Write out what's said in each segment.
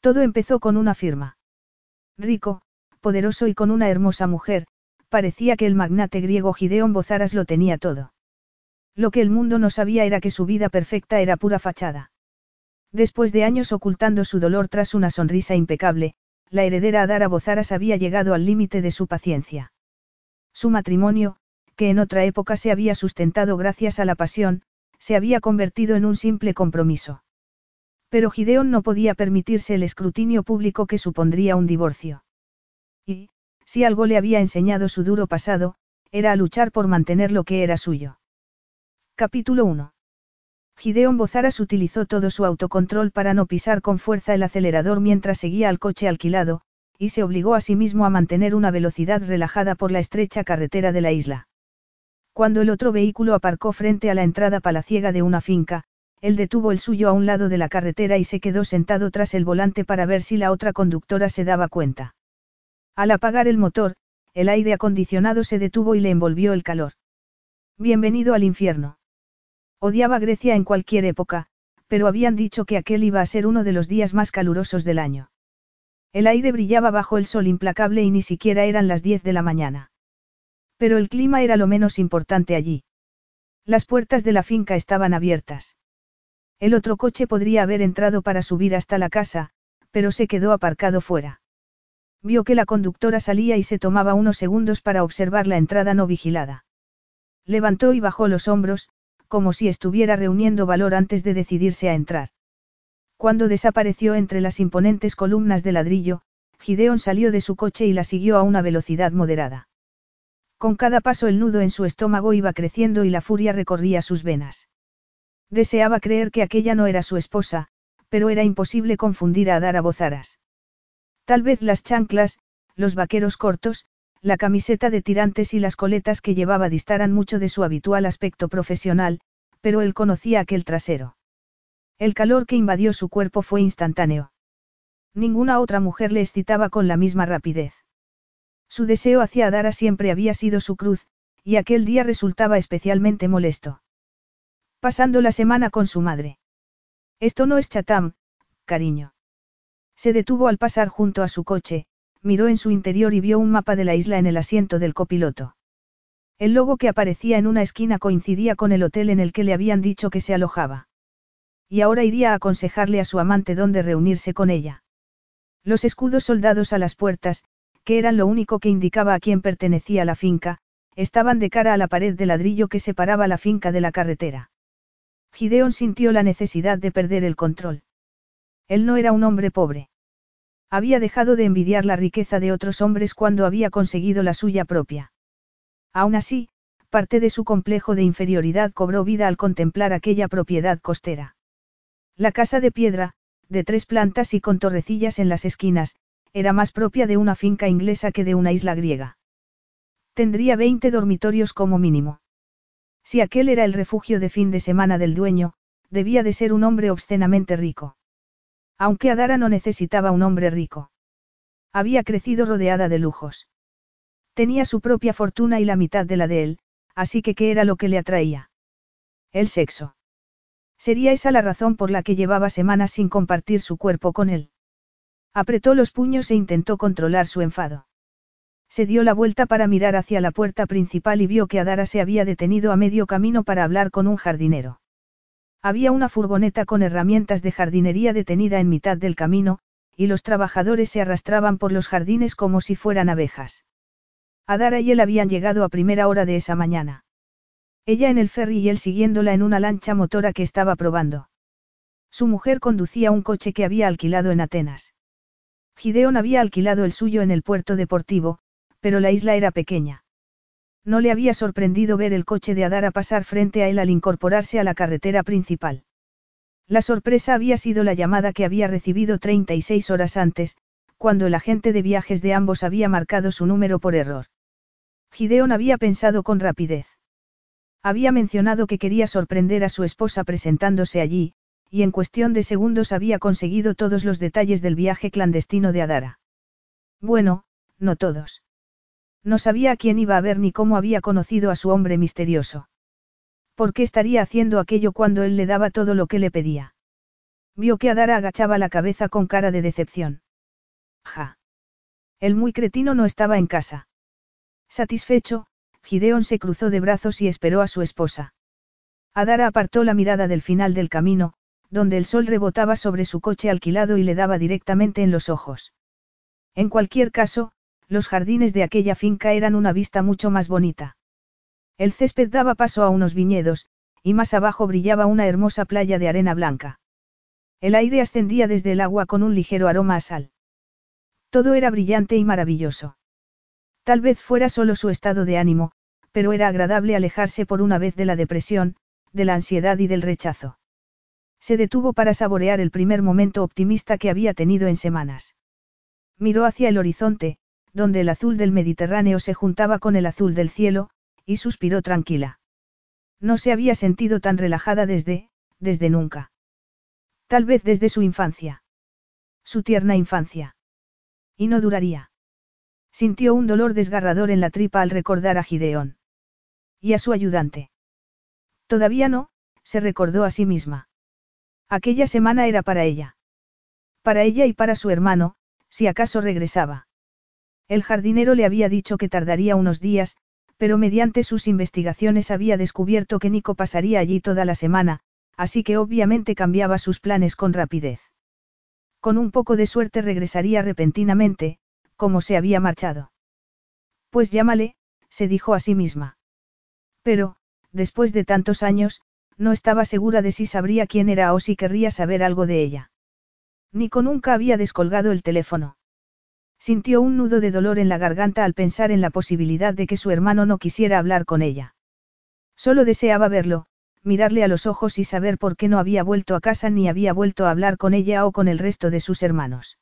Todo empezó con una firma. Rico, poderoso y con una hermosa mujer, parecía que el magnate griego Gideon Bozaras lo tenía todo. Lo que el mundo no sabía era que su vida perfecta era pura fachada. Después de años ocultando su dolor tras una sonrisa impecable, la heredera Adara Bozaras había llegado al límite de su paciencia. Su matrimonio, que en otra época se había sustentado gracias a la pasión, se había convertido en un simple compromiso. Pero Gideon no podía permitirse el escrutinio público que supondría un divorcio. Y, si algo le había enseñado su duro pasado, era a luchar por mantener lo que era suyo. Capítulo 1. Gideon Bozaras utilizó todo su autocontrol para no pisar con fuerza el acelerador mientras seguía al coche alquilado, y se obligó a sí mismo a mantener una velocidad relajada por la estrecha carretera de la isla. Cuando el otro vehículo aparcó frente a la entrada palaciega de una finca, él detuvo el suyo a un lado de la carretera y se quedó sentado tras el volante para ver si la otra conductora se daba cuenta. Al apagar el motor, el aire acondicionado se detuvo y le envolvió el calor. Bienvenido al infierno. Odiaba Grecia en cualquier época, pero habían dicho que aquel iba a ser uno de los días más calurosos del año. El aire brillaba bajo el sol implacable y ni siquiera eran las 10 de la mañana. Pero el clima era lo menos importante allí. Las puertas de la finca estaban abiertas. El otro coche podría haber entrado para subir hasta la casa, pero se quedó aparcado fuera. Vio que la conductora salía y se tomaba unos segundos para observar la entrada no vigilada. Levantó y bajó los hombros, como si estuviera reuniendo valor antes de decidirse a entrar. Cuando desapareció entre las imponentes columnas de ladrillo, Gideon salió de su coche y la siguió a una velocidad moderada. Con cada paso el nudo en su estómago iba creciendo y la furia recorría sus venas. Deseaba creer que aquella no era su esposa, pero era imposible confundir a Adara Bozaras. Tal vez las chanclas, los vaqueros cortos, la camiseta de tirantes y las coletas que llevaba distaran mucho de su habitual aspecto profesional, pero él conocía aquel trasero. El calor que invadió su cuerpo fue instantáneo. Ninguna otra mujer le excitaba con la misma rapidez. Su deseo hacia Adara siempre había sido su cruz, y aquel día resultaba especialmente molesto. Pasando la semana con su madre. Esto no es Chatham, cariño. Se detuvo al pasar junto a su coche, miró en su interior y vio un mapa de la isla en el asiento del copiloto. El logo que aparecía en una esquina coincidía con el hotel en el que le habían dicho que se alojaba. Y ahora iría a aconsejarle a su amante dónde reunirse con ella. Los escudos soldados a las puertas, que eran lo único que indicaba a quién pertenecía la finca, estaban de cara a la pared de ladrillo que separaba la finca de la carretera. Gideon sintió la necesidad de perder el control. Él no era un hombre pobre. Había dejado de envidiar la riqueza de otros hombres cuando había conseguido la suya propia. Aún así, parte de su complejo de inferioridad cobró vida al contemplar aquella propiedad costera. La casa de piedra, de tres plantas y con torrecillas en las esquinas, era más propia de una finca inglesa que de una isla griega. Tendría 20 dormitorios como mínimo. Si aquel era el refugio de fin de semana del dueño, debía de ser un hombre obscenamente rico. Aunque Adara no necesitaba un hombre rico. Había crecido rodeada de lujos. Tenía su propia fortuna y la mitad de la de él, así que ¿qué era lo que le atraía? El sexo. Sería esa la razón por la que llevaba semanas sin compartir su cuerpo con él. Apretó los puños e intentó controlar su enfado. Se dio la vuelta para mirar hacia la puerta principal y vio que Adara se había detenido a medio camino para hablar con un jardinero. Había una furgoneta con herramientas de jardinería detenida en mitad del camino, y los trabajadores se arrastraban por los jardines como si fueran abejas. Adara y él habían llegado a primera hora de esa mañana. Ella en el ferry y él siguiéndola en una lancha motora que estaba probando. Su mujer conducía un coche que había alquilado en Atenas. Gideon había alquilado el suyo en el puerto deportivo, pero la isla era pequeña. No le había sorprendido ver el coche de Adara pasar frente a él al incorporarse a la carretera principal. La sorpresa había sido la llamada que había recibido 36 horas antes, cuando el agente de viajes de ambos había marcado su número por error. Gideon había pensado con rapidez. Había mencionado que quería sorprender a su esposa presentándose allí, y en cuestión de segundos había conseguido todos los detalles del viaje clandestino de Adara. Bueno, no todos. No sabía a quién iba a ver ni cómo había conocido a su hombre misterioso. ¿Por qué estaría haciendo aquello cuando él le daba todo lo que le pedía? Vio que Adara agachaba la cabeza con cara de decepción. Ja. El muy cretino no estaba en casa. Satisfecho, Gideon se cruzó de brazos y esperó a su esposa. Adara apartó la mirada del final del camino, donde el sol rebotaba sobre su coche alquilado y le daba directamente en los ojos. En cualquier caso, los jardines de aquella finca eran una vista mucho más bonita. El césped daba paso a unos viñedos, y más abajo brillaba una hermosa playa de arena blanca. El aire ascendía desde el agua con un ligero aroma a sal. Todo era brillante y maravilloso. Tal vez fuera solo su estado de ánimo, pero era agradable alejarse por una vez de la depresión, de la ansiedad y del rechazo. Se detuvo para saborear el primer momento optimista que había tenido en semanas. Miró hacia el horizonte, donde el azul del Mediterráneo se juntaba con el azul del cielo, y suspiró tranquila. No se había sentido tan relajada desde, desde nunca. Tal vez desde su infancia. Su tierna infancia. Y no duraría. Sintió un dolor desgarrador en la tripa al recordar a Gideón. Y a su ayudante. Todavía no, se recordó a sí misma. Aquella semana era para ella. Para ella y para su hermano, si acaso regresaba. El jardinero le había dicho que tardaría unos días, pero mediante sus investigaciones había descubierto que Nico pasaría allí toda la semana, así que obviamente cambiaba sus planes con rapidez. Con un poco de suerte regresaría repentinamente, como se había marchado. Pues llámale, se dijo a sí misma. Pero, después de tantos años, no estaba segura de si sabría quién era o si querría saber algo de ella. Nico nunca había descolgado el teléfono. Sintió un nudo de dolor en la garganta al pensar en la posibilidad de que su hermano no quisiera hablar con ella. Solo deseaba verlo, mirarle a los ojos y saber por qué no había vuelto a casa ni había vuelto a hablar con ella o con el resto de sus hermanos.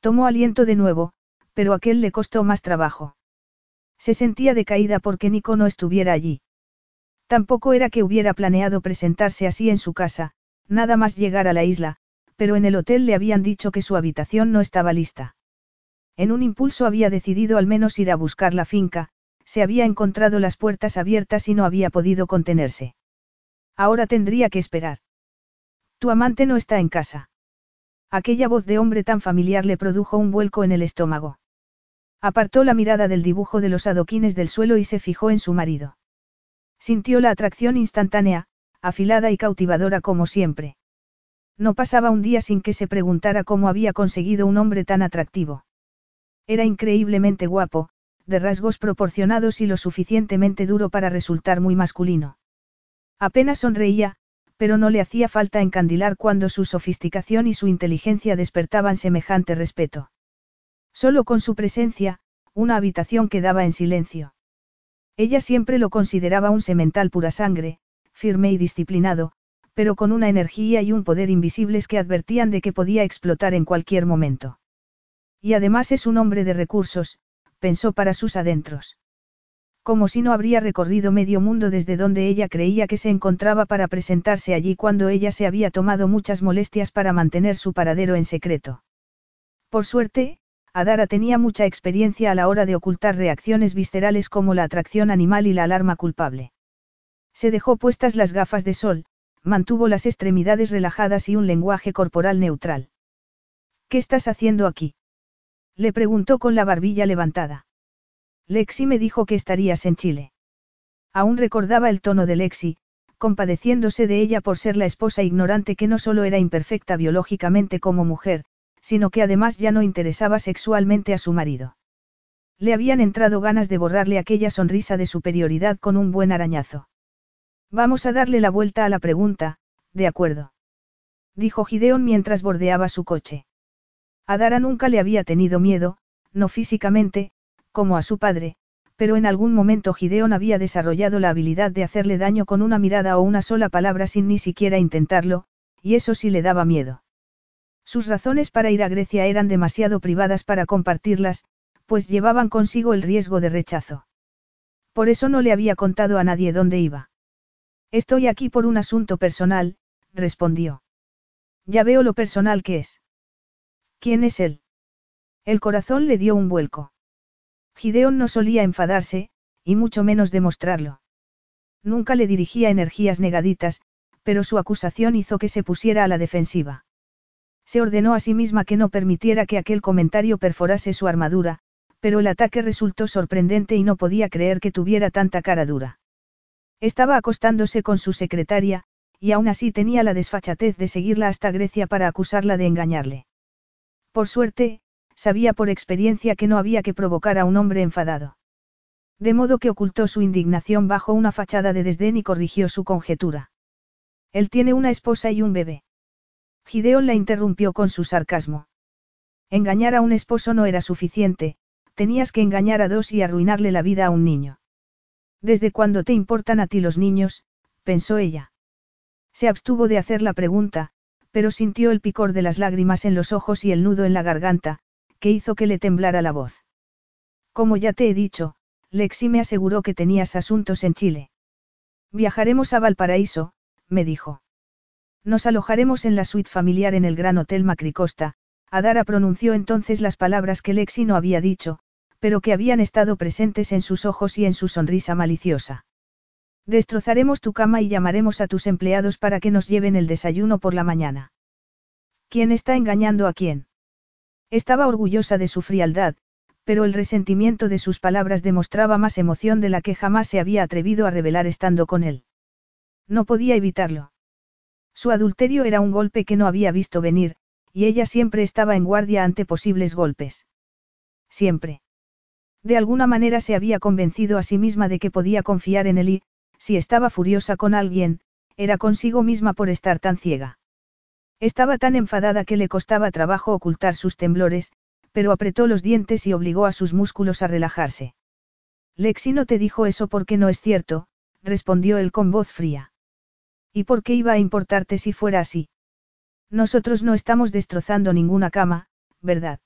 Tomó aliento de nuevo, pero aquel le costó más trabajo. Se sentía decaída porque Nico no estuviera allí. Tampoco era que hubiera planeado presentarse así en su casa, nada más llegar a la isla, pero en el hotel le habían dicho que su habitación no estaba lista. En un impulso había decidido al menos ir a buscar la finca, se había encontrado las puertas abiertas y no había podido contenerse. Ahora tendría que esperar. Tu amante no está en casa. Aquella voz de hombre tan familiar le produjo un vuelco en el estómago. Apartó la mirada del dibujo de los adoquines del suelo y se fijó en su marido. Sintió la atracción instantánea, afilada y cautivadora como siempre. No pasaba un día sin que se preguntara cómo había conseguido un hombre tan atractivo. Era increíblemente guapo, de rasgos proporcionados y lo suficientemente duro para resultar muy masculino. Apenas sonreía, pero no le hacía falta encandilar cuando su sofisticación y su inteligencia despertaban semejante respeto. Solo con su presencia, una habitación quedaba en silencio. Ella siempre lo consideraba un semental pura sangre, firme y disciplinado, pero con una energía y un poder invisibles que advertían de que podía explotar en cualquier momento. Y además es un hombre de recursos, pensó para sus adentros. Como si no habría recorrido medio mundo desde donde ella creía que se encontraba para presentarse allí cuando ella se había tomado muchas molestias para mantener su paradero en secreto. Por suerte, Adara tenía mucha experiencia a la hora de ocultar reacciones viscerales como la atracción animal y la alarma culpable. Se dejó puestas las gafas de sol, mantuvo las extremidades relajadas y un lenguaje corporal neutral. ¿Qué estás haciendo aquí? Le preguntó con la barbilla levantada. Lexi me dijo que estarías en Chile. Aún recordaba el tono de Lexi, compadeciéndose de ella por ser la esposa ignorante que no solo era imperfecta biológicamente como mujer, sino que además ya no interesaba sexualmente a su marido. Le habían entrado ganas de borrarle aquella sonrisa de superioridad con un buen arañazo. Vamos a darle la vuelta a la pregunta, de acuerdo. Dijo Gideon mientras bordeaba su coche. A Dara nunca le había tenido miedo, no físicamente, como a su padre, pero en algún momento Gideon había desarrollado la habilidad de hacerle daño con una mirada o una sola palabra sin ni siquiera intentarlo, y eso sí le daba miedo. Sus razones para ir a Grecia eran demasiado privadas para compartirlas, pues llevaban consigo el riesgo de rechazo. Por eso no le había contado a nadie dónde iba. Estoy aquí por un asunto personal, respondió. Ya veo lo personal que es. ¿Quién es él? El corazón le dio un vuelco. Gideón no solía enfadarse, y mucho menos demostrarlo. Nunca le dirigía energías negaditas, pero su acusación hizo que se pusiera a la defensiva. Se ordenó a sí misma que no permitiera que aquel comentario perforase su armadura, pero el ataque resultó sorprendente y no podía creer que tuviera tanta cara dura. Estaba acostándose con su secretaria, y aún así tenía la desfachatez de seguirla hasta Grecia para acusarla de engañarle. Por suerte, sabía por experiencia que no había que provocar a un hombre enfadado. De modo que ocultó su indignación bajo una fachada de desdén y corrigió su conjetura. Él tiene una esposa y un bebé. Gideón la interrumpió con su sarcasmo. Engañar a un esposo no era suficiente, tenías que engañar a dos y arruinarle la vida a un niño. ¿Desde cuándo te importan a ti los niños? pensó ella. Se abstuvo de hacer la pregunta, pero sintió el picor de las lágrimas en los ojos y el nudo en la garganta, que hizo que le temblara la voz. Como ya te he dicho, Lexi me aseguró que tenías asuntos en Chile. Viajaremos a Valparaíso, me dijo. Nos alojaremos en la suite familiar en el Gran Hotel Macricosta, Adara pronunció entonces las palabras que Lexi no había dicho, pero que habían estado presentes en sus ojos y en su sonrisa maliciosa. Destrozaremos tu cama y llamaremos a tus empleados para que nos lleven el desayuno por la mañana. ¿Quién está engañando a quién? Estaba orgullosa de su frialdad, pero el resentimiento de sus palabras demostraba más emoción de la que jamás se había atrevido a revelar estando con él. No podía evitarlo. Su adulterio era un golpe que no había visto venir, y ella siempre estaba en guardia ante posibles golpes. Siempre. De alguna manera se había convencido a sí misma de que podía confiar en él y, si estaba furiosa con alguien, era consigo misma por estar tan ciega. Estaba tan enfadada que le costaba trabajo ocultar sus temblores, pero apretó los dientes y obligó a sus músculos a relajarse. Lexi no te dijo eso porque no es cierto, respondió él con voz fría. ¿Y por qué iba a importarte si fuera así? Nosotros no estamos destrozando ninguna cama, ¿verdad?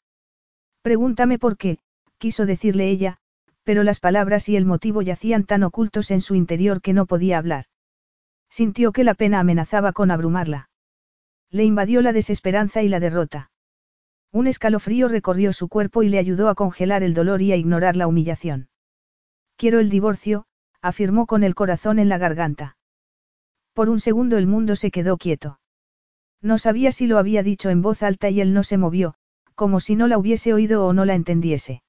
Pregúntame por qué, quiso decirle ella, pero las palabras y el motivo yacían tan ocultos en su interior que no podía hablar. Sintió que la pena amenazaba con abrumarla. Le invadió la desesperanza y la derrota. Un escalofrío recorrió su cuerpo y le ayudó a congelar el dolor y a ignorar la humillación. Quiero el divorcio, afirmó con el corazón en la garganta. Por un segundo el mundo se quedó quieto. No sabía si lo había dicho en voz alta y él no se movió, como si no la hubiese oído o no la entendiese.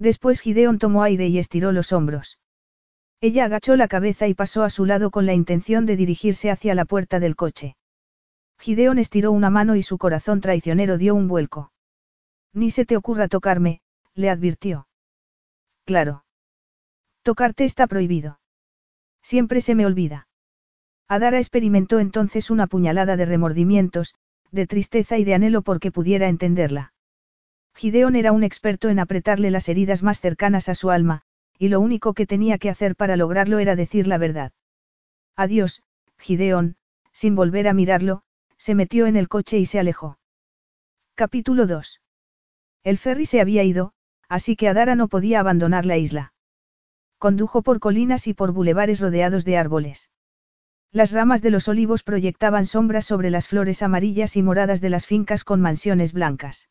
Después Gideon tomó aire y estiró los hombros. Ella agachó la cabeza y pasó a su lado con la intención de dirigirse hacia la puerta del coche. Gideon estiró una mano y su corazón traicionero dio un vuelco. Ni se te ocurra tocarme, le advirtió. Claro. Tocarte está prohibido. Siempre se me olvida. Adara experimentó entonces una puñalada de remordimientos, de tristeza y de anhelo porque pudiera entenderla. Gideón era un experto en apretarle las heridas más cercanas a su alma, y lo único que tenía que hacer para lograrlo era decir la verdad. Adiós, Gideón, sin volver a mirarlo, se metió en el coche y se alejó. Capítulo 2. El ferry se había ido, así que Adara no podía abandonar la isla. Condujo por colinas y por bulevares rodeados de árboles. Las ramas de los olivos proyectaban sombras sobre las flores amarillas y moradas de las fincas con mansiones blancas.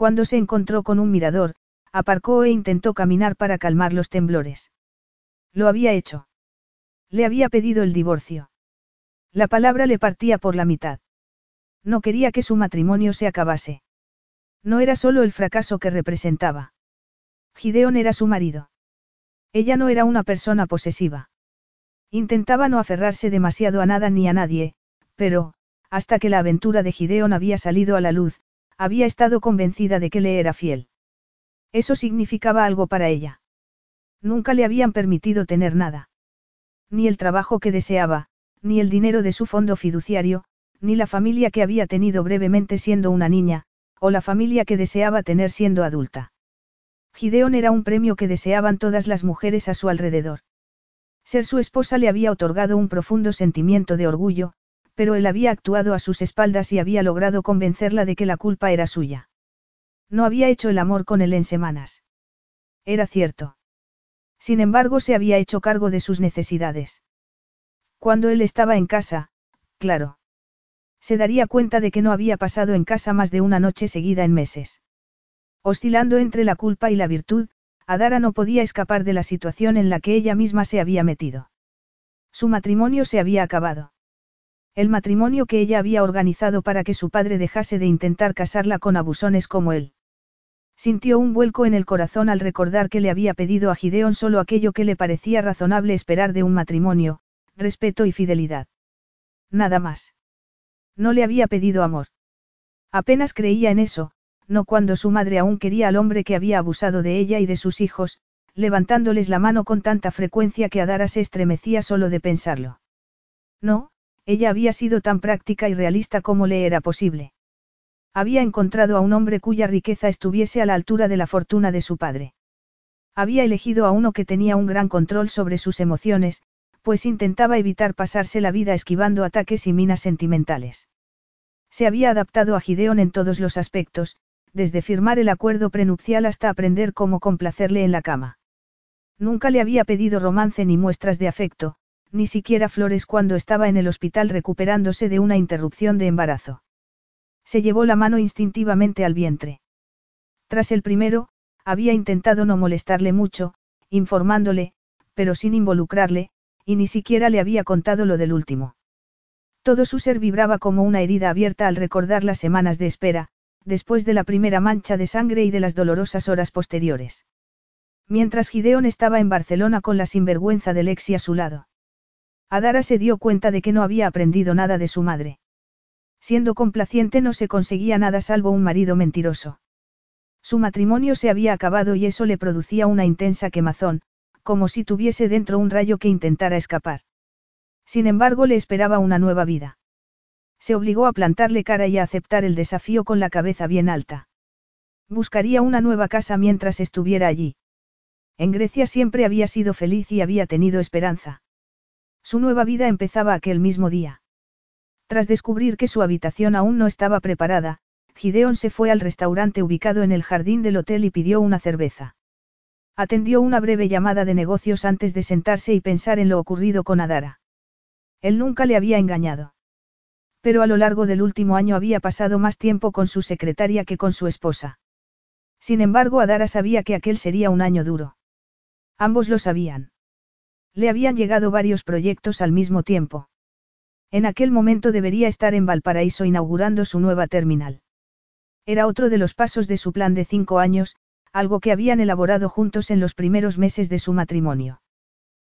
Cuando se encontró con un mirador, aparcó e intentó caminar para calmar los temblores. Lo había hecho. Le había pedido el divorcio. La palabra le partía por la mitad. No quería que su matrimonio se acabase. No era solo el fracaso que representaba. Gideón era su marido. Ella no era una persona posesiva. Intentaba no aferrarse demasiado a nada ni a nadie, pero, hasta que la aventura de Gideon había salido a la luz, había estado convencida de que le era fiel. Eso significaba algo para ella. Nunca le habían permitido tener nada. Ni el trabajo que deseaba, ni el dinero de su fondo fiduciario, ni la familia que había tenido brevemente siendo una niña, o la familia que deseaba tener siendo adulta. Gideon era un premio que deseaban todas las mujeres a su alrededor. Ser su esposa le había otorgado un profundo sentimiento de orgullo, Pero él había actuado a sus espaldas y había logrado convencerla de que la culpa era suya. No había hecho el amor con él en semanas. Era cierto. Sin embargo, se había hecho cargo de sus necesidades. Cuando él estaba en casa, claro. Se daría cuenta de que no había pasado en casa más de una noche seguida en meses. Oscilando entre la culpa y la virtud, Adara no podía escapar de la situación en la que ella misma se había metido. Su matrimonio se había acabado. El matrimonio que ella había organizado para que su padre dejase de intentar casarla con abusones como él. Sintió un vuelco en el corazón al recordar que le había pedido a Gideon solo aquello que le parecía razonable esperar de un matrimonio, respeto y fidelidad. Nada más. No le había pedido amor. Apenas creía en eso, no cuando su madre aún quería al hombre que había abusado de ella y de sus hijos, levantándoles la mano con tanta frecuencia que Adara se estremecía solo de pensarlo. No, ella había sido tan práctica y realista como le era posible. Había encontrado a un hombre cuya riqueza estuviese a la altura de la fortuna de su padre. Había elegido a uno que tenía un gran control sobre sus emociones, pues intentaba evitar pasarse la vida esquivando ataques y minas sentimentales. Se había adaptado a Gideon en todos los aspectos, desde firmar el acuerdo prenupcial hasta aprender cómo complacerle en la cama. Nunca le había pedido romance ni muestras de afecto, ni siquiera flores cuando estaba en el hospital recuperándose de una interrupción de embarazo. Se llevó la mano instintivamente al vientre. Tras el primero, había intentado no molestarle mucho, informándole, pero sin involucrarle, y ni siquiera le había contado lo del último. Todo su ser vibraba como una herida abierta al recordar las semanas de espera, después de la primera mancha de sangre y de las dolorosas horas posteriores. Mientras Gideon estaba en Barcelona con la sinvergüenza de Lexi a su lado. Adara se dio cuenta de que no había aprendido nada de su madre. Siendo complaciente no se conseguía nada salvo un marido mentiroso. Su matrimonio se había acabado y eso le producía una intensa quemazón, como si tuviese dentro un rayo que intentara escapar. Sin embargo, le esperaba una nueva vida. Se obligó a plantarle cara y a aceptar el desafío con la cabeza bien alta. Buscaría una nueva casa mientras estuviera allí. En Grecia siempre había sido feliz y había tenido esperanza. Su nueva vida empezaba aquel mismo día. Tras descubrir que su habitación aún no estaba preparada, Gideon se fue al restaurante ubicado en el jardín del hotel y pidió una cerveza. Atendió una breve llamada de negocios antes de sentarse y pensar en lo ocurrido con Adara. Él nunca le había engañado. Pero a lo largo del último año había pasado más tiempo con su secretaria que con su esposa. Sin embargo, Adara sabía que aquel sería un año duro. Ambos lo sabían. Le habían llegado varios proyectos al mismo tiempo. En aquel momento debería estar en Valparaíso inaugurando su nueva terminal. Era otro de los pasos de su plan de cinco años, algo que habían elaborado juntos en los primeros meses de su matrimonio.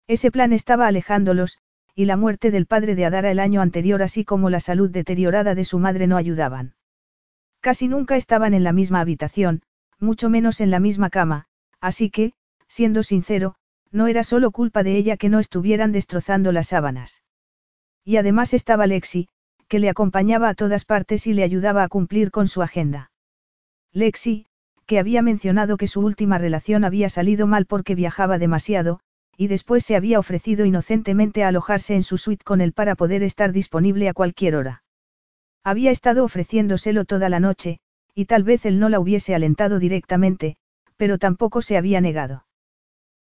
Ese plan estaba alejándolos, y la muerte del padre de Adara el año anterior así como la salud deteriorada de su madre no ayudaban. Casi nunca estaban en la misma habitación, mucho menos en la misma cama, así que, siendo sincero, no era solo culpa de ella que no estuvieran destrozando las sábanas. Y además estaba Lexi, que le acompañaba a todas partes y le ayudaba a cumplir con su agenda. Lexi, que había mencionado que su última relación había salido mal porque viajaba demasiado, y después se había ofrecido inocentemente a alojarse en su suite con él para poder estar disponible a cualquier hora. Había estado ofreciéndoselo toda la noche, y tal vez él no la hubiese alentado directamente, pero tampoco se había negado.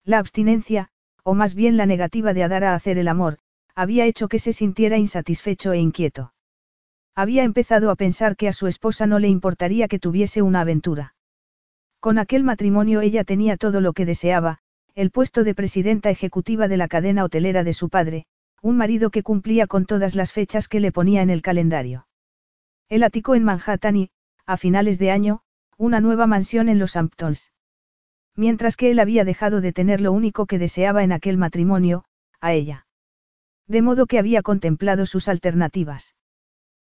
La abstinencia, o más bien la negativa de Adara a hacer el amor, había hecho que se sintiera insatisfecho e inquieto. Había empezado a pensar que a su esposa no le importaría que tuviese una aventura. Con aquel matrimonio ella tenía todo lo que deseaba, el puesto de presidenta ejecutiva de la cadena hotelera de su padre, un marido que cumplía con todas las fechas que le ponía en el calendario. El ático en Manhattan y, a finales de año, una nueva mansión en los Hamptons. Mientras que él había dejado de tener lo único que deseaba en aquel matrimonio, a ella. De modo que había contemplado sus alternativas.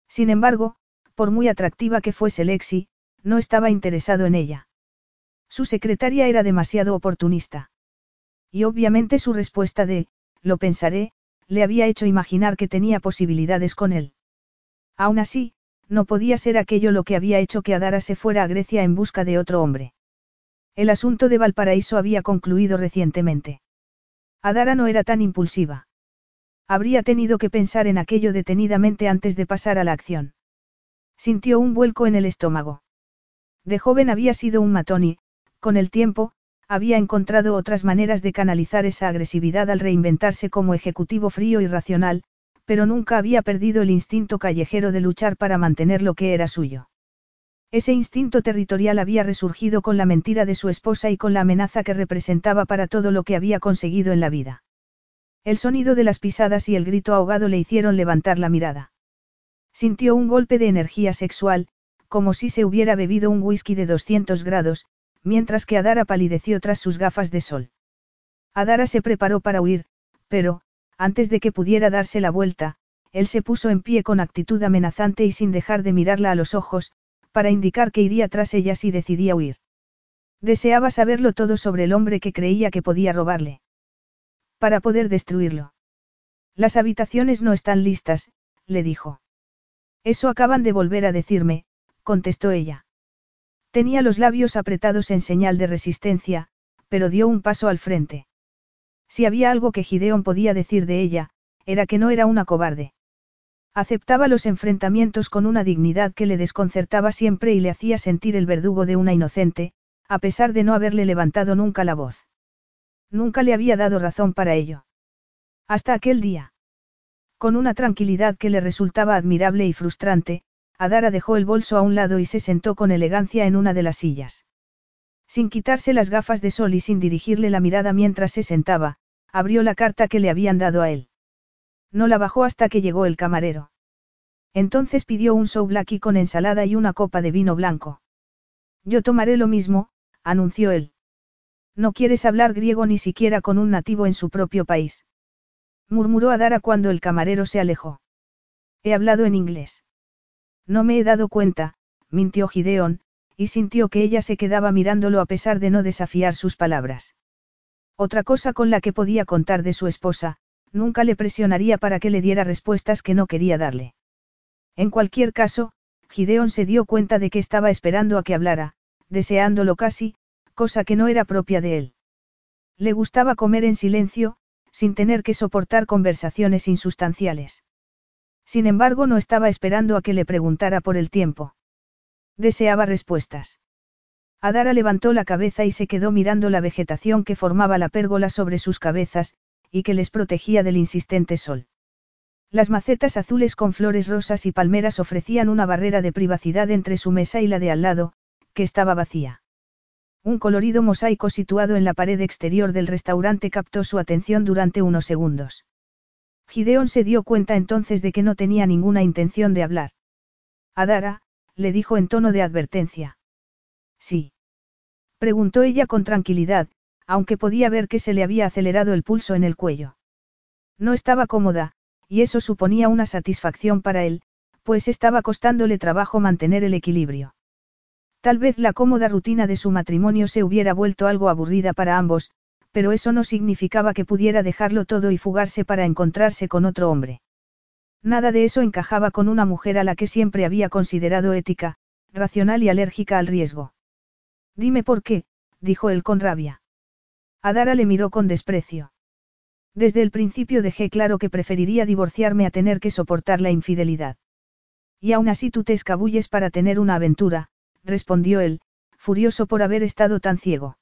Sin embargo, por muy atractiva que fuese Lexi, no estaba interesado en ella. Su secretaria era demasiado oportunista. Y obviamente su respuesta de, lo pensaré, le había hecho imaginar que tenía posibilidades con él. Aún así, no podía ser aquello lo que había hecho que Adara se fuera a Grecia en busca de otro hombre. El asunto de Valparaíso había concluido recientemente. Adara no era tan impulsiva. Habría tenido que pensar en aquello detenidamente antes de pasar a la acción. Sintió un vuelco en el estómago. De joven había sido un matón y, con el tiempo, había encontrado otras maneras de canalizar esa agresividad al reinventarse como ejecutivo frío y racional, pero nunca había perdido el instinto callejero de luchar para mantener lo que era suyo. Ese instinto territorial había resurgido con la mentira de su esposa y con la amenaza que representaba para todo lo que había conseguido en la vida. El sonido de las pisadas y el grito ahogado le hicieron levantar la mirada. Sintió un golpe de energía sexual, como si se hubiera bebido un whisky de 200 grados, mientras que Adara palideció tras sus gafas de sol. Adara se preparó para huir, pero, antes de que pudiera darse la vuelta, él se puso en pie con actitud amenazante y sin dejar de mirarla a los ojos, para indicar que iría tras ella si decidía huir. Deseaba saberlo todo sobre el hombre que creía que podía robarle. Para poder destruirlo. Las habitaciones no están listas, le dijo. Eso acaban de volver a decirme, contestó ella. Tenía los labios apretados en señal de resistencia, pero dio un paso al frente. Si había algo que Gideon podía decir de ella, era que no era una cobarde. Aceptaba los enfrentamientos con una dignidad que le desconcertaba siempre y le hacía sentir el verdugo de una inocente, a pesar de no haberle levantado nunca la voz. Nunca le había dado razón para ello. Hasta aquel día. Con una tranquilidad que le resultaba admirable y frustrante, Adara dejó el bolso a un lado y se sentó con elegancia en una de las sillas. Sin quitarse las gafas de sol y sin dirigirle la mirada mientras se sentaba, abrió la carta que le habían dado a él. No la bajó hasta que llegó el camarero. Entonces pidió un souvlaki con ensalada y una copa de vino blanco. Yo tomaré lo mismo, anunció él. No quieres hablar griego ni siquiera con un nativo en su propio país. Murmuró Adara cuando el camarero se alejó. He hablado en inglés. No me he dado cuenta, mintió Gideón, y sintió que ella se quedaba mirándolo a pesar de no desafiar sus palabras. Otra cosa con la que podía contar de su esposa, nunca le presionaría para que le diera respuestas que no quería darle. En cualquier caso, Gideón se dio cuenta de que estaba esperando a que hablara, deseándolo casi, cosa que no era propia de él. Le gustaba comer en silencio, sin tener que soportar conversaciones insustanciales. Sin embargo, no estaba esperando a que le preguntara por el tiempo. Deseaba respuestas. Adara levantó la cabeza y se quedó mirando la vegetación que formaba la pérgola sobre sus cabezas, y que les protegía del insistente sol. Las macetas azules con flores rosas y palmeras ofrecían una barrera de privacidad entre su mesa y la de al lado, que estaba vacía. Un colorido mosaico situado en la pared exterior del restaurante captó su atención durante unos segundos. Gideon se dio cuenta entonces de que no tenía ninguna intención de hablar. Adara, le dijo en tono de advertencia. Sí. Preguntó ella con tranquilidad, aunque podía ver que se le había acelerado el pulso en el cuello. No estaba cómoda, y eso suponía una satisfacción para él, pues estaba costándole trabajo mantener el equilibrio. Tal vez la cómoda rutina de su matrimonio se hubiera vuelto algo aburrida para ambos, pero eso no significaba que pudiera dejarlo todo y fugarse para encontrarse con otro hombre. Nada de eso encajaba con una mujer a la que siempre había considerado ética, racional y alérgica al riesgo. Dime por qué, dijo él con rabia. Adara le miró con desprecio. Desde el principio dejé claro que preferiría divorciarme a tener que soportar la infidelidad. Y aún así tú te escabulles para tener una aventura, respondió él, furioso por haber estado tan ciego.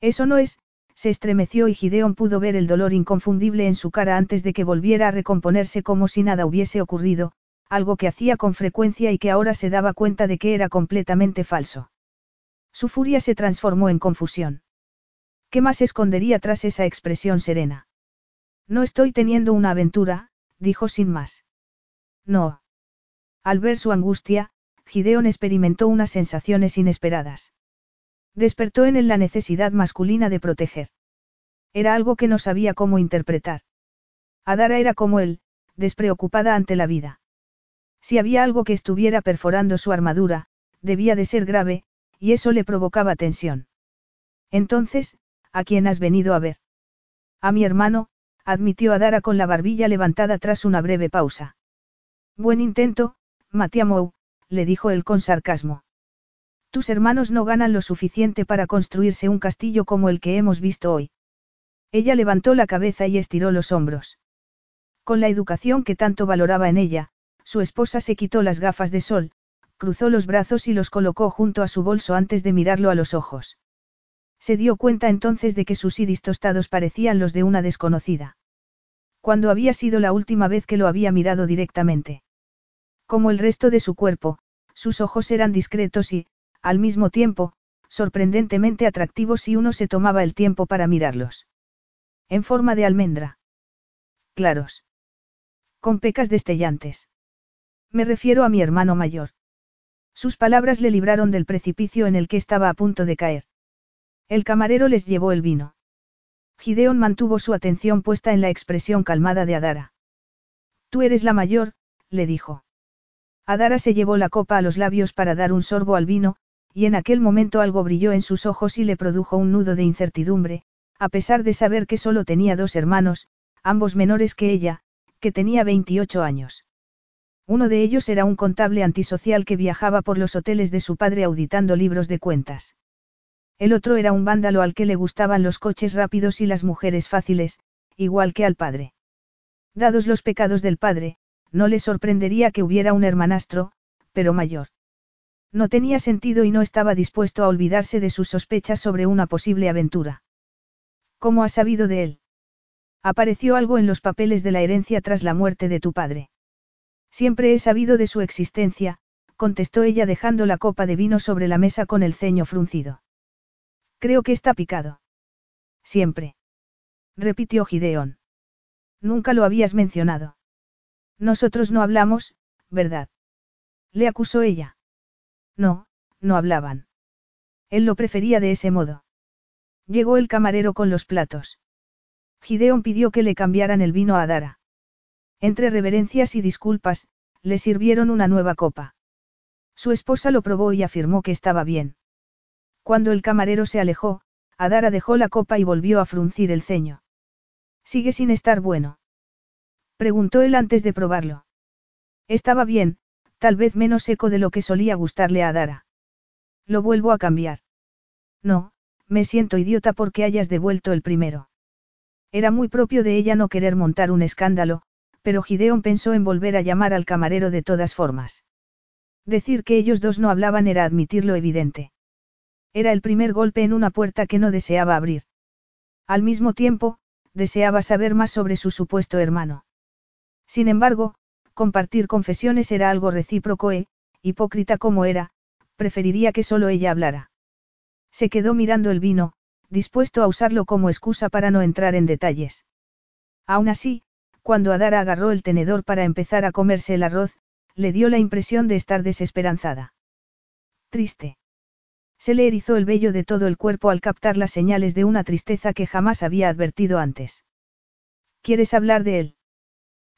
Eso no es, se estremeció y Gideon pudo ver el dolor inconfundible en su cara antes de que volviera a recomponerse como si nada hubiese ocurrido, algo que hacía con frecuencia y que ahora se daba cuenta de que era completamente falso. Su furia se transformó en confusión. ¿Qué más escondería tras esa expresión serena? No estoy teniendo una aventura, dijo sin más. No. Al ver su angustia, Gideon experimentó unas sensaciones inesperadas. Despertó en él la necesidad masculina de proteger. Era algo que no sabía cómo interpretar. Adara era como él, despreocupada ante la vida. Si había algo que estuviera perforando su armadura, debía de ser grave, y eso le provocaba tensión. Entonces, ¿a quién has venido a ver? A mi hermano, admitió Adara con la barbilla levantada tras una breve pausa. Buen intento, Matiamou, le dijo él con sarcasmo. Tus hermanos no ganan lo suficiente para construirse un castillo como el que hemos visto hoy. Ella levantó la cabeza y estiró los hombros. Con la educación que tanto valoraba en ella, su esposa se quitó las gafas de sol, cruzó los brazos y los colocó junto a su bolso antes de mirarlo a los ojos. Se dio cuenta entonces de que sus iris tostados parecían los de una desconocida. Cuando había sido la última vez que lo había mirado directamente. Como el resto de su cuerpo, sus ojos eran discretos y, al mismo tiempo, sorprendentemente atractivos si uno se tomaba el tiempo para mirarlos. En forma de almendra. Claros. Con pecas destellantes. Me refiero a mi hermano mayor. Sus palabras le libraron del precipicio en el que estaba a punto de caer. El camarero les llevó el vino. Gideon mantuvo su atención puesta en la expresión calmada de Adara. Tú eres la mayor, le dijo. Adara se llevó la copa a los labios para dar un sorbo al vino, y en aquel momento algo brilló en sus ojos y le produjo un nudo de incertidumbre, a pesar de saber que solo tenía dos hermanos, ambos menores que ella, que tenía 28 años. Uno de ellos era un contable antisocial que viajaba por los hoteles de su padre auditando libros de cuentas. El otro era un vándalo al que le gustaban los coches rápidos y las mujeres fáciles, igual que al padre. Dados los pecados del padre, no le sorprendería que hubiera un hermanastro, pero mayor. No tenía sentido y no estaba dispuesto a olvidarse de sus sospechas sobre una posible aventura. ¿Cómo has sabido de él? Apareció algo en los papeles de la herencia tras la muerte de tu padre. Siempre he sabido de su existencia, contestó ella dejando la copa de vino sobre la mesa con el ceño fruncido. Creo que está picado. Siempre. Repitió Gideón. Nunca lo habías mencionado. Nosotros no hablamos, ¿verdad? Le acusó ella. No, no hablaban. Él lo prefería de ese modo. Llegó el camarero con los platos. Gideon pidió que le cambiaran el vino a Dara. Entre reverencias y disculpas, le sirvieron una nueva copa. Su esposa lo probó y afirmó que estaba bien. Cuando el camarero se alejó, Adara dejó la copa y volvió a fruncir el ceño. Sigue sin estar bueno. Preguntó él antes de probarlo. Estaba bien, tal vez menos seco de lo que solía gustarle a Dara. Lo vuelvo a cambiar. No, me siento idiota porque hayas devuelto el primero. Era muy propio de ella no querer montar un escándalo, pero Gideon pensó en volver a llamar al camarero de todas formas. Decir que ellos dos no hablaban era admitir lo evidente. Era el primer golpe en una puerta que no deseaba abrir. Al mismo tiempo, deseaba saber más sobre su supuesto hermano. Sin embargo, compartir confesiones era algo recíproco e, hipócrita como era, preferiría que solo ella hablara. Se quedó mirando el vino, dispuesto a usarlo como excusa para no entrar en detalles. Aún así, cuando Adara agarró el tenedor para empezar a comerse el arroz, le dio la impresión de estar desesperanzada. Triste. Se le erizó el vello de todo el cuerpo al captar las señales de una tristeza que jamás había advertido antes. ¿Quieres hablar de él?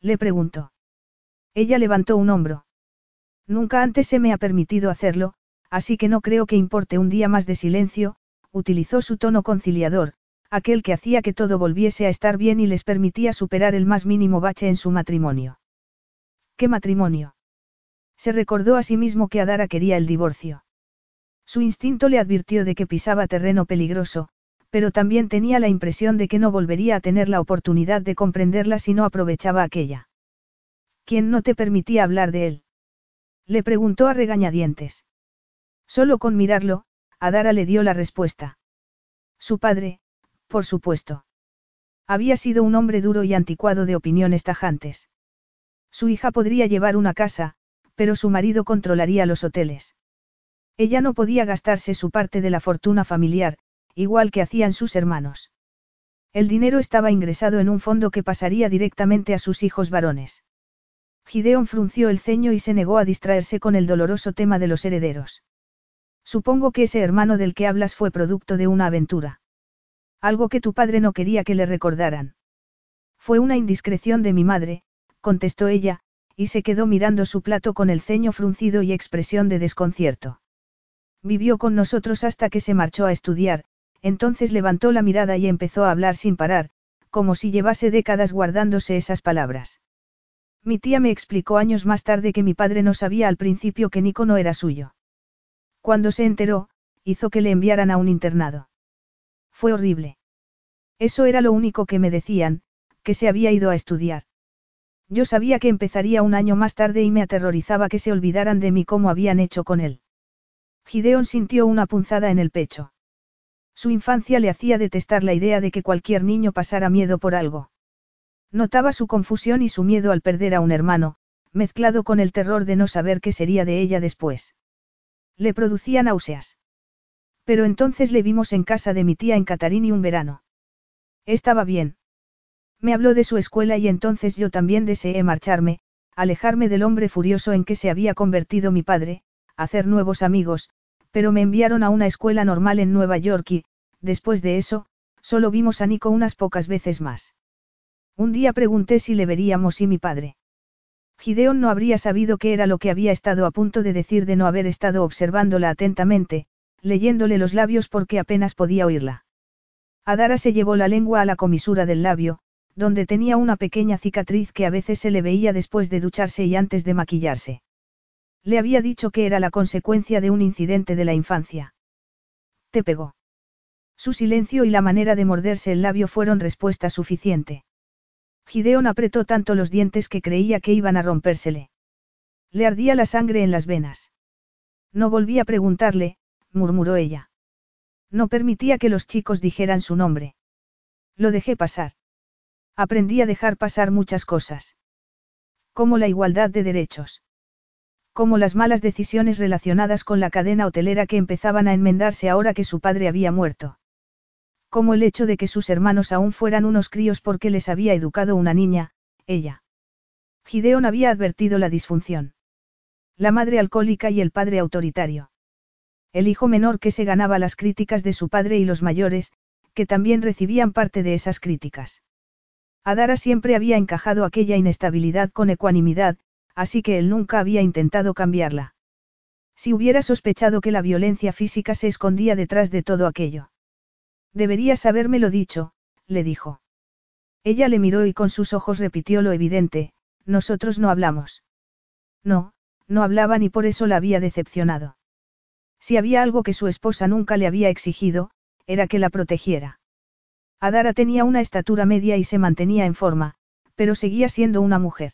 Le preguntó. Ella levantó un hombro. Nunca antes se me ha permitido hacerlo, así que no creo que importe un día más de silencio, utilizó su tono conciliador, aquel que hacía que todo volviese a estar bien y les permitía superar el más mínimo bache en su matrimonio. ¿Qué matrimonio? Se recordó a sí mismo que Adara quería el divorcio. Su instinto le advirtió de que pisaba terreno peligroso, pero también tenía la impresión de que no volvería a tener la oportunidad de comprenderla si no aprovechaba aquella. ¿Quién no te permitía hablar de él? Le preguntó a regañadientes. Solo con mirarlo, Adara le dio la respuesta. Su padre, por supuesto. Había sido un hombre duro y anticuado de opiniones tajantes. Su hija podría llevar una casa, pero su marido controlaría los hoteles. Ella no podía gastarse su parte de la fortuna familiar, igual que hacían sus hermanos. El dinero estaba ingresado en un fondo que pasaría directamente a sus hijos varones. Gideon frunció el ceño y se negó a distraerse con el doloroso tema de los herederos. Supongo que ese hermano del que hablas fue producto de una aventura. Algo que tu padre no quería que le recordaran. Fue una indiscreción de mi madre, contestó ella, y se quedó mirando su plato con el ceño fruncido y expresión de desconcierto. Vivió con nosotros hasta que se marchó a estudiar, entonces levantó la mirada y empezó a hablar sin parar, como si llevase décadas guardándose esas palabras. Mi tía me explicó años más tarde que mi padre no sabía al principio que Nico no era suyo. Cuando se enteró, hizo que le enviaran a un internado. Fue horrible. Eso era lo único que me decían, que se había ido a estudiar. Yo sabía que empezaría un año más tarde y me aterrorizaba que se olvidaran de mí como habían hecho con él. Gideon sintió una punzada en el pecho. Su infancia le hacía detestar la idea de que cualquier niño pasara miedo por algo. Notaba su confusión y su miedo al perder a un hermano, mezclado con el terror de no saber qué sería de ella después. Le producía náuseas. Pero entonces le vimos en casa de mi tía en Catarini un verano. Estaba bien. Me habló de su escuela y entonces yo también deseé marcharme, alejarme del hombre furioso en que se había convertido mi padre, hacer nuevos amigos, pero me enviaron a una escuela normal en Nueva York y, después de eso, solo vimos a Nico unas pocas veces más. Un día pregunté si le veríamos y mi padre. Gideon no habría sabido qué era lo que había estado a punto de decir de no haber estado observándola atentamente, leyéndole los labios porque apenas podía oírla. Adara se llevó la lengua a la comisura del labio, donde tenía una pequeña cicatriz que a veces se le veía después de ducharse y antes de maquillarse. Le había dicho que era la consecuencia de un incidente de la infancia. Te pegó. Su silencio y la manera de morderse el labio fueron respuesta suficiente. Gideon apretó tanto los dientes que creía que iban a rompérsele. Le ardía la sangre en las venas. No volví a preguntarle, murmuró ella. No permitía que los chicos dijeran su nombre. Lo dejé pasar. Aprendí a dejar pasar muchas cosas. Como la igualdad de derechos. Como las malas decisiones relacionadas con la cadena hotelera que empezaban a enmendarse ahora que su padre había muerto. Como el hecho de que sus hermanos aún fueran unos críos porque les había educado una niña, ella. Gideon había advertido la disfunción. La madre alcohólica y el padre autoritario el hijo menor que se ganaba las críticas de su padre y los mayores, que también recibían parte de esas críticas. Adara siempre había encajado aquella inestabilidad con ecuanimidad, así que él nunca había intentado cambiarla. Si hubiera sospechado que la violencia física se escondía detrás de todo aquello. Deberías habérmelo dicho, le dijo. Ella le miró y con sus ojos repitió lo evidente, nosotros no hablamos. No, no hablaban y por eso la había decepcionado. Si había algo que su esposa nunca le había exigido, era que la protegiera. Adara tenía una estatura media y se mantenía en forma, pero seguía siendo una mujer.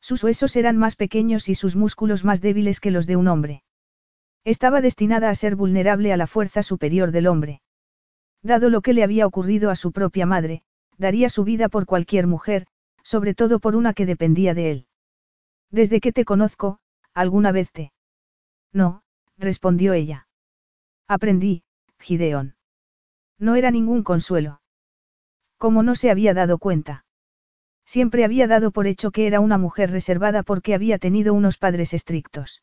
Sus huesos eran más pequeños y sus músculos más débiles que los de un hombre. Estaba destinada a ser vulnerable a la fuerza superior del hombre. Dado lo que le había ocurrido a su propia madre, daría su vida por cualquier mujer, sobre todo por una que dependía de él. Desde que te conozco, ¿alguna vez te? No, respondió ella. Aprendí, Gideón. No era ningún consuelo. Como no se había dado cuenta. Siempre había dado por hecho que era una mujer reservada porque había tenido unos padres estrictos.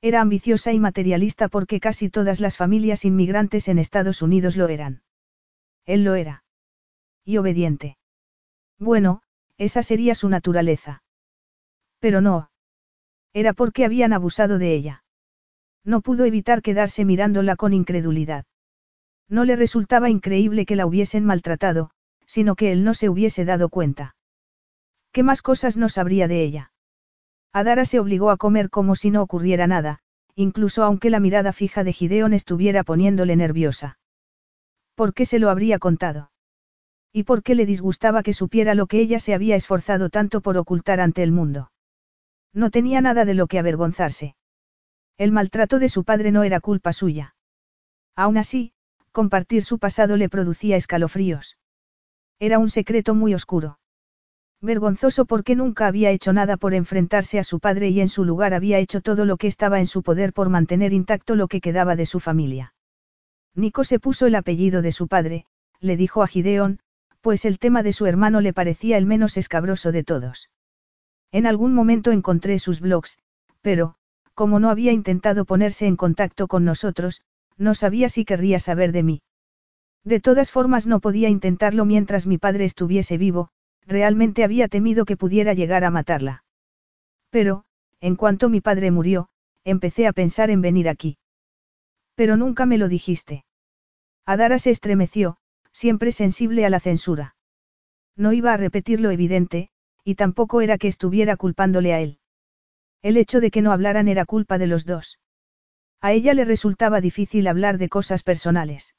Era ambiciosa y materialista porque casi todas las familias inmigrantes en Estados Unidos lo eran. Él lo era. Y obediente. Bueno, esa sería su naturaleza. Pero no. Era porque habían abusado de ella. No pudo evitar quedarse mirándola con incredulidad. No le resultaba increíble que la hubiesen maltratado, sino que él no se hubiese dado cuenta. ¿Qué más cosas no sabría de ella? Adara se obligó a comer como si no ocurriera nada, incluso aunque la mirada fija de Gideon estuviera poniéndole nerviosa. ¿Por qué se lo habría contado? ¿Y por qué le disgustaba que supiera lo que ella se había esforzado tanto por ocultar ante el mundo? No tenía nada de lo que avergonzarse. El maltrato de su padre no era culpa suya. Aún así, compartir su pasado le producía escalofríos. Era un secreto muy oscuro. Vergonzoso porque nunca había hecho nada por enfrentarse a su padre y en su lugar había hecho todo lo que estaba en su poder por mantener intacto lo que quedaba de su familia. Nico se puso el apellido de su padre, le dijo a Gideon, pues el tema de su hermano le parecía el menos escabroso de todos. En algún momento encontré sus blogs, pero, como no había intentado ponerse en contacto con nosotros, no sabía si querría saber de mí. De todas formas no podía intentarlo mientras mi padre estuviese vivo, realmente había temido que pudiera llegar a matarla. Pero, en cuanto mi padre murió, empecé a pensar en venir aquí. Pero nunca me lo dijiste. Adara se estremeció, siempre sensible a la censura. No iba a repetir lo evidente, y tampoco era que estuviera culpándole a él. El hecho de que no hablaran era culpa de los dos. A ella le resultaba difícil hablar de cosas personales.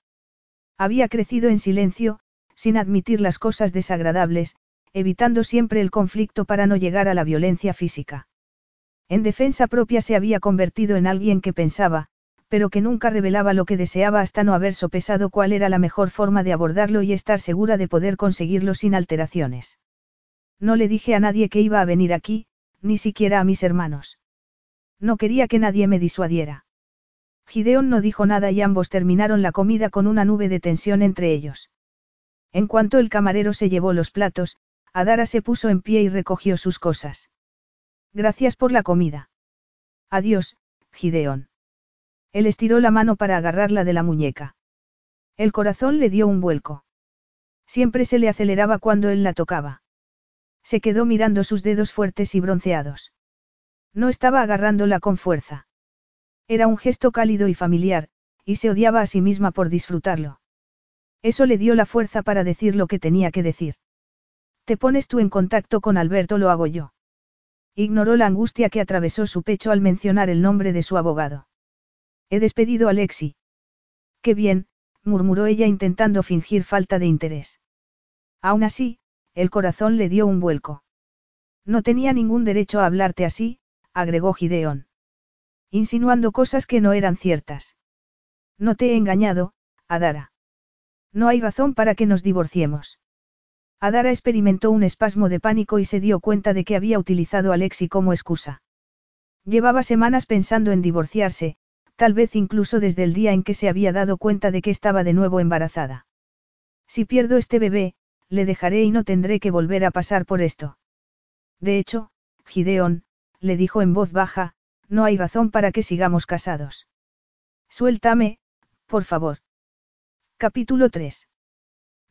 Había crecido en silencio, sin admitir las cosas desagradables, evitando siempre el conflicto para no llegar a la violencia física. En defensa propia se había convertido en alguien que pensaba, pero que nunca revelaba lo que deseaba hasta no haber sopesado cuál era la mejor forma de abordarlo y estar segura de poder conseguirlo sin alteraciones. No le dije a nadie que iba a venir aquí, ni siquiera a mis hermanos. No quería que nadie me disuadiera. Gideon no dijo nada y ambos terminaron la comida con una nube de tensión entre ellos. En cuanto el camarero se llevó los platos, Adara se puso en pie y recogió sus cosas. Gracias por la comida. Adiós, Gideón. Él estiró la mano para agarrarla de la muñeca. El corazón le dio un vuelco. Siempre se le aceleraba cuando él la tocaba. Se quedó mirando sus dedos fuertes y bronceados. No estaba agarrándola con fuerza. Era un gesto cálido y familiar, y se odiaba a sí misma por disfrutarlo. Eso le dio la fuerza para decir lo que tenía que decir. Te pones tú en contacto con Alberto, lo hago yo. Ignoró la angustia que atravesó su pecho al mencionar el nombre de su abogado. He despedido a Lexi. Qué bien, murmuró ella intentando fingir falta de interés. Aún así, el corazón le dio un vuelco. No tenía ningún derecho a hablarte así, agregó Gideón. Insinuando cosas que no eran ciertas. No te he engañado, Adara. No hay razón para que nos divorciemos. Adara experimentó un espasmo de pánico y se dio cuenta de que había utilizado a Lexi como excusa. Llevaba semanas pensando en divorciarse, tal vez incluso desde el día en que se había dado cuenta de que estaba de nuevo embarazada. Si pierdo este bebé, le dejaré y no tendré que volver a pasar por esto. De hecho, Gideón, le dijo en voz baja, no hay razón para que sigamos casados. Suéltame, por favor. Capítulo 3.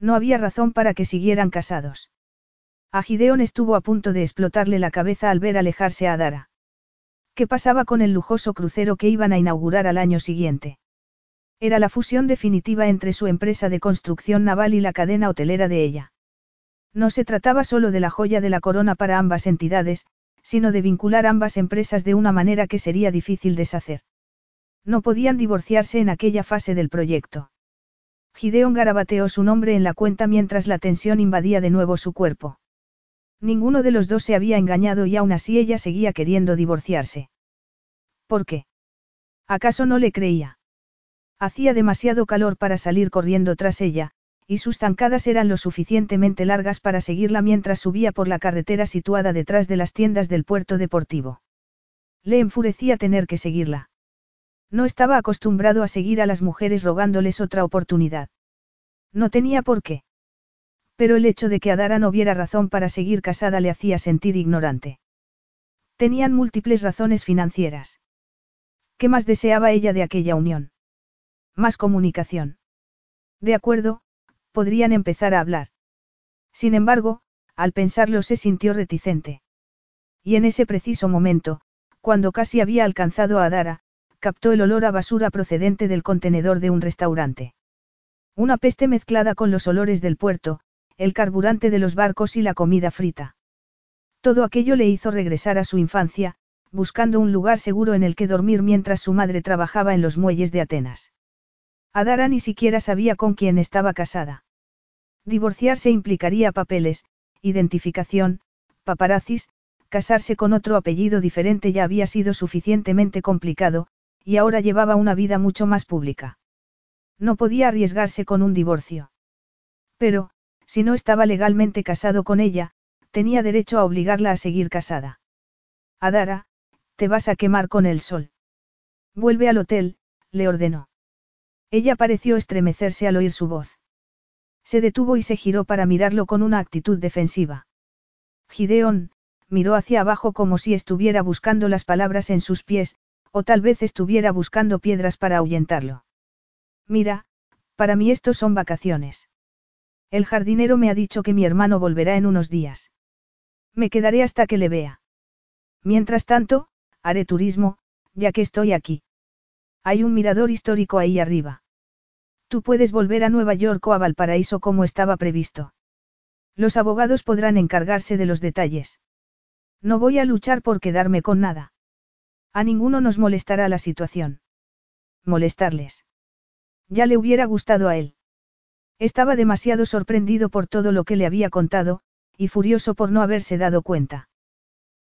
No había razón para que siguieran casados. A Gideon estuvo a punto de explotarle la cabeza al ver alejarse a Dara. ¿Qué pasaba con el lujoso crucero que iban a inaugurar al año siguiente? Era la fusión definitiva entre su empresa de construcción naval y la cadena hotelera de ella. No se trataba solo de la joya de la corona para ambas entidades, sino de vincular ambas empresas de una manera que sería difícil deshacer. No podían divorciarse en aquella fase del proyecto. Gideon garabateó su nombre en la cuenta mientras la tensión invadía de nuevo su cuerpo. Ninguno de los dos se había engañado y aún así ella seguía queriendo divorciarse. ¿Por qué? ¿Acaso no le creía? Hacía demasiado calor para salir corriendo tras ella, y sus zancadas eran lo suficientemente largas para seguirla mientras subía por la carretera situada detrás de las tiendas del puerto deportivo. Le enfurecía tener que seguirla. No estaba acostumbrado a seguir a las mujeres rogándoles otra oportunidad. No tenía por qué. Pero el hecho de que Adara no viera razón para seguir casada le hacía sentir ignorante. Tenían múltiples razones financieras. ¿Qué más deseaba ella de aquella unión? Más comunicación. De acuerdo, podrían empezar a hablar. Sin embargo, al pensarlo se sintió reticente. Y en ese preciso momento, cuando casi había alcanzado a Adara, captó el olor a basura procedente del contenedor de un restaurante. Una peste mezclada con los olores del puerto, el carburante de los barcos y la comida frita. Todo aquello le hizo regresar a su infancia, buscando un lugar seguro en el que dormir mientras su madre trabajaba en los muelles de Atenas. Adara ni siquiera sabía con quién estaba casada. Divorciarse implicaría papeles, identificación, paparazzis, casarse con otro apellido diferente ya había sido suficientemente complicado, y ahora llevaba una vida mucho más pública. No podía arriesgarse con un divorcio. Pero, si no estaba legalmente casado con ella, tenía derecho a obligarla a seguir casada. Adara, te vas a quemar con el sol. Vuelve al hotel, le ordenó. Ella pareció estremecerse al oír su voz. Se detuvo y se giró para mirarlo con una actitud defensiva. Gideón, miró hacia abajo como si estuviera buscando las palabras en sus pies, o tal vez estuviera buscando piedras para ahuyentarlo. Mira, para mí estos son vacaciones. El jardinero me ha dicho que mi hermano volverá en unos días. Me quedaré hasta que le vea. Mientras tanto, haré turismo, ya que estoy aquí. Hay un mirador histórico ahí arriba. Tú puedes volver a Nueva York o a Valparaíso como estaba previsto. Los abogados podrán encargarse de los detalles. No voy a luchar por quedarme con nada. A ninguno nos molestará la situación. Molestarles. Ya le hubiera gustado a él. Estaba demasiado sorprendido por todo lo que le había contado, y furioso por no haberse dado cuenta.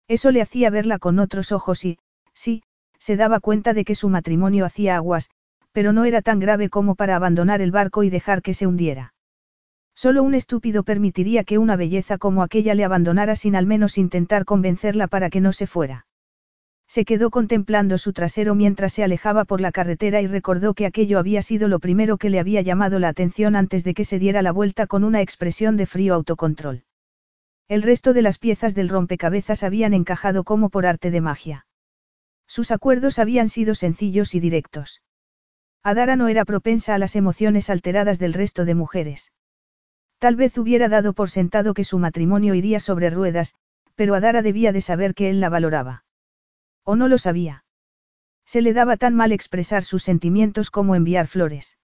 Eso le hacía verla con otros ojos y, sí, se daba cuenta de que su matrimonio hacía aguas, pero no era tan grave como para abandonar el barco y dejar que se hundiera. Solo un estúpido permitiría que una belleza como aquella le abandonara sin al menos intentar convencerla para que no se fuera. Se quedó contemplando su trasero mientras se alejaba por la carretera y recordó que aquello había sido lo primero que le había llamado la atención antes de que se diera la vuelta con una expresión de frío autocontrol. El resto de las piezas del rompecabezas habían encajado como por arte de magia. Sus acuerdos habían sido sencillos y directos. Adara no era propensa a las emociones alteradas del resto de mujeres. Tal vez hubiera dado por sentado que su matrimonio iría sobre ruedas, pero Adara debía de saber que él la valoraba. ¿O no lo sabía? Se le daba tan mal expresar sus sentimientos como enviar flores.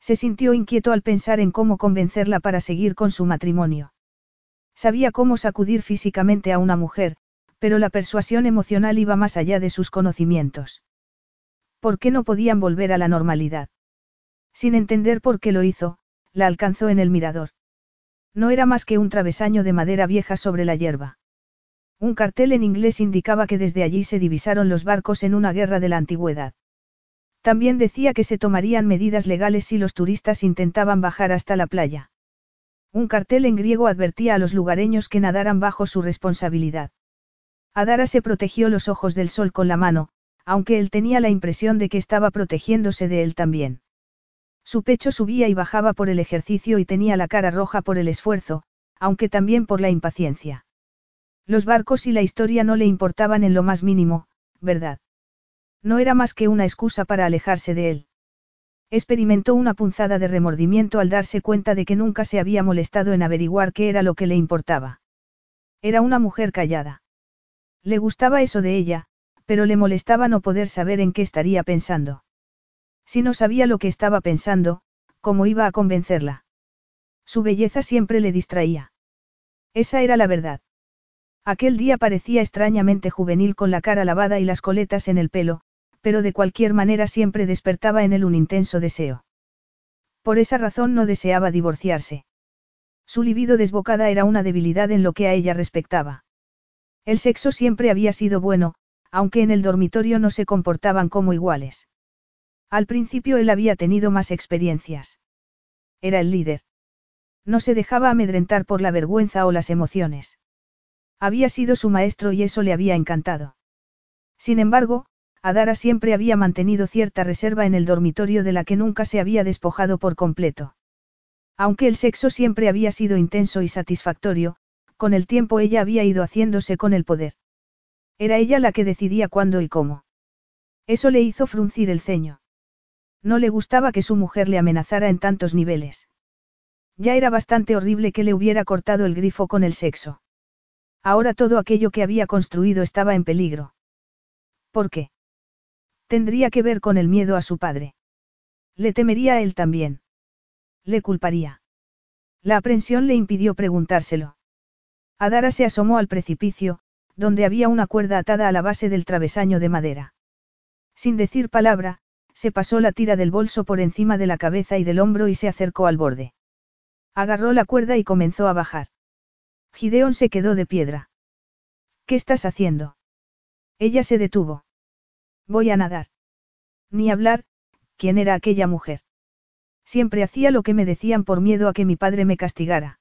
Se sintió inquieto al pensar en cómo convencerla para seguir con su matrimonio. Sabía cómo sacudir físicamente a una mujer, pero la persuasión emocional iba más allá de sus conocimientos. ¿Por qué no podían volver a la normalidad? Sin entender por qué lo hizo, la alcanzó en el mirador. No era más que un travesaño de madera vieja sobre la hierba. Un cartel en inglés indicaba que desde allí se divisaron los barcos en una guerra de la antigüedad. También decía que se tomarían medidas legales si los turistas intentaban bajar hasta la playa. Un cartel en griego advertía a los lugareños que nadaran bajo su responsabilidad. Adara se protegió los ojos del sol con la mano, aunque él tenía la impresión de que estaba protegiéndose de él también. Su pecho subía y bajaba por el ejercicio y tenía la cara roja por el esfuerzo, aunque también por la impaciencia. Los barcos y la historia no le importaban en lo más mínimo, ¿verdad? No era más que una excusa para alejarse de él. Experimentó una punzada de remordimiento al darse cuenta de que nunca se había molestado en averiguar qué era lo que le importaba. Era una mujer callada. Le gustaba eso de ella, pero le molestaba no poder saber en qué estaría pensando. Si no sabía lo que estaba pensando, ¿cómo iba a convencerla? Su belleza siempre le distraía. Esa era la verdad. Aquel día parecía extrañamente juvenil con la cara lavada y las coletas en el pelo, pero de cualquier manera siempre despertaba en él un intenso deseo. Por esa razón no deseaba divorciarse. Su libido desbocada era una debilidad en lo que a ella respectaba. El sexo siempre había sido bueno, aunque en el dormitorio no se comportaban como iguales. Al principio él había tenido más experiencias. Era el líder. No se dejaba amedrentar por la vergüenza o las emociones. Había sido su maestro y eso le había encantado. Sin embargo, Adara siempre había mantenido cierta reserva en el dormitorio de la que nunca se había despojado por completo. Aunque el sexo siempre había sido intenso y satisfactorio, con el tiempo ella había ido haciéndose con el poder. Era ella la que decidía cuándo y cómo. Eso le hizo fruncir el ceño. No le gustaba que su mujer le amenazara en tantos niveles. Ya era bastante horrible que le hubiera cortado el grifo con el sexo. Ahora todo aquello que había construido estaba en peligro. ¿Por qué? Tendría que ver con el miedo a su padre. Le temería a él también. Le culparía. La aprensión le impidió preguntárselo. Adara se asomó al precipicio, donde había una cuerda atada a la base del travesaño de madera. Sin decir palabra, se pasó la tira del bolso por encima de la cabeza y del hombro y se acercó al borde. Agarró la cuerda y comenzó a bajar. Gideón se quedó de piedra. ¿Qué estás haciendo? Ella se detuvo. Voy a nadar. Ni hablar, ¿quién era aquella mujer? Siempre hacía lo que me decían por miedo a que mi padre me castigara.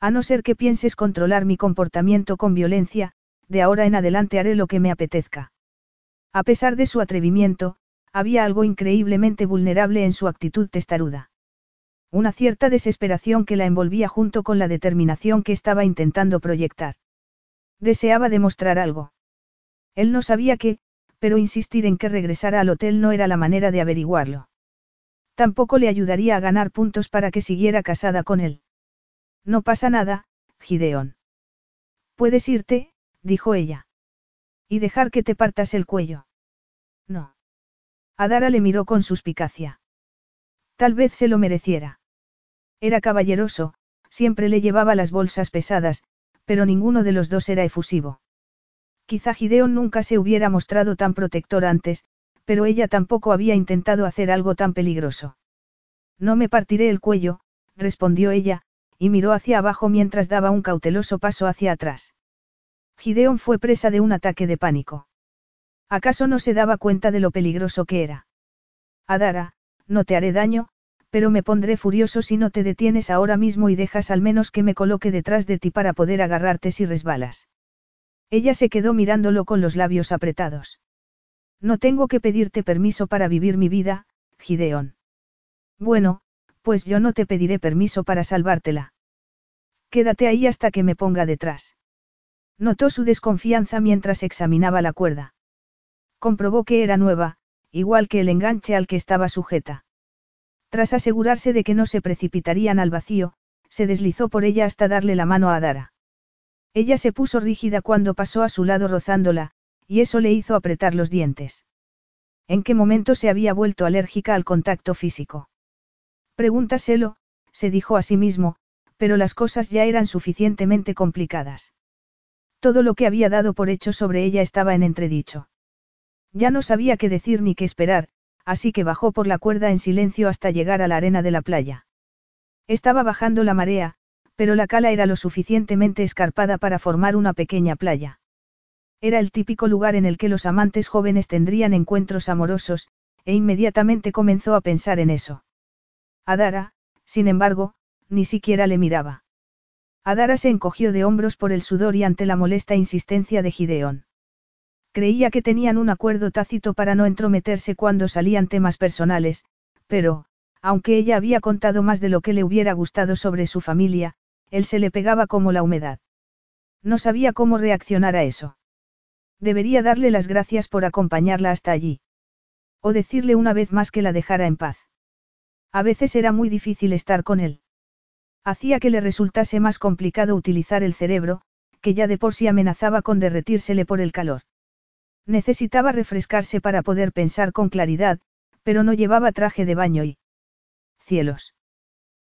A no ser que pienses controlar mi comportamiento con violencia, de ahora en adelante haré lo que me apetezca. A pesar de su atrevimiento, había algo increíblemente vulnerable en su actitud testaruda. Una cierta desesperación que la envolvía junto con la determinación que estaba intentando proyectar. Deseaba demostrar algo. Él no sabía qué, pero insistir en que regresara al hotel no era la manera de averiguarlo. Tampoco le ayudaría a ganar puntos para que siguiera casada con él. No pasa nada, Gideón. Puedes irte, dijo ella. Y dejar que te partas el cuello. No. Adara le miró con suspicacia. Tal vez se lo mereciera. Era caballeroso, siempre le llevaba las bolsas pesadas, pero ninguno de los dos era efusivo. Quizá Gideon nunca se hubiera mostrado tan protector antes, pero ella tampoco había intentado hacer algo tan peligroso. No me partiré el cuello, respondió ella, y miró hacia abajo mientras daba un cauteloso paso hacia atrás. Gideon fue presa de un ataque de pánico. ¿Acaso no se daba cuenta de lo peligroso que era? Adara, no te haré daño, pero me pondré furioso si no te detienes ahora mismo y dejas al menos que me coloque detrás de ti para poder agarrarte si resbalas. Ella se quedó mirándolo con los labios apretados. No tengo que pedirte permiso para vivir mi vida, Gideón. Bueno, pues yo no te pediré permiso para salvártela. Quédate ahí hasta que me ponga detrás. Notó su desconfianza mientras examinaba la cuerda. Comprobó que era nueva, igual que el enganche al que estaba sujeta. Tras asegurarse de que no se precipitarían al vacío, se deslizó por ella hasta darle la mano a Dara. Ella se puso rígida cuando pasó a su lado rozándola, y eso le hizo apretar los dientes. ¿En qué momento se había vuelto alérgica al contacto físico? Pregúntaselo, se dijo a sí mismo, pero las cosas ya eran suficientemente complicadas. Todo lo que había dado por hecho sobre ella estaba en entredicho. Ya no sabía qué decir ni qué esperar, así que bajó por la cuerda en silencio hasta llegar a la arena de la playa. Estaba bajando la marea, pero la cala era lo suficientemente escarpada para formar una pequeña playa. Era el típico lugar en el que los amantes jóvenes tendrían encuentros amorosos, e inmediatamente comenzó a pensar en eso. Adara, sin embargo, ni siquiera le miraba. Adara se encogió de hombros por el sudor y ante la molesta insistencia de Gideón. Creía que tenían un acuerdo tácito para no entrometerse cuando salían temas personales, pero, aunque ella había contado más de lo que le hubiera gustado sobre su familia, él se le pegaba como la humedad. No sabía cómo reaccionar a eso. Debería darle las gracias por acompañarla hasta allí. O decirle una vez más que la dejara en paz. A veces era muy difícil estar con él. Hacía que le resultase más complicado utilizar el cerebro, que ya de por sí amenazaba con derretírsele por el calor. Necesitaba refrescarse para poder pensar con claridad, pero no llevaba traje de baño y... Cielos.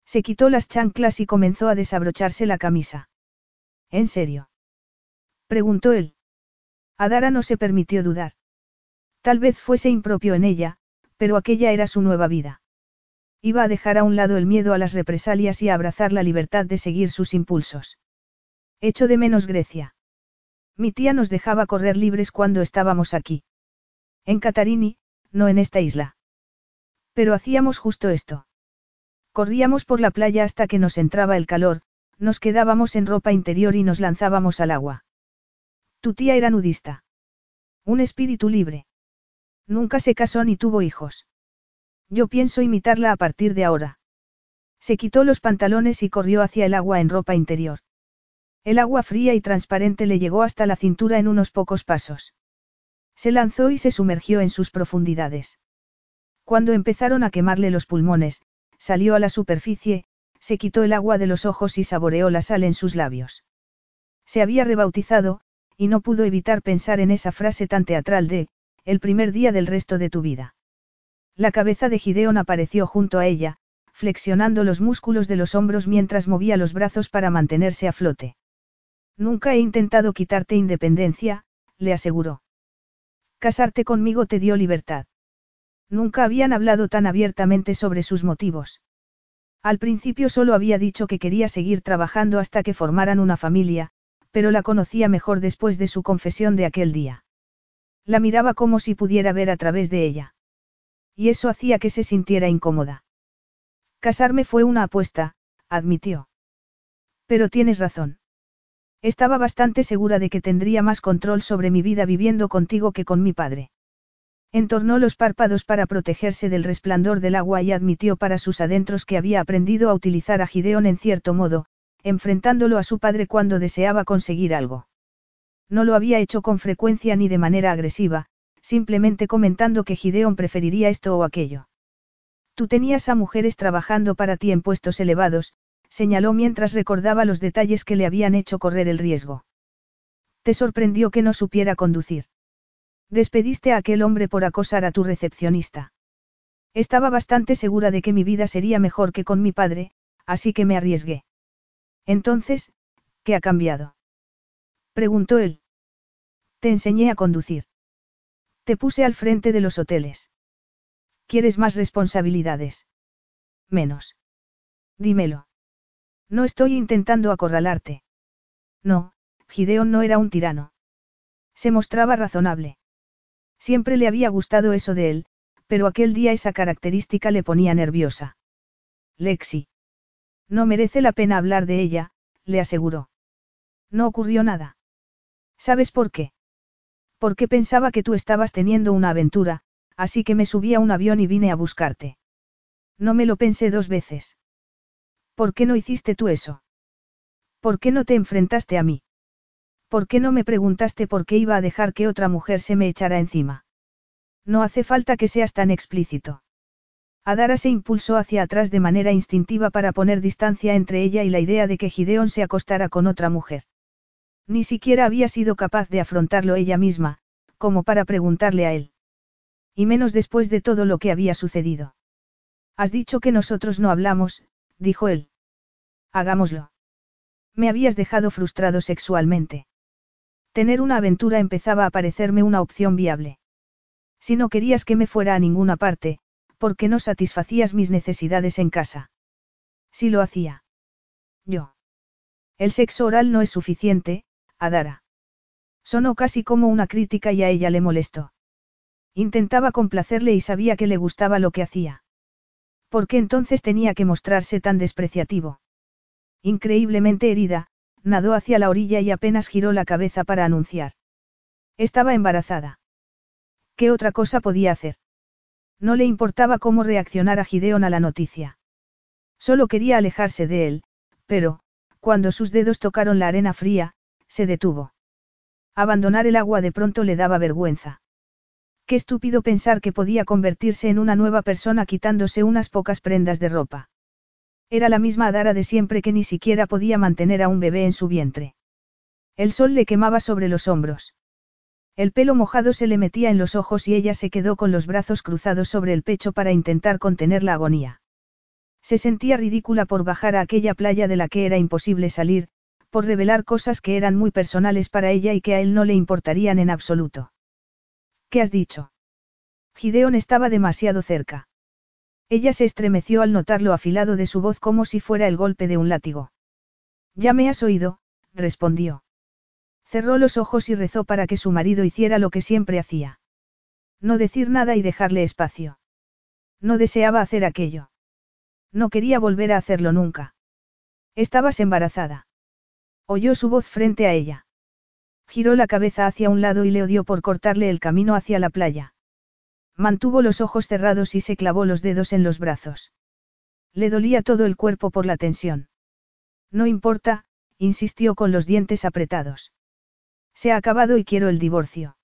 Se quitó las chanclas y comenzó a desabrocharse la camisa. ¿En serio? preguntó él. Adara no se permitió dudar. Tal vez fuese impropio en ella, pero aquella era su nueva vida. Iba a dejar a un lado el miedo a las represalias y a abrazar la libertad de seguir sus impulsos. Echo de menos Grecia. Mi tía nos dejaba correr libres cuando estábamos aquí. En Catarini, no en esta isla. Pero hacíamos justo esto. Corríamos por la playa hasta que nos entraba el calor, nos quedábamos en ropa interior y nos lanzábamos al agua. Tu tía era nudista. Un espíritu libre. Nunca se casó ni tuvo hijos. Yo pienso imitarla a partir de ahora. Se quitó los pantalones y corrió hacia el agua en ropa interior. El agua fría y transparente le llegó hasta la cintura en unos pocos pasos. Se lanzó y se sumergió en sus profundidades. Cuando empezaron a quemarle los pulmones, salió a la superficie, se quitó el agua de los ojos y saboreó la sal en sus labios. Se había rebautizado, y no pudo evitar pensar en esa frase tan teatral de, el primer día del resto de tu vida. La cabeza de Gideon apareció junto a ella, flexionando los músculos de los hombros mientras movía los brazos para mantenerse a flote. Nunca he intentado quitarte independencia, le aseguró. Casarte conmigo te dio libertad. Nunca habían hablado tan abiertamente sobre sus motivos. Al principio solo había dicho que quería seguir trabajando hasta que formaran una familia, pero la conocía mejor después de su confesión de aquel día. La miraba como si pudiera ver a través de ella. Y eso hacía que se sintiera incómoda. Casarme fue una apuesta, admitió. Pero tienes razón. Estaba bastante segura de que tendría más control sobre mi vida viviendo contigo que con mi padre. Entornó los párpados para protegerse del resplandor del agua y admitió para sus adentros que había aprendido a utilizar a Gideón en cierto modo, enfrentándolo a su padre cuando deseaba conseguir algo. No lo había hecho con frecuencia ni de manera agresiva, simplemente comentando que Gideon preferiría esto o aquello. Tú tenías a mujeres trabajando para ti en puestos elevados, señaló mientras recordaba los detalles que le habían hecho correr el riesgo. Te sorprendió que no supiera conducir. Despediste a aquel hombre por acosar a tu recepcionista. Estaba bastante segura de que mi vida sería mejor que con mi padre, así que me arriesgué. Entonces, ¿qué ha cambiado? Preguntó él. Te enseñé a conducir. Te puse al frente de los hoteles. ¿Quieres más responsabilidades? Menos. Dímelo. No estoy intentando acorralarte. No, Gideon no era un tirano. Se mostraba razonable. Siempre le había gustado eso de él, pero aquel día esa característica le ponía nerviosa. Lexi. No merece la pena hablar de ella, le aseguró. No ocurrió nada. ¿Sabes por qué? Porque pensaba que tú estabas teniendo una aventura, así que me subí a un avión y vine a buscarte. No me lo pensé dos veces. ¿Por qué no hiciste tú eso? ¿Por qué no te enfrentaste a mí? ¿Por qué no me preguntaste por qué iba a dejar que otra mujer se me echara encima? No hace falta que seas tan explícito. Adara se impulsó hacia atrás de manera instintiva para poner distancia entre ella y la idea de que Gideon se acostara con otra mujer. Ni siquiera había sido capaz de afrontarlo ella misma, como para preguntarle a él. Y menos después de todo lo que había sucedido. Has dicho que nosotros no hablamos, dijo él. Hagámoslo. Me habías dejado frustrado sexualmente. Tener una aventura empezaba a parecerme una opción viable. Si no querías que me fuera a ninguna parte, ¿por qué no satisfacías mis necesidades en casa? Si lo hacía. Yo. El sexo oral no es suficiente, Adara. Sonó casi como una crítica y a ella le molestó. Intentaba complacerle y sabía que le gustaba lo que hacía. ¿Por qué entonces tenía que mostrarse tan despreciativo? Increíblemente herida, nadó hacia la orilla y apenas giró la cabeza para anunciar. Estaba embarazada. ¿Qué otra cosa podía hacer? No le importaba cómo reaccionara Gideon a la noticia. Solo quería alejarse de él, pero, cuando sus dedos tocaron la arena fría, se detuvo. Abandonar el agua de pronto le daba vergüenza. Qué estúpido pensar que podía convertirse en una nueva persona quitándose unas pocas prendas de ropa. Era la misma Adara de siempre que ni siquiera podía mantener a un bebé en su vientre. El sol le quemaba sobre los hombros. El pelo mojado se le metía en los ojos y ella se quedó con los brazos cruzados sobre el pecho para intentar contener la agonía. Se sentía ridícula por bajar a aquella playa de la que era imposible salir, por revelar cosas que eran muy personales para ella y que a él no le importarían en absoluto. ¿Qué has dicho? Gideon estaba demasiado cerca. Ella se estremeció al notar lo afilado de su voz como si fuera el golpe de un látigo. Ya me has oído, respondió. Cerró los ojos y rezó para que su marido hiciera lo que siempre hacía. No decir nada y dejarle espacio. No deseaba hacer aquello. No quería volver a hacerlo nunca. Estabas embarazada. Oyó su voz frente a ella. Giró la cabeza hacia un lado y le odió por cortarle el camino hacia la playa. Mantuvo los ojos cerrados y se clavó los dedos en los brazos. Le dolía todo el cuerpo por la tensión. No importa, insistió con los dientes apretados. Se ha acabado y quiero el divorcio.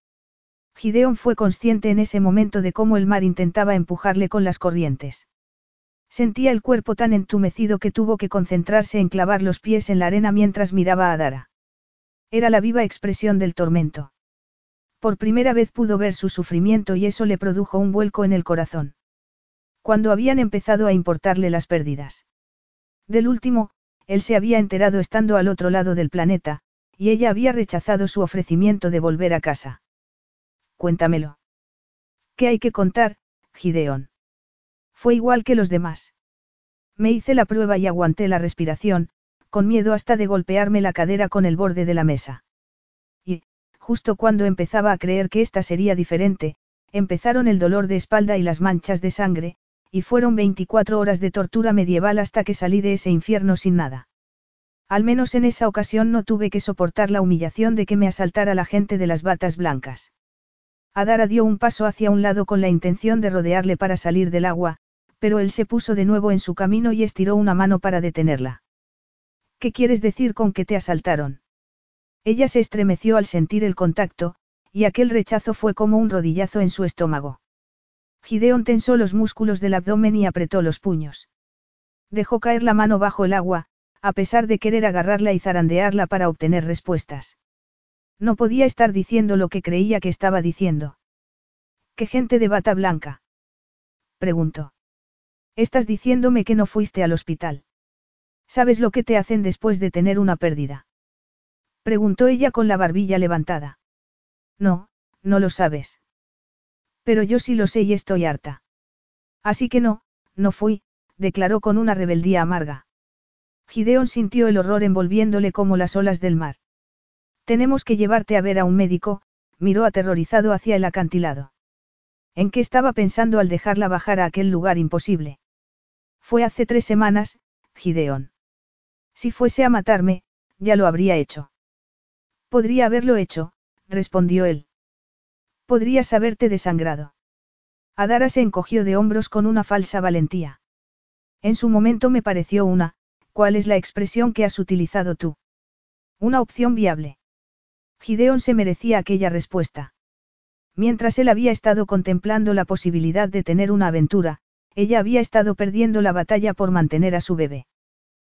Gideon fue consciente en ese momento de cómo el mar intentaba empujarle con las corrientes. Sentía el cuerpo tan entumecido que tuvo que concentrarse en clavar los pies en la arena mientras miraba a Dara. Era la viva expresión del tormento. Por primera vez pudo ver su sufrimiento y eso le produjo un vuelco en el corazón. Cuando habían empezado a importarle las pérdidas. Del último, él se había enterado estando al otro lado del planeta, y ella había rechazado su ofrecimiento de volver a casa. Cuéntamelo. ¿Qué hay que contar, Gideón? Fue igual que los demás. Me hice la prueba y aguanté la respiración, con miedo hasta de golpearme la cadera con el borde de la mesa. Y, justo cuando empezaba a creer que esta sería diferente, empezaron el dolor de espalda y las manchas de sangre, y fueron 24 horas de tortura medieval hasta que salí de ese infierno sin nada. Al menos en esa ocasión no tuve que soportar la humillación de que me asaltara la gente de las batas blancas. Adara dio un paso hacia un lado con la intención de rodearle para salir del agua, pero él se puso de nuevo en su camino y estiró una mano para detenerla. ¿Qué quieres decir con que te asaltaron? Ella se estremeció al sentir el contacto, y aquel rechazo fue como un rodillazo en su estómago. Gideon tensó los músculos del abdomen y apretó los puños. Dejó caer la mano bajo el agua, a pesar de querer agarrarla y zarandearla para obtener respuestas. No podía estar diciendo lo que creía que estaba diciendo. ¿Qué gente de bata blanca? preguntó. Estás diciéndome que no fuiste al hospital. ¿Sabes lo que te hacen después de tener una pérdida? Preguntó ella con la barbilla levantada. No, no lo sabes. Pero yo sí lo sé y estoy harta. Así que no, no fui, declaró con una rebeldía amarga. Gideon sintió el horror envolviéndole como las olas del mar. Tenemos que llevarte a ver a un médico, miró aterrorizado hacia el acantilado. ¿En qué estaba pensando al dejarla bajar a aquel lugar imposible? Fue hace tres semanas, Gideon. Si fuese a matarme, ya lo habría hecho. Podría haberlo hecho, respondió él. Podrías haberte desangrado. Adara se encogió de hombros con una falsa valentía. En su momento me pareció una, ¿cuál es la expresión que has utilizado tú? Una opción viable. Gideon se merecía aquella respuesta. Mientras él había estado contemplando la posibilidad de tener una aventura, ella había estado perdiendo la batalla por mantener a su bebé.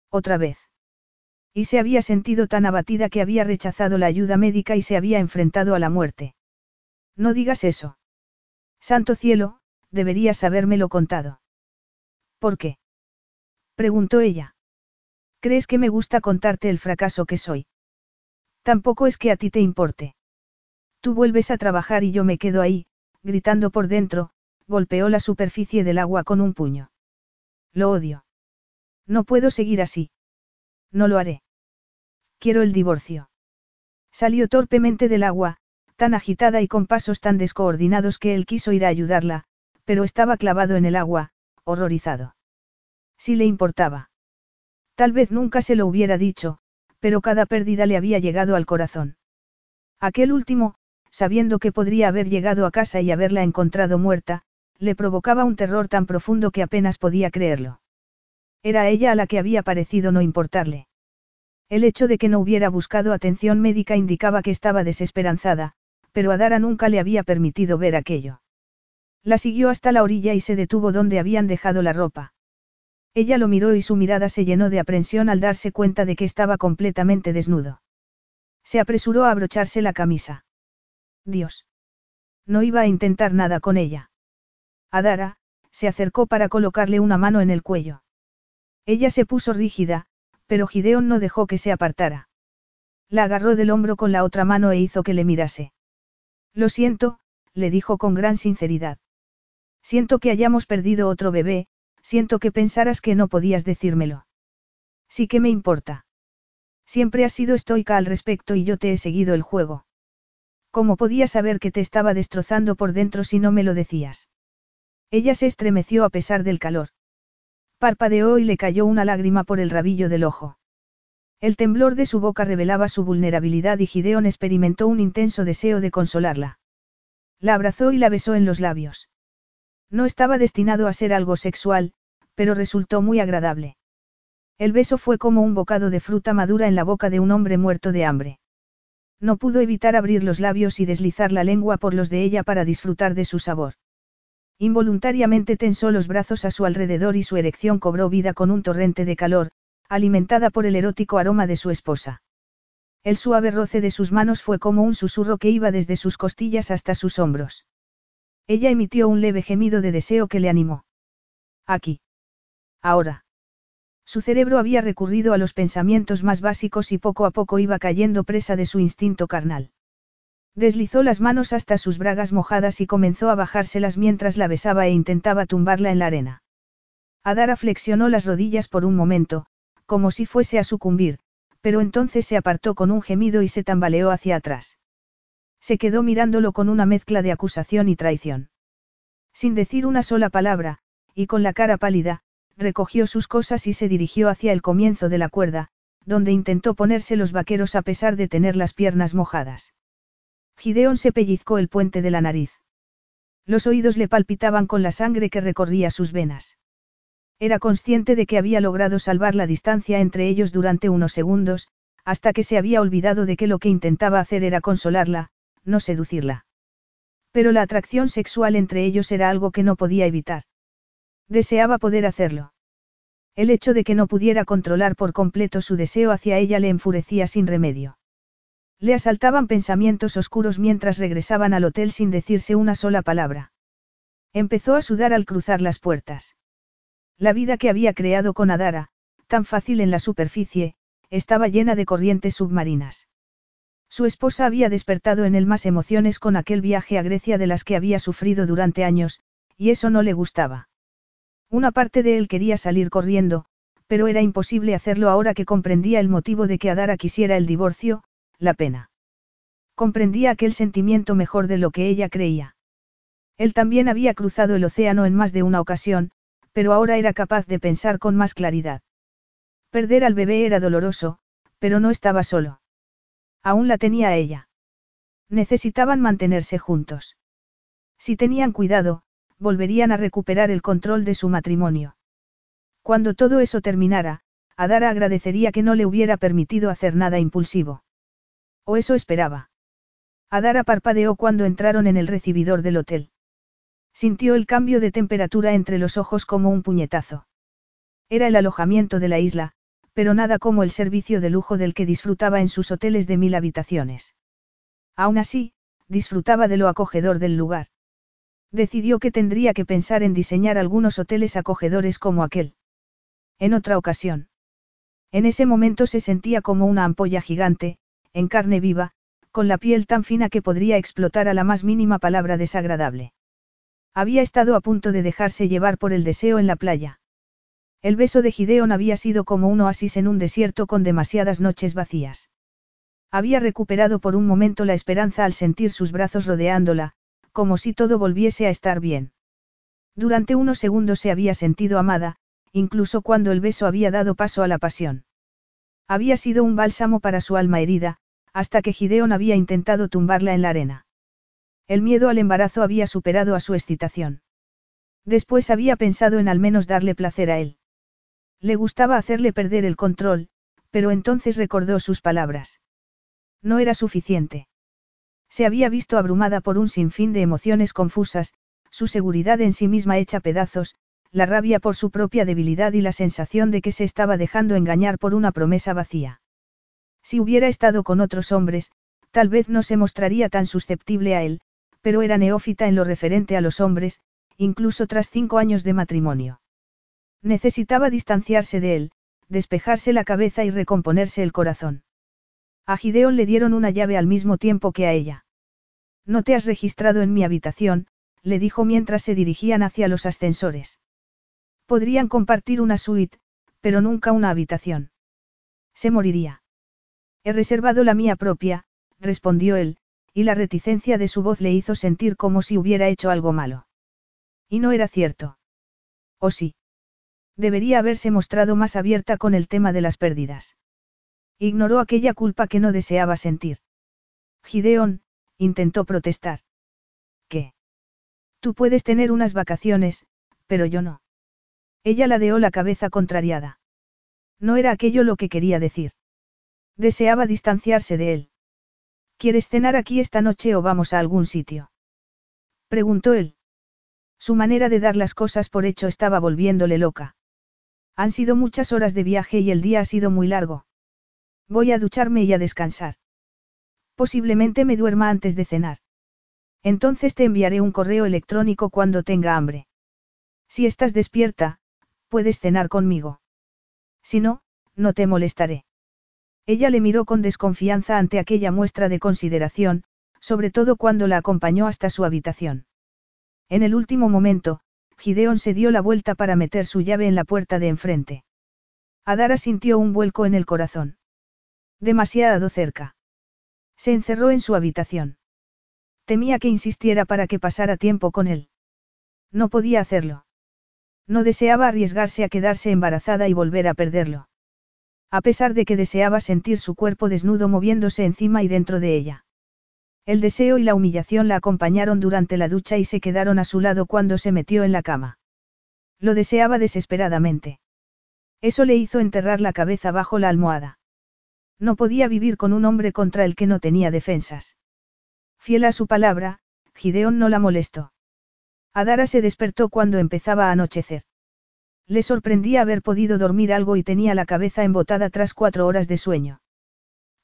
Otra vez. Y se había sentido tan abatida que había rechazado la ayuda médica y se había enfrentado a la muerte. No digas eso. Santo cielo, deberías habérmelo contado. ¿Por qué? preguntó ella. ¿Crees que me gusta contarte el fracaso que soy? Tampoco es que a ti te importe. Tú vuelves a trabajar y yo me quedo ahí, gritando por dentro, golpeó la superficie del agua con un puño. Lo odio. No puedo seguir así. No lo haré. Quiero el divorcio. Salió torpemente del agua, tan agitada y con pasos tan descoordinados que él quiso ir a ayudarla, pero estaba clavado en el agua, horrorizado. Si le importaba. Tal vez nunca se lo hubiera dicho, pero cada pérdida le había llegado al corazón. Aquel último, sabiendo que podría haber llegado a casa y haberla encontrado muerta, le provocaba un terror tan profundo que apenas podía creerlo. Era ella a la que había parecido no importarle. El hecho de que no hubiera buscado atención médica indicaba que estaba desesperanzada, pero a Dara nunca le había permitido ver aquello. La siguió hasta la orilla y se detuvo donde habían dejado la ropa. Ella lo miró y su mirada se llenó de aprensión al darse cuenta de que estaba completamente desnudo. Se apresuró a abrocharse la camisa. Dios. No iba a intentar nada con ella. Adara, se acercó para colocarle una mano en el cuello. Ella se puso rígida, pero Gideon no dejó que se apartara. La agarró del hombro con la otra mano e hizo que le mirase. Lo siento, le dijo con gran sinceridad. Siento que hayamos perdido otro bebé, siento que pensaras que no podías decírmelo. Sí que me importa. Siempre has sido estoica al respecto y yo te he seguido el juego. ¿Cómo podía saber que te estaba destrozando por dentro si no me lo decías? Ella se estremeció a pesar del calor. Parpadeó y le cayó una lágrima por el rabillo del ojo. El temblor de su boca revelaba su vulnerabilidad y Gideon experimentó un intenso deseo de consolarla. La abrazó y la besó en los labios. No estaba destinado a ser algo sexual, pero resultó muy agradable. El beso fue como un bocado de fruta madura en la boca de un hombre muerto de hambre. No pudo evitar abrir los labios y deslizar la lengua por los de ella para disfrutar de su sabor. Involuntariamente tensó los brazos a su alrededor y su erección cobró vida con un torrente de calor, alimentada por el erótico aroma de su esposa. El suave roce de sus manos fue como un susurro que iba desde sus costillas hasta sus hombros. Ella emitió un leve gemido de deseo que le animó. Aquí. Ahora. Su cerebro había recurrido a los pensamientos más básicos y poco a poco iba cayendo presa de su instinto carnal. Deslizó las manos hasta sus bragas mojadas y comenzó a bajárselas mientras la besaba e intentaba tumbarla en la arena. Adara flexionó las rodillas por un momento, como si fuese a sucumbir, pero entonces se apartó con un gemido y se tambaleó hacia atrás. Se quedó mirándolo con una mezcla de acusación y traición. Sin decir una sola palabra, y con la cara pálida, recogió sus cosas y se dirigió hacia el comienzo de la cuerda, donde intentó ponerse los vaqueros a pesar de tener las piernas mojadas. Gideón se pellizcó el puente de la nariz. Los oídos le palpitaban con la sangre que recorría sus venas. Era consciente de que había logrado salvar la distancia entre ellos durante unos segundos, hasta que se había olvidado de que lo que intentaba hacer era consolarla, no seducirla. Pero la atracción sexual entre ellos era algo que no podía evitar. Deseaba poder hacerlo. El hecho de que no pudiera controlar por completo su deseo hacia ella le enfurecía sin remedio. Le asaltaban pensamientos oscuros mientras regresaban al hotel sin decirse una sola palabra. Empezó a sudar al cruzar las puertas. La vida que había creado con Adara, tan fácil en la superficie, estaba llena de corrientes submarinas. Su esposa había despertado en él más emociones con aquel viaje a Grecia de las que había sufrido durante años, y eso no le gustaba. Una parte de él quería salir corriendo, pero era imposible hacerlo ahora que comprendía el motivo de que Adara quisiera el divorcio, la pena. Comprendía aquel sentimiento mejor de lo que ella creía. Él también había cruzado el océano en más de una ocasión, pero ahora era capaz de pensar con más claridad. Perder al bebé era doloroso, pero no estaba solo. Aún la tenía a ella. Necesitaban mantenerse juntos. Si tenían cuidado, volverían a recuperar el control de su matrimonio. Cuando todo eso terminara, Adara agradecería que no le hubiera permitido hacer nada impulsivo. O eso esperaba. Adara parpadeó cuando entraron en el recibidor del hotel. Sintió el cambio de temperatura entre los ojos como un puñetazo. Era el alojamiento de la isla, pero nada como el servicio de lujo del que disfrutaba en sus hoteles de mil habitaciones. Aún así, disfrutaba de lo acogedor del lugar. Decidió que tendría que pensar en diseñar algunos hoteles acogedores como aquel. En otra ocasión. En ese momento se sentía como una ampolla gigante, en carne viva, con la piel tan fina que podría explotar a la más mínima palabra desagradable. Había estado a punto de dejarse llevar por el deseo en la playa. El beso de Gideon había sido como un oasis en un desierto con demasiadas noches vacías. Había recuperado por un momento la esperanza al sentir sus brazos rodeándola, como si todo volviese a estar bien. Durante unos segundos se había sentido amada, incluso cuando el beso había dado paso a la pasión. Había sido un bálsamo para su alma herida, hasta que Gideon había intentado tumbarla en la arena. El miedo al embarazo había superado a su excitación. Después había pensado en al menos darle placer a él. Le gustaba hacerle perder el control, pero entonces recordó sus palabras. No era suficiente. Se había visto abrumada por un sinfín de emociones confusas, su seguridad en sí misma hecha pedazos, la rabia por su propia debilidad y la sensación de que se estaba dejando engañar por una promesa vacía. Si hubiera estado con otros hombres, tal vez no se mostraría tan susceptible a él, pero era neófita en lo referente a los hombres, incluso tras cinco años de matrimonio. Necesitaba distanciarse de él, despejarse la cabeza y recomponerse el corazón. A Gideon le dieron una llave al mismo tiempo que a ella. No te has registrado en mi habitación, le dijo mientras se dirigían hacia los ascensores. Podrían compartir una suite, pero nunca una habitación. Se moriría. He reservado la mía propia, respondió él, y la reticencia de su voz le hizo sentir como si hubiera hecho algo malo. Y no era cierto. ¿O sí? Debería haberse mostrado más abierta con el tema de las pérdidas. Ignoró aquella culpa que no deseaba sentir. Gideon, intentó protestar. ¿Qué? Tú puedes tener unas vacaciones, pero yo no. Ella ladeó la cabeza contrariada. No era aquello lo que quería decir. Deseaba distanciarse de él. ¿Quieres cenar aquí esta noche o vamos a algún sitio? Preguntó él. Su manera de dar las cosas por hecho estaba volviéndole loca. Han sido muchas horas de viaje y el día ha sido muy largo. Voy a ducharme y a descansar. Posiblemente me duerma antes de cenar. Entonces te enviaré un correo electrónico cuando tenga hambre. Si estás despierta, puedes cenar conmigo. Si no, no te molestaré. Ella le miró con desconfianza ante aquella muestra de consideración, sobre todo cuando la acompañó hasta su habitación. En el último momento, Gideon se dio la vuelta para meter su llave en la puerta de enfrente. Adara sintió un vuelco en el corazón. Demasiado cerca. Se encerró en su habitación. Temía que insistiera para que pasara tiempo con él. No podía hacerlo. No deseaba arriesgarse a quedarse embarazada y volver a perderlo. A pesar de que deseaba sentir su cuerpo desnudo moviéndose encima y dentro de ella. El deseo y la humillación la acompañaron durante la ducha y se quedaron a su lado cuando se metió en la cama. Lo deseaba desesperadamente. Eso le hizo enterrar la cabeza bajo la almohada. No podía vivir con un hombre contra el que no tenía defensas. Fiel a su palabra, Gideón no la molestó. Adara se despertó cuando empezaba a anochecer. Le sorprendía haber podido dormir algo y tenía la cabeza embotada tras cuatro horas de sueño.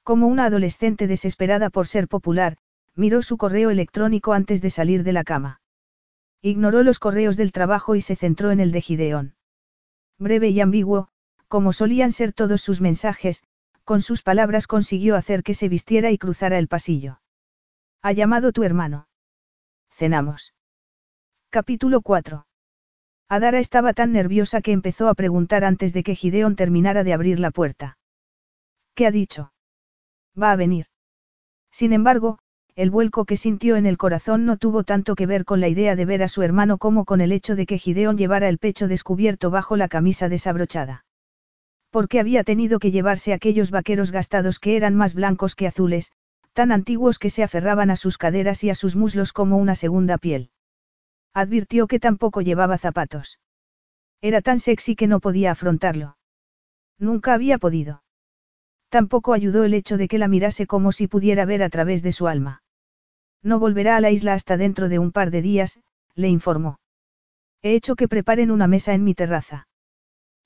Como una adolescente desesperada por ser popular, miró su correo electrónico antes de salir de la cama. Ignoró los correos del trabajo y se centró en el de Gideón. Breve y ambiguo, como solían ser todos sus mensajes, con sus palabras consiguió hacer que se vistiera y cruzara el pasillo. Ha llamado tu hermano. Cenamos. Capítulo 4. Adara estaba tan nerviosa que empezó a preguntar antes de que Gideon terminara de abrir la puerta. ¿Qué ha dicho? Va a venir. Sin embargo, el vuelco que sintió en el corazón no tuvo tanto que ver con la idea de ver a su hermano como con el hecho de que Gideon llevara el pecho descubierto bajo la camisa desabrochada. Porque había tenido que llevarse aquellos vaqueros gastados que eran más blancos que azules, tan antiguos que se aferraban a sus caderas y a sus muslos como una segunda piel. Advirtió que tampoco llevaba zapatos. Era tan sexy que no podía afrontarlo. Nunca había podido. Tampoco ayudó el hecho de que la mirase como si pudiera ver a través de su alma. No volverá a la isla hasta dentro de un par de días, le informó. He hecho que preparen una mesa en mi terraza.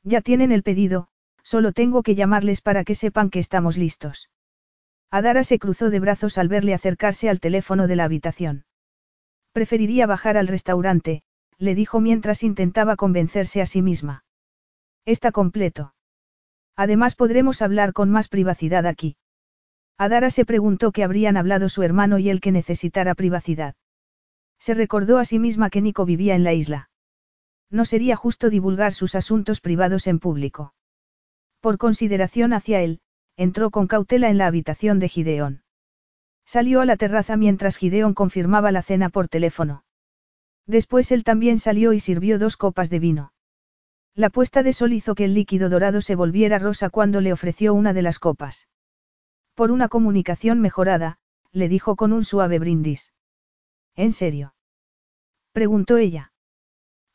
Ya tienen el pedido, solo tengo que llamarles para que sepan que estamos listos. Adara se cruzó de brazos al verle acercarse al teléfono de la habitación. Preferiría bajar al restaurante, le dijo mientras intentaba convencerse a sí misma. Está completo. Además podremos hablar con más privacidad aquí. Adara se preguntó qué habrían hablado su hermano y el que necesitara privacidad. Se recordó a sí misma que Nico vivía en la isla. No sería justo divulgar sus asuntos privados en público. Por consideración hacia él, entró con cautela en la habitación de Gideón. Salió a la terraza mientras Gideón confirmaba la cena por teléfono. Después él también salió y sirvió dos copas de vino. La puesta de sol hizo que el líquido dorado se volviera rosa cuando le ofreció una de las copas. Por una comunicación mejorada, le dijo con un suave brindis. ¿En serio? preguntó ella.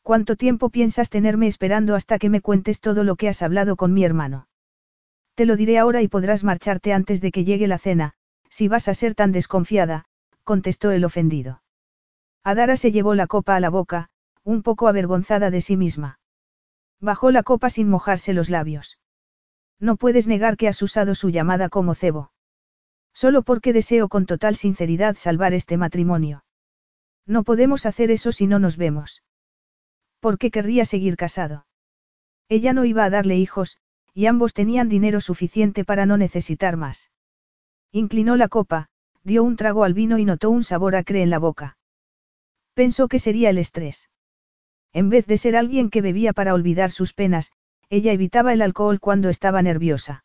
¿Cuánto tiempo piensas tenerme esperando hasta que me cuentes todo lo que has hablado con mi hermano? Te lo diré ahora y podrás marcharte antes de que llegue la cena, si vas a ser tan desconfiada, contestó el ofendido. Adara se llevó la copa a la boca, un poco avergonzada de sí misma. Bajó la copa sin mojarse los labios. No puedes negar que has usado su llamada como cebo. Solo porque deseo con total sinceridad salvar este matrimonio. No podemos hacer eso si no nos vemos. ¿Por qué querría seguir casado? Ella no iba a darle hijos, y ambos tenían dinero suficiente para no necesitar más. Inclinó la copa, dio un trago al vino y notó un sabor acre en la boca. Pensó que sería el estrés. En vez de ser alguien que bebía para olvidar sus penas, ella evitaba el alcohol cuando estaba nerviosa.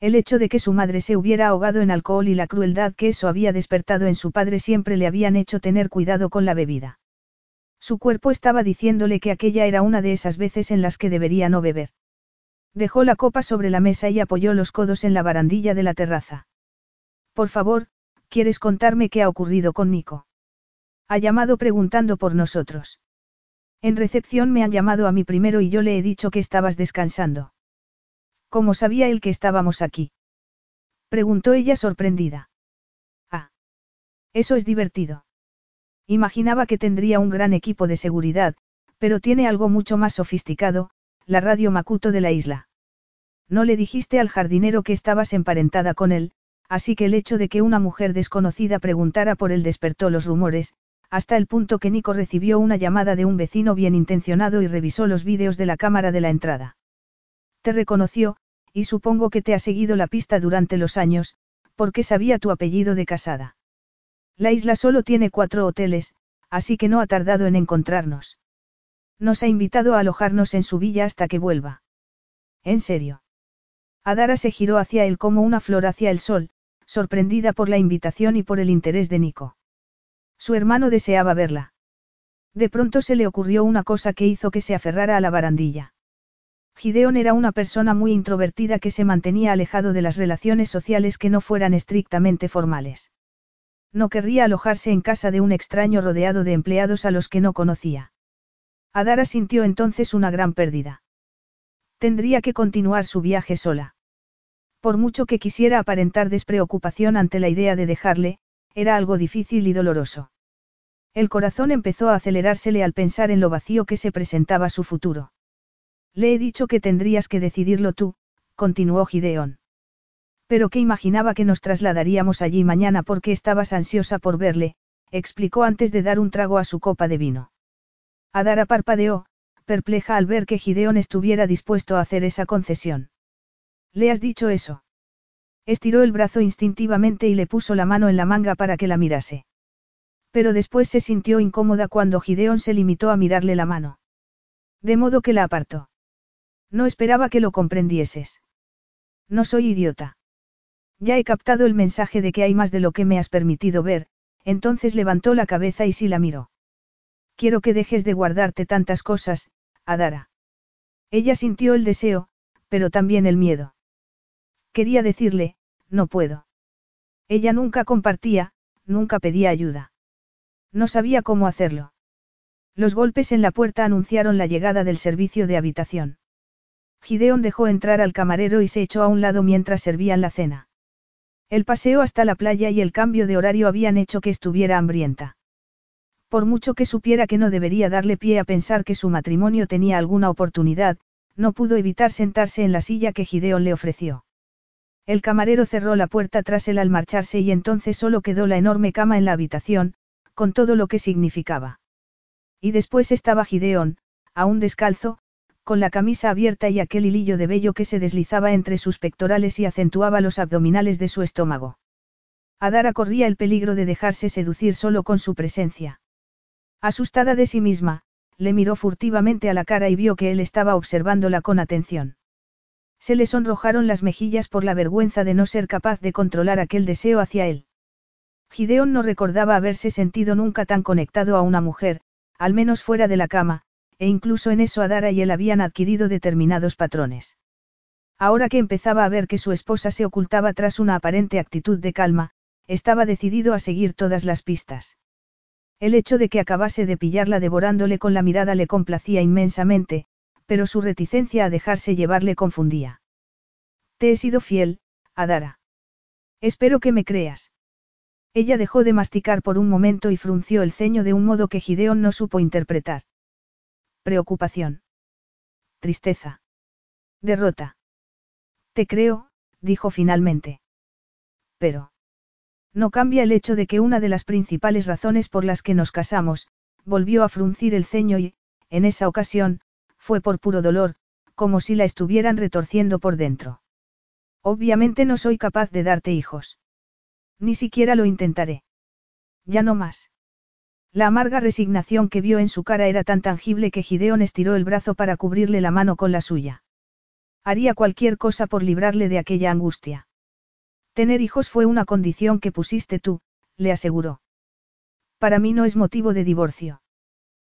El hecho de que su madre se hubiera ahogado en alcohol y la crueldad que eso había despertado en su padre siempre le habían hecho tener cuidado con la bebida. Su cuerpo estaba diciéndole que aquella era una de esas veces en las que debería no beber. Dejó la copa sobre la mesa y apoyó los codos en la barandilla de la terraza. Por favor, ¿quieres contarme qué ha ocurrido con Nico? Ha llamado preguntando por nosotros. En recepción me han llamado a mí primero y yo le he dicho que estabas descansando. ¿Cómo sabía él que estábamos aquí? Preguntó ella sorprendida. Ah. Eso es divertido. Imaginaba que tendría un gran equipo de seguridad, pero tiene algo mucho más sofisticado, la radio Makuto de la isla. No le dijiste al jardinero que estabas emparentada con él, así que el hecho de que una mujer desconocida preguntara por él despertó los rumores, hasta el punto que Nico recibió una llamada de un vecino bien intencionado y revisó los vídeos de la cámara de la entrada. Te reconoció, y supongo que te ha seguido la pista durante los años, porque sabía tu apellido de casada. La isla solo tiene cuatro hoteles, así que no ha tardado en encontrarnos. Nos ha invitado a alojarnos en su villa hasta que vuelva. ¿En serio? Adara se giró hacia él como una flor hacia el sol, sorprendida por la invitación y por el interés de Nico. Su hermano deseaba verla. De pronto se le ocurrió una cosa que hizo que se aferrara a la barandilla. Gideon era una persona muy introvertida que se mantenía alejado de las relaciones sociales que no fueran estrictamente formales. No querría alojarse en casa de un extraño rodeado de empleados a los que no conocía. Adara sintió entonces una gran pérdida. Tendría que continuar su viaje sola. Por mucho que quisiera aparentar despreocupación ante la idea de dejarle, era algo difícil y doloroso. El corazón empezó a acelerársele al pensar en lo vacío que se presentaba su futuro. Le he dicho que tendrías que decidirlo tú, continuó Gideón. Pero que imaginaba que nos trasladaríamos allí mañana porque estabas ansiosa por verle, explicó antes de dar un trago a su copa de vino. Adara parpadeó, perpleja al ver que Gideón estuviera dispuesto a hacer esa concesión. ¿Le has dicho eso? Estiró el brazo instintivamente y le puso la mano en la manga para que la mirase. Pero después se sintió incómoda cuando Gideón se limitó a mirarle la mano. De modo que la apartó. No esperaba que lo comprendieses. No soy idiota. Ya he captado el mensaje de que hay más de lo que me has permitido ver, entonces levantó la cabeza y sí la miró. Quiero que dejes de guardarte tantas cosas, Adara. Ella sintió el deseo, pero también el miedo. Quería decirle, no puedo. Ella nunca compartía, nunca pedía ayuda. No sabía cómo hacerlo. Los golpes en la puerta anunciaron la llegada del servicio de habitación. Gideon dejó entrar al camarero y se echó a un lado mientras servían la cena. El paseo hasta la playa y el cambio de horario habían hecho que estuviera hambrienta. Por mucho que supiera que no debería darle pie a pensar que su matrimonio tenía alguna oportunidad, no pudo evitar sentarse en la silla que Gideon le ofreció. El camarero cerró la puerta tras él al marcharse y entonces solo quedó la enorme cama en la habitación, con todo lo que significaba. Y después estaba Gideón, aún descalzo, con la camisa abierta y aquel hilillo de vello que se deslizaba entre sus pectorales y acentuaba los abdominales de su estómago. Adara corría el peligro de dejarse seducir solo con su presencia. Asustada de sí misma, le miró furtivamente a la cara y vio que él estaba observándola con atención. Se le sonrojaron las mejillas por la vergüenza de no ser capaz de controlar aquel deseo hacia él. Gideón no recordaba haberse sentido nunca tan conectado a una mujer, al menos fuera de la cama, e incluso en eso Adara y él habían adquirido determinados patrones. Ahora que empezaba a ver que su esposa se ocultaba tras una aparente actitud de calma, estaba decidido a seguir todas las pistas. El hecho de que acabase de pillarla devorándole con la mirada le complacía inmensamente, pero su reticencia a dejarse llevar le confundía. Te he sido fiel, Adara. Espero que me creas. Ella dejó de masticar por un momento y frunció el ceño de un modo que Gideon no supo interpretar. Preocupación. Tristeza. Derrota. Te creo, dijo finalmente. Pero. No cambia el hecho de que una de las principales razones por las que nos casamos, volvió a fruncir el ceño y, en esa ocasión, fue por puro dolor, como si la estuvieran retorciendo por dentro. Obviamente no soy capaz de darte hijos. Ni siquiera lo intentaré. Ya no más. La amarga resignación que vio en su cara era tan tangible que Gideon estiró el brazo para cubrirle la mano con la suya. Haría cualquier cosa por librarle de aquella angustia. Tener hijos fue una condición que pusiste tú, le aseguró. Para mí no es motivo de divorcio.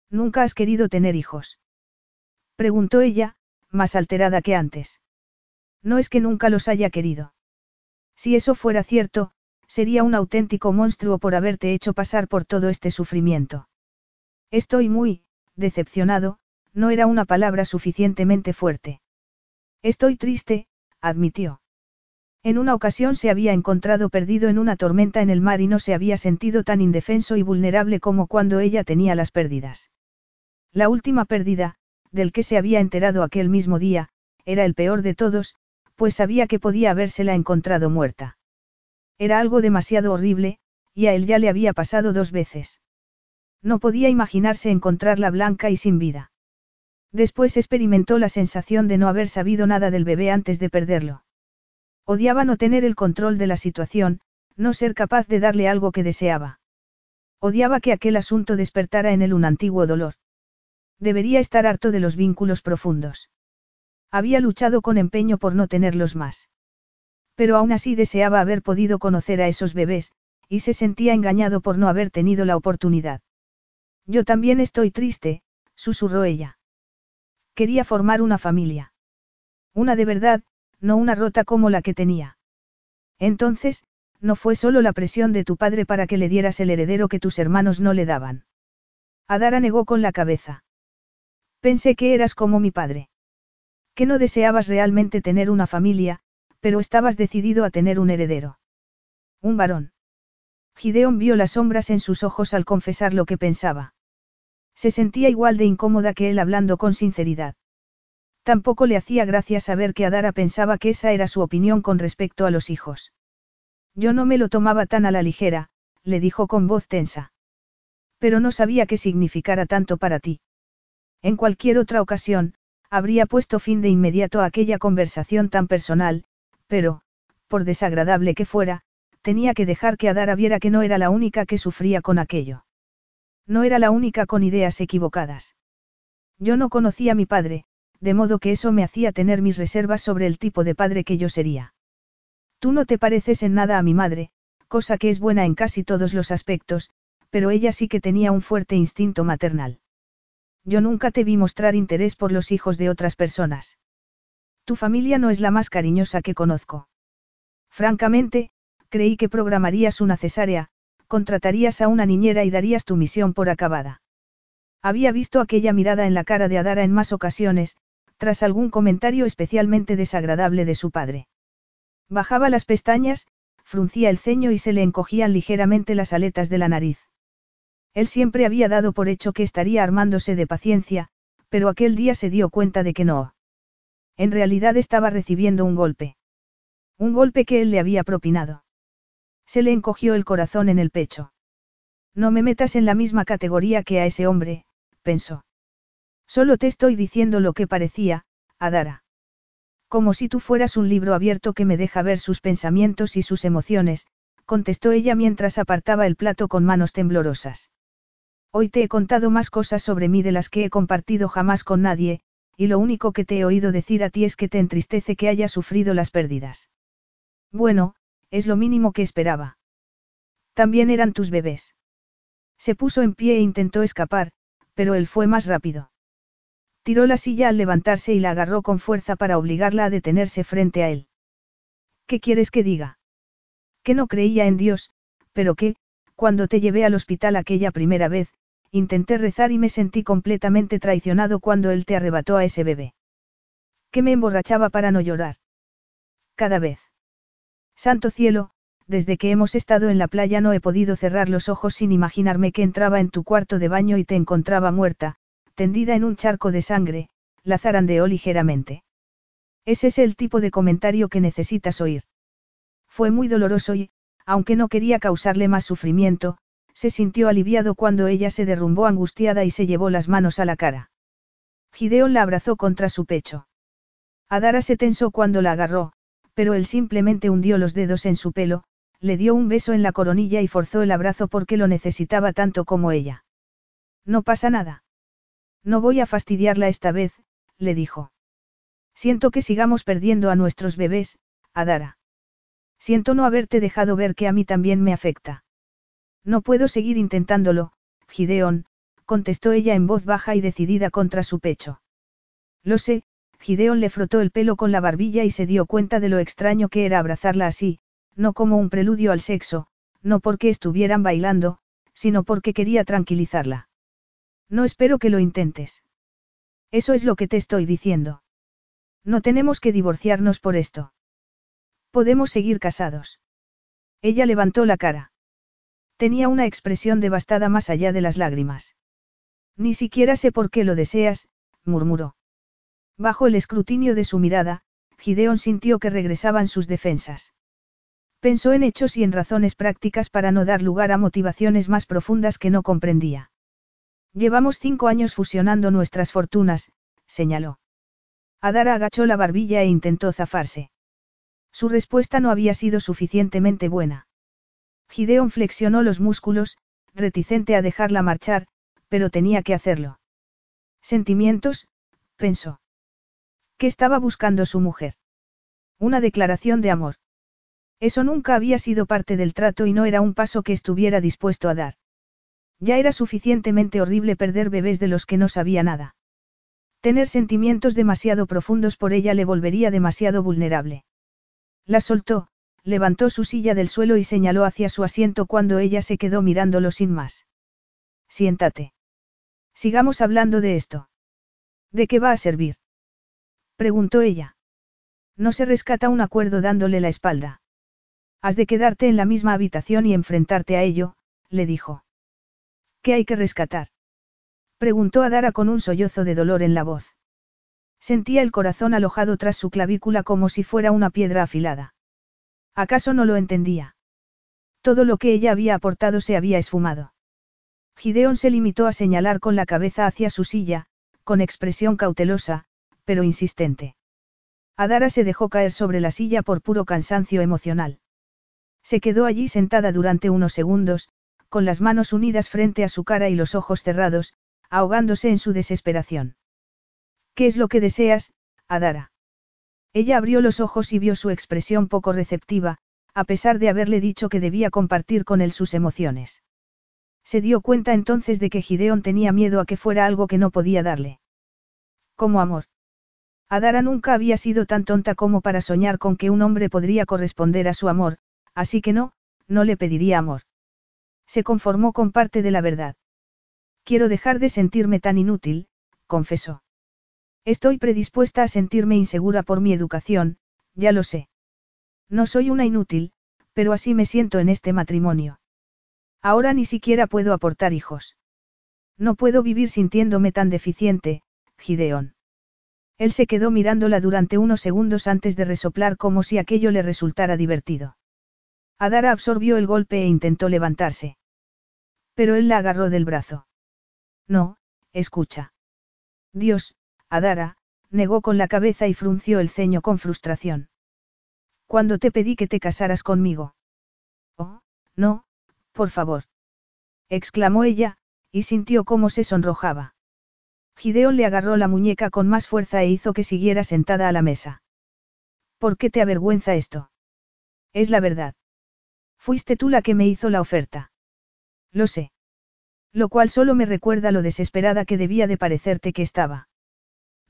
¿Nunca has querido tener hijos? Preguntó ella, más alterada que antes. No es que nunca los haya querido. Si eso fuera cierto, sería un auténtico monstruo por haberte hecho pasar por todo este sufrimiento. Estoy muy, decepcionado, no era una palabra suficientemente fuerte. Estoy triste, admitió. En una ocasión se había encontrado perdido en una tormenta en el mar y no se había sentido tan indefenso y vulnerable como cuando ella tenía las pérdidas. La última pérdida, del que se había enterado aquel mismo día, era el peor de todos, pues sabía que podía habérsela encontrado muerta. Era algo demasiado horrible, y a él ya le había pasado dos veces. No podía imaginarse encontrarla blanca y sin vida. Después experimentó la sensación de no haber sabido nada del bebé antes de perderlo. Odiaba no tener el control de la situación, no ser capaz de darle algo que deseaba. Odiaba que aquel asunto despertara en él un antiguo dolor. Debería estar harto de los vínculos profundos. Había luchado con empeño por no tenerlos más. Pero aún así deseaba haber podido conocer a esos bebés, y se sentía engañado por no haber tenido la oportunidad. Yo también estoy triste, susurró ella. Quería formar una familia. Una de verdad, no una rota como la que tenía. Entonces, no fue solo la presión de tu padre para que le dieras el heredero que tus hermanos no le daban. Adara negó con la cabeza. Pensé que eras como mi padre. Que no deseabas realmente tener una familia, pero estabas decidido a tener un heredero. Un varón. Gideon vio las sombras en sus ojos al confesar lo que pensaba. Se sentía igual de incómoda que él hablando con sinceridad. Tampoco le hacía gracia saber que Adara pensaba que esa era su opinión con respecto a los hijos. Yo no me lo tomaba tan a la ligera, le dijo con voz tensa. Pero no sabía qué significara tanto para ti. En cualquier otra ocasión, habría puesto fin de inmediato a aquella conversación tan personal, pero, por desagradable que fuera, tenía que dejar que Adara viera que no era la única que sufría con aquello. No era la única con ideas equivocadas. Yo no conocía a mi padre, de modo que eso me hacía tener mis reservas sobre el tipo de padre que yo sería. Tú no te pareces en nada a mi madre, cosa que es buena en casi todos los aspectos, pero ella sí que tenía un fuerte instinto maternal. Yo nunca te vi mostrar interés por los hijos de otras personas. Tu familia no es la más cariñosa que conozco. Francamente, creí que programarías una cesárea, contratarías a una niñera y darías tu misión por acabada. Había visto aquella mirada en la cara de Adara en más ocasiones, tras algún comentario especialmente desagradable de su padre. Bajaba las pestañas, fruncía el ceño y se le encogían ligeramente las aletas de la nariz. Él siempre había dado por hecho que estaría armándose de paciencia, pero aquel día se dio cuenta de que no. En realidad estaba recibiendo un golpe. Un golpe que él le había propinado. Se le encogió el corazón en el pecho. No me metas en la misma categoría que a ese hombre, pensó. Solo te estoy diciendo lo que parecía, Adara. Como si tú fueras un libro abierto que me deja ver sus pensamientos y sus emociones, contestó ella mientras apartaba el plato con manos temblorosas. Hoy te he contado más cosas sobre mí de las que he compartido jamás con nadie, y lo único que te he oído decir a ti es que te entristece que haya sufrido las pérdidas. Bueno, es lo mínimo que esperaba. También eran tus bebés. Se puso en pie e intentó escapar, pero él fue más rápido. Tiró la silla al levantarse y la agarró con fuerza para obligarla a detenerse frente a él. ¿Qué quieres que diga? Que no creía en Dios, pero que, cuando te llevé al hospital aquella primera vez, intenté rezar y me sentí completamente traicionado cuando él te arrebató a ese bebé. Que me emborrachaba para no llorar. Cada vez. Santo cielo, desde que hemos estado en la playa no he podido cerrar los ojos sin imaginarme que entraba en tu cuarto de baño y te encontraba muerta, tendida en un charco de sangre, la zarandeó ligeramente. Ese es el tipo de comentario que necesitas oír. Fue muy doloroso y, aunque no quería causarle más sufrimiento, se sintió aliviado cuando ella se derrumbó angustiada y se llevó las manos a la cara. Gideon la abrazó contra su pecho. Adara se tensó cuando la agarró, pero él simplemente hundió los dedos en su pelo, le dio un beso en la coronilla y forzó el abrazo porque lo necesitaba tanto como ella. No pasa nada. No voy a fastidiarla esta vez, le dijo. Siento que sigamos perdiendo a nuestros bebés, Adara. Siento no haberte dejado ver que a mí también me afecta. No puedo seguir intentándolo, Gideón, contestó ella en voz baja y decidida contra su pecho. Lo sé, Gideón le frotó el pelo con la barbilla y se dio cuenta de lo extraño que era abrazarla así, no como un preludio al sexo, no porque estuvieran bailando, sino porque quería tranquilizarla. No espero que lo intentes. Eso es lo que te estoy diciendo. No tenemos que divorciarnos por esto. Podemos seguir casados. Ella levantó la cara. Tenía una expresión devastada más allá de las lágrimas. Ni siquiera sé por qué lo deseas, murmuró. Bajo el escrutinio de su mirada, Gideon sintió que regresaban sus defensas. Pensó en hechos y en razones prácticas para no dar lugar a motivaciones más profundas que no comprendía. Llevamos cinco años fusionando nuestras fortunas, señaló. Adara agachó la barbilla e intentó zafarse. Su respuesta no había sido suficientemente buena. Gideon flexionó los músculos, reticente a dejarla marchar, pero tenía que hacerlo. Sentimientos, pensó. ¿Qué estaba buscando su mujer? Una declaración de amor. Eso nunca había sido parte del trato y no era un paso que estuviera dispuesto a dar. Ya era suficientemente horrible perder bebés de los que no sabía nada. Tener sentimientos demasiado profundos por ella le volvería demasiado vulnerable. La soltó, levantó su silla del suelo y señaló hacia su asiento cuando ella se quedó mirándolo sin más. Siéntate. Sigamos hablando de esto. ¿De qué va a servir? preguntó ella. No se rescata un acuerdo dándole la espalda. Has de quedarte en la misma habitación y enfrentarte a ello, le dijo. ¿Qué hay que rescatar? Preguntó a Dara con un sollozo de dolor en la voz. Sentía el corazón alojado tras su clavícula como si fuera una piedra afilada. ¿Acaso no lo entendía? Todo lo que ella había aportado se había esfumado. Gideon se limitó a señalar con la cabeza hacia su silla, con expresión cautelosa, pero insistente. Adara se dejó caer sobre la silla por puro cansancio emocional. Se quedó allí sentada durante unos segundos, con las manos unidas frente a su cara y los ojos cerrados, ahogándose en su desesperación. ¿Qué es lo que deseas, Adara? Ella abrió los ojos y vio su expresión poco receptiva, a pesar de haberle dicho que debía compartir con él sus emociones. Se dio cuenta entonces de que Gideon tenía miedo a que fuera algo que no podía darle. Como amor. Adara nunca había sido tan tonta como para soñar con que un hombre podría corresponder a su amor, así que no, no le pediría amor. Se conformó con parte de la verdad. Quiero dejar de sentirme tan inútil, confesó. Estoy predispuesta a sentirme insegura por mi educación, ya lo sé. No soy una inútil, pero así me siento en este matrimonio. Ahora ni siquiera puedo aportar hijos. No puedo vivir sintiéndome tan deficiente, Gideón. Él se quedó mirándola durante unos segundos antes de resoplar como si aquello le resultara divertido. Adara absorbió el golpe e intentó levantarse. Pero él la agarró del brazo. No, escucha. Dios, Adara, negó con la cabeza y frunció el ceño con frustración. Cuando te pedí que te casaras conmigo. Oh, no, por favor. exclamó ella, y sintió cómo se sonrojaba. Gideón le agarró la muñeca con más fuerza e hizo que siguiera sentada a la mesa. ¿Por qué te avergüenza esto? Es la verdad. Fuiste tú la que me hizo la oferta. Lo sé. Lo cual solo me recuerda lo desesperada que debía de parecerte que estaba.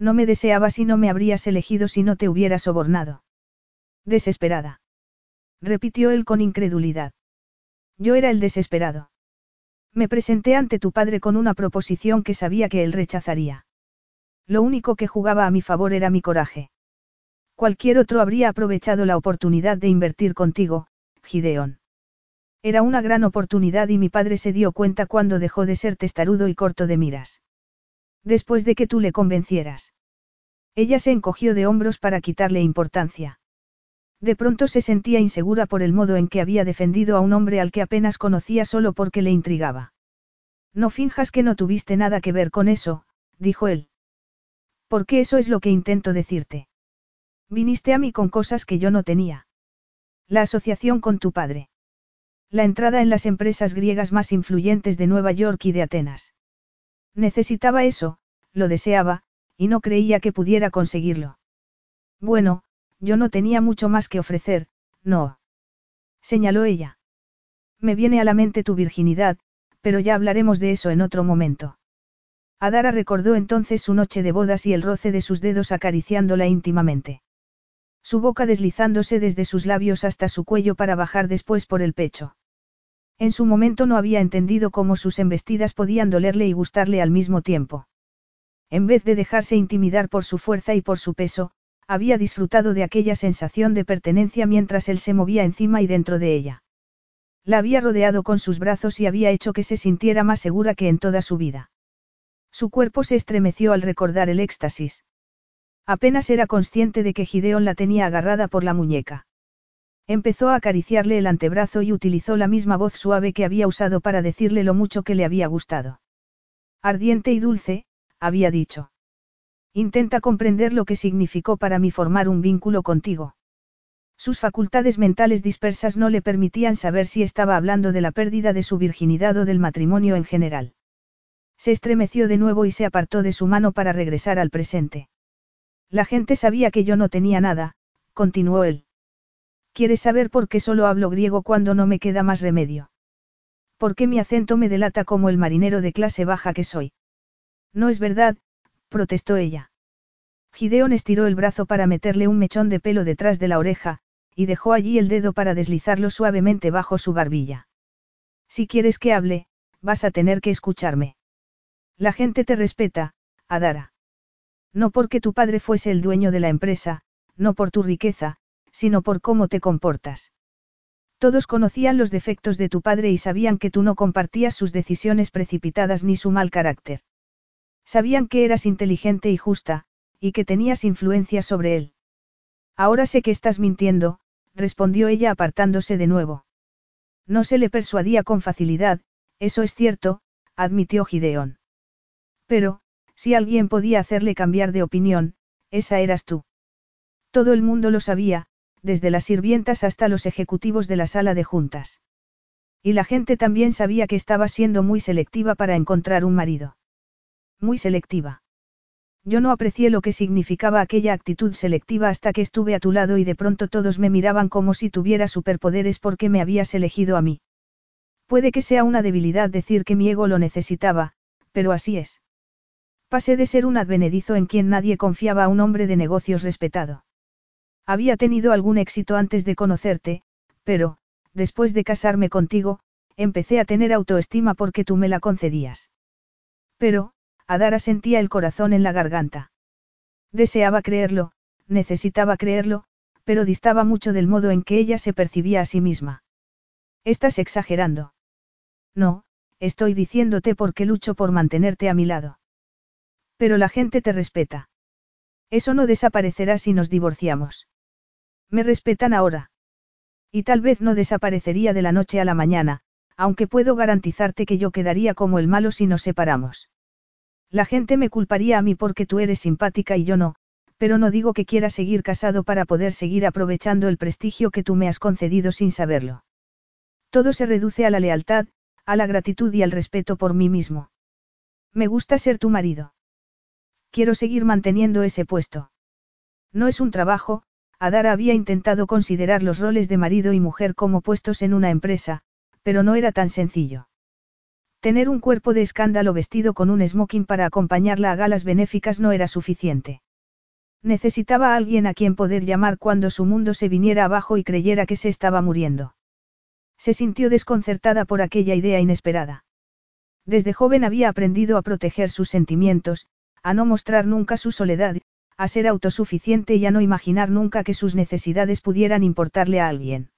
No me deseabas y no me habrías elegido si no te hubiera sobornado. Desesperada. Repitió él con incredulidad. Yo era el desesperado. Me presenté ante tu padre con una proposición que sabía que él rechazaría. Lo único que jugaba a mi favor era mi coraje. Cualquier otro habría aprovechado la oportunidad de invertir contigo, Gideón. Era una gran oportunidad y mi padre se dio cuenta cuando dejó de ser testarudo y corto de miras. Después de que tú le convencieras. Ella se encogió de hombros para quitarle importancia. De pronto se sentía insegura por el modo en que había defendido a un hombre al que apenas conocía solo porque le intrigaba. No finjas que no tuviste nada que ver con eso, dijo él. Porque eso es lo que intento decirte. Viniste a mí con cosas que yo no tenía. La asociación con tu padre. La entrada en las empresas griegas más influyentes de Nueva York y de Atenas. Necesitaba eso, lo deseaba, y no creía que pudiera conseguirlo. Bueno, yo no tenía mucho más que ofrecer, no. Señaló ella. Me viene a la mente tu virginidad, pero ya hablaremos de eso en otro momento. Adara recordó entonces su noche de bodas y el roce de sus dedos acariciándola íntimamente. Su boca deslizándose desde sus labios hasta su cuello para bajar después por el pecho. En su momento no había entendido cómo sus embestidas podían dolerle y gustarle al mismo tiempo. En vez de dejarse intimidar por su fuerza y por su peso, había disfrutado de aquella sensación de pertenencia mientras él se movía encima y dentro de ella. La había rodeado con sus brazos y había hecho que se sintiera más segura que en toda su vida. Su cuerpo se estremeció al recordar el éxtasis. Apenas era consciente de que Gideón la tenía agarrada por la muñeca. Empezó a acariciarle el antebrazo y utilizó la misma voz suave que había usado para decirle lo mucho que le había gustado. Ardiente y dulce, había dicho. Intenta comprender lo que significó para mí formar un vínculo contigo. Sus facultades mentales dispersas no le permitían saber si estaba hablando de la pérdida de su virginidad o del matrimonio en general. Se estremeció de nuevo y se apartó de su mano para regresar al presente. La gente sabía que yo no tenía nada, continuó él. ¿Quieres saber por qué solo hablo griego cuando no me queda más remedio? ¿Por qué mi acento me delata como el marinero de clase baja que soy? No es verdad, protestó ella. Gideón estiró el brazo para meterle un mechón de pelo detrás de la oreja, y dejó allí el dedo para deslizarlo suavemente bajo su barbilla. Si quieres que hable, vas a tener que escucharme. La gente te respeta, Adara. No porque tu padre fuese el dueño de la empresa, no por tu riqueza, sino por cómo te comportas. Todos conocían los defectos de tu padre y sabían que tú no compartías sus decisiones precipitadas ni su mal carácter. Sabían que eras inteligente y justa, y que tenías influencia sobre él. Ahora sé que estás mintiendo, respondió ella apartándose de nuevo. No se le persuadía con facilidad, eso es cierto, admitió Gideón. Pero, si alguien podía hacerle cambiar de opinión, esa eras tú. Todo el mundo lo sabía, desde las sirvientas hasta los ejecutivos de la sala de juntas. Y la gente también sabía que estaba siendo muy selectiva para encontrar un marido. Muy selectiva. Yo no aprecié lo que significaba aquella actitud selectiva hasta que estuve a tu lado y de pronto todos me miraban como si tuviera superpoderes porque me habías elegido a mí. Puede que sea una debilidad decir que mi ego lo necesitaba, pero así es. Pasé de ser un advenedizo en quien nadie confiaba a un hombre de negocios respetado. Había tenido algún éxito antes de conocerte, pero, después de casarme contigo, empecé a tener autoestima porque tú me la concedías. Pero, Adara sentía el corazón en la garganta. Deseaba creerlo, necesitaba creerlo, pero distaba mucho del modo en que ella se percibía a sí misma. Estás exagerando. No, estoy diciéndote porque lucho por mantenerte a mi lado. Pero la gente te respeta. Eso no desaparecerá si nos divorciamos. Me respetan ahora. Y tal vez no desaparecería de la noche a la mañana, aunque puedo garantizarte que yo quedaría como el malo si nos separamos. La gente me culparía a mí porque tú eres simpática y yo no, pero no digo que quiera seguir casado para poder seguir aprovechando el prestigio que tú me has concedido sin saberlo. Todo se reduce a la lealtad, a la gratitud y al respeto por mí mismo. Me gusta ser tu marido. Quiero seguir manteniendo ese puesto. No es un trabajo, Adara había intentado considerar los roles de marido y mujer como puestos en una empresa, pero no era tan sencillo. Tener un cuerpo de escándalo vestido con un smoking para acompañarla a galas benéficas no era suficiente. Necesitaba a alguien a quien poder llamar cuando su mundo se viniera abajo y creyera que se estaba muriendo. Se sintió desconcertada por aquella idea inesperada. Desde joven había aprendido a proteger sus sentimientos, a no mostrar nunca su soledad, a ser autosuficiente y a no imaginar nunca que sus necesidades pudieran importarle a alguien.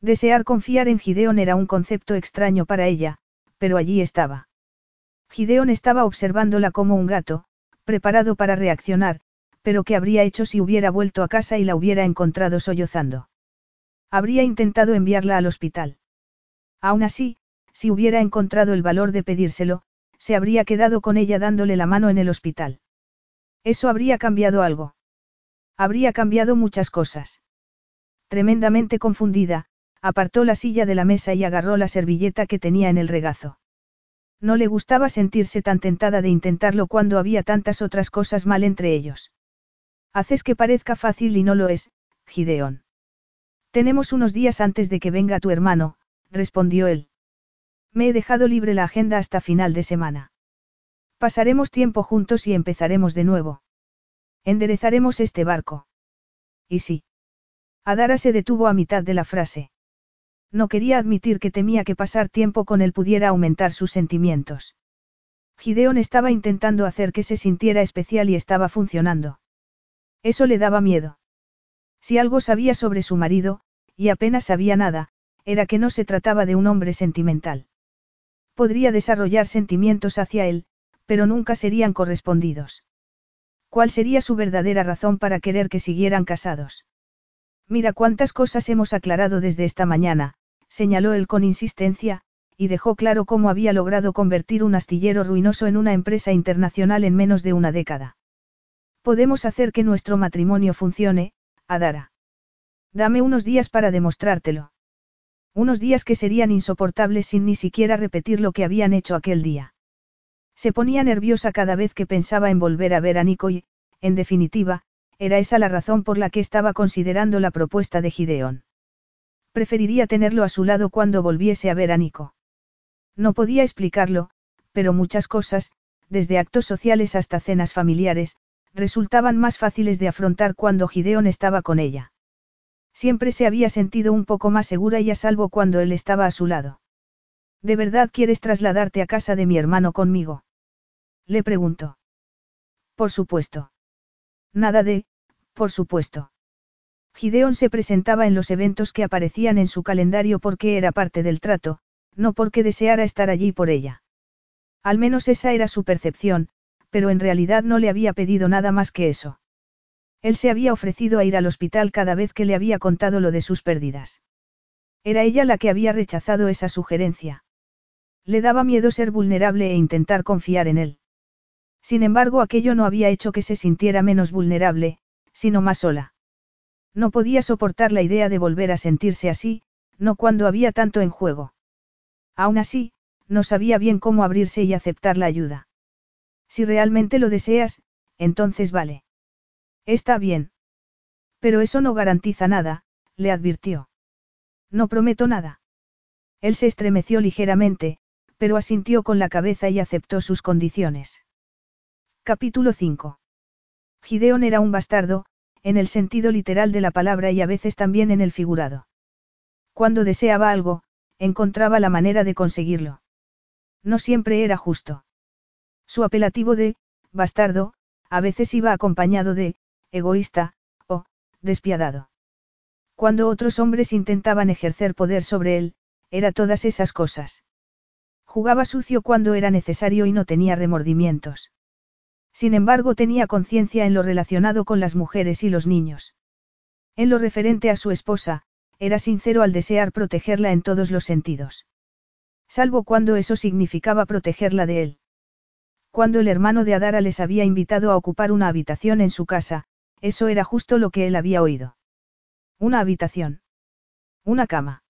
Desear confiar en Gideon era un concepto extraño para ella, pero allí estaba. Gideon estaba observándola como un gato, preparado para reaccionar, pero ¿qué habría hecho si hubiera vuelto a casa y la hubiera encontrado sollozando? Habría intentado enviarla al hospital. Aún así, si hubiera encontrado el valor de pedírselo, se habría quedado con ella dándole la mano en el hospital. Eso habría cambiado algo. Habría cambiado muchas cosas. Tremendamente confundida, apartó la silla de la mesa y agarró la servilleta que tenía en el regazo. No le gustaba sentirse tan tentada de intentarlo cuando había tantas otras cosas mal entre ellos. Haces que parezca fácil y no lo es, Gideón. Tenemos unos días antes de que venga tu hermano, respondió él. Me he dejado libre la agenda hasta final de semana. Pasaremos tiempo juntos y empezaremos de nuevo. Enderezaremos este barco. ¿Y sí? Adara se detuvo a mitad de la frase. No quería admitir que temía que pasar tiempo con él pudiera aumentar sus sentimientos. Gideon estaba intentando hacer que se sintiera especial y estaba funcionando. Eso le daba miedo. Si algo sabía sobre su marido, y apenas sabía nada, era que no se trataba de un hombre sentimental. Podría desarrollar sentimientos hacia él, pero nunca serían correspondidos. ¿Cuál sería su verdadera razón para querer que siguieran casados? Mira cuántas cosas hemos aclarado desde esta mañana, señaló él con insistencia, y dejó claro cómo había logrado convertir un astillero ruinoso en una empresa internacional en menos de una década. Podemos hacer que nuestro matrimonio funcione, Adara. Dame unos días para demostrártelo. Unos días que serían insoportables sin ni siquiera repetir lo que habían hecho aquel día. Se ponía nerviosa cada vez que pensaba en volver a ver a Nico y, en definitiva, era esa la razón por la que estaba considerando la propuesta de Gideon. Preferiría tenerlo a su lado cuando volviese a ver a Nico. No podía explicarlo, pero muchas cosas, desde actos sociales hasta cenas familiares, resultaban más fáciles de afrontar cuando Gideon estaba con ella. Siempre se había sentido un poco más segura y a salvo cuando él estaba a su lado. ¿De verdad quieres trasladarte a casa de mi hermano conmigo? Le preguntó. Por supuesto. Nada de, por supuesto. Gideon se presentaba en los eventos que aparecían en su calendario porque era parte del trato, no porque deseara estar allí por ella. Al menos esa era su percepción, pero en realidad no le había pedido nada más que eso. Él se había ofrecido a ir al hospital cada vez que le había contado lo de sus pérdidas. Era ella la que había rechazado esa sugerencia. Le daba miedo ser vulnerable e intentar confiar en él. Sin embargo, aquello no había hecho que se sintiera menos vulnerable, sino más sola. No podía soportar la idea de volver a sentirse así, no cuando había tanto en juego. Aún así, no sabía bien cómo abrirse y aceptar la ayuda. Si realmente lo deseas, entonces vale. Está bien. Pero eso no garantiza nada, le advirtió. No prometo nada. Él se estremeció ligeramente, pero asintió con la cabeza y aceptó sus condiciones. Capítulo 5. Gideon era un bastardo, en el sentido literal de la palabra y a veces también en el figurado. Cuando deseaba algo, encontraba la manera de conseguirlo. No siempre era justo. Su apelativo de, bastardo, a veces iba acompañado de, egoísta, o, despiadado. Cuando otros hombres intentaban ejercer poder sobre él, era todas esas cosas. Jugaba sucio cuando era necesario y no tenía remordimientos. Sin embargo, tenía conciencia en lo relacionado con las mujeres y los niños. En lo referente a su esposa, era sincero al desear protegerla en todos los sentidos. Salvo cuando eso significaba protegerla de él. Cuando el hermano de Adara les había invitado a ocupar una habitación en su casa, eso era justo lo que él había oído. Una habitación. Una cama.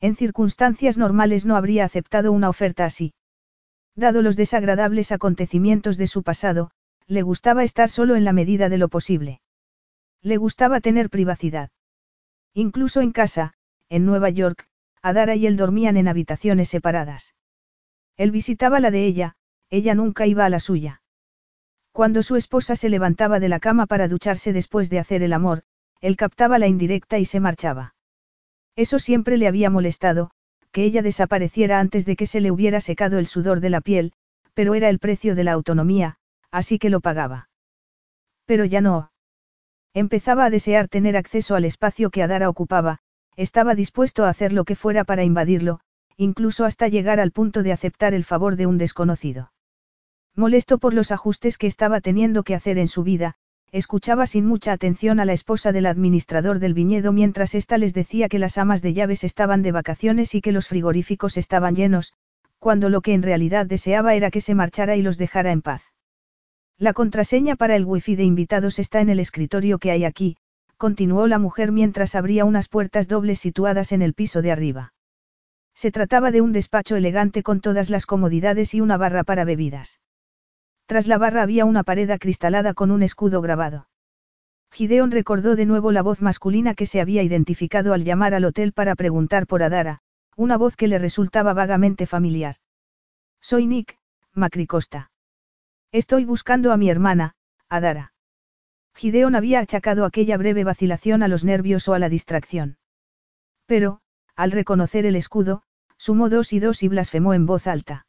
En circunstancias normales no habría aceptado una oferta así. Dado los desagradables acontecimientos de su pasado, le gustaba estar solo en la medida de lo posible. Le gustaba tener privacidad. Incluso en casa, en Nueva York, Adara y él dormían en habitaciones separadas. Él visitaba la de ella, ella nunca iba a la suya. Cuando su esposa se levantaba de la cama para ducharse después de hacer el amor, él captaba la indirecta y se marchaba. Eso siempre le había molestado, que ella desapareciera antes de que se le hubiera secado el sudor de la piel, pero era el precio de la autonomía, así que lo pagaba. Pero ya no. Empezaba a desear tener acceso al espacio que Adara ocupaba, estaba dispuesto a hacer lo que fuera para invadirlo, incluso hasta llegar al punto de aceptar el favor de un desconocido. Molesto por los ajustes que estaba teniendo que hacer en su vida, escuchaba sin mucha atención a la esposa del administrador del viñedo mientras ésta les decía que las amas de llaves estaban de vacaciones y que los frigoríficos estaban llenos, cuando lo que en realidad deseaba era que se marchara y los dejara en paz. La contraseña para el wifi de invitados está en el escritorio que hay aquí, continuó la mujer mientras abría unas puertas dobles situadas en el piso de arriba. Se trataba de un despacho elegante con todas las comodidades y una barra para bebidas. Tras la barra había una pared acristalada con un escudo grabado. Gideon recordó de nuevo la voz masculina que se había identificado al llamar al hotel para preguntar por Adara, una voz que le resultaba vagamente familiar. Soy Nick, Macricosta. Estoy buscando a mi hermana, Adara. Gideon había achacado aquella breve vacilación a los nervios o a la distracción. Pero, al reconocer el escudo, sumó dos y dos y blasfemó en voz alta.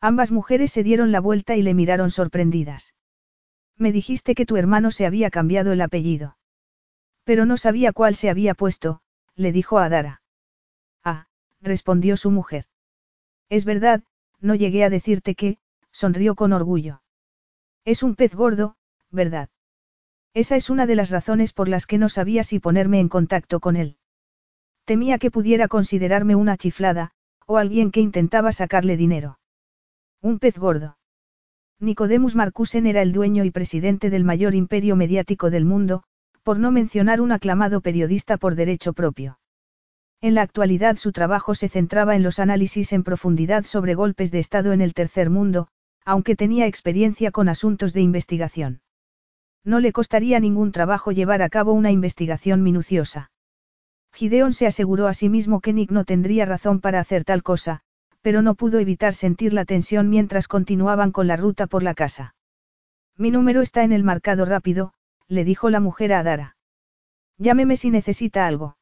Ambas mujeres se dieron la vuelta y le miraron sorprendidas. Me dijiste que tu hermano se había cambiado el apellido. Pero no sabía cuál se había puesto, le dijo a Dara. Ah, respondió su mujer. Es verdad, no llegué a decirte que, sonrió con orgullo. Es un pez gordo, ¿verdad? Esa es una de las razones por las que no sabía si ponerme en contacto con él. Temía que pudiera considerarme una chiflada, o alguien que intentaba sacarle dinero. Un pez gordo. Nicodemus Marcusen era el dueño y presidente del mayor imperio mediático del mundo, por no mencionar un aclamado periodista por derecho propio. En la actualidad su trabajo se centraba en los análisis en profundidad sobre golpes de Estado en el tercer mundo, aunque tenía experiencia con asuntos de investigación. No le costaría ningún trabajo llevar a cabo una investigación minuciosa. Gideon se aseguró a sí mismo que Nick no tendría razón para hacer tal cosa, pero no pudo evitar sentir la tensión mientras continuaban con la ruta por la casa. Mi número está en el marcado rápido, le dijo la mujer a Adara. Llámeme si necesita algo.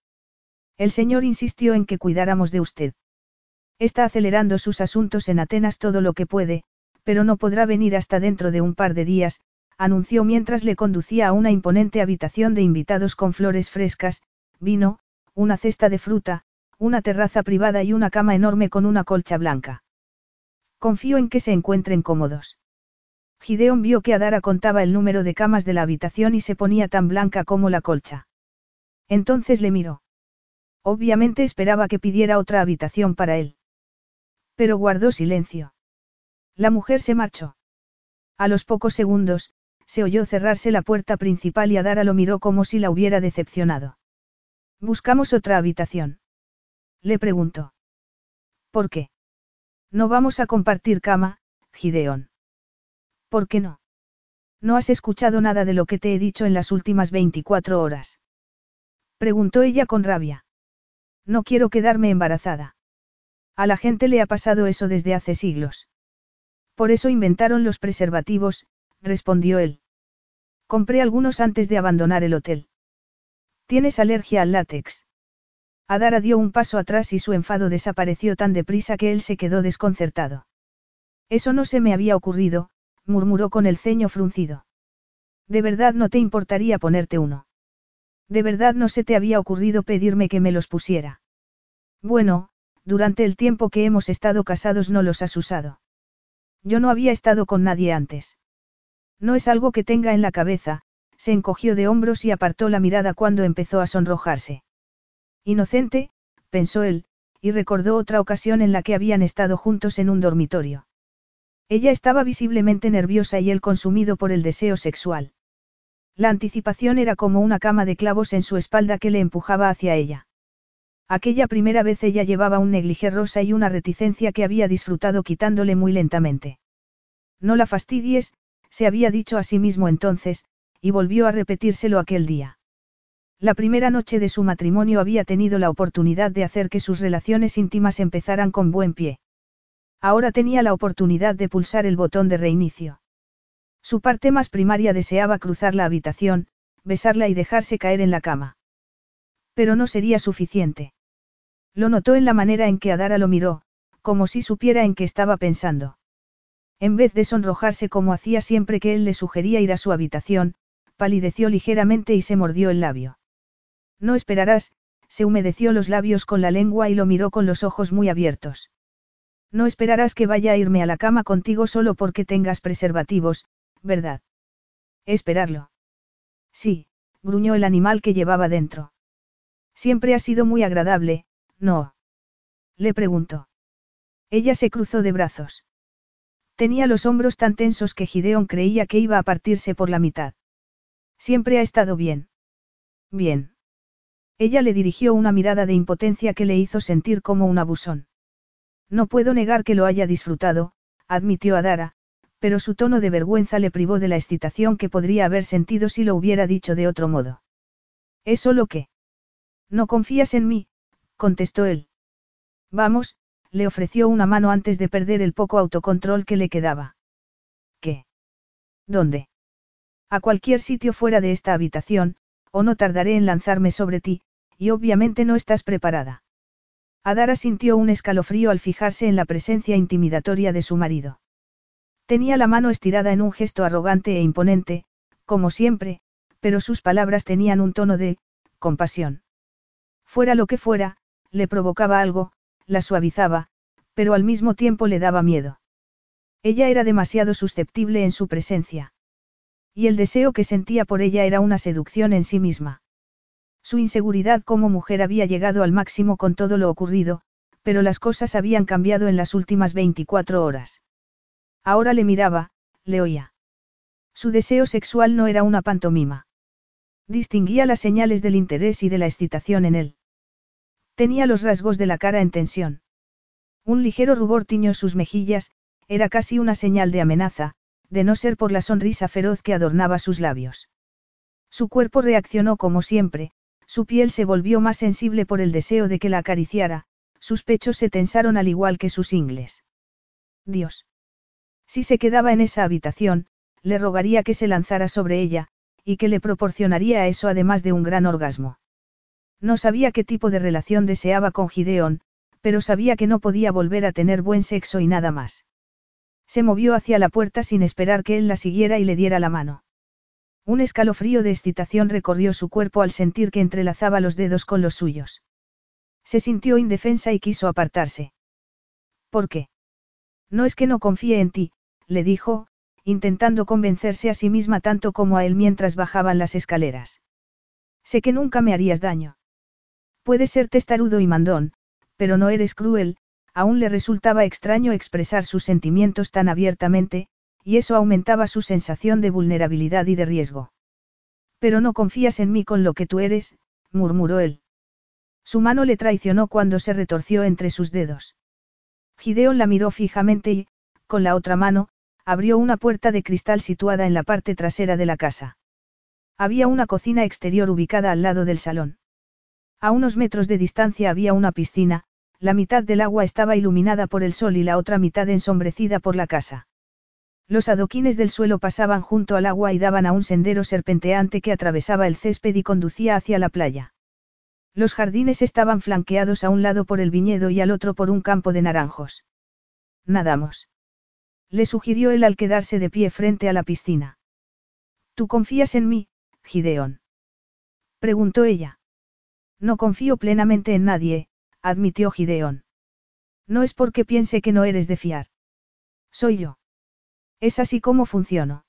El señor insistió en que cuidáramos de usted. Está acelerando sus asuntos en Atenas todo lo que puede, pero no podrá venir hasta dentro de un par de días, anunció mientras le conducía a una imponente habitación de invitados con flores frescas, vino, una cesta de fruta, una terraza privada y una cama enorme con una colcha blanca. Confío en que se encuentren cómodos. Gideon vio que Adara contaba el número de camas de la habitación y se ponía tan blanca como la colcha. Entonces le miró. Obviamente esperaba que pidiera otra habitación para él. Pero guardó silencio. La mujer se marchó. A los pocos segundos, se oyó cerrarse la puerta principal y Adara lo miró como si la hubiera decepcionado. Buscamos otra habitación. Le preguntó. ¿Por qué? No vamos a compartir cama, Gideón. ¿Por qué no? ¿No has escuchado nada de lo que te he dicho en las últimas 24 horas? Preguntó ella con rabia. No quiero quedarme embarazada. A la gente le ha pasado eso desde hace siglos. Por eso inventaron los preservativos, respondió él. Compré algunos antes de abandonar el hotel. ¿Tienes alergia al látex? Adara dio un paso atrás y su enfado desapareció tan deprisa que él se quedó desconcertado. Eso no se me había ocurrido, murmuró con el ceño fruncido. ¿De verdad no te importaría ponerte uno? ¿De verdad no se te había ocurrido pedirme que me los pusiera? Bueno, durante el tiempo que hemos estado casados no los has usado. Yo no había estado con nadie antes. No es algo que tenga en la cabeza, se encogió de hombros y apartó la mirada cuando empezó a sonrojarse. Inocente, pensó él, y recordó otra ocasión en la que habían estado juntos en un dormitorio. Ella estaba visiblemente nerviosa y él consumido por el deseo sexual. La anticipación era como una cama de clavos en su espalda que le empujaba hacia ella. Aquella primera vez ella llevaba un negligé rosa y una reticencia que había disfrutado quitándole muy lentamente. No la fastidies, se había dicho a sí mismo entonces, y volvió a repetírselo aquel día. La primera noche de su matrimonio había tenido la oportunidad de hacer que sus relaciones íntimas empezaran con buen pie. Ahora tenía la oportunidad de pulsar el botón de reinicio. Su parte más primaria deseaba cruzar la habitación, besarla y dejarse caer en la cama. Pero no sería suficiente. Lo notó en la manera en que Adara lo miró, como si supiera en qué estaba pensando. En vez de sonrojarse como hacía siempre que él le sugería ir a su habitación, palideció ligeramente y se mordió el labio. No esperarás, se humedeció los labios con la lengua y lo miró con los ojos muy abiertos. No esperarás que vaya a irme a la cama contigo solo porque tengas preservativos, ¿verdad? Esperarlo. Sí, gruñó el animal que llevaba dentro. Siempre ha sido muy agradable, ¿no? Le preguntó. Ella se cruzó de brazos. Tenía los hombros tan tensos que Gideon creía que iba a partirse por la mitad. Siempre ha estado bien. Bien. Ella le dirigió una mirada de impotencia que le hizo sentir como un abusón. No puedo negar que lo haya disfrutado, admitió Adara, pero su tono de vergüenza le privó de la excitación que podría haber sentido si lo hubiera dicho de otro modo. ¿Es solo que? No confías en mí, contestó él. Vamos, le ofreció una mano antes de perder el poco autocontrol que le quedaba. ¿Qué? ¿Dónde? A cualquier sitio fuera de esta habitación, o no tardaré en lanzarme sobre ti, y obviamente no estás preparada. Adara sintió un escalofrío al fijarse en la presencia intimidatoria de su marido. Tenía la mano estirada en un gesto arrogante e imponente, como siempre, pero sus palabras tenían un tono de compasión. Fuera lo que fuera, le provocaba algo, la suavizaba, pero al mismo tiempo le daba miedo. Ella era demasiado susceptible en su presencia. Y el deseo que sentía por ella era una seducción en sí misma. Su inseguridad como mujer había llegado al máximo con todo lo ocurrido, pero las cosas habían cambiado en las últimas 24 horas. Ahora le miraba, le oía. Su deseo sexual no era una pantomima. Distinguía las señales del interés y de la excitación en él. Tenía los rasgos de la cara en tensión. Un ligero rubor tiñó sus mejillas, era casi una señal de amenaza, de no ser por la sonrisa feroz que adornaba sus labios. Su cuerpo reaccionó como siempre, su piel se volvió más sensible por el deseo de que la acariciara, sus pechos se tensaron al igual que sus ingles. Dios. Si se quedaba en esa habitación, le rogaría que se lanzara sobre ella, y que le proporcionaría eso además de un gran orgasmo. No sabía qué tipo de relación deseaba con Gideon, pero sabía que no podía volver a tener buen sexo y nada más. Se movió hacia la puerta sin esperar que él la siguiera y le diera la mano. Un escalofrío de excitación recorrió su cuerpo al sentir que entrelazaba los dedos con los suyos. Se sintió indefensa y quiso apartarse. ¿Por qué? No es que no confíe en ti, le dijo, intentando convencerse a sí misma tanto como a él mientras bajaban las escaleras. Sé que nunca me harías daño. Puedes ser testarudo y mandón, pero no eres cruel, aún le resultaba extraño expresar sus sentimientos tan abiertamente, y eso aumentaba su sensación de vulnerabilidad y de riesgo. Pero no confías en mí con lo que tú eres, murmuró él. Su mano le traicionó cuando se retorció entre sus dedos. Gideon la miró fijamente y, con la otra mano, abrió una puerta de cristal situada en la parte trasera de la casa. Había una cocina exterior ubicada al lado del salón. A unos metros de distancia había una piscina, la mitad del agua estaba iluminada por el sol y la otra mitad ensombrecida por la casa. Los adoquines del suelo pasaban junto al agua y daban a un sendero serpenteante que atravesaba el césped y conducía hacia la playa. Los jardines estaban flanqueados a un lado por el viñedo y al otro por un campo de naranjos. Nadamos. Le sugirió él al quedarse de pie frente a la piscina. ¿Tú confías en mí, Gideón? Preguntó ella. No confío plenamente en nadie, admitió Gideón. No es porque piense que no eres de fiar. Soy yo. Es así como funciono.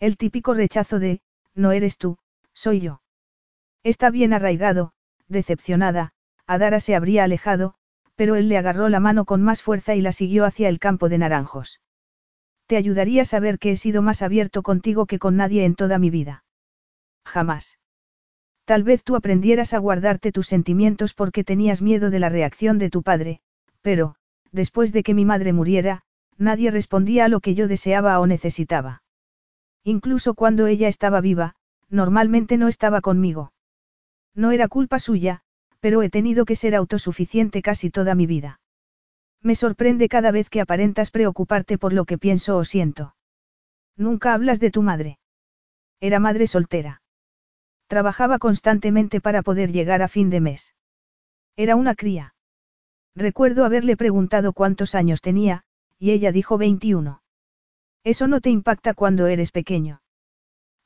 El típico rechazo de, no eres tú, soy yo. Está bien arraigado, decepcionada, Adara se habría alejado, pero él le agarró la mano con más fuerza y la siguió hacia el campo de naranjos. Te ayudaría a saber que he sido más abierto contigo que con nadie en toda mi vida. Jamás. Tal vez tú aprendieras a guardarte tus sentimientos porque tenías miedo de la reacción de tu padre, pero, después de que mi madre muriera, nadie respondía a lo que yo deseaba o necesitaba. Incluso cuando ella estaba viva, normalmente no estaba conmigo. No era culpa suya, pero he tenido que ser autosuficiente casi toda mi vida. Me sorprende cada vez que aparentas preocuparte por lo que pienso o siento. Nunca hablas de tu madre. Era madre soltera. Trabajaba constantemente para poder llegar a fin de mes. Era una cría. Recuerdo haberle preguntado cuántos años tenía, y ella dijo 21. Eso no te impacta cuando eres pequeño.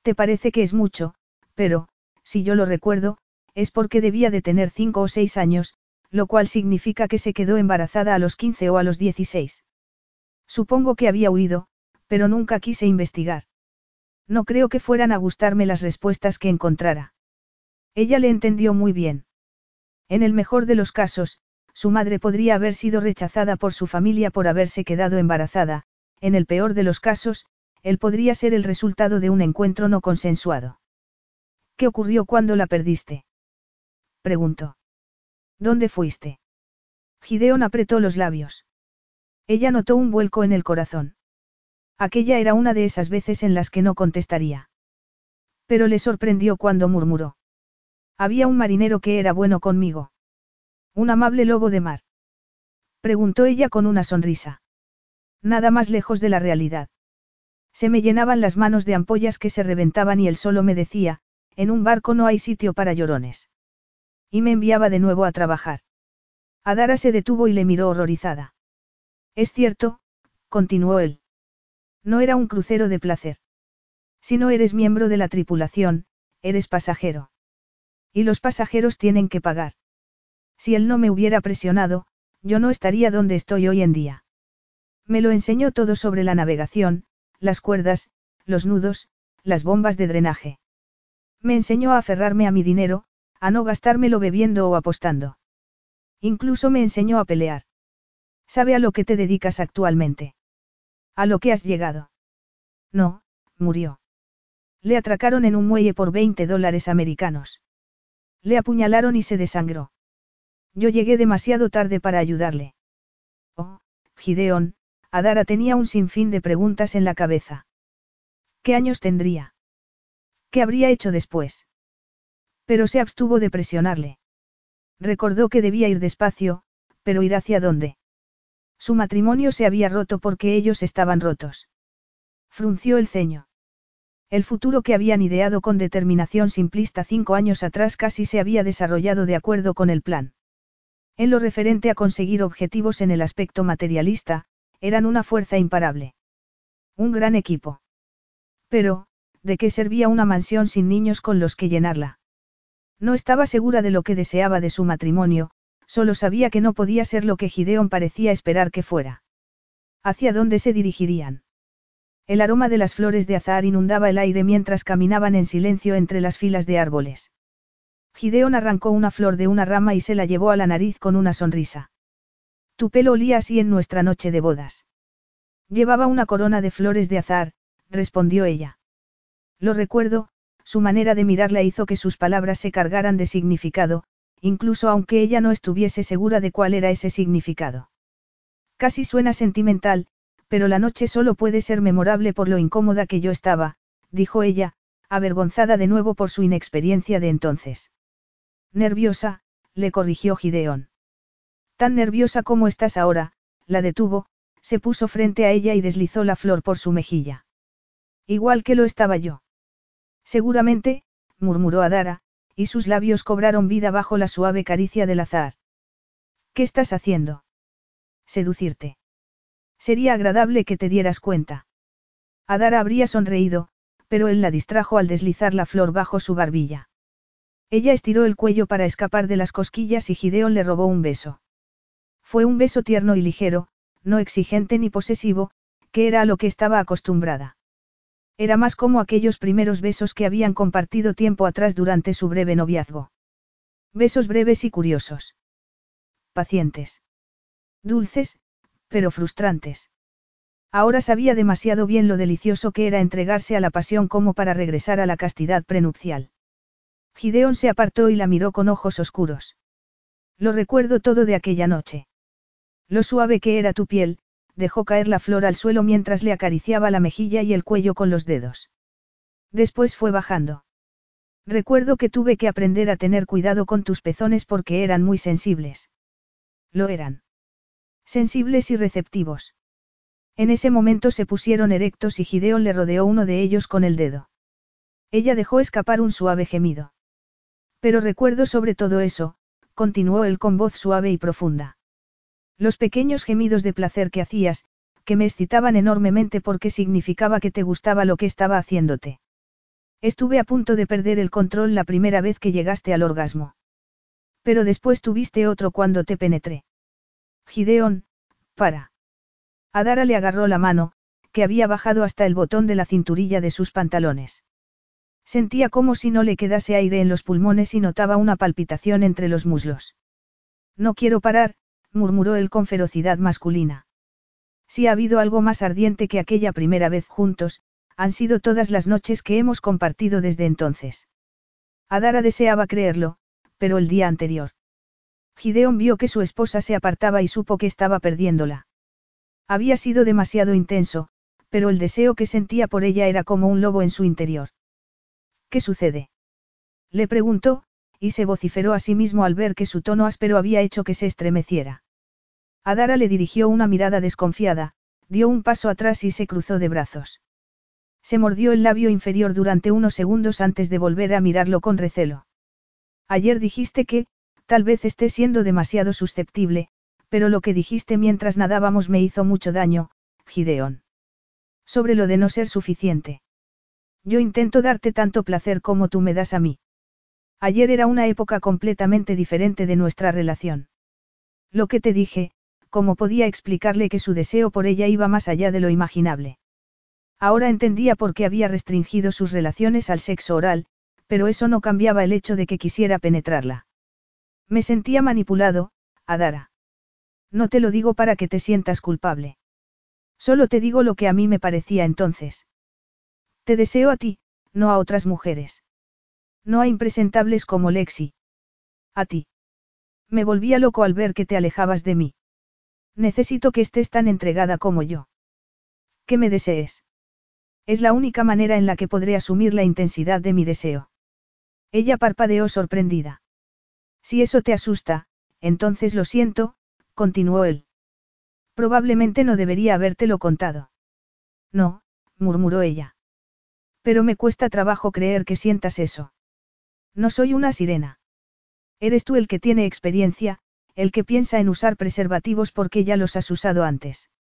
Te parece que es mucho, pero, si yo lo recuerdo, es porque debía de tener 5 o 6 años, lo cual significa que se quedó embarazada a los 15 o a los 16. Supongo que había huido, pero nunca quise investigar. No creo que fueran a gustarme las respuestas que encontrara. Ella le entendió muy bien. En el mejor de los casos, su madre podría haber sido rechazada por su familia por haberse quedado embarazada, en el peor de los casos, él podría ser el resultado de un encuentro no consensuado. ¿Qué ocurrió cuando la perdiste? preguntó. ¿Dónde fuiste? Gideon apretó los labios. Ella notó un vuelco en el corazón. Aquella era una de esas veces en las que no contestaría. Pero le sorprendió cuando murmuró. Había un marinero que era bueno conmigo. Un amable lobo de mar. Preguntó ella con una sonrisa. Nada más lejos de la realidad. Se me llenaban las manos de ampollas que se reventaban y él solo me decía, en un barco no hay sitio para llorones. Y me enviaba de nuevo a trabajar. Adara se detuvo y le miró horrorizada. Es cierto, continuó él. No era un crucero de placer. Si no eres miembro de la tripulación, eres pasajero. Y los pasajeros tienen que pagar. Si él no me hubiera presionado, yo no estaría donde estoy hoy en día. Me lo enseñó todo sobre la navegación, las cuerdas, los nudos, las bombas de drenaje. Me enseñó a aferrarme a mi dinero, a no gastármelo bebiendo o apostando. Incluso me enseñó a pelear. ¿Sabe a lo que te dedicas actualmente? ¿A lo que has llegado? No, murió. Le atracaron en un muelle por 20 dólares americanos. Le apuñalaron y se desangró. Yo llegué demasiado tarde para ayudarle. Oh, Gideón, Adara tenía un sinfín de preguntas en la cabeza. ¿Qué años tendría? ¿Qué habría hecho después? Pero se abstuvo de presionarle. Recordó que debía ir despacio, pero ir hacia dónde. Su matrimonio se había roto porque ellos estaban rotos. Frunció el ceño. El futuro que habían ideado con determinación simplista cinco años atrás casi se había desarrollado de acuerdo con el plan. En lo referente a conseguir objetivos en el aspecto materialista, eran una fuerza imparable. Un gran equipo. Pero, ¿de qué servía una mansión sin niños con los que llenarla? No estaba segura de lo que deseaba de su matrimonio, solo sabía que no podía ser lo que Gideon parecía esperar que fuera. ¿Hacia dónde se dirigirían? El aroma de las flores de azahar inundaba el aire mientras caminaban en silencio entre las filas de árboles. Gideon arrancó una flor de una rama y se la llevó a la nariz con una sonrisa. Tu pelo olía así en nuestra noche de bodas. Llevaba una corona de flores de azar, respondió ella. Lo recuerdo, su manera de mirarla hizo que sus palabras se cargaran de significado, incluso aunque ella no estuviese segura de cuál era ese significado. Casi suena sentimental, Pero la noche solo puede ser memorable por lo incómoda que yo estaba, dijo ella, avergonzada de nuevo por su inexperiencia de entonces. Nerviosa, le corrigió Gideón. Tan nerviosa como estás ahora, la detuvo, se puso frente a ella y deslizó la flor por su mejilla. Igual que lo estaba yo. Seguramente, murmuró Adara, y sus labios cobraron vida bajo la suave caricia del azar. ¿Qué estás haciendo? Seducirte. Sería agradable que te dieras cuenta. Adara habría sonreído, pero él la distrajo al deslizar la flor bajo su barbilla. Ella estiró el cuello para escapar de las cosquillas y Gideon le robó un beso. Fue un beso tierno y ligero, no exigente ni posesivo, que era a lo que estaba acostumbrada. Era más como aquellos primeros besos que habían compartido tiempo atrás durante su breve noviazgo. Besos breves y curiosos. Pacientes. Dulces, pero frustrantes. Ahora sabía demasiado bien lo delicioso que era entregarse a la pasión como para regresar a la castidad prenupcial. Gideón se apartó y la miró con ojos oscuros. Lo recuerdo todo de aquella noche. Lo suave que era tu piel, dejó caer la flor al suelo mientras le acariciaba la mejilla y el cuello con los dedos. Después fue bajando. Recuerdo que tuve que aprender a tener cuidado con tus pezones porque eran muy sensibles. Lo eran. Sensibles y receptivos. En ese momento se pusieron erectos y Gideon le rodeó uno de ellos con el dedo. Ella dejó escapar un suave gemido. Pero recuerdo sobre todo eso, continuó él con voz suave y profunda. Los pequeños gemidos de placer que hacías, que me excitaban enormemente porque significaba que te gustaba lo que estaba haciéndote. Estuve a punto de perder el control la primera vez que llegaste al orgasmo. Pero después tuviste otro cuando te penetré. Gideón, para. Adara le agarró la mano, que había bajado hasta el botón de la cinturilla de sus pantalones. Sentía como si no le quedase aire en los pulmones y notaba una palpitación entre los muslos. No quiero parar, murmuró él con ferocidad masculina. Si ha habido algo más ardiente que aquella primera vez juntos, han sido todas las noches que hemos compartido desde entonces. Adara deseaba creerlo, pero el día anterior. Gideon vio que su esposa se apartaba y supo que estaba perdiéndola. Había sido demasiado intenso, pero el deseo que sentía por ella era como un lobo en su interior. ¿Qué sucede? Le preguntó, y se vociferó a sí mismo al ver que su tono áspero había hecho que se estremeciera. Adara le dirigió una mirada desconfiada, dio un paso atrás y se cruzó de brazos. Se mordió el labio inferior durante unos segundos antes de volver a mirarlo con recelo. Ayer dijiste que, tal vez esté siendo demasiado susceptible, pero lo que dijiste mientras nadábamos me hizo mucho daño, Gideón. Sobre lo de no ser suficiente. Yo intento darte tanto placer como tú me das a mí. Ayer era una época completamente diferente de nuestra relación. Lo que te dije, cómo podía explicarle que su deseo por ella iba más allá de lo imaginable. Ahora entendía por qué había restringido sus relaciones al sexo oral, pero eso no cambiaba el hecho de que quisiera penetrarla. Me sentía manipulado, Adara. No te lo digo para que te sientas culpable. Solo te digo lo que a mí me parecía entonces. Te deseo a ti, no a otras mujeres. No a impresentables como Lexi. A ti. Me volvía loco al ver que te alejabas de mí. Necesito que estés tan entregada como yo. Que me desees. Es la única manera en la que podré asumir la intensidad de mi deseo. Ella parpadeó sorprendida. Si eso te asusta, entonces lo siento, continuó él. Probablemente no debería habértelo contado. No, murmuró ella. Pero me cuesta trabajo creer que sientas eso. No soy una sirena. Eres tú el que tiene experiencia, el que piensa en usar preservativos porque ya los has usado antes.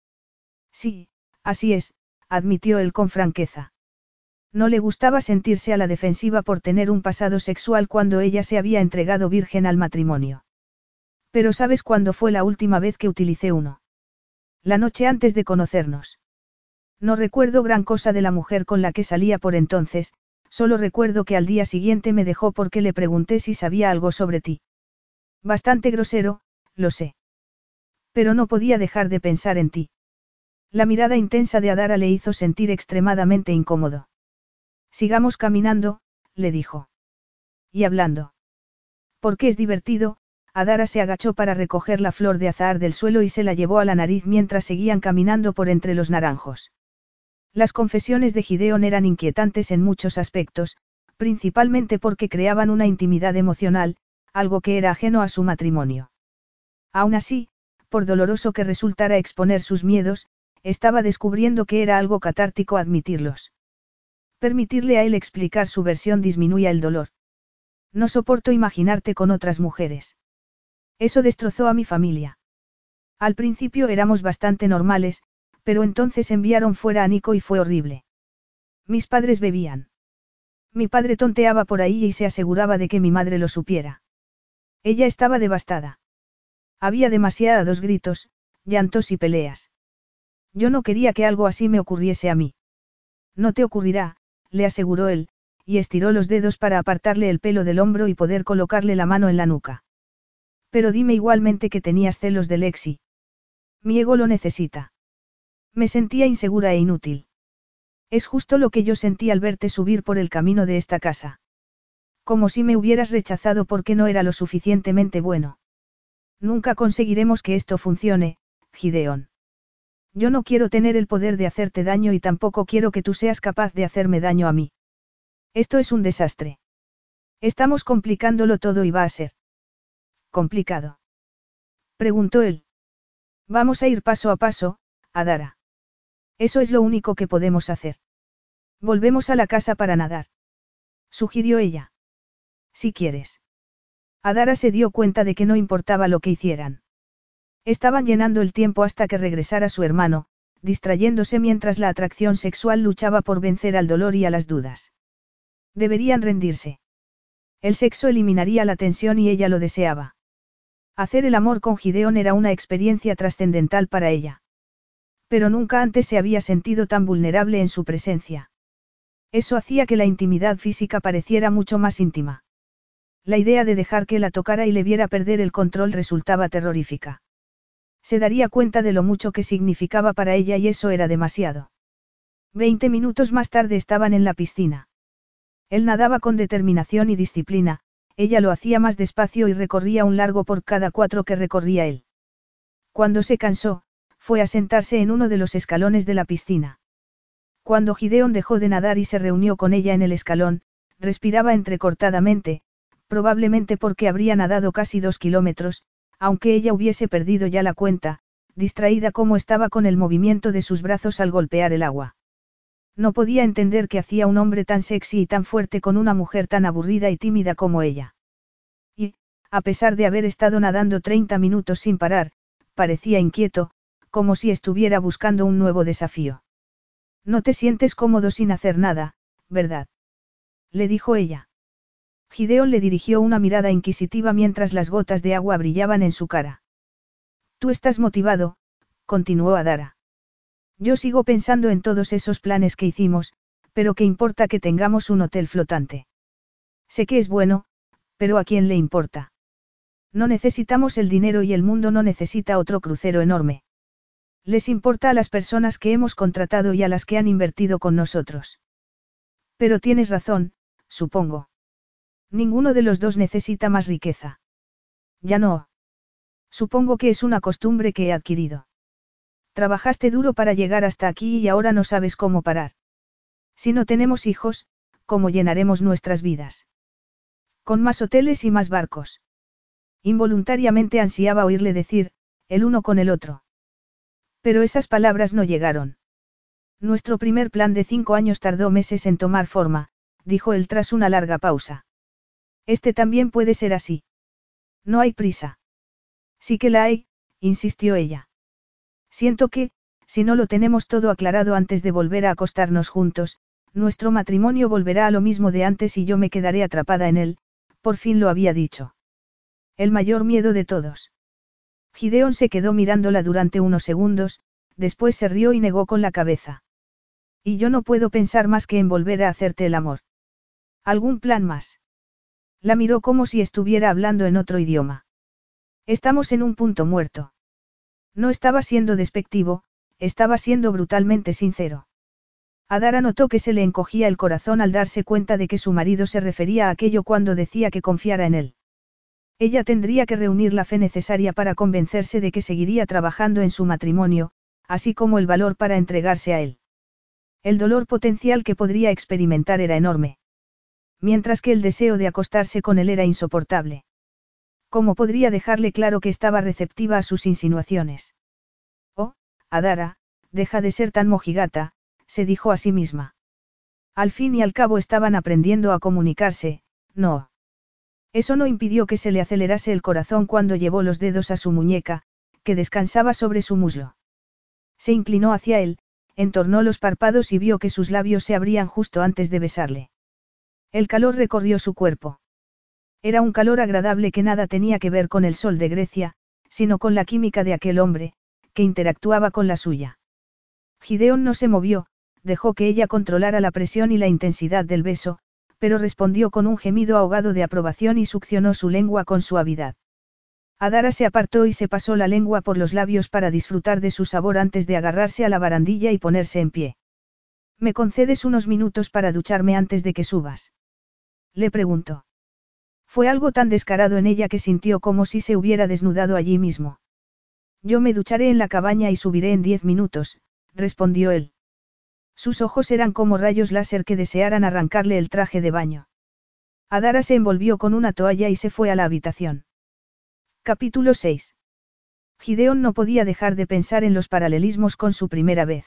Sí, así es, admitió él con franqueza. No le gustaba sentirse a la defensiva por tener un pasado sexual cuando ella se había entregado virgen al matrimonio. Pero ¿sabes cuándo fue la última vez que utilicé uno? La noche antes de conocernos. No recuerdo gran cosa de la mujer con la que salía por entonces, solo recuerdo que al día siguiente me dejó porque le pregunté si sabía algo sobre ti. Bastante grosero, lo sé. Pero no podía dejar de pensar en ti. La mirada intensa de Adara le hizo sentir extremadamente incómodo. Sigamos caminando, le dijo. Y hablando. Porque es divertido, Adara se agachó para recoger la flor de azahar del suelo y se la llevó a la nariz mientras seguían caminando por entre los naranjos. Las confesiones de Gideon eran inquietantes en muchos aspectos, principalmente porque creaban una intimidad emocional, algo que era ajeno a su matrimonio. Aún así, por doloroso que resultara exponer sus miedos, estaba descubriendo que era algo catártico admitirlos. Permitirle a él explicar su versión disminuía el dolor. No soporto imaginarte con otras mujeres. Eso destrozó a mi familia. Al principio éramos bastante normales, pero entonces enviaron fuera a Nico y fue horrible. Mis padres bebían. Mi padre tonteaba por ahí y se aseguraba de que mi madre lo supiera. Ella estaba devastada. Había demasiados gritos, llantos y peleas. Yo no quería que algo así me ocurriese a mí. No te ocurrirá, le aseguró él, y estiró los dedos para apartarle el pelo del hombro y poder colocarle la mano en la nuca. Pero dime igualmente que tenías celos de Lexi. Mi ego lo necesita. Me sentía insegura e inútil. Es justo lo que yo sentí al verte subir por el camino de esta casa. Como si me hubieras rechazado porque no era lo suficientemente bueno. Nunca conseguiremos que esto funcione, Gideon. Yo no quiero tener el poder de hacerte daño y tampoco quiero que tú seas capaz de hacerme daño a mí. Esto es un desastre. Estamos complicándolo todo y va a ser. ¿Complicado? Preguntó él. Vamos a ir paso a paso, Adara. Eso es lo único que podemos hacer. Volvemos a la casa para nadar. Sugirió ella. Si quieres. Adara se dio cuenta de que no importaba lo que hicieran. Estaban llenando el tiempo hasta que regresara su hermano, distrayéndose mientras la atracción sexual luchaba por vencer al dolor y a las dudas. Deberían rendirse. El sexo eliminaría la tensión y ella lo deseaba. Hacer el amor con Gideon era una experiencia trascendental para ella. Pero nunca antes se había sentido tan vulnerable en su presencia. Eso hacía que la intimidad física pareciera mucho más íntima. La idea de dejar que la tocara y le viera perder el control resultaba terrorífica. Se daría cuenta de lo mucho que significaba para ella y eso era demasiado. Veinte minutos más tarde estaban en la piscina. Él nadaba con determinación y disciplina, ella lo hacía más despacio y recorría un largo por cada cuatro que recorría él. Cuando se cansó, fue a sentarse en uno de los escalones de la piscina. Cuando Gideon dejó de nadar y se reunió con ella en el escalón, respiraba entrecortadamente, probablemente porque habría nadado casi dos kilómetros, aunque ella hubiese perdido ya la cuenta, distraída como estaba con el movimiento de sus brazos al golpear el agua. No podía entender que hacía un hombre tan sexy y tan fuerte con una mujer tan aburrida y tímida como ella. Y, a pesar de haber estado nadando 30 minutos sin parar, parecía inquieto, como si estuviera buscando un nuevo desafío. No te sientes cómodo sin hacer nada, ¿verdad? Le dijo ella. Gideon le dirigió una mirada inquisitiva mientras las gotas de agua brillaban en su cara. Tú estás motivado, continuó Adara. Yo sigo pensando en todos esos planes que hicimos, pero ¿qué importa que tengamos un hotel flotante? Sé que es bueno, pero ¿a quién le importa? No necesitamos el dinero y el mundo no necesita otro crucero enorme. Les importa a las personas que hemos contratado y a las que han invertido con nosotros. Pero tienes razón, supongo. Ninguno de los dos necesita más riqueza. Ya no. Supongo que es una costumbre que he adquirido. Trabajaste duro para llegar hasta aquí y ahora no sabes cómo parar. Si no tenemos hijos, ¿cómo llenaremos nuestras vidas? Con más hoteles y más barcos. Involuntariamente ansiaba oírle decir, el uno con el otro. Pero esas palabras no llegaron. Nuestro primer plan de cinco años tardó meses en tomar forma, dijo él tras una larga pausa. Este también puede ser así. No hay prisa. Sí que la hay, insistió ella. Siento que, si no lo tenemos todo aclarado antes de volver a acostarnos juntos, nuestro matrimonio volverá a lo mismo de antes y yo me quedaré atrapada en él, por fin lo había dicho. El mayor miedo de todos. Gideon se quedó mirándola durante unos segundos, después se rió y negó con la cabeza. Y yo no puedo pensar más que en volver a hacerte el amor. ¿Algún plan más? La miró como si estuviera hablando en otro idioma. Estamos en un punto muerto. No estaba siendo despectivo, estaba siendo brutalmente sincero. Adara notó que se le encogía el corazón al darse cuenta de que su marido se refería a aquello cuando decía que confiara en él. Ella tendría que reunir la fe necesaria para convencerse de que seguiría trabajando en su matrimonio, así como el valor para entregarse a él. El dolor potencial que podría experimentar era enorme. Mientras que el deseo de acostarse con él era insoportable. ¿Cómo podría dejarle claro que estaba receptiva a sus insinuaciones? Oh, Adara, deja de ser tan mojigata, se dijo a sí misma. Al fin y al cabo estaban aprendiendo a comunicarse, no. Eso no impidió que se le acelerase el corazón cuando llevó los dedos a su muñeca, que descansaba sobre su muslo. Se inclinó hacia él, entornó los párpados y vio que sus labios se abrían justo antes de besarle. El calor recorrió su cuerpo. Era un calor agradable que nada tenía que ver con el sol de Grecia, sino con la química de aquel hombre, que interactuaba con la suya. Gideón no se movió, dejó que ella controlara la presión y la intensidad del beso, pero respondió con un gemido ahogado de aprobación y succionó su lengua con suavidad. Adara se apartó y se pasó la lengua por los labios para disfrutar de su sabor antes de agarrarse a la barandilla y ponerse en pie. ¿Me concedes unos minutos para ducharme antes de que subas? Le preguntó. Fue algo tan descarado en ella que sintió como si se hubiera desnudado allí mismo. Yo me ducharé en la cabaña y subiré en diez minutos, respondió él. Sus ojos eran como rayos láser que desearan arrancarle el traje de baño. Adara se envolvió con una toalla y se fue a la habitación. Capítulo 6. Gideón no podía dejar de pensar en los paralelismos con su primera vez.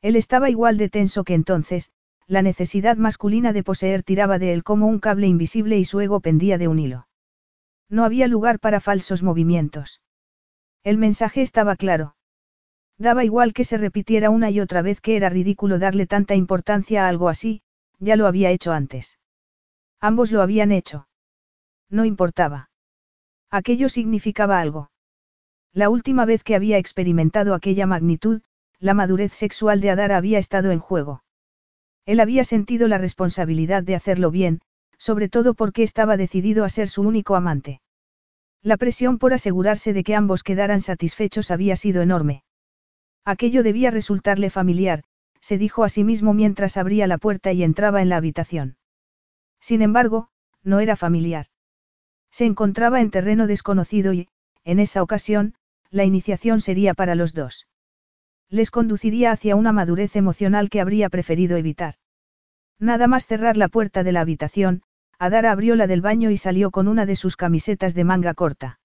Él estaba igual de tenso que entonces, la necesidad masculina de poseer tiraba de él como un cable invisible y su ego pendía de un hilo. No había lugar para falsos movimientos. El mensaje estaba claro. Daba igual que se repitiera una y otra vez que era ridículo darle tanta importancia a algo así, ya lo había hecho antes. Ambos lo habían hecho. No importaba. Aquello significaba algo. La última vez que había experimentado aquella magnitud, la madurez sexual de Adara había estado en juego. Él había sentido la responsabilidad de hacerlo bien, sobre todo porque estaba decidido a ser su único amante. La presión por asegurarse de que ambos quedaran satisfechos había sido enorme. Aquello debía resultarle familiar, se dijo a sí mismo mientras abría la puerta y entraba en la habitación. Sin embargo, no era familiar. Se encontraba en terreno desconocido y, en esa ocasión, la iniciación sería para los dos. Les conduciría hacia una madurez emocional que habría preferido evitar. Nada más cerrar la puerta de la habitación, Adara abrió la del baño y salió con una de sus camisetas de manga corta.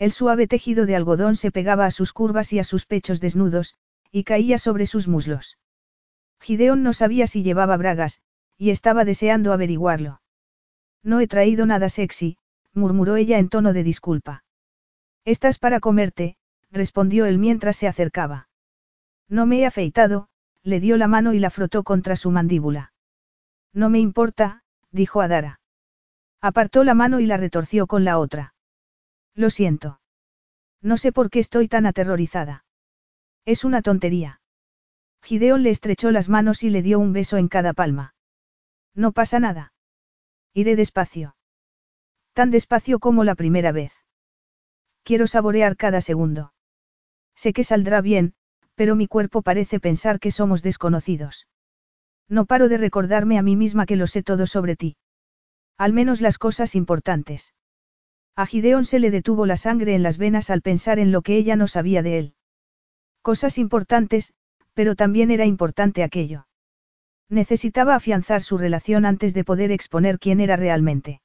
El suave tejido de algodón se pegaba a sus curvas y a sus pechos desnudos, y caía sobre sus muslos. Gideón no sabía si llevaba bragas, y estaba deseando averiguarlo. No he traído nada sexy, murmuró ella en tono de disculpa. Estás para comerte, respondió él mientras se acercaba. No me he afeitado, le dio la mano y la frotó contra su mandíbula. No me importa, dijo Adara. Apartó la mano y la retorció con la otra. Lo siento. No sé por qué estoy tan aterrorizada. Es una tontería. Gideón le estrechó las manos y le dio un beso en cada palma. No pasa nada. Iré despacio. Tan despacio como la primera vez. Quiero saborear cada segundo. Sé que saldrá bien, pero mi cuerpo parece pensar que somos desconocidos. No paro de recordarme a mí misma que lo sé todo sobre ti. Al menos las cosas importantes. A Gideón se le detuvo la sangre en las venas al pensar en lo que ella no sabía de él. Cosas importantes, pero también era importante aquello. Necesitaba afianzar su relación antes de poder exponer quién era realmente.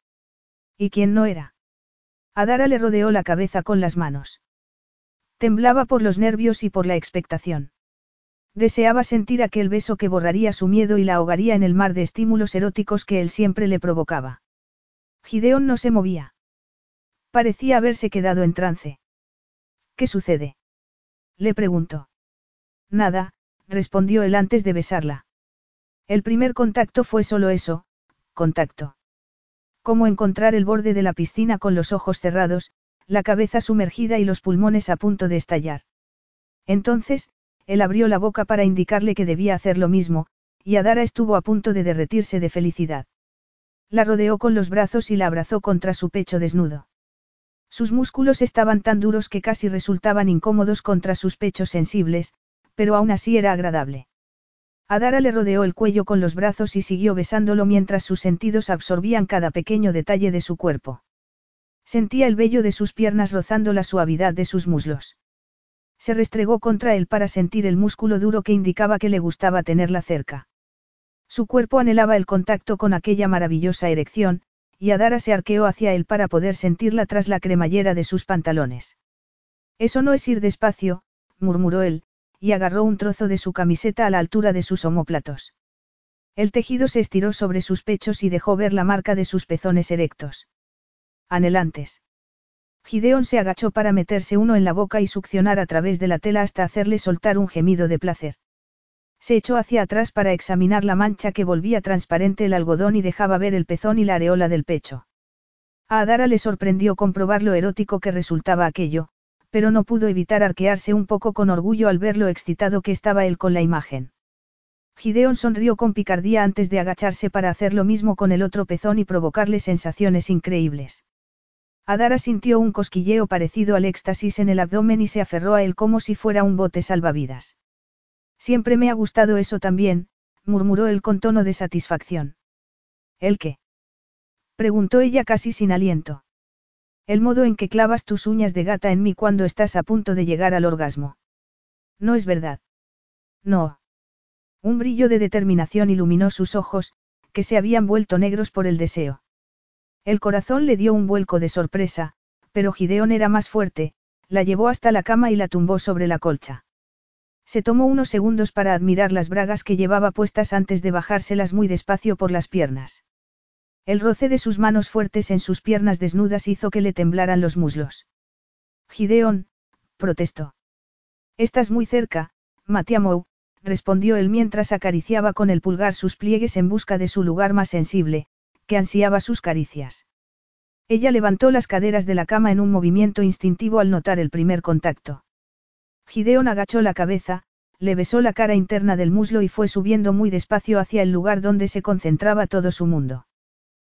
¿Y quién no era? Adara le rodeó la cabeza con las manos. Temblaba por los nervios y por la expectación. Deseaba sentir aquel beso que borraría su miedo y la ahogaría en el mar de estímulos eróticos que él siempre le provocaba. Gideón no se movía. Parecía haberse quedado en trance. ¿Qué sucede? Le preguntó. Nada, respondió él antes de besarla. El primer contacto fue solo eso, contacto. Cómo encontrar el borde de la piscina con los ojos cerrados, la cabeza sumergida y los pulmones a punto de estallar. Entonces, él abrió la boca para indicarle que debía hacer lo mismo, y Adara estuvo a punto de derretirse de felicidad. La rodeó con los brazos y la abrazó contra su pecho desnudo. Sus músculos estaban tan duros que casi resultaban incómodos contra sus pechos sensibles, pero aún así era agradable. Adara le rodeó el cuello con los brazos y siguió besándolo mientras sus sentidos absorbían cada pequeño detalle de su cuerpo. Sentía el vello de sus piernas rozando la suavidad de sus muslos. Se restregó contra él para sentir el músculo duro que indicaba que le gustaba tenerla cerca. Su cuerpo anhelaba el contacto con aquella maravillosa erección, y Adara se arqueó hacia él para poder sentirla tras la cremallera de sus pantalones. Eso no es ir despacio, murmuró él, y agarró un trozo de su camiseta a la altura de sus omóplatos. El tejido se estiró sobre sus pechos y dejó ver la marca de sus pezones erectos. Anhelantes. Gideón se agachó para meterse uno en la boca y succionar a través de la tela hasta hacerle soltar un gemido de placer. Se echó hacia atrás para examinar la mancha que volvía transparente el algodón y dejaba ver el pezón y la areola del pecho. A Adara le sorprendió comprobar lo erótico que resultaba aquello, pero no pudo evitar arquearse un poco con orgullo al ver lo excitado que estaba él con la imagen. Gideon sonrió con picardía antes de agacharse para hacer lo mismo con el otro pezón y provocarle sensaciones increíbles. Adara sintió un cosquilleo parecido al éxtasis en el abdomen y se aferró a él como si fuera un bote salvavidas. Siempre me ha gustado eso también, murmuró él con tono de satisfacción. ¿El qué? preguntó ella casi sin aliento. El modo en que clavas tus uñas de gata en mí cuando estás a punto de llegar al orgasmo. No es verdad. No. Un brillo de determinación iluminó sus ojos, que se habían vuelto negros por el deseo. El corazón le dio un vuelco de sorpresa, pero Gideón era más fuerte, la llevó hasta la cama y la tumbó sobre la colcha. Se tomó unos segundos para admirar las bragas que llevaba puestas antes de bajárselas muy despacio por las piernas. El roce de sus manos fuertes en sus piernas desnudas hizo que le temblaran los muslos. Gideón, protestó. Estás muy cerca, Matiamou, respondió él mientras acariciaba con el pulgar sus pliegues en busca de su lugar más sensible, que ansiaba sus caricias. Ella levantó las caderas de la cama en un movimiento instintivo al notar el primer contacto. Gideon agachó la cabeza, le besó la cara interna del muslo y fue subiendo muy despacio hacia el lugar donde se concentraba todo su mundo.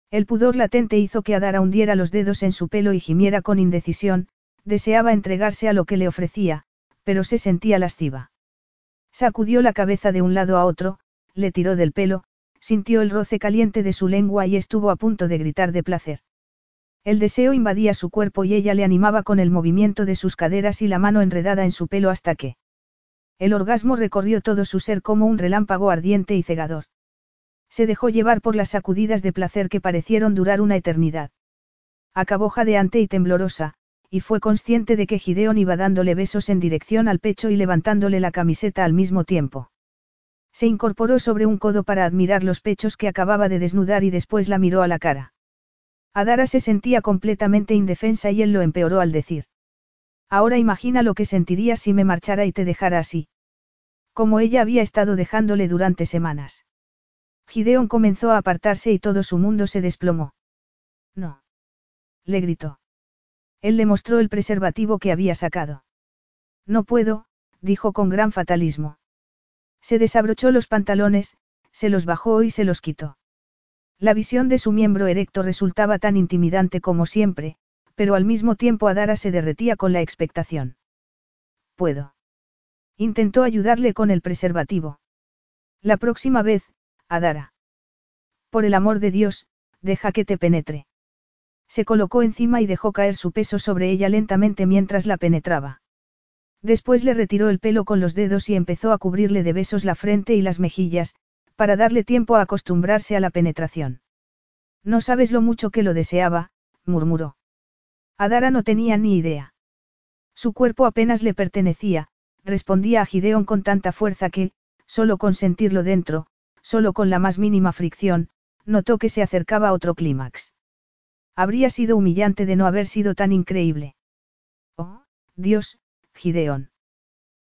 El pudor latente hizo que Adara hundiera los dedos en su pelo y gimiera con indecisión, deseaba entregarse a lo que le ofrecía, pero se sentía lasciva. Sacudió la cabeza de un lado a otro, le tiró del pelo, sintió el roce caliente de su lengua y estuvo a punto de gritar de placer. El deseo invadía su cuerpo y ella le animaba con el movimiento de sus caderas y la mano enredada en su pelo hasta que. El orgasmo recorrió todo su ser como un relámpago ardiente y cegador. Se dejó llevar por las sacudidas de placer que parecieron durar una eternidad. Acabó jadeante y temblorosa, y fue consciente de que Gideon iba dándole besos en dirección al pecho y levantándole la camiseta al mismo tiempo. Se incorporó sobre un codo para admirar los pechos que acababa de desnudar y después la miró a la cara. Adara se sentía completamente indefensa y él lo empeoró al decir. Ahora imagina lo que sentiría si me marchara y te dejara así. Como ella había estado dejándole durante semanas. Gideon comenzó a apartarse y todo su mundo se desplomó. No. Le gritó. Él le mostró el preservativo que había sacado. No puedo, dijo con gran fatalismo. Se desabrochó los pantalones, se los bajó y se los quitó. La visión de su miembro erecto resultaba tan intimidante como siempre, pero al mismo tiempo Adara se derretía con la expectación. Puedo. Intentó ayudarle con el preservativo. La próxima vez, Adara. Por el amor de Dios, deja que te penetre. Se colocó encima y dejó caer su peso sobre ella lentamente mientras la penetraba. Después le retiró el pelo con los dedos y empezó a cubrirle de besos la frente y las mejillas, para darle tiempo a acostumbrarse a la penetración. No sabes lo mucho que lo deseaba, murmuró. Adara no tenía ni idea. Su cuerpo apenas le pertenecía, respondía a Gideon con tanta fuerza que, solo con sentirlo dentro, solo con la más mínima fricción, notó que se acercaba a otro clímax. Habría sido humillante de no haber sido tan increíble. Oh, Dios, Gideón.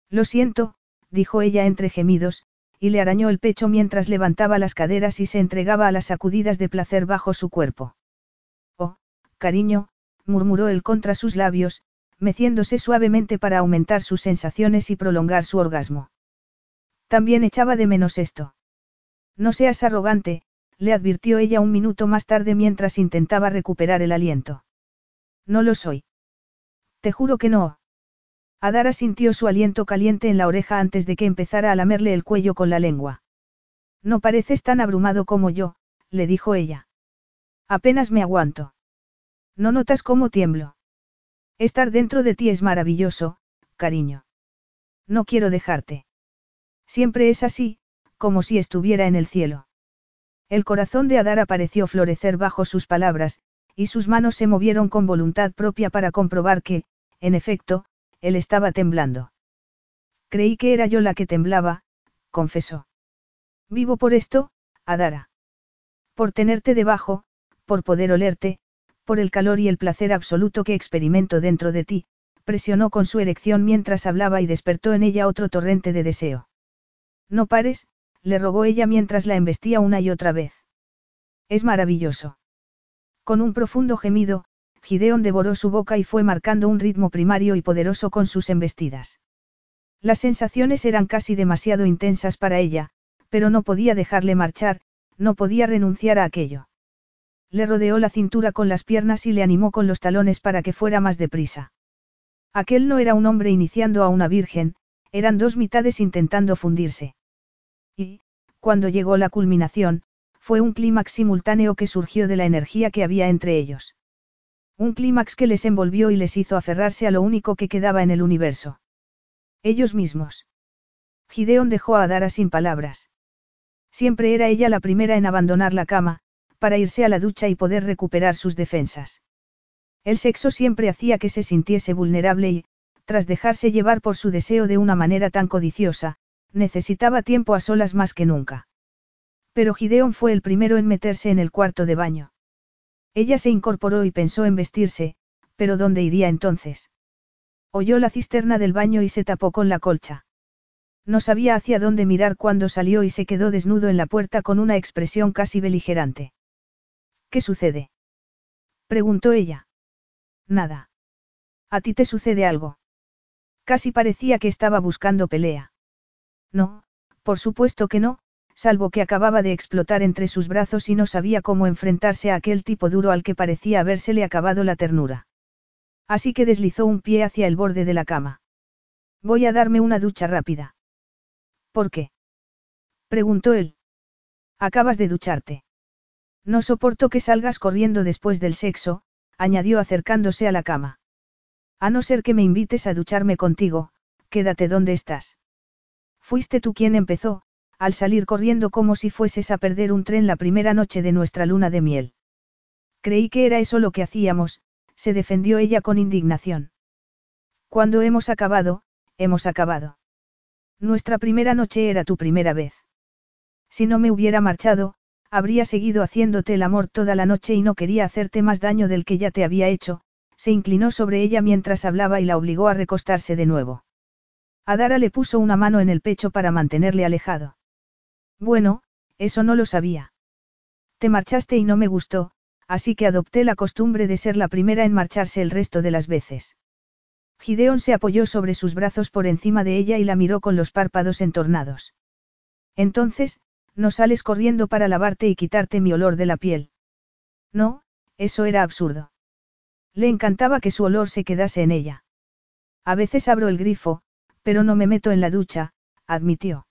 Lo siento, dijo ella entre gemidos, y le arañó el pecho mientras levantaba las caderas y se entregaba a las sacudidas de placer bajo su cuerpo. Oh, cariño, murmuró él contra sus labios, meciéndose suavemente para aumentar sus sensaciones y prolongar su orgasmo. También echaba de menos esto. No seas arrogante, le advirtió ella un minuto más tarde mientras intentaba recuperar el aliento. No lo soy. Te juro que no. Adara sintió su aliento caliente en la oreja antes de que empezara a lamerle el cuello con la lengua. No pareces tan abrumado como yo, le dijo ella. Apenas me aguanto. No notas cómo tiemblo. Estar dentro de ti es maravilloso, cariño. No quiero dejarte. Siempre es así, como si estuviera en el cielo. El corazón de Adara pareció florecer bajo sus palabras, y sus manos se movieron con voluntad propia para comprobar que, en efecto, él estaba temblando. Creí que era yo la que temblaba, confesó. Vivo por esto, Adara. Por tenerte debajo, por poder olerte, por el calor y el placer absoluto que experimento dentro de ti, presionó con su erección mientras hablaba y despertó en ella otro torrente de deseo. No pares, le rogó ella mientras la embestía una y otra vez. Es maravilloso. Con un profundo gemido, Gideon devoró su boca y fue marcando un ritmo primario y poderoso con sus embestidas. Las sensaciones eran casi demasiado intensas para ella, pero no podía dejarle marchar, no podía renunciar a aquello. Le rodeó la cintura con las piernas y le animó con los talones para que fuera más deprisa. Aquel no era un hombre iniciando a una virgen, eran dos mitades intentando fundirse. Y, cuando llegó la culminación, fue un clímax simultáneo que surgió de la energía que había entre ellos. Un clímax que les envolvió y les hizo aferrarse a lo único que quedaba en el universo. Ellos mismos. Gideon dejó a Dara sin palabras. Siempre era ella la primera en abandonar la cama, para irse a la ducha y poder recuperar sus defensas. El sexo siempre hacía que se sintiese vulnerable y, tras dejarse llevar por su deseo de una manera tan codiciosa, necesitaba tiempo a solas más que nunca. Pero Gideon fue el primero en meterse en el cuarto de baño. Ella se incorporó y pensó en vestirse, pero ¿dónde iría entonces? Oyó la cisterna del baño y se tapó con la colcha. No sabía hacia dónde mirar cuando salió y se quedó desnudo en la puerta con una expresión casi beligerante. ¿Qué sucede? preguntó ella. Nada. ¿A ti te sucede algo? Casi parecía que estaba buscando pelea. No, por supuesto que no, salvo que acababa de explotar entre sus brazos y no sabía cómo enfrentarse a aquel tipo duro al que parecía habérsele acabado la ternura. Así que deslizó un pie hacia el borde de la cama. Voy a darme una ducha rápida. ¿Por qué? preguntó él. Acabas de ducharte. No soporto que salgas corriendo después del sexo, añadió acercándose a la cama. A no ser que me invites a ducharme contigo, quédate donde estás. Fuiste tú quien empezó, al salir corriendo como si fueses a perder un tren la primera noche de nuestra luna de miel. Creí que era eso lo que hacíamos, se defendió ella con indignación. Cuando hemos acabado, hemos acabado. Nuestra primera noche era tu primera vez. Si no me hubiera marchado, habría seguido haciéndote el amor toda la noche y no quería hacerte más daño del que ya te había hecho, se inclinó sobre ella mientras hablaba y la obligó a recostarse de nuevo. Adara le puso una mano en el pecho para mantenerle alejado. Bueno, eso no lo sabía. Te marchaste y no me gustó, así que adopté la costumbre de ser la primera en marcharse el resto de las veces. Gideon se apoyó sobre sus brazos por encima de ella y la miró con los párpados entornados. Entonces, no sales corriendo para lavarte y quitarte mi olor de la piel. No, eso era absurdo. Le encantaba que su olor se quedase en ella. A veces abro el grifo, pero no me meto en la ducha, admitió.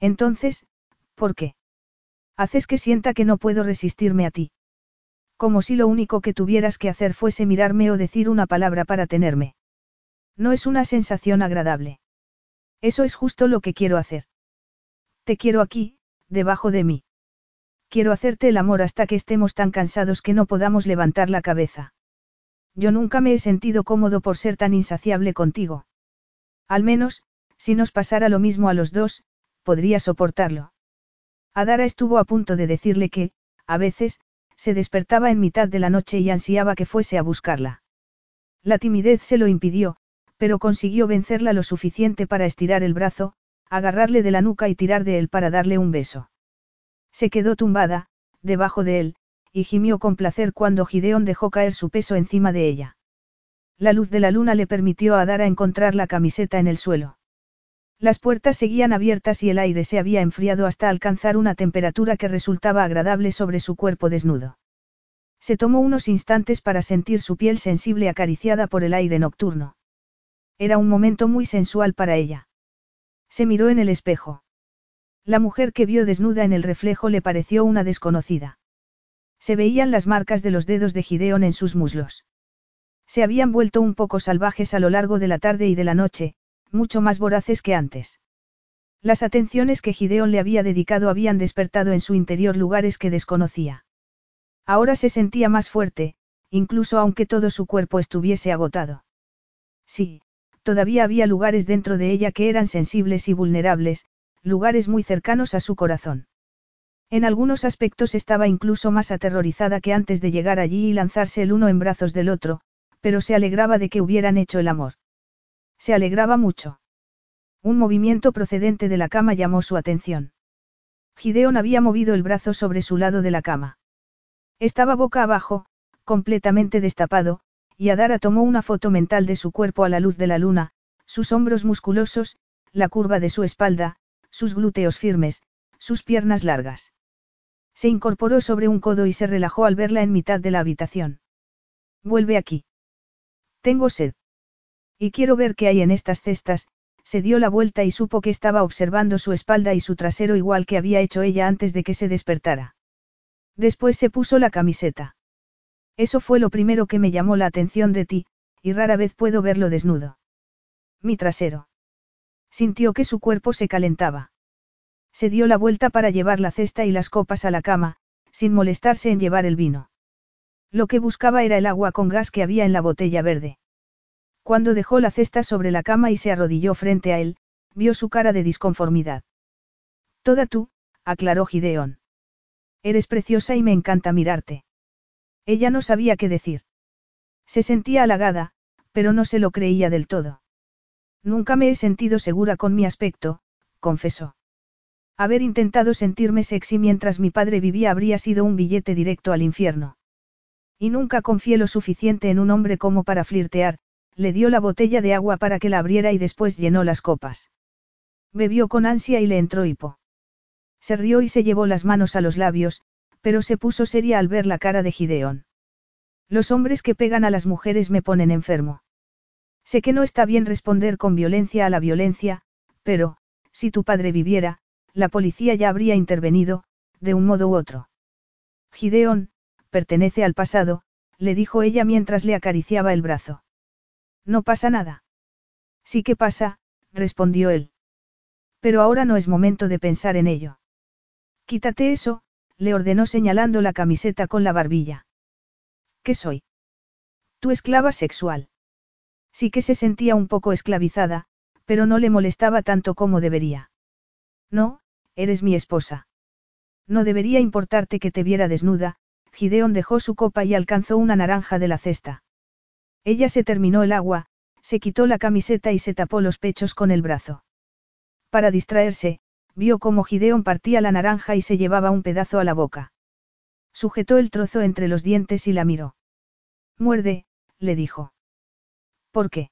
Entonces, ¿por qué? Haces que sienta que no puedo resistirme a ti. Como si lo único que tuvieras que hacer fuese mirarme o decir una palabra para tenerme. No es una sensación agradable. Eso es justo lo que quiero hacer. Te quiero aquí, debajo de mí. Quiero hacerte el amor hasta que estemos tan cansados que no podamos levantar la cabeza. Yo nunca me he sentido cómodo por ser tan insaciable contigo. Al menos, si nos pasara lo mismo a los dos, podría soportarlo. Adara estuvo a punto de decirle que, a veces, se despertaba en mitad de la noche y ansiaba que fuese a buscarla. La timidez se lo impidió, pero consiguió vencerla lo suficiente para estirar el brazo, agarrarle de la nuca y tirar de él para darle un beso. Se quedó tumbada, debajo de él, y gimió con placer cuando Gideón dejó caer su peso encima de ella. La luz de la luna le permitió a Dara encontrar la camiseta en el suelo. Las puertas seguían abiertas y el aire se había enfriado hasta alcanzar una temperatura que resultaba agradable sobre su cuerpo desnudo. Se tomó unos instantes para sentir su piel sensible acariciada por el aire nocturno. Era un momento muy sensual para ella. Se miró en el espejo. La mujer que vio desnuda en el reflejo le pareció una desconocida. Se veían las marcas de los dedos de Gideon en sus muslos. Se habían vuelto un poco salvajes a lo largo de la tarde y de la noche, mucho más voraces que antes. Las atenciones que Gideon le había dedicado habían despertado en su interior lugares que desconocía. Ahora se sentía más fuerte, incluso aunque todo su cuerpo estuviese agotado. Sí, todavía había lugares dentro de ella que eran sensibles y vulnerables, lugares muy cercanos a su corazón. En algunos aspectos estaba incluso más aterrorizada que antes de llegar allí y lanzarse el uno en brazos del otro, pero se alegraba de que hubieran hecho el amor. Se alegraba mucho. Un movimiento procedente de la cama llamó su atención. Gideon había movido el brazo sobre su lado de la cama. Estaba boca abajo, completamente destapado, y Adara tomó una foto mental de su cuerpo a la luz de la luna, sus hombros musculosos, la curva de su espalda, sus glúteos firmes, sus piernas largas. Se incorporó sobre un codo y se relajó al verla en mitad de la habitación. Vuelve aquí. Tengo sed. Y quiero ver qué hay en estas cestas, se dio la vuelta y supo que estaba observando su espalda y su trasero igual que había hecho ella antes de que se despertara. Después se puso la camiseta. Eso fue lo primero que me llamó la atención de ti, y rara vez puedo verlo desnudo. Mi trasero. Sintió que su cuerpo se calentaba. Se dio la vuelta para llevar la cesta y las copas a la cama, sin molestarse en llevar el vino. Lo que buscaba era el agua con gas que había en la botella verde. Cuando dejó la cesta sobre la cama y se arrodilló frente a él, vio su cara de disconformidad. Toda tú, aclaró Gideón. Eres preciosa y me encanta mirarte. Ella no sabía qué decir. Se sentía halagada, pero no se lo creía del todo. Nunca me he sentido segura con mi aspecto, confesó. Haber intentado sentirme sexy mientras mi padre vivía habría sido un billete directo al infierno. Y nunca confié lo suficiente en un hombre como para flirtear, le dio la botella de agua para que la abriera y después llenó las copas. Bebió con ansia y le entró hipo. Se rió y se llevó las manos a los labios, pero se puso seria al ver la cara de Gideón. Los hombres que pegan a las mujeres me ponen enfermo. Sé que no está bien responder con violencia a la violencia, pero, si tu padre viviera, la policía ya habría intervenido, de un modo u otro. Gideón, pertenece al pasado, le dijo ella mientras le acariciaba el brazo. No pasa nada. Sí que pasa, respondió él. Pero ahora no es momento de pensar en ello. Quítate eso, le ordenó señalando la camiseta con la barbilla. ¿Qué soy? Tu esclava sexual. Sí que se sentía un poco esclavizada, pero no le molestaba tanto como debería. No, eres mi esposa. No debería importarte que te viera desnuda, Gideon dejó su copa y alcanzó una naranja de la cesta. Ella se terminó el agua, se quitó la camiseta y se tapó los pechos con el brazo. Para distraerse, vio cómo Gideon partía la naranja y se llevaba un pedazo a la boca. Sujetó el trozo entre los dientes y la miró. Muerde, le dijo. ¿Por qué?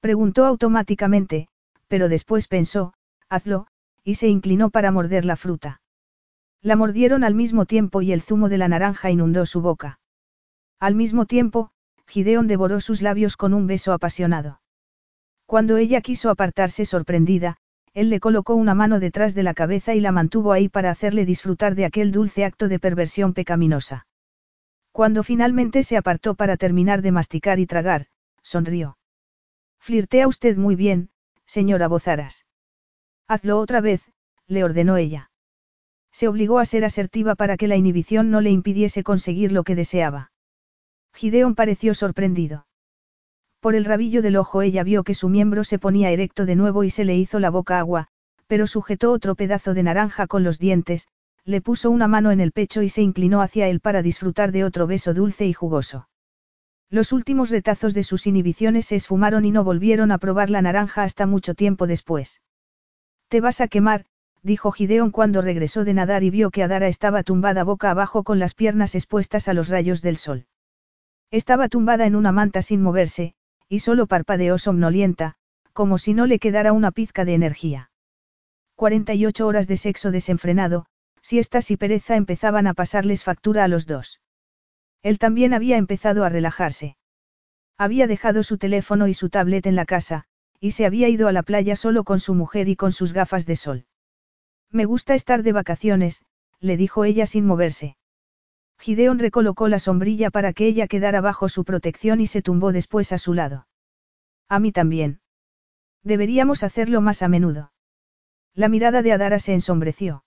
Preguntó automáticamente, pero después pensó, hazlo, y se inclinó para morder la fruta. La mordieron al mismo tiempo y el zumo de la naranja inundó su boca. Al mismo tiempo, Gideon devoró sus labios con un beso apasionado. Cuando ella quiso apartarse sorprendida, él le colocó una mano detrás de la cabeza y la mantuvo ahí para hacerle disfrutar de aquel dulce acto de perversión pecaminosa. Cuando finalmente se apartó para terminar de masticar y tragar, sonrió. Flirtea usted muy bien, señora Bozaras. Hazlo otra vez, le ordenó ella. Se obligó a ser asertiva para que la inhibición no le impidiese conseguir lo que deseaba. Gideon pareció sorprendido. Por el rabillo del ojo ella vio que su miembro se ponía erecto de nuevo y se le hizo la boca agua, pero sujetó otro pedazo de naranja con los dientes, le puso una mano en el pecho y se inclinó hacia él para disfrutar de otro beso dulce y jugoso. Los últimos retazos de sus inhibiciones se esfumaron y no volvieron a probar la naranja hasta mucho tiempo después. Te vas a quemar, dijo Gideon cuando regresó de nadar y vio que Adara estaba tumbada boca abajo con las piernas expuestas a los rayos del sol. Estaba tumbada en una manta sin moverse, y solo parpadeó somnolienta, como si no le quedara una pizca de energía. 48 horas de sexo desenfrenado, siestas y pereza empezaban a pasarles factura a los dos. Él también había empezado a relajarse. Había dejado su teléfono y su tablet en la casa, y se había ido a la playa solo con su mujer y con sus gafas de sol. Me gusta estar de vacaciones, le dijo ella sin moverse. Gideon recolocó la sombrilla para que ella quedara bajo su protección y se tumbó después a su lado. A mí también. Deberíamos hacerlo más a menudo. La mirada de Adara se ensombreció.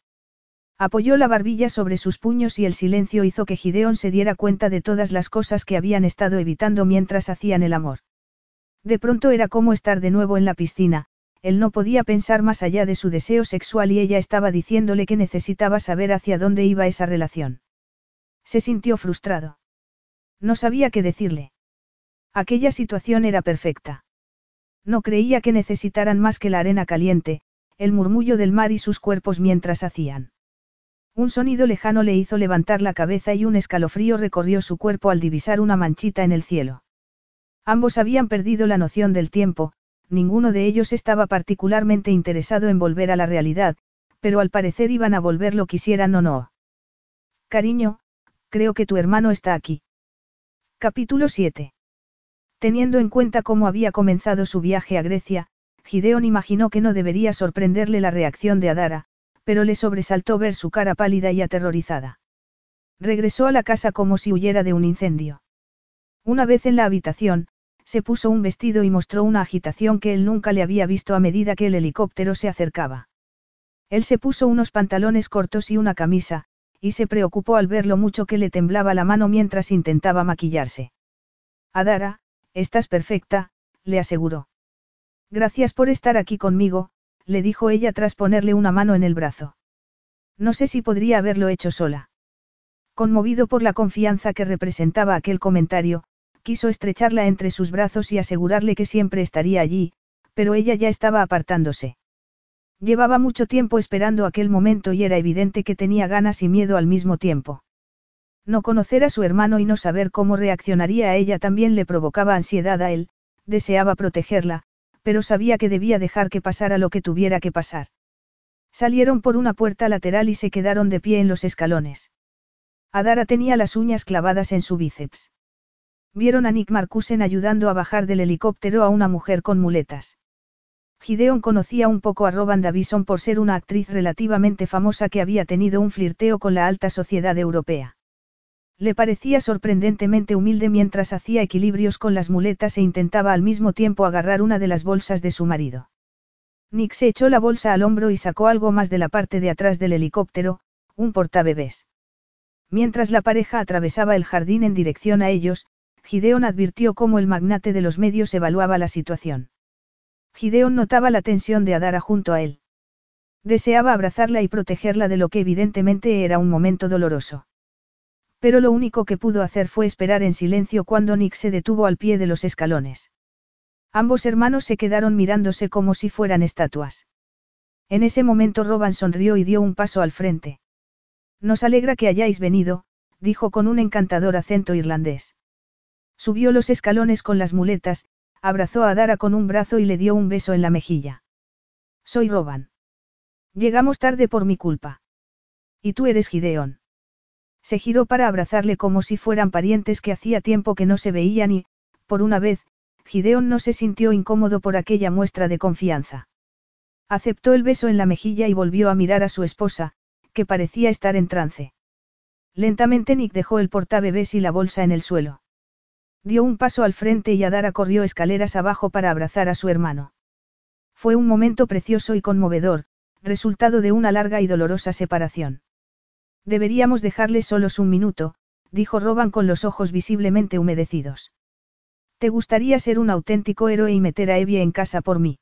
Apoyó la barbilla sobre sus puños y el silencio hizo que Gideon se diera cuenta de todas las cosas que habían estado evitando mientras hacían el amor. De pronto era como estar de nuevo en la piscina, él no podía pensar más allá de su deseo sexual y ella estaba diciéndole que necesitaba saber hacia dónde iba esa relación. Se sintió frustrado. No sabía qué decirle. Aquella situación era perfecta. No creía que necesitaran más que la arena caliente, el murmullo del mar y sus cuerpos mientras hacían. Un sonido lejano le hizo levantar la cabeza y un escalofrío recorrió su cuerpo al divisar una manchita en el cielo. Ambos habían perdido la noción del tiempo, ninguno de ellos estaba particularmente interesado en volver a la realidad, pero al parecer iban a volver lo quisieran o no. Cariño, creo que tu hermano está aquí. Capítulo 7. Teniendo en cuenta cómo había comenzado su viaje a Grecia, Gideon imaginó que no debería sorprenderle la reacción de Adara, pero le sobresaltó ver su cara pálida y aterrorizada. Regresó a la casa como si huyera de un incendio. Una vez en la habitación, se puso un vestido y mostró una agitación que él nunca le había visto a medida que el helicóptero se acercaba. Él se puso unos pantalones cortos y una camisa, y se preocupó al ver lo mucho que le temblaba la mano mientras intentaba maquillarse. Adara, estás perfecta, le aseguró. Gracias por estar aquí conmigo, le dijo ella tras ponerle una mano en el brazo. No sé si podría haberlo hecho sola. Conmovido por la confianza que representaba aquel comentario, quiso estrecharla entre sus brazos y asegurarle que siempre estaría allí, pero ella ya estaba apartándose. Llevaba mucho tiempo esperando aquel momento y era evidente que tenía ganas y miedo al mismo tiempo. No conocer a su hermano y no saber cómo reaccionaría a ella también le provocaba ansiedad a él, deseaba protegerla, pero sabía que debía dejar que pasara lo que tuviera que pasar. Salieron por una puerta lateral y se quedaron de pie en los escalones. Adara tenía las uñas clavadas en su bíceps. Vieron a Nick Marcusen ayudando a bajar del helicóptero a una mujer con muletas. Gideon conocía un poco a Roban Davison por ser una actriz relativamente famosa que había tenido un flirteo con la alta sociedad europea. Le parecía sorprendentemente humilde mientras hacía equilibrios con las muletas e intentaba al mismo tiempo agarrar una de las bolsas de su marido. Nick se echó la bolsa al hombro y sacó algo más de la parte de atrás del helicóptero, un portabebés. Mientras la pareja atravesaba el jardín en dirección a ellos, Gideon advirtió cómo el magnate de los medios evaluaba la situación. Gideon notaba la tensión de Adara junto a él. Deseaba abrazarla y protegerla de lo que evidentemente era un momento doloroso. Pero lo único que pudo hacer fue esperar en silencio cuando Nick se detuvo al pie de los escalones. Ambos hermanos se quedaron mirándose como si fueran estatuas. En ese momento Roban sonrió y dio un paso al frente. Nos alegra que hayáis venido, dijo con un encantador acento irlandés. Subió los escalones con las muletas, abrazó a Dara con un brazo y le dio un beso en la mejilla. Soy Roban. Llegamos tarde por mi culpa. Y tú eres Gideón. Se giró para abrazarle como si fueran parientes que hacía tiempo que no se veían y, por una vez, Gideón no se sintió incómodo por aquella muestra de confianza. Aceptó el beso en la mejilla y volvió a mirar a su esposa, que parecía estar en trance. Lentamente Nick dejó el portabebés y la bolsa en el suelo. Dio un paso al frente y Adara corrió escaleras abajo para abrazar a su hermano. Fue un momento precioso y conmovedor, resultado de una larga y dolorosa separación. Deberíamos dejarles solos un minuto, dijo Roban con los ojos visiblemente humedecidos. ¿Te gustaría ser un auténtico héroe y meter a Evie en casa por mí?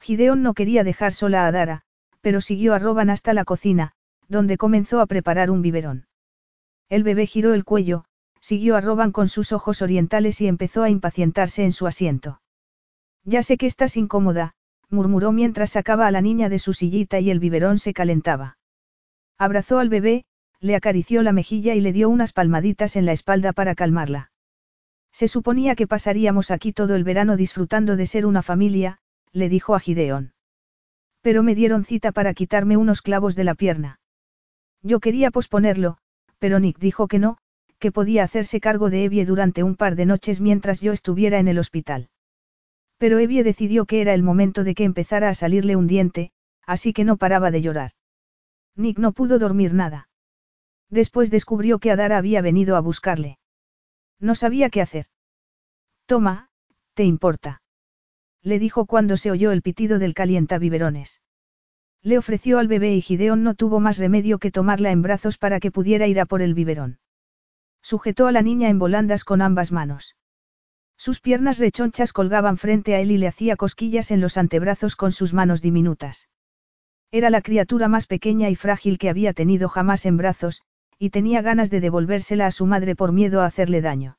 Gideon no quería dejar sola a Adara, pero siguió a Roban hasta la cocina, donde comenzó a preparar un biberón. El bebé giró el cuello, siguió a Roban con sus ojos orientales y empezó a impacientarse en su asiento. Ya sé que estás incómoda, murmuró mientras sacaba a la niña de su sillita y el biberón se calentaba. Abrazó al bebé, le acarició la mejilla y le dio unas palmaditas en la espalda para calmarla. Se suponía que pasaríamos aquí todo el verano disfrutando de ser una familia, le dijo a Gideón. Pero me dieron cita para quitarme unos clavos de la pierna. Yo quería posponerlo, pero Nick dijo que no, que podía hacerse cargo de Evie durante un par de noches mientras yo estuviera en el hospital. Pero Evie decidió que era el momento de que empezara a salirle un diente, así que no paraba de llorar. Nick no pudo dormir nada. Después descubrió que Adara había venido a buscarle. No sabía qué hacer. Toma, ¿te importa? Le dijo cuando se oyó el pitido del calientabiberones. Le ofreció al bebé y Gideón no tuvo más remedio que tomarla en brazos para que pudiera ir a por el biberón. Sujetó a la niña en volandas con ambas manos. Sus piernas rechonchas colgaban frente a él y le hacía cosquillas en los antebrazos con sus manos diminutas. Era la criatura más pequeña y frágil que había tenido jamás en brazos, y tenía ganas de devolvérsela a su madre por miedo a hacerle daño.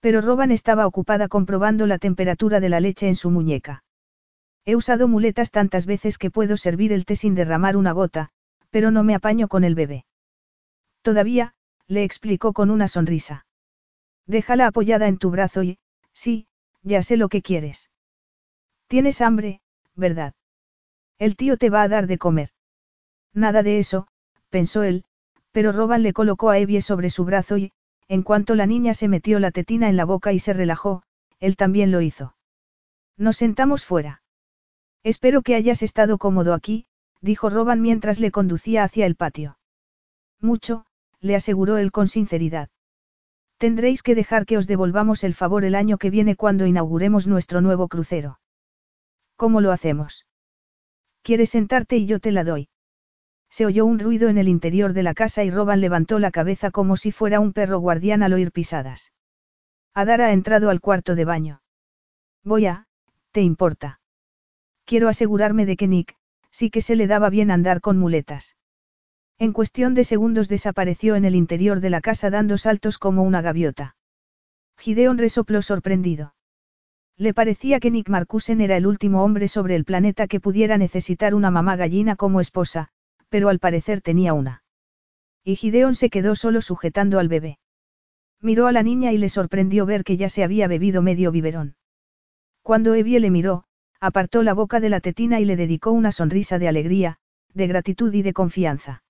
Pero Roban estaba ocupada comprobando la temperatura de la leche en su muñeca. He usado muletas tantas veces que puedo servir el té sin derramar una gota, pero no me apaño con el bebé. Todavía, le explicó con una sonrisa. Déjala apoyada en tu brazo y, sí, ya sé lo que quieres. Tienes hambre, ¿verdad? El tío te va a dar de comer. Nada de eso, pensó él, pero Roban le colocó a Evie sobre su brazo y, en cuanto la niña se metió la tetina en la boca y se relajó, él también lo hizo. Nos sentamos fuera. Espero que hayas estado cómodo aquí, dijo Roban mientras le conducía hacia el patio. Mucho, le aseguró él con sinceridad. Tendréis que dejar que os devolvamos el favor el año que viene cuando inauguremos nuestro nuevo crucero. ¿Cómo lo hacemos? ¿Quieres sentarte y yo te la doy? Se oyó un ruido en el interior de la casa y Roban levantó la cabeza como si fuera un perro guardián al oír pisadas. Adara ha entrado al cuarto de baño. Voy a, ¿te importa? Quiero asegurarme de que Nick, sí que se le daba bien andar con muletas. En cuestión de segundos desapareció en el interior de la casa dando saltos como una gaviota. Gideon resopló sorprendido. Le parecía que Nick Marcusen era el último hombre sobre el planeta que pudiera necesitar una mamá gallina como esposa, pero al parecer tenía una. Y Gideon se quedó solo sujetando al bebé. Miró a la niña y le sorprendió ver que ya se había bebido medio biberón. Cuando Evie le miró, apartó la boca de la tetina y le dedicó una sonrisa de alegría, de gratitud y de confianza.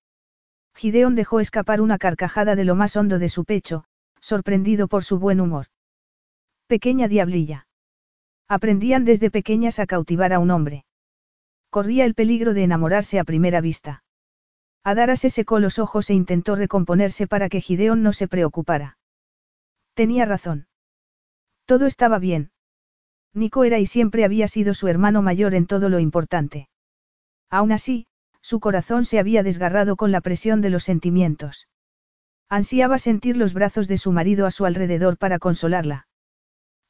Gideon dejó escapar una carcajada de lo más hondo de su pecho, sorprendido por su buen humor. Pequeña diablilla. Aprendían desde pequeñas a cautivar a un hombre. Corría el peligro de enamorarse a primera vista. Adara se secó los ojos e intentó recomponerse para que Gideon no se preocupara. Tenía razón. Todo estaba bien. Nico era y siempre había sido su hermano mayor en todo lo importante. Aún así, su corazón se había desgarrado con la presión de los sentimientos. Ansiaba sentir los brazos de su marido a su alrededor para consolarla.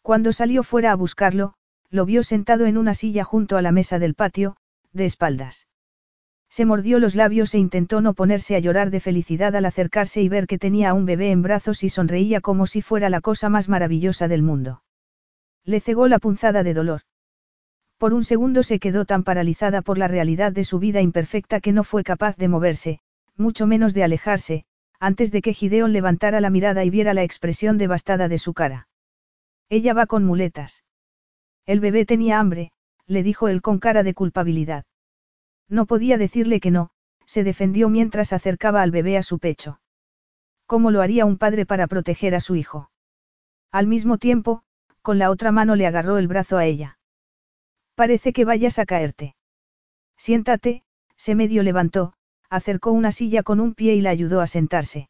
Cuando salió fuera a buscarlo, lo vio sentado en una silla junto a la mesa del patio, de espaldas. Se mordió los labios e intentó no ponerse a llorar de felicidad al acercarse y ver que tenía a un bebé en brazos y sonreía como si fuera la cosa más maravillosa del mundo. Le cegó la punzada de dolor. Por un segundo se quedó tan paralizada por la realidad de su vida imperfecta que no fue capaz de moverse, mucho menos de alejarse, antes de que Gideon levantara la mirada y viera la expresión devastada de su cara. Ella va con muletas. El bebé tenía hambre, le dijo él con cara de culpabilidad. No podía decirle que no, se defendió mientras acercaba al bebé a su pecho. ¿Cómo lo haría un padre para proteger a su hijo? Al mismo tiempo, con la otra mano le agarró el brazo a ella. Parece que vayas a caerte. Siéntate, se medio levantó, acercó una silla con un pie y la ayudó a sentarse.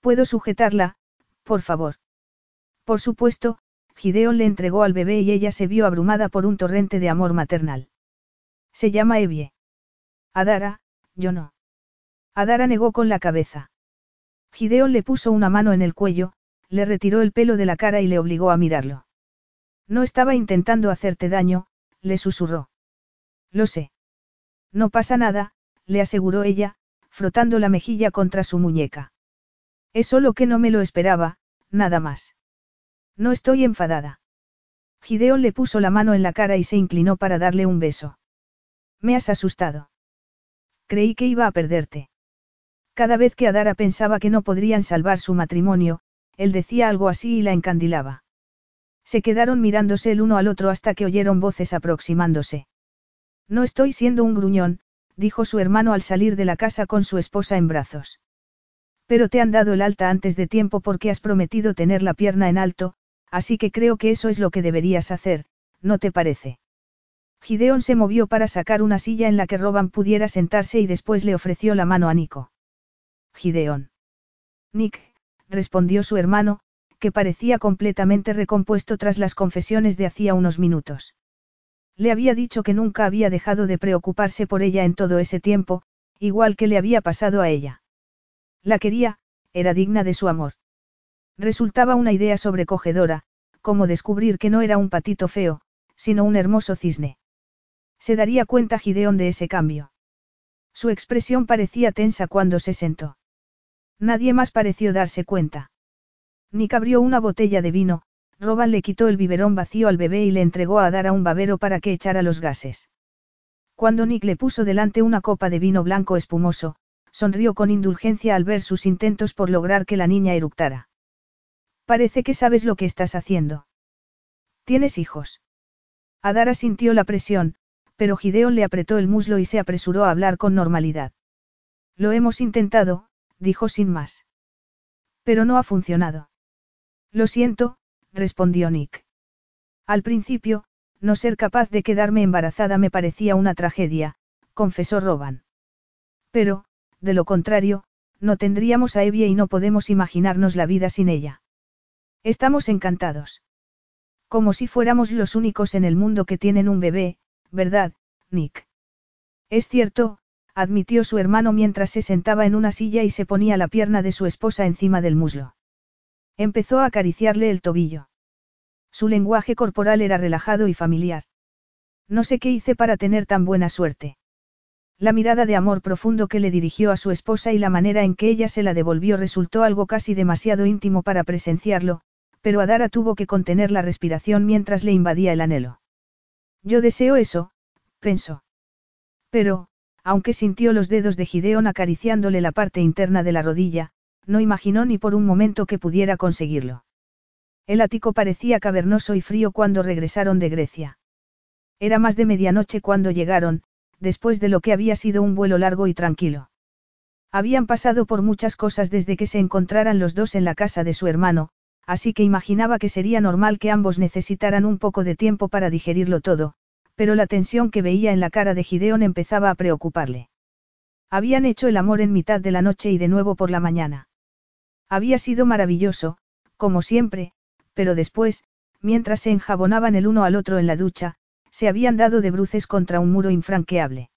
¿Puedo sujetarla, por favor? Por supuesto, Gideon le entregó al bebé y ella se vio abrumada por un torrente de amor maternal. Se llama Evie. Adara, yo no. Adara negó con la cabeza. Gideon le puso una mano en el cuello, le retiró el pelo de la cara y le obligó a mirarlo. No estaba intentando hacerte daño, le susurró. Lo sé. No pasa nada, le aseguró ella, frotando la mejilla contra su muñeca. Es solo que no me lo esperaba, nada más. No estoy enfadada. Gideon le puso la mano en la cara y se inclinó para darle un beso. Me has asustado. Creí que iba a perderte. Cada vez que Adara pensaba que no podrían salvar su matrimonio, él decía algo así y la encandilaba. Se quedaron mirándose el uno al otro hasta que oyeron voces aproximándose. No estoy siendo un gruñón, dijo su hermano al salir de la casa con su esposa en brazos. Pero te han dado el alta antes de tiempo porque has prometido tener la pierna en alto, así que creo que eso es lo que deberías hacer, ¿no te parece? Gideon se movió para sacar una silla en la que Roban pudiera sentarse y después le ofreció la mano a Nico. Gideón. Nick, respondió su hermano, que parecía completamente recompuesto tras las confesiones de hacía unos minutos. Le había dicho que nunca había dejado de preocuparse por ella en todo ese tiempo, igual que le había pasado a ella. La quería, era digna de su amor. Resultaba una idea sobrecogedora, como descubrir que no era un patito feo, sino un hermoso cisne. Se daría cuenta Gideón de ese cambio. Su expresión parecía tensa cuando se sentó. Nadie más pareció darse cuenta. Nick abrió una botella de vino, Roban le quitó el biberón vacío al bebé y le entregó a dar a un babero para que echara los gases. Cuando Nick le puso delante una copa de vino blanco espumoso, sonrió con indulgencia al ver sus intentos por lograr que la niña eructara. Parece que sabes lo que estás haciendo. ¿Tienes hijos? Adara sintió la presión, pero Gideon le apretó el muslo y se apresuró a hablar con normalidad. Lo hemos intentado, dijo sin más. Pero no ha funcionado. Lo siento, respondió Nick. Al principio, no ser capaz de quedarme embarazada me parecía una tragedia, confesó Roban. Pero, de lo contrario, no tendríamos a Evie y no podemos imaginarnos la vida sin ella. Estamos encantados. Como si fuéramos los únicos en el mundo que tienen un bebé, ¿verdad, Nick? Es cierto, admitió su hermano mientras se sentaba en una silla y se ponía la pierna de su esposa encima del muslo. Empezó a acariciarle el tobillo. Su lenguaje corporal era relajado y familiar. No sé qué hice para tener tan buena suerte. La mirada de amor profundo que le dirigió a su esposa y la manera en que ella se la devolvió resultó algo casi demasiado íntimo para presenciarlo, pero Adara tuvo que contener la respiración mientras le invadía el anhelo. Yo deseo eso, pensó. Pero, aunque sintió los dedos de Gideon acariciándole la parte interna de la rodilla, no imaginó ni por un momento que pudiera conseguirlo. El ático parecía cavernoso y frío cuando regresaron de Grecia. Era más de medianoche cuando llegaron, después de lo que había sido un vuelo largo y tranquilo. Habían pasado por muchas cosas desde que se encontraran los dos en la casa de su hermano, así que imaginaba que sería normal que ambos necesitaran un poco de tiempo para digerirlo todo, pero la tensión que veía en la cara de Gideón empezaba a preocuparle. Habían hecho el amor en mitad de la noche y de nuevo por la mañana. Había sido maravilloso, como siempre, pero después, mientras se enjabonaban el uno al otro en la ducha, se habían dado de bruces contra un muro infranqueable.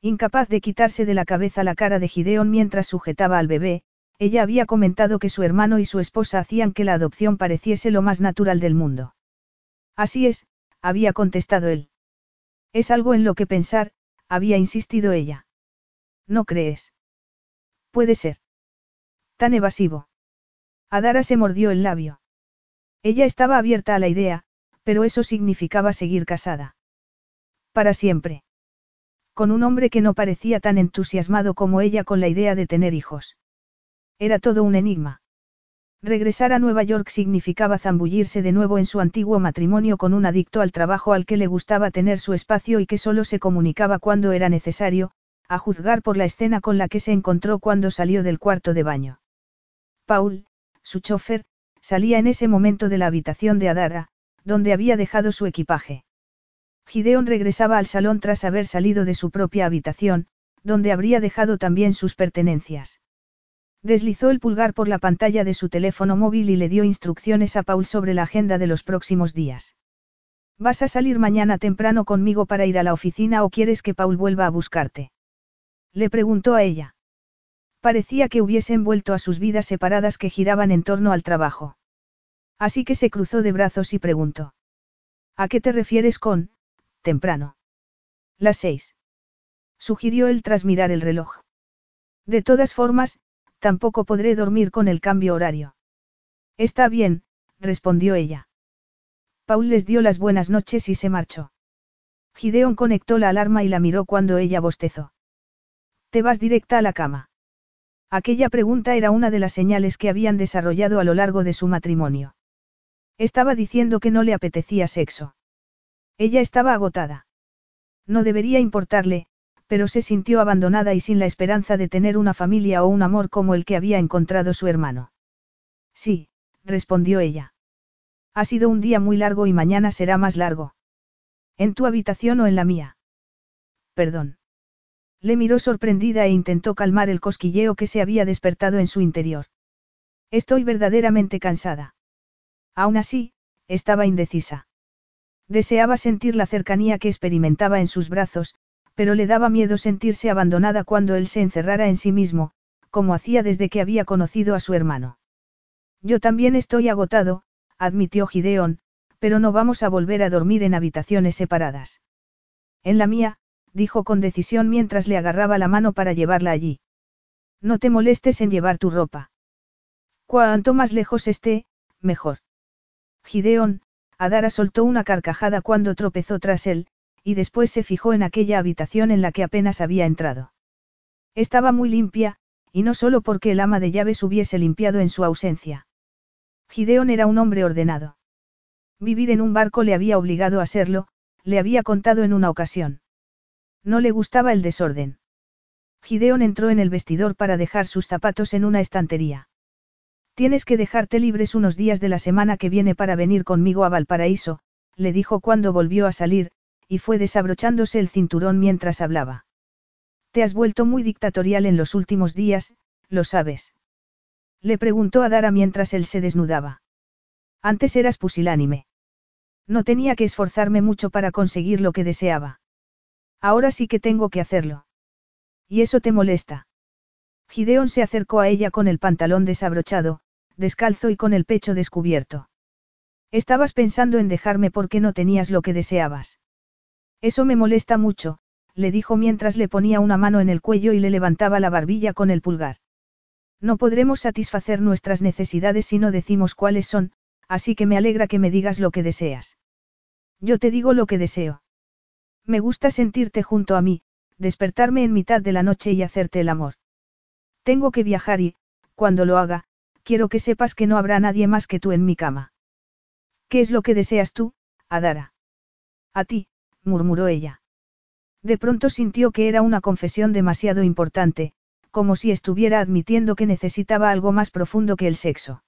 Incapaz de quitarse de la cabeza la cara de Gideón mientras sujetaba al bebé, ella había comentado que su hermano y su esposa hacían que la adopción pareciese lo más natural del mundo. Así es, había contestado él. Es algo en lo que pensar, había insistido ella. ¿No crees? Puede ser. Tan evasivo. Adara se mordió el labio. Ella estaba abierta a la idea, pero eso significaba seguir casada. Para siempre. Con un hombre que no parecía tan entusiasmado como ella con la idea de tener hijos. Era todo un enigma. Regresar a Nueva York significaba zambullirse de nuevo en su antiguo matrimonio con un adicto al trabajo al que le gustaba tener su espacio y que solo se comunicaba cuando era necesario, a juzgar por la escena con la que se encontró cuando salió del cuarto de baño. Paul, su chofer, salía en ese momento de la habitación de Adara, donde había dejado su equipaje. Gideon regresaba al salón tras haber salido de su propia habitación, donde habría dejado también sus pertenencias. Deslizó el pulgar por la pantalla de su teléfono móvil y le dio instrucciones a Paul sobre la agenda de los próximos días. ¿Vas a salir mañana temprano conmigo para ir a la oficina o quieres que Paul vuelva a buscarte? Le preguntó a ella. Parecía que hubiesen vuelto a sus vidas separadas que giraban en torno al trabajo. Así que se cruzó de brazos y preguntó. ¿A qué te refieres con, temprano? Las seis. Sugirió él tras mirar el reloj. De todas formas, tampoco podré dormir con el cambio horario. Está bien, respondió ella. Paul les dio las buenas noches y se marchó. Gideon conectó la alarma y la miró cuando ella bostezó. Te vas directa a la cama. Aquella pregunta era una de las señales que habían desarrollado a lo largo de su matrimonio. Estaba diciendo que no le apetecía sexo. Ella estaba agotada. No debería importarle, pero se sintió abandonada y sin la esperanza de tener una familia o un amor como el que había encontrado su hermano. Sí, respondió ella. Ha sido un día muy largo y mañana será más largo. ¿En tu habitación o en la mía? Perdón. Le miró sorprendida e intentó calmar el cosquilleo que se había despertado en su interior. Estoy verdaderamente cansada. Aún así, estaba indecisa. Deseaba sentir la cercanía que experimentaba en sus brazos, pero le daba miedo sentirse abandonada cuando él se encerrara en sí mismo, como hacía desde que había conocido a su hermano. Yo también estoy agotado, admitió Gideón, pero no vamos a volver a dormir en habitaciones separadas. En la mía, dijo con decisión mientras le agarraba la mano para llevarla allí. No te molestes en llevar tu ropa. Cuanto más lejos esté, mejor. Gideón, Adara soltó una carcajada cuando tropezó tras él, y después se fijó en aquella habitación en la que apenas había entrado. Estaba muy limpia, y no solo porque el ama de llaves hubiese limpiado en su ausencia. Gideón era un hombre ordenado. Vivir en un barco le había obligado a serlo, le había contado en una ocasión. No le gustaba el desorden. Gideón entró en el vestidor para dejar sus zapatos en una estantería. Tienes que dejarte libres unos días de la semana que viene para venir conmigo a Valparaíso, le dijo cuando volvió a salir, y fue desabrochándose el cinturón mientras hablaba. Te has vuelto muy dictatorial en los últimos días, lo sabes. Le preguntó a Dara mientras él se desnudaba. Antes eras pusilánime. No tenía que esforzarme mucho para conseguir lo que deseaba. Ahora sí que tengo que hacerlo. ¿Y eso te molesta? Gideón se acercó a ella con el pantalón desabrochado, descalzo y con el pecho descubierto. Estabas pensando en dejarme porque no tenías lo que deseabas. Eso me molesta mucho, le dijo mientras le ponía una mano en el cuello y le levantaba la barbilla con el pulgar. No podremos satisfacer nuestras necesidades si no decimos cuáles son, así que me alegra que me digas lo que deseas. Yo te digo lo que deseo. Me gusta sentirte junto a mí, despertarme en mitad de la noche y hacerte el amor. Tengo que viajar y, cuando lo haga, quiero que sepas que no habrá nadie más que tú en mi cama. ¿Qué es lo que deseas tú, Adara? A ti, murmuró ella. De pronto sintió que era una confesión demasiado importante, como si estuviera admitiendo que necesitaba algo más profundo que el sexo.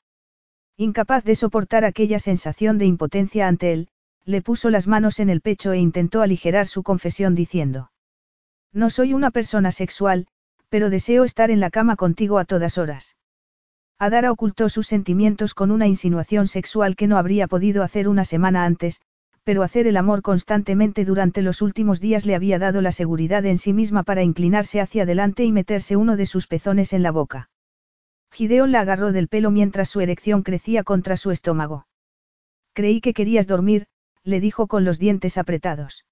Incapaz de soportar aquella sensación de impotencia ante él, le puso las manos en el pecho e intentó aligerar su confesión diciendo. No soy una persona sexual, pero deseo estar en la cama contigo a todas horas. Adara ocultó sus sentimientos con una insinuación sexual que no habría podido hacer una semana antes, pero hacer el amor constantemente durante los últimos días le había dado la seguridad en sí misma para inclinarse hacia adelante y meterse uno de sus pezones en la boca. Gideón la agarró del pelo mientras su erección crecía contra su estómago. Creí que querías dormir, le dijo con los dientes apretados.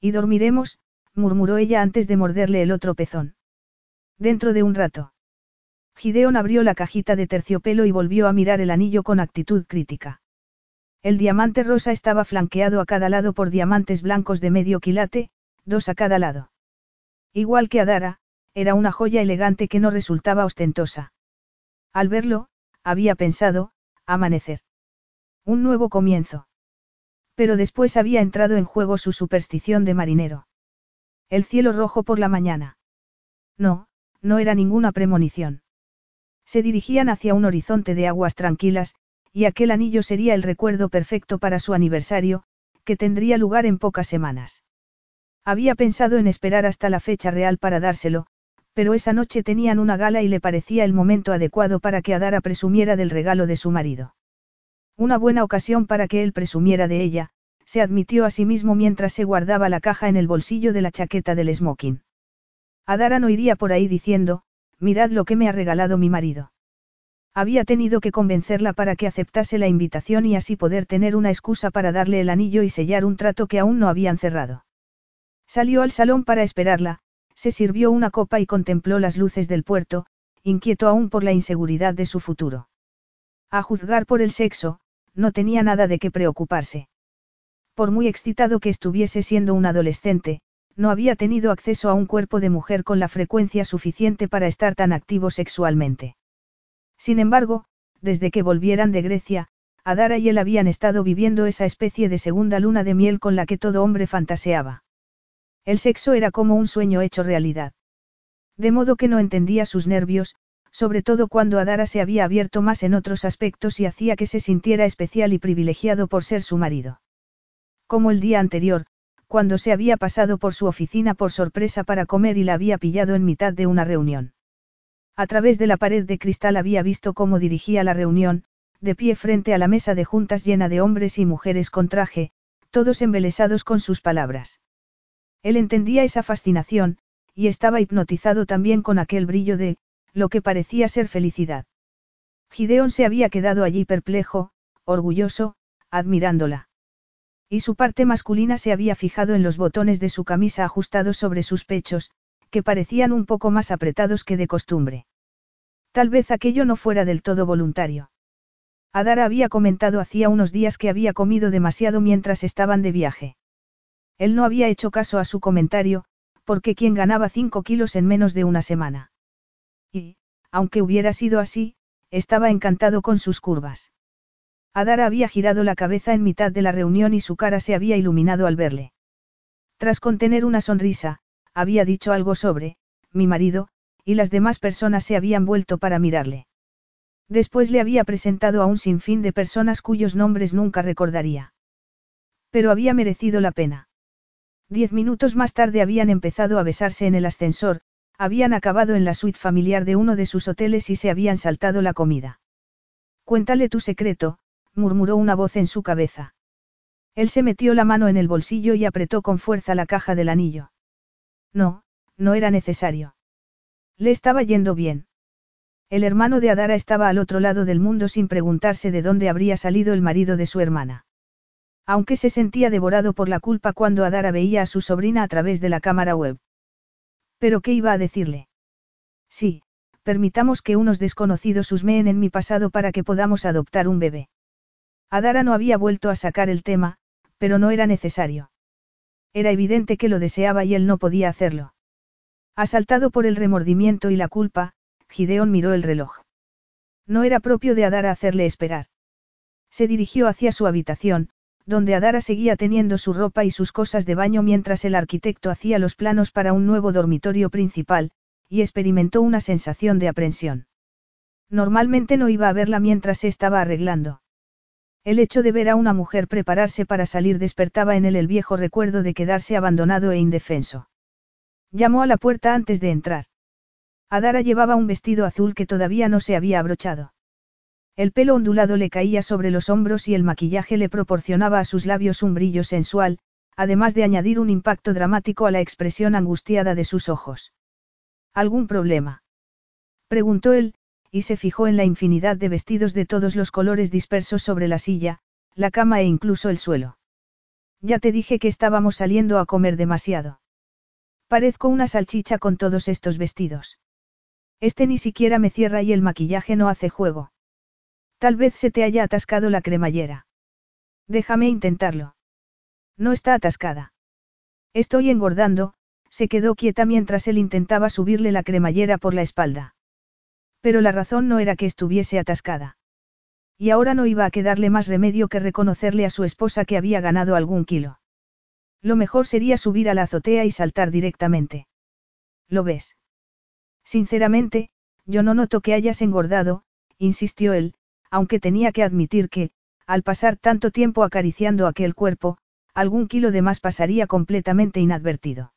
Y dormiremos, murmuró ella antes de morderle el otro pezón. Dentro de un rato. Gideón abrió la cajita de terciopelo y volvió a mirar el anillo con actitud crítica. El diamante rosa estaba flanqueado a cada lado por diamantes blancos de medio quilate, dos a cada lado. Igual que Adara, era una joya elegante que no resultaba ostentosa. Al verlo, había pensado, amanecer. Un nuevo comienzo. Pero después había entrado en juego su superstición de marinero. El cielo rojo por la mañana. No, no era ninguna premonición. Se dirigían hacia un horizonte de aguas tranquilas, y aquel anillo sería el recuerdo perfecto para su aniversario, que tendría lugar en pocas semanas. Había pensado en esperar hasta la fecha real para dárselo, pero esa noche tenían una gala y le parecía el momento adecuado para que Adara presumiera del regalo de su marido. Una buena ocasión para que él presumiera de ella, se admitió a sí mismo mientras se guardaba la caja en el bolsillo de la chaqueta del smoking. Adara no iría por ahí diciendo, mirad lo que me ha regalado mi marido. Había tenido que convencerla para que aceptase la invitación y así poder tener una excusa para darle el anillo y sellar un trato que aún no habían cerrado. Salió al salón para esperarla, se sirvió una copa y contempló las luces del puerto, inquieto aún por la inseguridad de su futuro. A juzgar por el sexo, no tenía nada de qué preocuparse. Por muy excitado que estuviese siendo un adolescente, no había tenido acceso a un cuerpo de mujer con la frecuencia suficiente para estar tan activo sexualmente. Sin embargo, desde que volvieran de Grecia, Adara y él habían estado viviendo esa especie de segunda luna de miel con la que todo hombre fantaseaba. El sexo era como un sueño hecho realidad. De modo que no entendía sus nervios, sobre todo cuando Adara se había abierto más en otros aspectos y hacía que se sintiera especial y privilegiado por ser su marido. Como el día anterior, cuando se había pasado por su oficina por sorpresa para comer y la había pillado en mitad de una reunión. A través de la pared de cristal había visto cómo dirigía la reunión, de pie frente a la mesa de juntas llena de hombres y mujeres con traje, todos embelesados con sus palabras. Él entendía esa fascinación, y estaba hipnotizado también con aquel brillo de, lo que parecía ser felicidad. Gideon se había quedado allí perplejo, orgulloso, admirándola. Y su parte masculina se había fijado en los botones de su camisa ajustados sobre sus pechos, que parecían un poco más apretados que de costumbre. Tal vez aquello no fuera del todo voluntario. Adara había comentado hacía unos días que había comido demasiado mientras estaban de viaje. Él no había hecho caso a su comentario, porque quien ganaba cinco kilos en menos de una semana. Y, aunque hubiera sido así, estaba encantado con sus curvas. Adara había girado la cabeza en mitad de la reunión y su cara se había iluminado al verle. Tras contener una sonrisa, había dicho algo sobre, mi marido, y las demás personas se habían vuelto para mirarle. Después le había presentado a un sinfín de personas cuyos nombres nunca recordaría. Pero había merecido la pena. Diez minutos más tarde habían empezado a besarse en el ascensor, habían acabado en la suite familiar de uno de sus hoteles y se habían saltado la comida. Cuéntale tu secreto, murmuró una voz en su cabeza. Él se metió la mano en el bolsillo y apretó con fuerza la caja del anillo. No, no era necesario. Le estaba yendo bien. El hermano de Adara estaba al otro lado del mundo sin preguntarse de dónde habría salido el marido de su hermana. Aunque se sentía devorado por la culpa cuando Adara veía a su sobrina a través de la cámara web. ¿Pero qué iba a decirle? Sí, permitamos que unos desconocidos husmeen en mi pasado para que podamos adoptar un bebé. Adara no había vuelto a sacar el tema, pero no era necesario. Era evidente que lo deseaba y él no podía hacerlo. Asaltado por el remordimiento y la culpa, Gideon miró el reloj. No era propio de Adara hacerle esperar. Se dirigió hacia su habitación, donde Adara seguía teniendo su ropa y sus cosas de baño mientras el arquitecto hacía los planos para un nuevo dormitorio principal, y experimentó una sensación de aprensión. Normalmente no iba a verla mientras se estaba arreglando. El hecho de ver a una mujer prepararse para salir despertaba en él el viejo recuerdo de quedarse abandonado e indefenso. Llamó a la puerta antes de entrar. Adara llevaba un vestido azul que todavía no se había abrochado. El pelo ondulado le caía sobre los hombros y el maquillaje le proporcionaba a sus labios un brillo sensual, además de añadir un impacto dramático a la expresión angustiada de sus ojos. ¿Algún problema? preguntó él, y se fijó en la infinidad de vestidos de todos los colores dispersos sobre la silla, la cama e incluso el suelo. Ya te dije que estábamos saliendo a comer demasiado. Parezco una salchicha con todos estos vestidos. Este ni siquiera me cierra y el maquillaje no hace juego. Tal vez se te haya atascado la cremallera. Déjame intentarlo. No está atascada. Estoy engordando, se quedó quieta mientras él intentaba subirle la cremallera por la espalda. Pero la razón no era que estuviese atascada. Y ahora no iba a quedarle más remedio que reconocerle a su esposa que había ganado algún kilo. Lo mejor sería subir a la azotea y saltar directamente. ¿Lo ves? Sinceramente, yo no noto que hayas engordado, insistió él, aunque tenía que admitir que, al pasar tanto tiempo acariciando aquel cuerpo, algún kilo de más pasaría completamente inadvertido.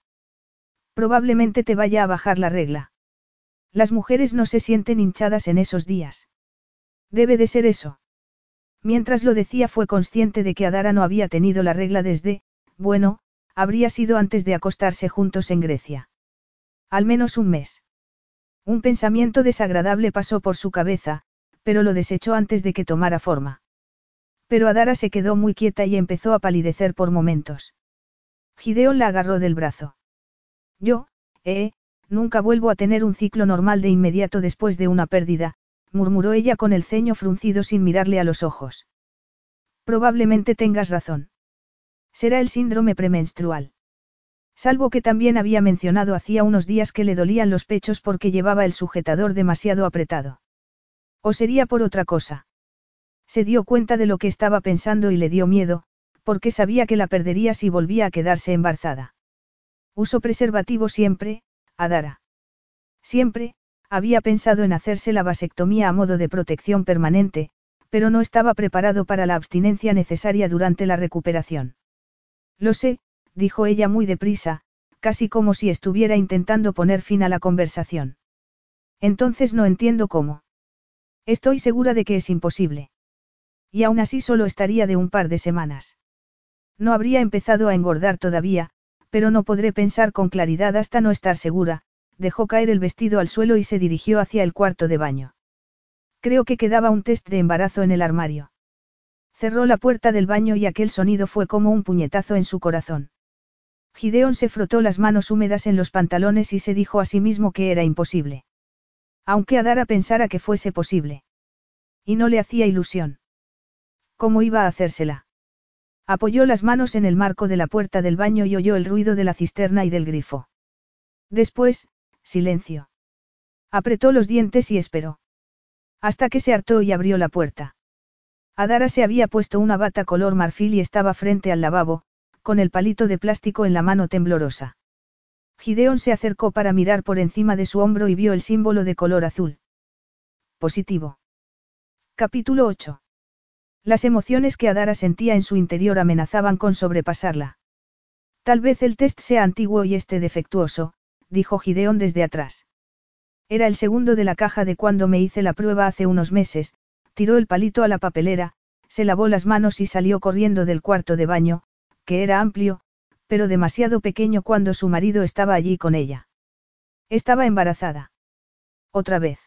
Probablemente te vaya a bajar la regla. Las mujeres no se sienten hinchadas en esos días. Debe de ser eso. Mientras lo decía fue consciente de que Adara no había tenido la regla desde, bueno, habría sido antes de acostarse juntos en Grecia. Al menos un mes. Un pensamiento desagradable pasó por su cabeza, pero lo desechó antes de que tomara forma. Pero Adara se quedó muy quieta y empezó a palidecer por momentos. Gideon la agarró del brazo. Yo, eh, Nunca vuelvo a tener un ciclo normal de inmediato después de una pérdida, murmuró ella con el ceño fruncido sin mirarle a los ojos. Probablemente tengas razón. Será el síndrome premenstrual. Salvo que también había mencionado hacía unos días que le dolían los pechos porque llevaba el sujetador demasiado apretado. O sería por otra cosa. Se dio cuenta de lo que estaba pensando y le dio miedo, porque sabía que la perdería si volvía a quedarse embarazada. Uso preservativo siempre, Adara. Siempre, había pensado en hacerse la vasectomía a modo de protección permanente, pero no estaba preparado para la abstinencia necesaria durante la recuperación. Lo sé, dijo ella muy deprisa, casi como si estuviera intentando poner fin a la conversación. Entonces no entiendo cómo. Estoy segura de que es imposible. Y aún así solo estaría de un par de semanas. No habría empezado a engordar todavía, pero no podré pensar con claridad hasta no estar segura, dejó caer el vestido al suelo y se dirigió hacia el cuarto de baño. Creo que quedaba un test de embarazo en el armario. Cerró la puerta del baño y aquel sonido fue como un puñetazo en su corazón. Gideon se frotó las manos húmedas en los pantalones y se dijo a sí mismo que era imposible. Aunque Adara pensara que fuese posible. Y no le hacía ilusión. ¿Cómo iba a hacérsela? Apoyó las manos en el marco de la puerta del baño y oyó el ruido de la cisterna y del grifo. Después, silencio. Apretó los dientes y esperó. Hasta que se hartó y abrió la puerta. Adara se había puesto una bata color marfil y estaba frente al lavabo, con el palito de plástico en la mano temblorosa. Gideon se acercó para mirar por encima de su hombro y vio el símbolo de color azul. Positivo. Capítulo 8. Las emociones que Adara sentía en su interior amenazaban con sobrepasarla. Tal vez el test sea antiguo y esté defectuoso, dijo Gideon desde atrás. Era el segundo de la caja de cuando me hice la prueba hace unos meses, tiró el palito a la papelera, se lavó las manos y salió corriendo del cuarto de baño, que era amplio, pero demasiado pequeño cuando su marido estaba allí con ella. Estaba embarazada. Otra vez.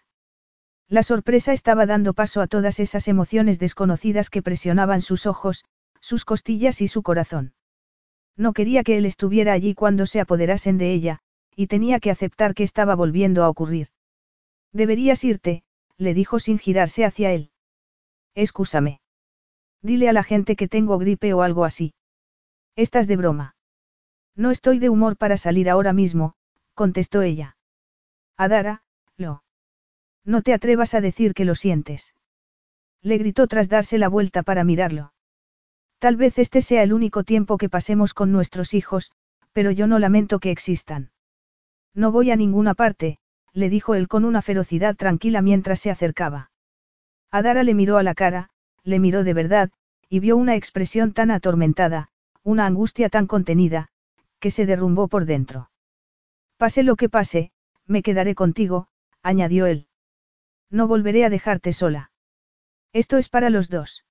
La sorpresa estaba dando paso a todas esas emociones desconocidas que presionaban sus ojos, sus costillas y su corazón. No quería que él estuviera allí cuando se apoderasen de ella, y tenía que aceptar que estaba volviendo a ocurrir. Deberías irte, le dijo sin girarse hacia él. Excúsame. Dile a la gente que tengo gripe o algo así. Estás de broma. No estoy de humor para salir ahora mismo, contestó ella. Adara, lo. No te atrevas a decir que lo sientes. Le gritó tras darse la vuelta para mirarlo. Tal vez este sea el único tiempo que pasemos con nuestros hijos, pero yo no lamento que existan. No voy a ninguna parte, le dijo él con una ferocidad tranquila mientras se acercaba. Adara le miró a la cara, le miró de verdad, y vio una expresión tan atormentada, una angustia tan contenida, que se derrumbó por dentro. Pase lo que pase, me quedaré contigo, añadió él. No volveré a dejarte sola. Esto es para los dos.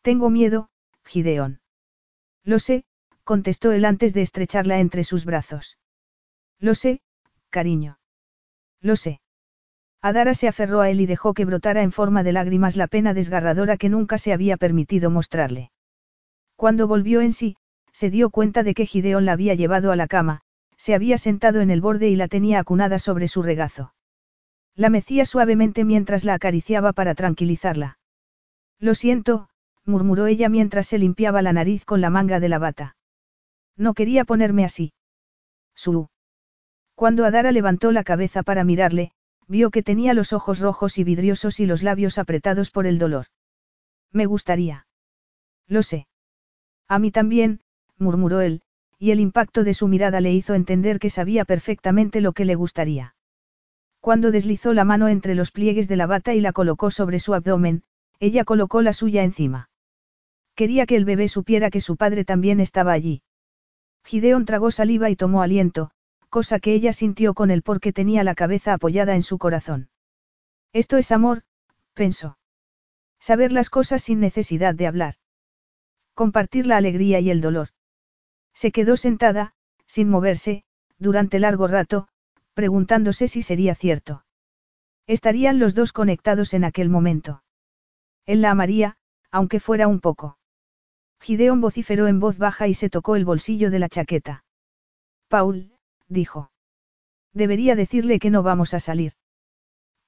Tengo miedo, Gideón. Lo sé, contestó él antes de estrecharla entre sus brazos. Lo sé, cariño. Lo sé. Adara se aferró a él y dejó que brotara en forma de lágrimas la pena desgarradora que nunca se había permitido mostrarle. Cuando volvió en sí, se dio cuenta de que Gideón la había llevado a la cama, se había sentado en el borde y la tenía acunada sobre su regazo. La mecía suavemente mientras la acariciaba para tranquilizarla. Lo siento, murmuró ella mientras se limpiaba la nariz con la manga de la bata. No quería ponerme así. Su. Cuando Adara levantó la cabeza para mirarle, vio que tenía los ojos rojos y vidriosos y los labios apretados por el dolor. Me gustaría. Lo sé. A mí también, murmuró él, y el impacto de su mirada le hizo entender que sabía perfectamente lo que le gustaría. Cuando deslizó la mano entre los pliegues de la bata y la colocó sobre su abdomen, ella colocó la suya encima. Quería que el bebé supiera que su padre también estaba allí. Gideon tragó saliva y tomó aliento, cosa que ella sintió con él porque tenía la cabeza apoyada en su corazón. Esto es amor, pensó. Saber las cosas sin necesidad de hablar. Compartir la alegría y el dolor. Se quedó sentada, sin moverse, durante largo rato, preguntándose si sería cierto. Estarían los dos conectados en aquel momento. Él la amaría, aunque fuera un poco. Gideon vociferó en voz baja y se tocó el bolsillo de la chaqueta. Paul, dijo. Debería decirle que no vamos a salir.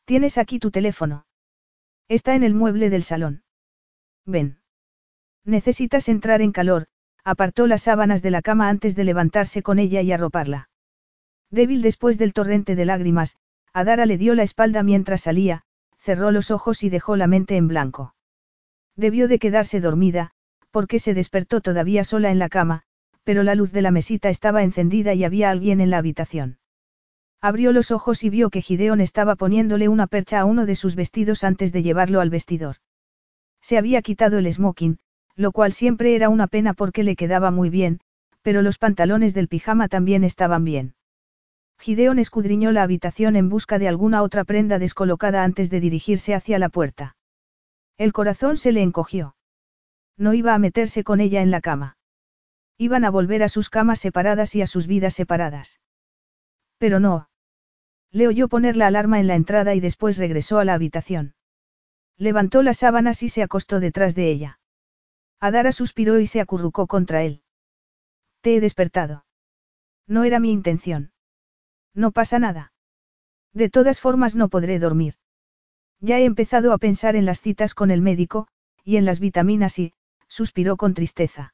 Tienes aquí tu teléfono. Está en el mueble del salón. Ven. Necesitas entrar en calor, apartó las sábanas de la cama antes de levantarse con ella y arroparla. Débil después del torrente de lágrimas, Adara le dio la espalda mientras salía, cerró los ojos y dejó la mente en blanco. Debió de quedarse dormida, porque se despertó todavía sola en la cama, pero la luz de la mesita estaba encendida y había alguien en la habitación. Abrió los ojos y vio que Gideon estaba poniéndole una percha a uno de sus vestidos antes de llevarlo al vestidor. Se había quitado el smoking, lo cual siempre era una pena porque le quedaba muy bien, Pero los pantalones del pijama también estaban bien. Gideon escudriñó la habitación en busca de alguna otra prenda descolocada antes de dirigirse hacia la puerta. El corazón se le encogió. No iba a meterse con ella en la cama. Iban a volver a sus camas separadas y a sus vidas separadas. Pero no. Le oyó poner la alarma en la entrada y después regresó a la habitación. Levantó las sábanas y se acostó detrás de ella. Adara suspiró y se acurrucó contra él. Te he despertado. No era mi intención. No pasa nada. De todas formas no podré dormir. Ya he empezado a pensar en las citas con el médico, y en las vitaminas y, suspiró con tristeza.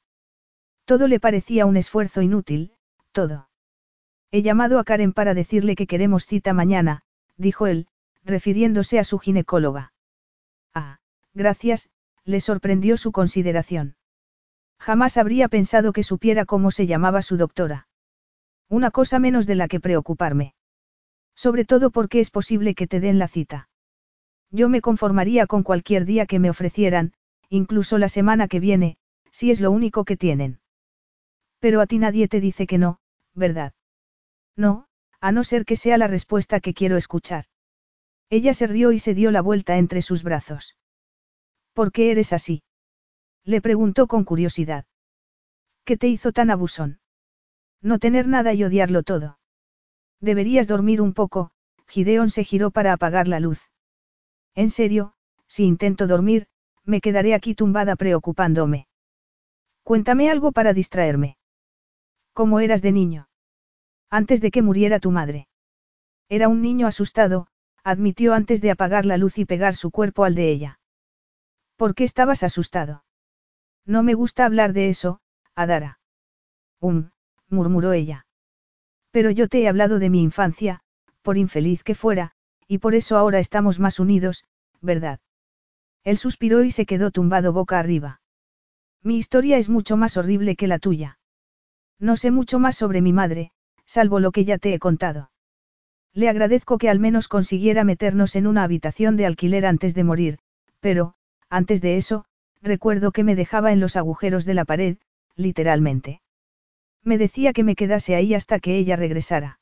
Todo le parecía un esfuerzo inútil, todo. He llamado a Karen para decirle que queremos cita mañana, dijo él, refiriéndose a su ginecóloga. Ah, gracias, le sorprendió su consideración. Jamás habría pensado que supiera cómo se llamaba su doctora. Una cosa menos de la que preocuparme. Sobre todo porque es posible que te den la cita. Yo me conformaría con cualquier día que me ofrecieran, incluso la semana que viene, si es lo único que tienen. Pero a ti nadie te dice que no, ¿verdad? No, a no ser que sea la respuesta que quiero escuchar. Ella se rió y se dio la vuelta entre sus brazos. ¿Por qué eres así? Le preguntó con curiosidad. ¿Qué te hizo tan abusón? No tener nada y odiarlo todo. Deberías dormir un poco, Gideon se giró para apagar la luz. En serio, si intento dormir, me quedaré aquí tumbada preocupándome. Cuéntame algo para distraerme. ¿Cómo eras de niño? Antes de que muriera tu madre. Era un niño asustado, admitió antes de apagar la luz y pegar su cuerpo al de ella. ¿Por qué estabas asustado? No me gusta hablar de eso, Adara. Um, murmuró ella. Pero yo te he hablado de mi infancia, por infeliz que fuera, y por eso ahora estamos más unidos, ¿verdad? Él suspiró y se quedó tumbado boca arriba. Mi historia es mucho más horrible que la tuya. No sé mucho más sobre mi madre, salvo lo que ya te he contado. Le agradezco que al menos consiguiera meternos en una habitación de alquiler antes de morir, pero, antes de eso, recuerdo que me dejaba en los agujeros de la pared, literalmente. Me decía que me quedase ahí hasta que ella regresara.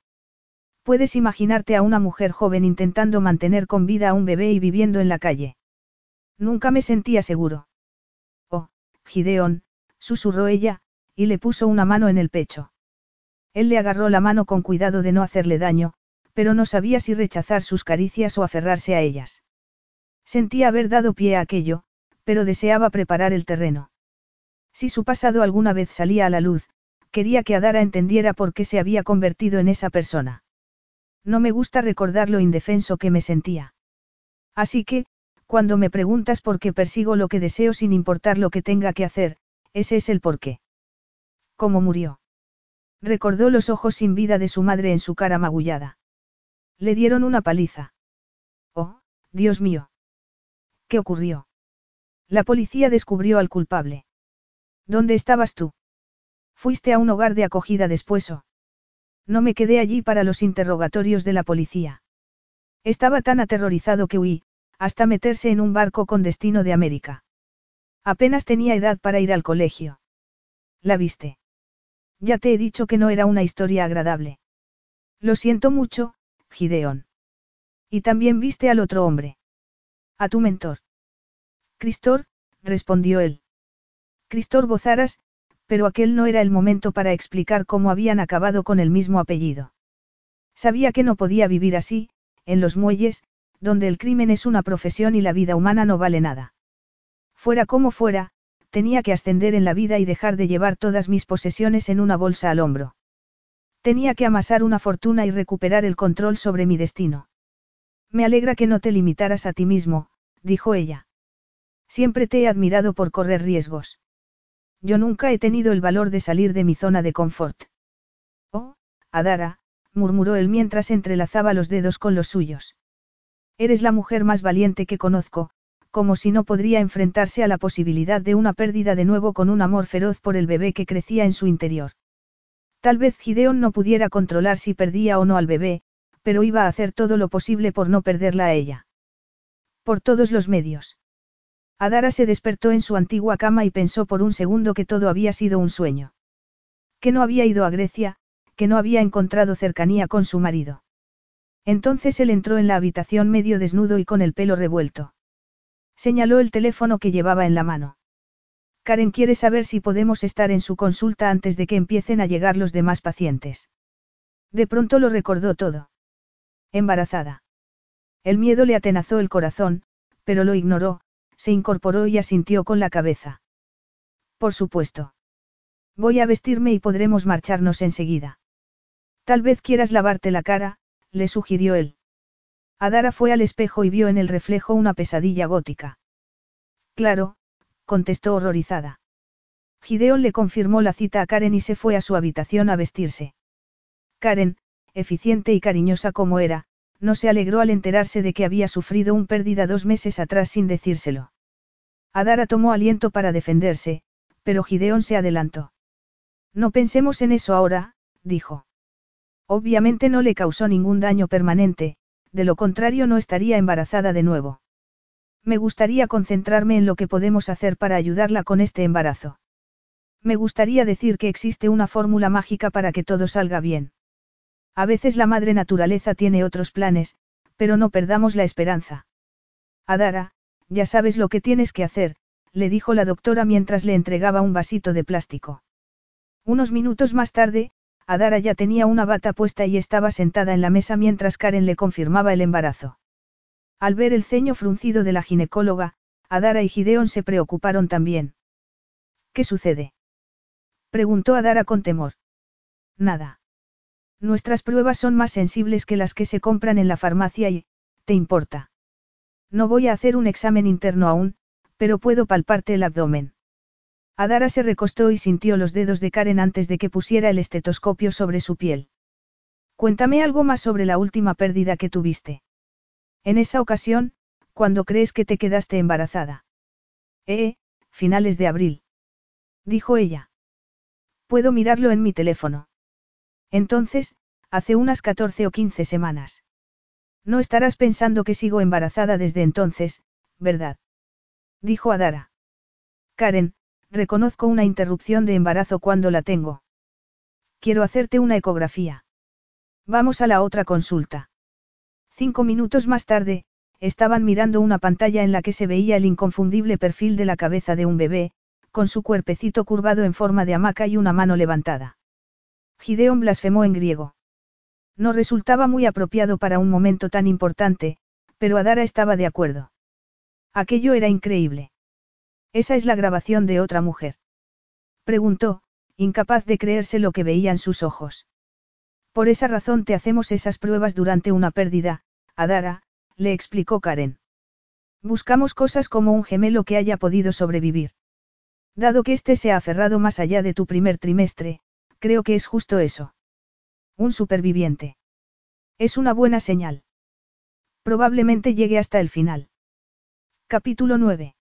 Puedes imaginarte a una mujer joven intentando mantener con vida a un bebé y viviendo en la calle. Nunca me sentía seguro. Oh, Gideón, susurró ella, y le puso una mano en el pecho. Él le agarró la mano con cuidado de no hacerle daño, pero no sabía si rechazar sus caricias o aferrarse a ellas. Sentía haber dado pie a aquello, pero deseaba preparar el terreno. Si su pasado alguna vez salía a la luz, quería que Adara entendiera por qué se había convertido en esa persona. No me gusta recordar lo indefenso que me sentía. Así que, cuando me preguntas por qué persigo lo que deseo sin importar lo que tenga que hacer, ese es el porqué. ¿Cómo murió? Recordó los ojos sin vida de su madre en su cara magullada. Le dieron una paliza. Oh, Dios mío. ¿Qué ocurrió? La policía descubrió al culpable. ¿Dónde estabas tú? Fuiste a un hogar de acogida después o. No me quedé allí para los interrogatorios de la policía. Estaba tan aterrorizado que huí, hasta meterse en un barco con destino de América. Apenas tenía edad para ir al colegio. ¿La viste? Ya te he dicho que no era una historia agradable. Lo siento mucho, Gideón. Y también viste al otro hombre. A tu mentor. Cristor, respondió él. Cristor Bozaras, pero aquel no era el momento para explicar cómo habían acabado con el mismo apellido. Sabía que no podía vivir así, en los muelles, donde el crimen es una profesión y la vida humana no vale nada. Fuera como fuera, tenía que ascender en la vida y dejar de llevar todas mis posesiones en una bolsa al hombro. Tenía que amasar una fortuna y recuperar el control sobre mi destino. Me alegra que no te limitaras a ti mismo, dijo ella. Siempre te he admirado por correr riesgos. Yo nunca he tenido el valor de salir de mi zona de confort. Oh, Adara, murmuró él mientras entrelazaba los dedos con los suyos. Eres la mujer más valiente que conozco, como si no podría enfrentarse a la posibilidad de una pérdida de nuevo con un amor feroz por el bebé que crecía en su interior. Tal vez Gideon no pudiera controlar si perdía o no al bebé, pero iba a hacer todo lo posible por no perderla a ella. Por todos los medios. Adara se despertó en su antigua cama y pensó por un segundo que todo había sido un sueño. Que no había ido a Grecia, que no había encontrado cercanía con su marido. Entonces él entró en la habitación medio desnudo y con el pelo revuelto. Señaló el teléfono que llevaba en la mano. Karen quiere saber si podemos estar en su consulta antes de que empiecen a llegar los demás pacientes. De pronto lo recordó todo. Embarazada. El miedo le atenazó el corazón, pero lo ignoró, se incorporó y asintió con la cabeza. Por supuesto. Voy a vestirme y podremos marcharnos enseguida. Tal vez quieras lavarte la cara, le sugirió él. Adara fue al espejo y vio en el reflejo una pesadilla gótica. Claro, contestó horrorizada. Gideon le confirmó la cita a Karen y se fue a su habitación a vestirse. Karen, eficiente y cariñosa como era, no se alegró al enterarse de que había sufrido un pérdida dos meses atrás sin decírselo. Adara tomó aliento para defenderse, pero Gideon se adelantó. No pensemos en eso ahora, dijo. Obviamente no le causó ningún daño permanente, de lo contrario no estaría embarazada de nuevo. Me gustaría concentrarme en lo que podemos hacer para ayudarla con este embarazo. Me gustaría decir que existe una fórmula mágica para que todo salga bien. A veces la madre naturaleza tiene otros planes, pero no perdamos la esperanza. Adara, ya sabes lo que tienes que hacer, le dijo la doctora mientras le entregaba un vasito de plástico. Unos minutos más tarde, Adara ya tenía una bata puesta y estaba sentada en la mesa mientras Karen le confirmaba el embarazo. Al ver el ceño fruncido de la ginecóloga, Adara y Gideon se preocuparon también. ¿Qué sucede? preguntó Adara con temor. Nada. Nuestras pruebas son más sensibles que las que se compran en la farmacia y, ¿te importa? No voy a hacer un examen interno aún, pero puedo palparte el abdomen. Adara se recostó y sintió los dedos de Karen antes de que pusiera el estetoscopio sobre su piel. Cuéntame algo más sobre la última pérdida que tuviste. En esa ocasión, cuando crees que te quedaste embarazada. Eh, finales de abril. Dijo ella. Puedo mirarlo en mi teléfono. Entonces, hace unas 14 o 15 semanas. No estarás pensando que sigo embarazada desde entonces, ¿verdad? Dijo Adara. Karen, reconozco una interrupción de embarazo cuando la tengo. Quiero hacerte una ecografía. Vamos a la otra consulta. Cinco minutos más tarde, estaban mirando una pantalla en la que se veía el inconfundible perfil de la cabeza de un bebé, con su cuerpecito curvado en forma de hamaca y una mano levantada. Gideon blasfemó en griego. No resultaba muy apropiado para un momento tan importante, pero Adara estaba de acuerdo. Aquello era increíble. Esa es la grabación de otra mujer. Preguntó, incapaz de creerse lo que veía en sus ojos. Por esa razón te hacemos esas pruebas durante una pérdida, Adara, le explicó Karen. Buscamos cosas como un gemelo que haya podido sobrevivir. Dado que éste se ha aferrado más allá de tu primer trimestre, creo que es justo eso. Un superviviente. Es una buena señal. Probablemente llegue hasta el final. Capítulo 9.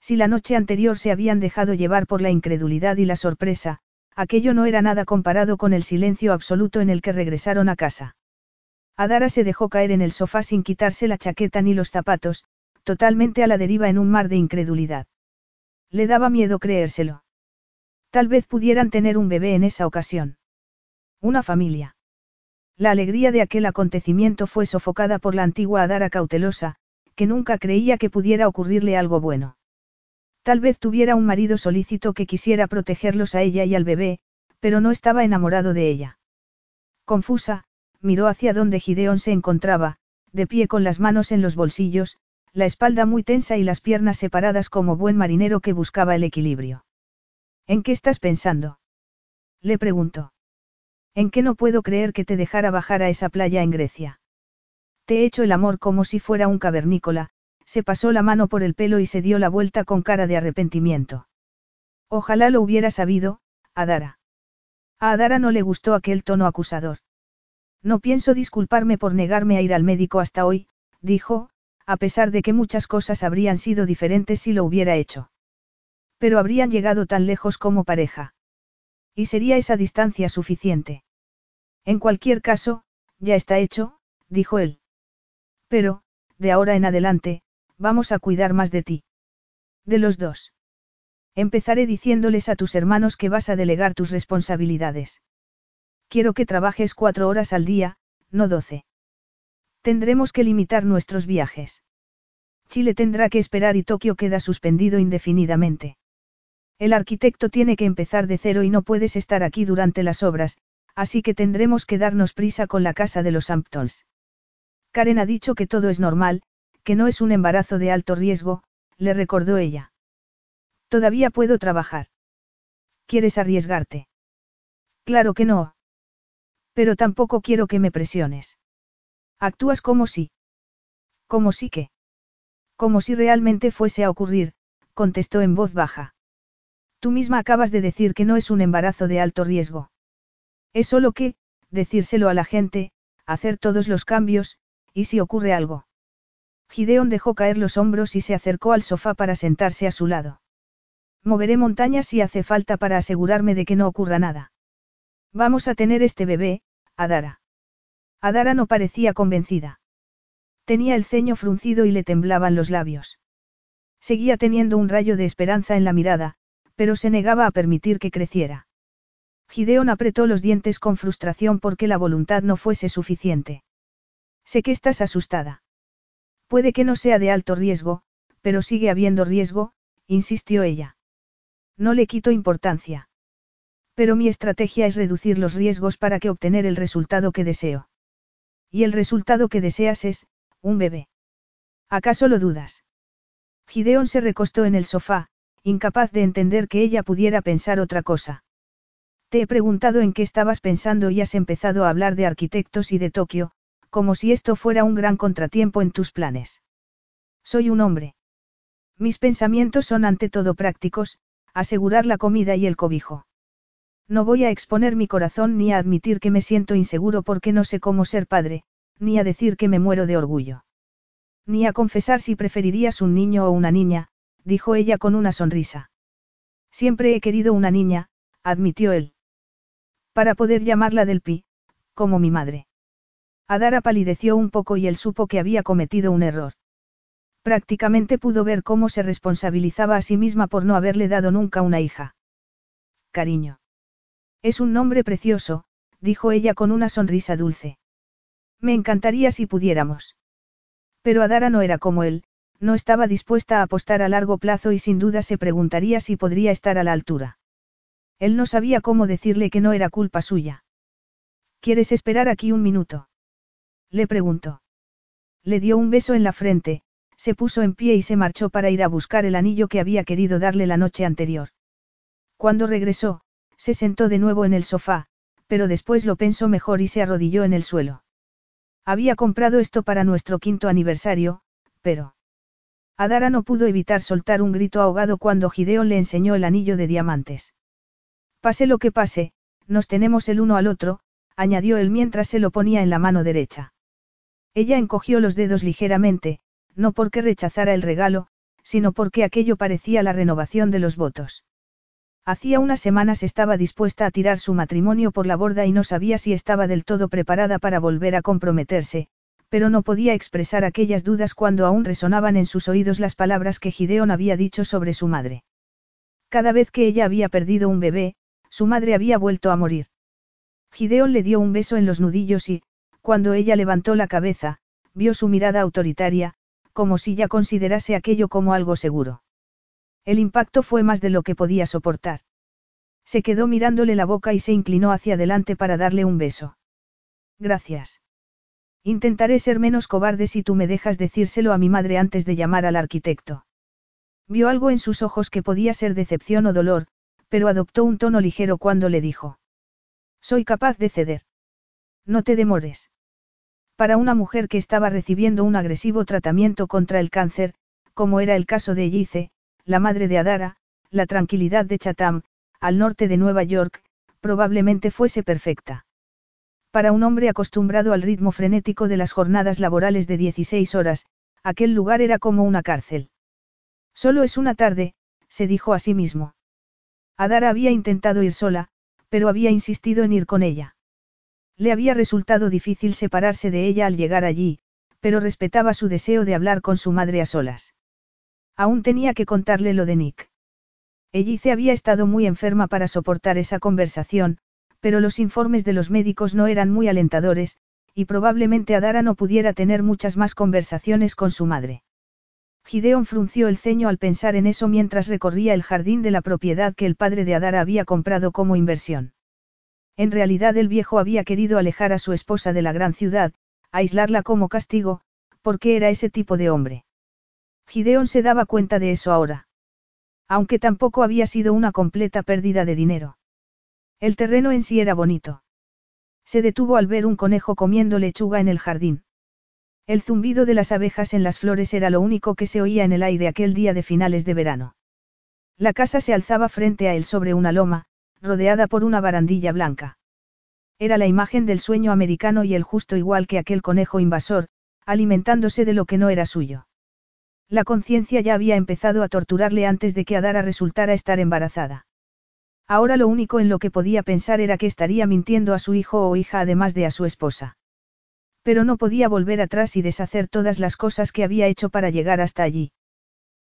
Si la noche anterior se habían dejado llevar por la incredulidad y la sorpresa, aquello no era nada comparado con el silencio absoluto en el que regresaron a casa. Adara se dejó caer en el sofá sin quitarse la chaqueta ni los zapatos, totalmente a la deriva en un mar de incredulidad. Le daba miedo creérselo. Tal vez pudieran tener un bebé en esa ocasión. Una familia. La alegría de aquel acontecimiento fue sofocada por la antigua Adara cautelosa, que nunca creía que pudiera ocurrirle algo bueno. Tal vez tuviera un marido solícito que quisiera protegerlos a ella y al bebé, pero no estaba enamorado de ella. Confusa, miró hacia donde Gideón se encontraba, de pie con las manos en los bolsillos, la espalda muy tensa y las piernas separadas como buen marinero que buscaba el equilibrio. ¿En qué estás pensando? Le preguntó. ¿En qué no puedo creer que te dejara bajar a esa playa en Grecia? Te he hecho el amor como si fuera un cavernícola, se pasó la mano por el pelo y se dio la vuelta con cara de arrepentimiento. Ojalá lo hubiera sabido, Adara. A Adara no le gustó aquel tono acusador. No pienso disculparme por negarme a ir al médico hasta hoy, dijo, a pesar de que muchas cosas habrían sido diferentes si lo hubiera hecho. Pero habrían llegado tan lejos como pareja. Y sería esa distancia suficiente. En cualquier caso, ya está hecho, dijo él. Pero, de ahora en adelante, vamos a cuidar más de ti. De los dos. Empezaré diciéndoles a tus hermanos que vas a delegar tus responsabilidades. Quiero que trabajes cuatro horas al día, no doce. Tendremos que limitar nuestros viajes. Chile tendrá que esperar y Tokio queda suspendido indefinidamente. El arquitecto tiene que empezar de cero y no puedes estar aquí durante las obras, así que tendremos que darnos prisa con la casa de los Amptons. Karen ha dicho que todo es normal, que no es un embarazo de alto riesgo, le recordó ella. Todavía puedo trabajar. ¿Quieres arriesgarte? Claro que no. Pero tampoco quiero que me presiones. Actúas como si. Como si que. Como si realmente fuese a ocurrir, contestó en voz baja. Tú misma acabas de decir que no es un embarazo de alto riesgo. Es solo que, decírselo a la gente, hacer todos los cambios, y si ocurre algo. Gideon dejó caer los hombros y se acercó al sofá para sentarse a su lado. Moveré montañas si hace falta para asegurarme de que no ocurra nada. Vamos a tener este bebé, Adara. Adara no parecía convencida. Tenía el ceño fruncido y le temblaban los labios. Seguía teniendo un rayo de esperanza en la mirada, pero se negaba a permitir que creciera. Gideon apretó los dientes con frustración porque la voluntad no fuese suficiente. Sé que estás asustada. Puede que no sea de alto riesgo, pero sigue habiendo riesgo, insistió ella. No le quito importancia. Pero mi estrategia es reducir los riesgos para que obtener el resultado que deseo. Y el resultado que deseas es, un bebé. ¿Acaso lo dudas? Gideon se recostó en el sofá, incapaz de entender que ella pudiera pensar otra cosa. Te he preguntado en qué estabas pensando y has empezado a hablar de arquitectos y de Tokio, como si esto fuera un gran contratiempo en tus planes. Soy un hombre. Mis pensamientos son ante todo prácticos, asegurar la comida y el cobijo. No voy a exponer mi corazón ni a admitir que me siento inseguro porque no sé cómo ser padre, ni a decir que me muero de orgullo. Ni a confesar si preferirías un niño o una niña, dijo ella con una sonrisa. Siempre he querido una niña, admitió él. Para poder llamarla del pi, como mi madre. Adara palideció un poco y él supo que había cometido un error. Prácticamente pudo ver cómo se responsabilizaba a sí misma por no haberle dado nunca una hija. Cariño. Es un nombre precioso, dijo ella con una sonrisa dulce. Me encantaría si pudiéramos. Pero Adara no era como él, no estaba dispuesta a apostar a largo plazo y sin duda se preguntaría si podría estar a la altura. Él no sabía cómo decirle que no era culpa suya. ¿Quieres esperar aquí un minuto? Le preguntó. Le dio un beso en la frente, se puso en pie y se marchó para ir a buscar el anillo que había querido darle la noche anterior. Cuando regresó, se sentó de nuevo en el sofá, pero después lo pensó mejor y se arrodilló en el suelo. Había comprado esto para nuestro quinto aniversario, pero... Adara no pudo evitar soltar un grito ahogado cuando Gideon le enseñó el anillo de diamantes. Pase lo que pase, nos tenemos el uno al otro, añadió él mientras se lo ponía en la mano derecha. Ella encogió los dedos ligeramente, no porque rechazara el regalo, sino porque aquello parecía la renovación de los votos. Hacía unas semanas estaba dispuesta a tirar su matrimonio por la borda y no sabía si estaba del todo preparada para volver a comprometerse, pero no podía expresar aquellas dudas cuando aún resonaban en sus oídos las palabras que Gideon había dicho sobre su madre. Cada vez que ella había perdido un bebé, su madre había vuelto a morir. Gideon le dio un beso en los nudillos y, cuando ella levantó la cabeza, vio su mirada autoritaria, como si ya considerase aquello como algo seguro. El impacto fue más de lo que podía soportar. Se quedó mirándole la boca y se inclinó hacia adelante para darle un beso. Gracias. Intentaré ser menos cobarde si tú me dejas decírselo a mi madre antes de llamar al arquitecto. Vio algo en sus ojos que podía ser decepción o dolor, pero adoptó un tono ligero cuando le dijo. Soy capaz de ceder. No te demores. Para una mujer que estaba recibiendo un agresivo tratamiento contra el cáncer, como era el caso de Ellice, la madre de Adara, la tranquilidad de Chatham, al norte de Nueva York, probablemente fuese perfecta. Para un hombre acostumbrado al ritmo frenético de las jornadas laborales de 16 horas, aquel lugar era como una cárcel. Solo es una tarde, se dijo a sí mismo. Adara había intentado ir sola, pero había insistido en ir con ella. Le había resultado difícil separarse de ella al llegar allí, pero respetaba su deseo de hablar con su madre a solas. Aún tenía que contarle lo de Nick. Ellice había estado muy enferma para soportar esa conversación, pero los informes de los médicos no eran muy alentadores, y probablemente Adara no pudiera tener muchas más conversaciones con su madre. Gideon frunció el ceño al pensar en eso mientras recorría el jardín de la propiedad que el padre de Adara había comprado como inversión. En realidad el viejo había querido alejar a su esposa de la gran ciudad, aislarla como castigo, porque era ese tipo de hombre. Gideon se daba cuenta de eso ahora. Aunque tampoco había sido una completa pérdida de dinero. El terreno en sí era bonito. Se detuvo al ver un conejo comiendo lechuga en el jardín. El zumbido de las abejas en las flores era lo único que se oía en el aire aquel día de finales de verano. La casa se alzaba frente a él sobre una loma, rodeada por una barandilla blanca. Era la imagen del sueño americano y el justo igual que aquel conejo invasor, alimentándose de lo que no era suyo. La conciencia ya había empezado a torturarle antes de que Adara resultara estar embarazada. Ahora lo único en lo que podía pensar era que estaría mintiendo a su hijo o hija además de a su esposa. Pero no podía volver atrás y deshacer todas las cosas que había hecho para llegar hasta allí.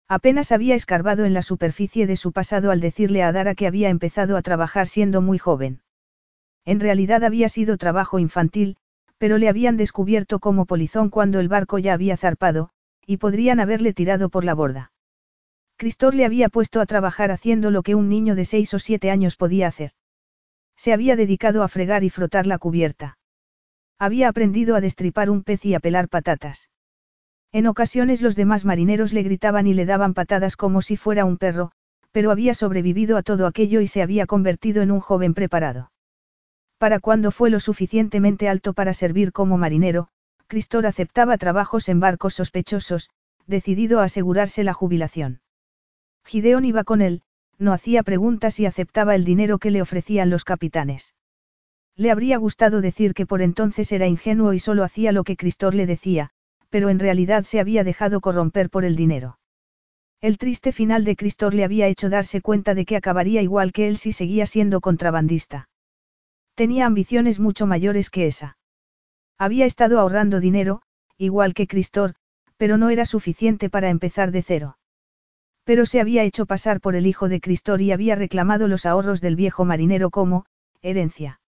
Apenas había escarbado en la superficie de su pasado al decirle a Adara que había empezado a trabajar siendo muy joven. En realidad había sido trabajo infantil, pero le habían descubierto como polizón cuando el barco ya había zarpado, y podrían haberle tirado por la borda. Cristor le había puesto a trabajar haciendo lo que un niño de seis o siete años podía hacer. Se había dedicado a fregar y frotar la cubierta. Había aprendido a destripar un pez y a pelar patatas. En ocasiones los demás marineros le gritaban y le daban patadas como si fuera un perro, pero había sobrevivido a todo aquello y se había convertido en un joven preparado. Para cuando fue lo suficientemente alto para servir como marinero, Cristor aceptaba trabajos en barcos sospechosos, decidido a asegurarse la jubilación. Gideon iba con él, no hacía preguntas y aceptaba el dinero que le ofrecían los capitanes. Le habría gustado decir que por entonces era ingenuo y solo hacía lo que Cristor le decía, pero en realidad se había dejado corromper por el dinero. El triste final de Cristor le había hecho darse cuenta de que acabaría igual que él si seguía siendo contrabandista. Tenía ambiciones mucho mayores que esa. Había estado ahorrando dinero, igual que Cristor, pero no era suficiente para empezar de cero. Pero se había hecho pasar por el hijo de Cristor y había reclamado los ahorros del viejo marinero como, herencia.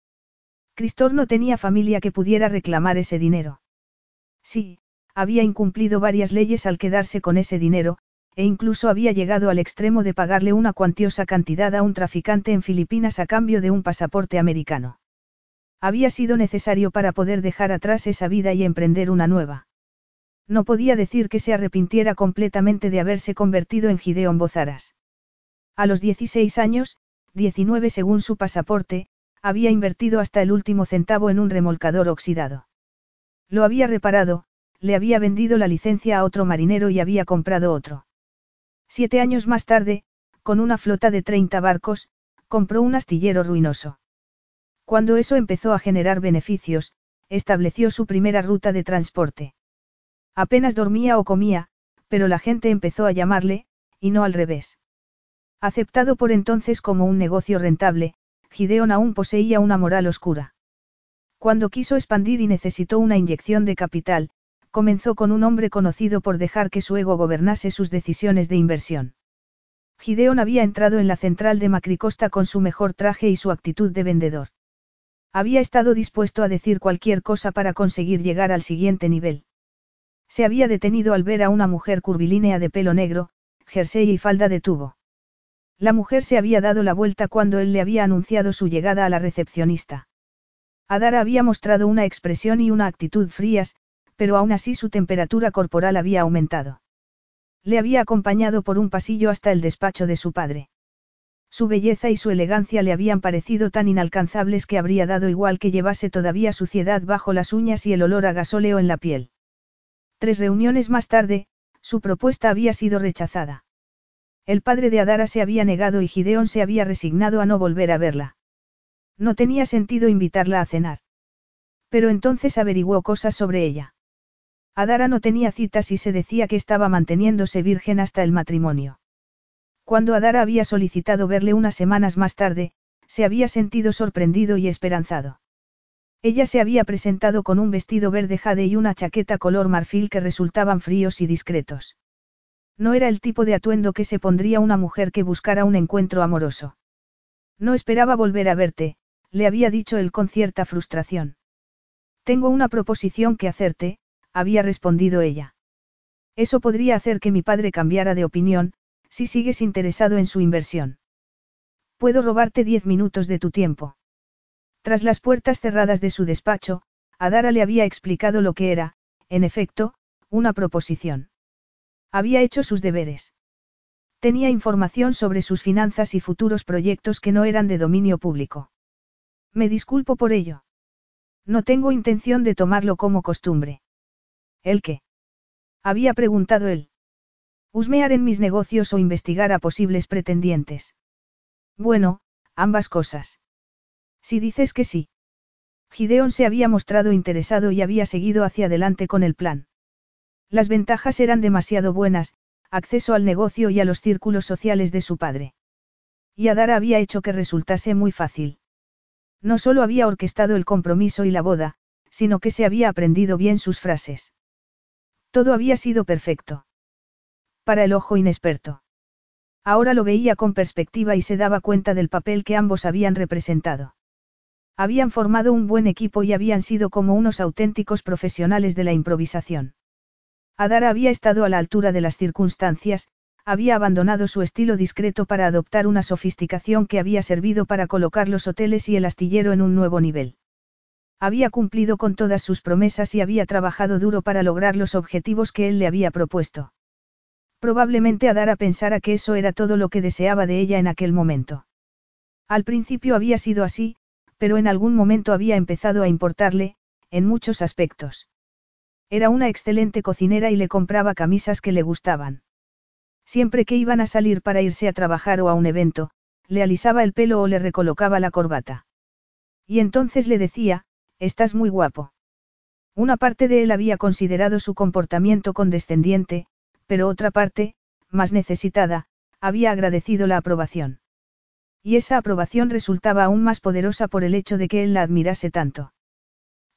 Cristor no tenía familia que pudiera reclamar ese dinero. Sí, había incumplido varias leyes al quedarse con ese dinero, e incluso había llegado al extremo de pagarle una cuantiosa cantidad a un traficante en Filipinas a cambio de un pasaporte americano. Había sido necesario para poder dejar atrás esa vida y emprender una nueva. No podía decir que se arrepintiera completamente de haberse convertido en Gideon Bozaras. A los 16 años, 19 según su pasaporte, había invertido hasta el último centavo en un remolcador oxidado. Lo había reparado, le había vendido la licencia a otro marinero y había comprado otro. Siete años más tarde, con una flota de 30 barcos, compró un astillero ruinoso. Cuando eso empezó a generar beneficios, estableció su primera ruta de transporte. Apenas dormía o comía, pero la gente empezó a llamarle, y no al revés. Aceptado por entonces como un negocio rentable, Gideon aún poseía una moral oscura. Cuando quiso expandir y necesitó una inyección de capital, comenzó con un hombre conocido por dejar que su ego gobernase sus decisiones de inversión. Gideon había entrado en la central de Macricosta con su mejor traje y su actitud de vendedor. Había estado dispuesto a decir cualquier cosa para conseguir llegar al siguiente nivel. Se había detenido al ver a una mujer curvilínea de pelo negro, jersey y falda de tubo. La mujer se había dado la vuelta cuando él le había anunciado su llegada a la recepcionista. Adara había mostrado una expresión y una actitud frías, pero aún así su temperatura corporal había aumentado. Le había acompañado por un pasillo hasta el despacho de su padre. Su belleza y su elegancia le habían parecido tan inalcanzables que habría dado igual que llevase todavía suciedad bajo las uñas y el olor a gasóleo en la piel. Tres reuniones más tarde, su propuesta había sido rechazada. El padre de Adara se había negado y Gideón se había resignado a no volver a verla. No tenía sentido invitarla a cenar. Pero entonces averiguó cosas sobre ella. Adara no tenía citas y se decía que estaba manteniéndose virgen hasta el matrimonio. Cuando Adara había solicitado verle unas semanas más tarde, se había sentido sorprendido y esperanzado. Ella se había presentado con un vestido verde jade y una chaqueta color marfil que resultaban fríos y discretos. No era el tipo de atuendo que se pondría una mujer que buscara un encuentro amoroso. No esperaba volver a verte, le había dicho él con cierta frustración. Tengo una proposición que hacerte, había respondido ella. Eso podría hacer que mi padre cambiara de opinión, si sigues interesado en su inversión. Puedo robarte diez minutos de tu tiempo. Tras las puertas cerradas de su despacho, Adara le había explicado lo que era, en efecto, una proposición. Había hecho sus deberes. Tenía información sobre sus finanzas y futuros proyectos que no eran de dominio público. Me disculpo por ello. No tengo intención de tomarlo como costumbre. ¿El qué? Había preguntado él. Husmear en mis negocios o investigar a posibles pretendientes. Bueno, ambas cosas. Si dices que sí. Gideon se había mostrado interesado y había seguido hacia adelante con el plan. Las ventajas eran demasiado buenas, acceso al negocio y a los círculos sociales de su padre. Y Adara había hecho que resultase muy fácil. No solo había orquestado el compromiso y la boda, sino que se había aprendido bien sus frases. Todo había sido perfecto. Para el ojo inexperto. Ahora lo veía con perspectiva y se daba cuenta del papel que ambos habían representado. Habían formado un buen equipo y habían sido como unos auténticos profesionales de la improvisación. Adara había estado a la altura de las circunstancias, había abandonado su estilo discreto para adoptar una sofisticación que había servido para colocar los hoteles y el astillero en un nuevo nivel. Había cumplido con todas sus promesas y había trabajado duro para lograr los objetivos que él le había propuesto. Probablemente Adara pensara que eso era todo lo que deseaba de ella en aquel momento. Al principio había sido así, pero en algún momento había empezado a importarle, en muchos aspectos. Era una excelente cocinera y le compraba camisas que le gustaban. Siempre que iban a salir para irse a trabajar o a un evento, le alisaba el pelo o le recolocaba la corbata. Y entonces le decía, estás muy guapo. Una parte de él había considerado su comportamiento condescendiente, pero otra parte, más necesitada, había agradecido la aprobación. Y esa aprobación resultaba aún más poderosa por el hecho de que él la admirase tanto.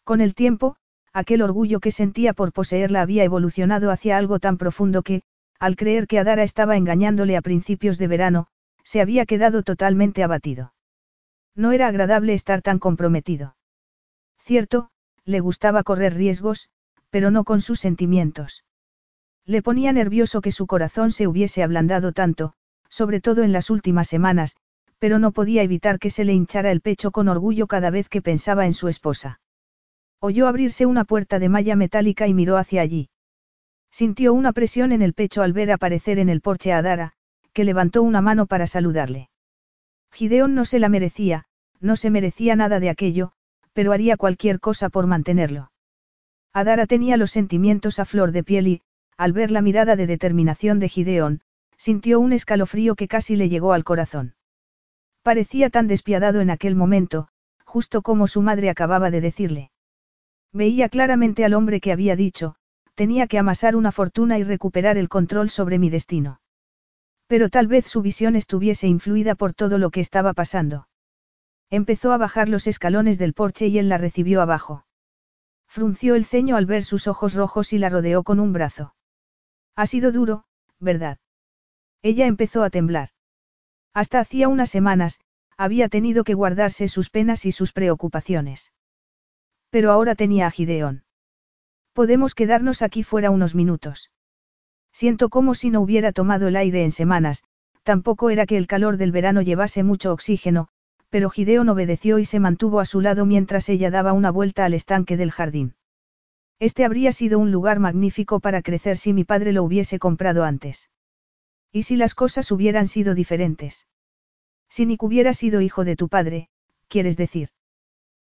Con el tiempo, aquel orgullo que sentía por poseerla había evolucionado hacia algo tan profundo que, al creer que Adara estaba engañándole a principios de verano, se había quedado totalmente abatido. No era agradable estar tan comprometido. Cierto, le gustaba correr riesgos, pero no con sus sentimientos. Le ponía nervioso que su corazón se hubiese ablandado tanto, sobre todo en las últimas semanas, pero no podía evitar que se le hinchara el pecho con orgullo cada vez que pensaba en su esposa. Oyó abrirse una puerta de malla metálica y miró hacia allí. Sintió una presión en el pecho al ver aparecer en el porche a Dara, que levantó una mano para saludarle. Gideón no se la merecía, no se merecía nada de aquello, pero haría cualquier cosa por mantenerlo. Adara tenía los sentimientos a flor de piel y, al ver la mirada de determinación de Gideón, sintió un escalofrío que casi le llegó al corazón. Parecía tan despiadado en aquel momento, justo como su madre acababa de decirle. Veía claramente al hombre que había dicho, tenía que amasar una fortuna y recuperar el control sobre mi destino. Pero tal vez su visión estuviese influida por todo lo que estaba pasando. Empezó a bajar los escalones del porche y él la recibió abajo. Frunció el ceño al ver sus ojos rojos y la rodeó con un brazo. Ha sido duro, ¿verdad? Ella empezó a temblar. Hasta hacía unas semanas, había tenido que guardarse sus penas y sus preocupaciones. Pero ahora tenía a Gideón. Podemos quedarnos aquí fuera unos minutos. Siento como si no hubiera tomado el aire en semanas, tampoco era que el calor del verano llevase mucho oxígeno, pero Gideón obedeció y se mantuvo a su lado mientras ella daba una vuelta al estanque del jardín. Este habría sido un lugar magnífico para crecer si mi padre lo hubiese comprado antes. ¿Y si las cosas hubieran sido diferentes? Si Nick hubiera sido hijo de tu padre, quieres decir.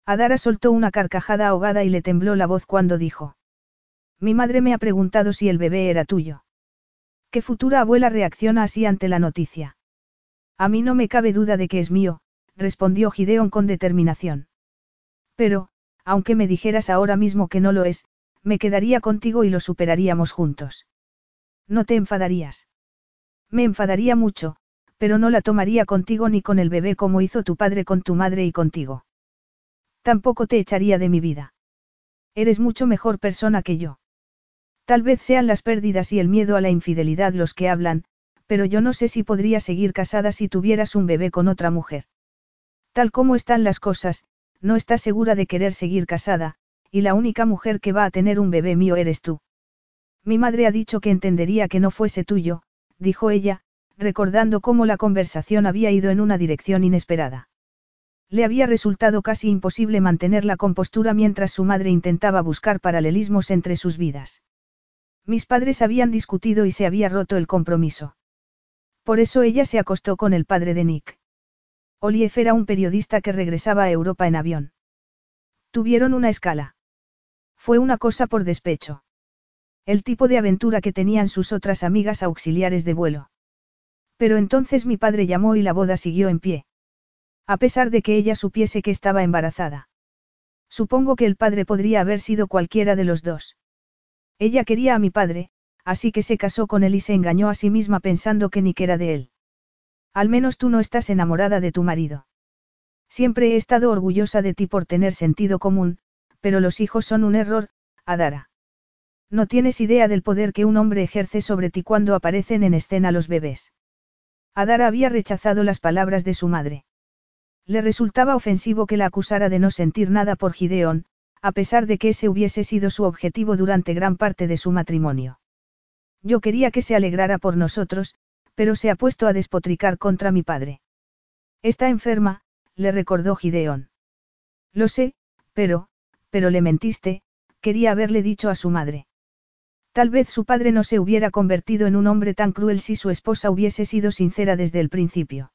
Adara soltó una carcajada ahogada y le tembló la voz cuando dijo. Mi madre me ha preguntado si el bebé era tuyo. ¿Qué futura abuela reacciona así ante la noticia? A mí no me cabe duda de que es mío, respondió Gideon con determinación. Pero, aunque me dijeras ahora mismo que no lo es, me quedaría contigo y lo superaríamos juntos. ¿No te enfadarías? Me enfadaría mucho, pero no la tomaría contigo ni con el bebé como hizo tu padre con tu madre y contigo. Tampoco te echaría de mi vida. Eres mucho mejor persona que yo. Tal vez sean las pérdidas y el miedo a la infidelidad los que hablan, pero yo no sé si podría seguir casada si tuvieras un bebé con otra mujer. Tal como están las cosas, no estás segura de querer seguir casada, y la única mujer que va a tener un bebé mío eres tú. Mi madre ha dicho que entendería que no fuese tuyo, dijo ella, recordando cómo la conversación había ido en una dirección inesperada. Le había resultado casi imposible mantener la compostura mientras su madre intentaba buscar paralelismos entre sus vidas. Mis padres habían discutido y se había roto el compromiso. Por eso ella se acostó con el padre de Nick. Olief era un periodista que regresaba a Europa en avión. Tuvieron una escala. Fue una cosa por despecho. El tipo de aventura que tenían sus otras amigas auxiliares de vuelo. Pero entonces mi padre llamó y la boda siguió en pie. A pesar de que ella supiese que estaba embarazada. Supongo que el padre podría haber sido cualquiera de los dos. Ella quería a mi padre, así que se casó con él y se engañó a sí misma pensando que ni que era de él. Al menos tú no estás enamorada de tu marido. Siempre he estado orgullosa de ti por tener sentido común, pero los hijos son un error, Adara. No tienes idea del poder que un hombre ejerce sobre ti cuando aparecen en escena los bebés. Adara había rechazado las palabras de su madre. Le resultaba ofensivo que la acusara de no sentir nada por Gideón, a pesar de que ese hubiese sido su objetivo durante gran parte de su matrimonio. Yo quería que se alegrara por nosotros, pero se ha puesto a despotricar contra mi padre. Está enferma, le recordó Gideón. Lo sé, pero, pero le mentiste, quería haberle dicho a su madre. Tal vez su padre no se hubiera convertido en un hombre tan cruel si su esposa hubiese sido sincera desde el principio.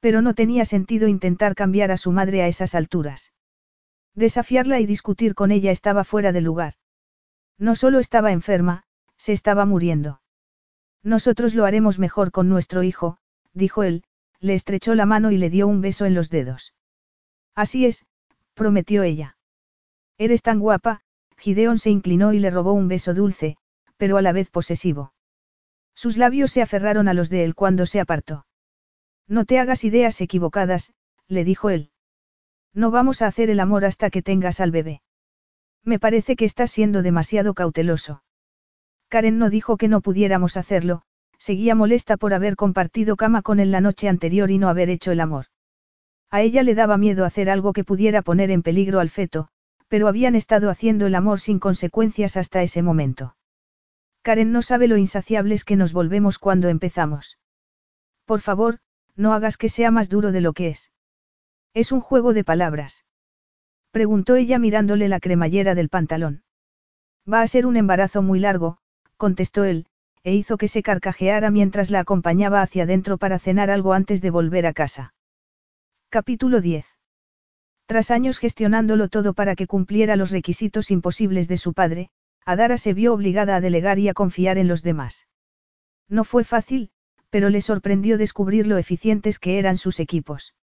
Pero no tenía sentido intentar cambiar a su madre a esas alturas. Desafiarla y discutir con ella estaba fuera de lugar. No solo estaba enferma, se estaba muriendo. Nosotros lo haremos mejor con nuestro hijo, dijo él, le estrechó la mano y le dio un beso en los dedos. Así es, prometió ella. Eres tan guapa, Gideón se inclinó y le robó un beso dulce, pero a la vez posesivo. Sus labios se aferraron a los de él cuando se apartó. No te hagas ideas equivocadas, le dijo él. No vamos a hacer el amor hasta que tengas al bebé. Me parece que estás siendo demasiado cauteloso. Karen no dijo que no pudiéramos hacerlo, seguía molesta por haber compartido cama con él la noche anterior y no haber hecho el amor. A ella le daba miedo hacer algo que pudiera poner en peligro al feto, pero habían estado haciendo el amor sin consecuencias hasta ese momento. Karen no sabe lo insaciables que nos volvemos cuando empezamos. Por favor, no hagas que sea más duro de lo que es. Es un juego de palabras. Preguntó ella mirándole la cremallera del pantalón. Va a ser un embarazo muy largo, contestó él, e hizo que se carcajeara mientras la acompañaba hacia adentro para cenar algo antes de volver a casa. Capítulo 10. Tras años gestionándolo todo para que cumpliera los requisitos imposibles de su padre, Adara se vio obligada a delegar y a confiar en los demás. No fue fácil, pero le sorprendió descubrir lo eficientes que eran sus equipos.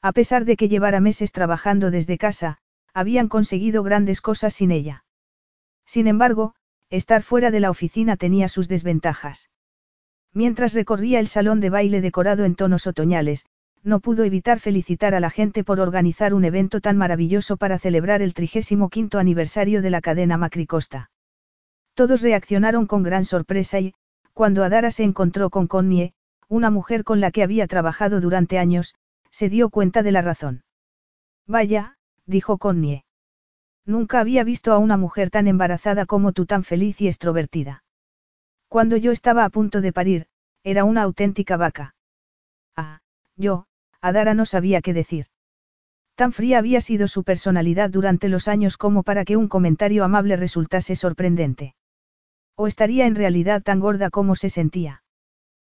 A pesar de que llevara meses trabajando desde casa, habían conseguido grandes cosas sin ella. Sin embargo, estar fuera de la oficina tenía sus desventajas. Mientras recorría el salón de baile decorado en tonos otoñales, no pudo evitar felicitar a la gente por organizar un evento tan maravilloso para celebrar el 35 aniversario de la cadena Macricosta. Todos reaccionaron con gran sorpresa y, cuando Adara se encontró con Connie, una mujer con la que había trabajado durante años, se dio cuenta de la razón. Vaya, dijo Connie. Nunca había visto a una mujer tan embarazada como tú tan feliz y extrovertida. Cuando yo estaba a punto de parir, era una auténtica vaca. Ah, yo, Adara no sabía qué decir. Tan fría había sido su personalidad durante los años como para que un comentario amable resultase sorprendente. O estaría en realidad tan gorda como se sentía.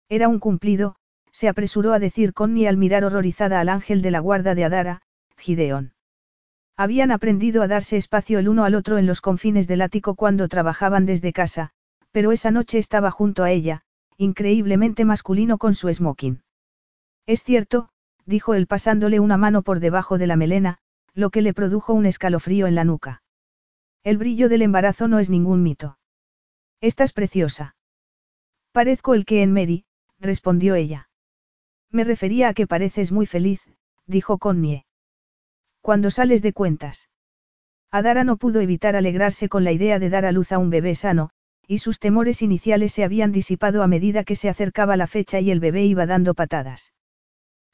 Era un cumplido, se apresuró a decir Connie al mirar horrorizada al ángel de la guarda de Adara, Gideón. Habían aprendido a darse espacio el uno al otro en los confines del ático cuando trabajaban desde casa, pero esa noche estaba junto a ella, increíblemente masculino con su smoking. Es cierto, dijo él pasándole una mano por debajo de la melena, lo que le produjo un escalofrío en la nuca. El brillo del embarazo no es ningún mito. Estás preciosa. Parezco el que en Mary, respondió ella. Me refería a que pareces muy feliz, dijo Connie. Cuando sales de cuentas. Adara no pudo evitar alegrarse con la idea de dar a luz a un bebé sano, y sus temores iniciales se habían disipado a medida que se acercaba la fecha y el bebé iba dando patadas.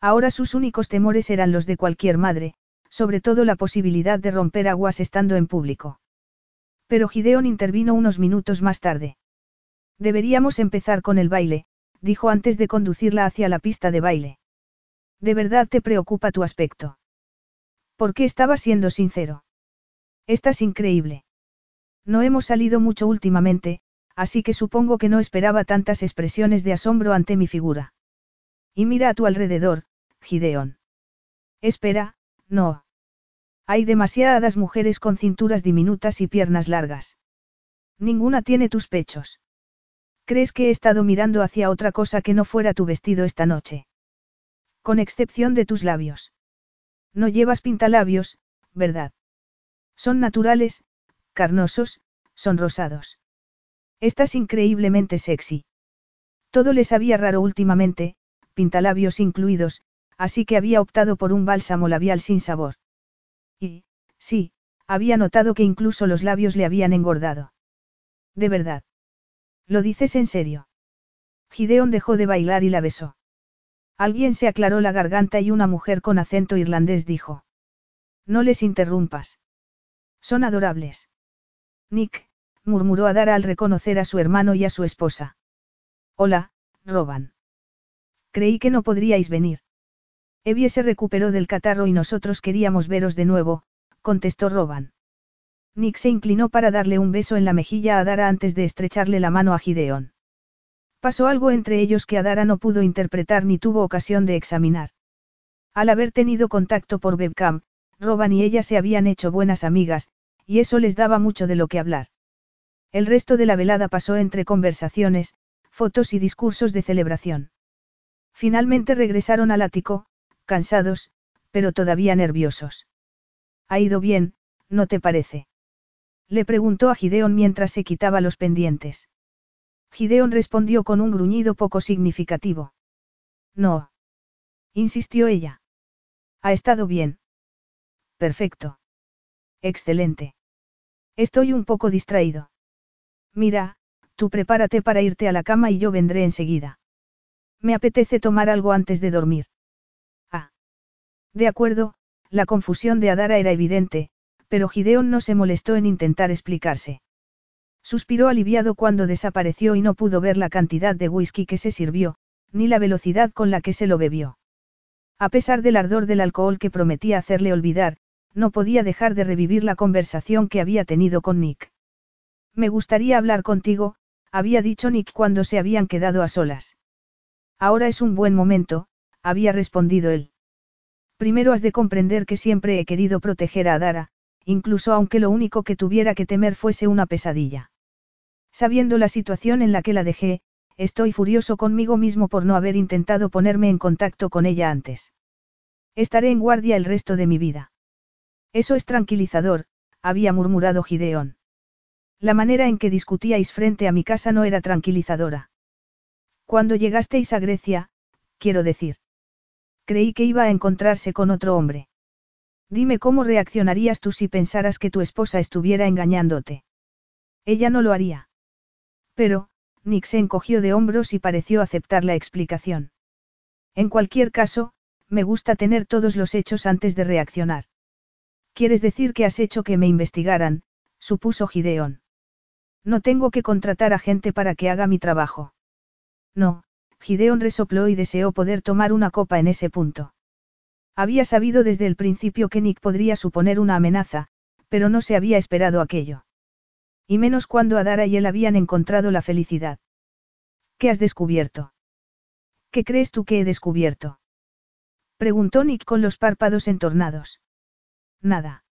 Ahora sus únicos temores eran los de cualquier madre, sobre todo la posibilidad de romper aguas estando en público. Pero Gideon intervino unos minutos más tarde. Deberíamos empezar con el baile, dijo antes de conducirla hacia la pista de baile. ¿De verdad te preocupa tu aspecto? ¿Por qué estaba siendo sincero? Estás increíble. No hemos salido mucho últimamente, así que supongo que no esperaba tantas expresiones de asombro ante mi figura. Y mira a tu alrededor, Gideon. Espera, no. Hay demasiadas mujeres con cinturas diminutas y piernas largas. Ninguna tiene tus pechos. ¿Crees que he estado mirando hacia otra cosa que no fuera tu vestido esta noche? Con excepción de tus labios. No llevas pintalabios, ¿verdad? Son naturales, carnosos, son rosados. Estás increíblemente sexy. Todo le sabía raro últimamente, pintalabios incluidos, así que había optado por un bálsamo labial sin sabor. Y, sí, había notado que incluso los labios le habían engordado. De verdad. ¿Lo dices en serio? Gideon dejó de bailar y la besó. Alguien se aclaró la garganta y una mujer con acento irlandés dijo. No les interrumpas. Son adorables. Nick, murmuró Adara al reconocer a su hermano y a su esposa. Hola, Roban. Creí que no podríais venir. Evie se recuperó del catarro y nosotros queríamos veros de nuevo, contestó Roban. Nick se inclinó para darle un beso en la mejilla a Adara antes de estrecharle la mano a Gideon. Pasó algo entre ellos que Adara no pudo interpretar ni tuvo ocasión de examinar. Al haber tenido contacto por webcam, Roban y ella se habían hecho buenas amigas, y eso les daba mucho de lo que hablar. El resto de la velada pasó entre conversaciones, fotos y discursos de celebración. Finalmente regresaron al ático, cansados, pero todavía nerviosos. Ha ido bien, ¿no te parece? Le preguntó a Gideon mientras se quitaba los pendientes. Gideon respondió con un gruñido poco significativo. No. Insistió ella. Ha estado bien. Perfecto. Excelente. Estoy un poco distraído. Mira, tú prepárate para irte a la cama y yo vendré enseguida. Me apetece tomar algo antes de dormir. De acuerdo, la confusión de Adara era evidente, pero Gideon no se molestó en intentar explicarse. Suspiró aliviado cuando desapareció y no pudo ver la cantidad de whisky que se sirvió, ni la velocidad con la que se lo bebió. A pesar del ardor del alcohol que prometía hacerle olvidar, no podía dejar de revivir la conversación que había tenido con Nick. Me gustaría hablar contigo, había dicho Nick cuando se habían quedado a solas. Ahora es un buen momento, había respondido él. Primero has de comprender que siempre he querido proteger a Adara, incluso aunque lo único que tuviera que temer fuese una pesadilla. Sabiendo la situación en la que la dejé, estoy furioso conmigo mismo por no haber intentado ponerme en contacto con ella antes. Estaré en guardia el resto de mi vida. Eso es tranquilizador, había murmurado Gideón. La manera en que discutíais frente a mi casa no era tranquilizadora. Cuando llegasteis a Grecia, quiero decir. Creí que iba a encontrarse con otro hombre. Dime cómo reaccionarías tú si pensaras que tu esposa estuviera engañándote. Ella no lo haría. Pero, Nick se encogió de hombros y pareció aceptar la explicación. En cualquier caso, me gusta tener todos los hechos antes de reaccionar. ¿Quieres decir que has hecho que me investigaran? supuso Gideón. No tengo que contratar a gente para que haga mi trabajo. No, Gideón resopló y deseó poder tomar una copa en ese punto. Había sabido desde el principio que Nick podría suponer una amenaza, pero no se había esperado aquello. Y menos cuando Adara y él habían encontrado la felicidad. ¿Qué has descubierto? ¿Qué crees tú que he descubierto? Preguntó Nick con los párpados entornados. Nada.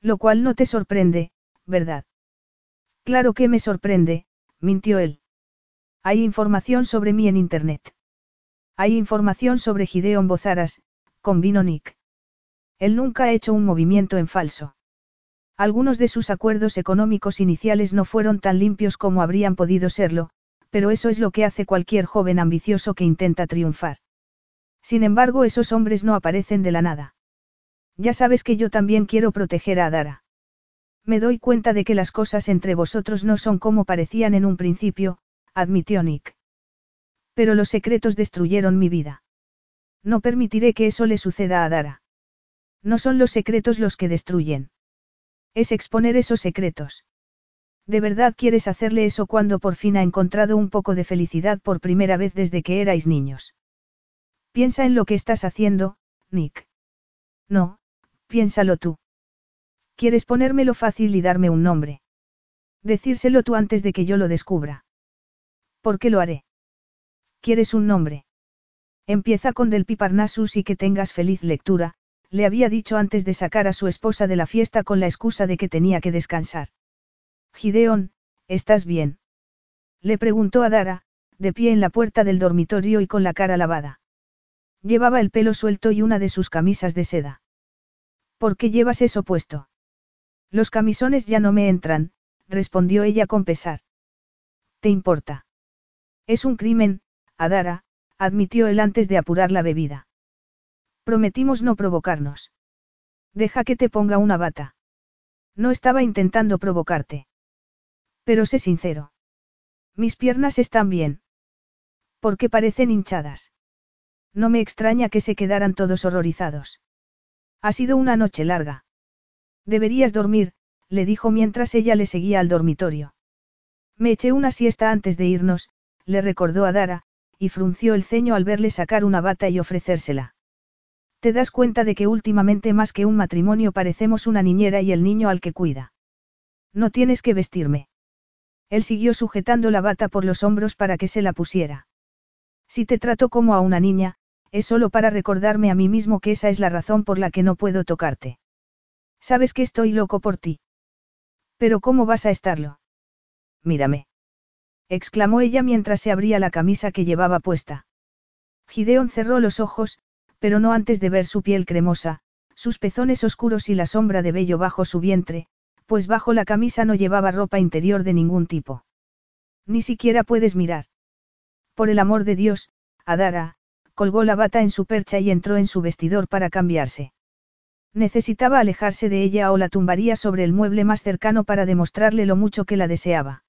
Lo cual no te sorprende, ¿verdad? Claro que me sorprende, mintió él. Hay información sobre mí en Internet. Hay información sobre Gideon Bozaras, convino Nick. Él nunca ha hecho un movimiento en falso. Algunos de sus acuerdos económicos iniciales no fueron tan limpios como habrían podido serlo, pero eso es lo que hace cualquier joven ambicioso que intenta triunfar. Sin embargo, esos hombres no aparecen de la nada. Ya sabes que yo también quiero proteger a Adara. Me doy cuenta de que las cosas entre vosotros no son como parecían en un principio, admitió Nick. Pero los secretos destruyeron mi vida. No permitiré que eso le suceda a Dara. No son los secretos los que destruyen. Es exponer esos secretos. ¿De verdad quieres hacerle eso cuando por fin ha encontrado un poco de felicidad por primera vez desde que erais niños? Piensa en lo que estás haciendo, Nick. No, piénsalo tú. ¿Quieres ponérmelo fácil y darme un nombre? Decírselo tú antes de que yo lo descubra. ¿Por qué lo haré? ¿Quieres un nombre? Empieza con del Piparnasus y que tengas feliz lectura, le había dicho antes de sacar a su esposa de la fiesta con la excusa de que tenía que descansar. Gideón, ¿estás bien? Le preguntó a Dara, de pie en la puerta del dormitorio y con la cara lavada. Llevaba el pelo suelto y una de sus camisas de seda. ¿Por qué llevas eso puesto? Los camisones ya no me entran, respondió ella con pesar. ¿Te importa? Es un crimen, Adara, admitió él antes de apurar la bebida. Prometimos no provocarnos. Deja que te ponga una bata. No estaba intentando provocarte. Pero sé sincero. Mis piernas están bien. Porque parecen hinchadas. No me extraña que se quedaran todos horrorizados. Ha sido una noche larga. Deberías dormir, le dijo mientras ella le seguía al dormitorio. Me eché una siesta antes de irnos, le recordó a Dara, y frunció el ceño al verle sacar una bata y ofrecérsela. Te das cuenta de que últimamente más que un matrimonio parecemos una niñera y el niño al que cuida. No tienes que vestirme. Él siguió sujetando la bata por los hombros para que se la pusiera. Si te trato como a una niña, es solo para recordarme a mí mismo que esa es la razón por la que no puedo tocarte. Sabes que estoy loco por ti. Pero ¿cómo vas a estarlo? Mírame. Exclamó ella mientras se abría la camisa que llevaba puesta. Gideón cerró los ojos, pero no antes de ver su piel cremosa, sus pezones oscuros y la sombra de vello bajo su vientre, pues bajo la camisa no llevaba ropa interior de ningún tipo. Ni siquiera puedes mirar. Por el amor de Dios, Adara, colgó la bata en su percha y entró en su vestidor para cambiarse. Necesitaba alejarse de ella o la tumbaría sobre el mueble más cercano para demostrarle lo mucho que la deseaba.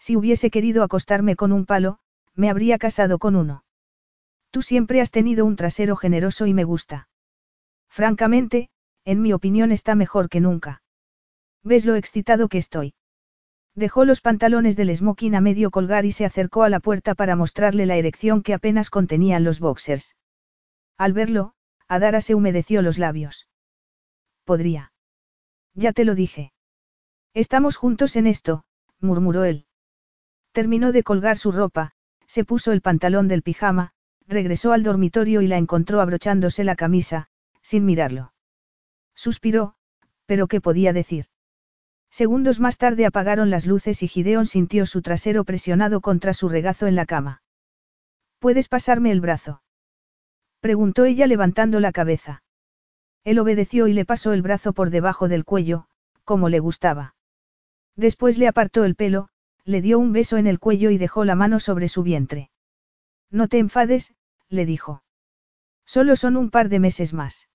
Si hubiese querido acostarme con un palo, me habría casado con uno. Tú siempre has tenido un trasero generoso y me gusta. Francamente, en mi opinión está mejor que nunca. ¿Ves lo excitado que estoy? Dejó los pantalones del smoking a medio colgar y se acercó a la puerta para mostrarle la erección que apenas contenían los boxers. Al verlo, Adara se humedeció los labios. Podría. Ya te lo dije. Estamos juntos en esto, murmuró él. Terminó de colgar su ropa, se puso el pantalón del pijama, regresó al dormitorio y la encontró abrochándose la camisa, sin mirarlo. Suspiró, pero ¿qué podía decir? Segundos más tarde apagaron las luces y Gideon sintió su trasero presionado contra su regazo en la cama. ¿Puedes pasarme el brazo? preguntó ella levantando la cabeza. Él obedeció y le pasó el brazo por debajo del cuello, como le gustaba. Después le apartó el pelo, le dio un beso en el cuello y dejó la mano sobre su vientre. No te enfades, le dijo. Solo son un par de meses más.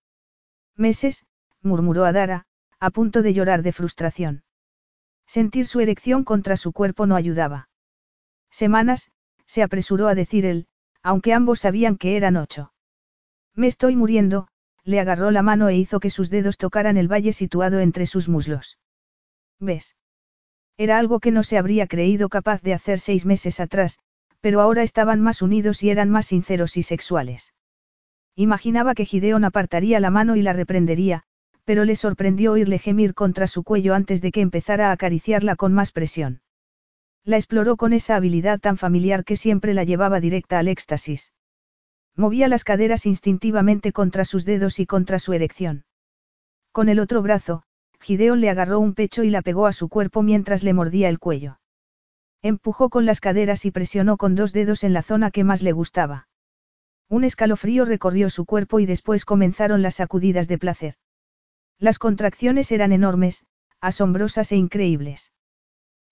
Meses, murmuró Adara, a punto de llorar de frustración. Sentir su erección contra su cuerpo no ayudaba. Semanas, se apresuró a decir él, aunque ambos sabían que eran ocho. Me estoy muriendo, le agarró la mano e hizo que sus dedos tocaran el valle situado entre sus muslos. ¿Ves? Era algo que no se habría creído capaz de hacer seis meses atrás, pero ahora estaban más unidos y eran más sinceros y sexuales. Imaginaba que Gideon apartaría la mano y la reprendería, pero le sorprendió oírle gemir contra su cuello antes de que empezara a acariciarla con más presión. La exploró con esa habilidad tan familiar que siempre la llevaba directa al éxtasis. Movía las caderas instintivamente contra sus dedos y contra su erección. Con el otro brazo, Gideon le agarró un pecho y la pegó a su cuerpo mientras le mordía el cuello. Empujó con las caderas y presionó con dos dedos en la zona que más le gustaba. Un escalofrío recorrió su cuerpo y después comenzaron las sacudidas de placer. Las contracciones eran enormes, asombrosas e increíbles.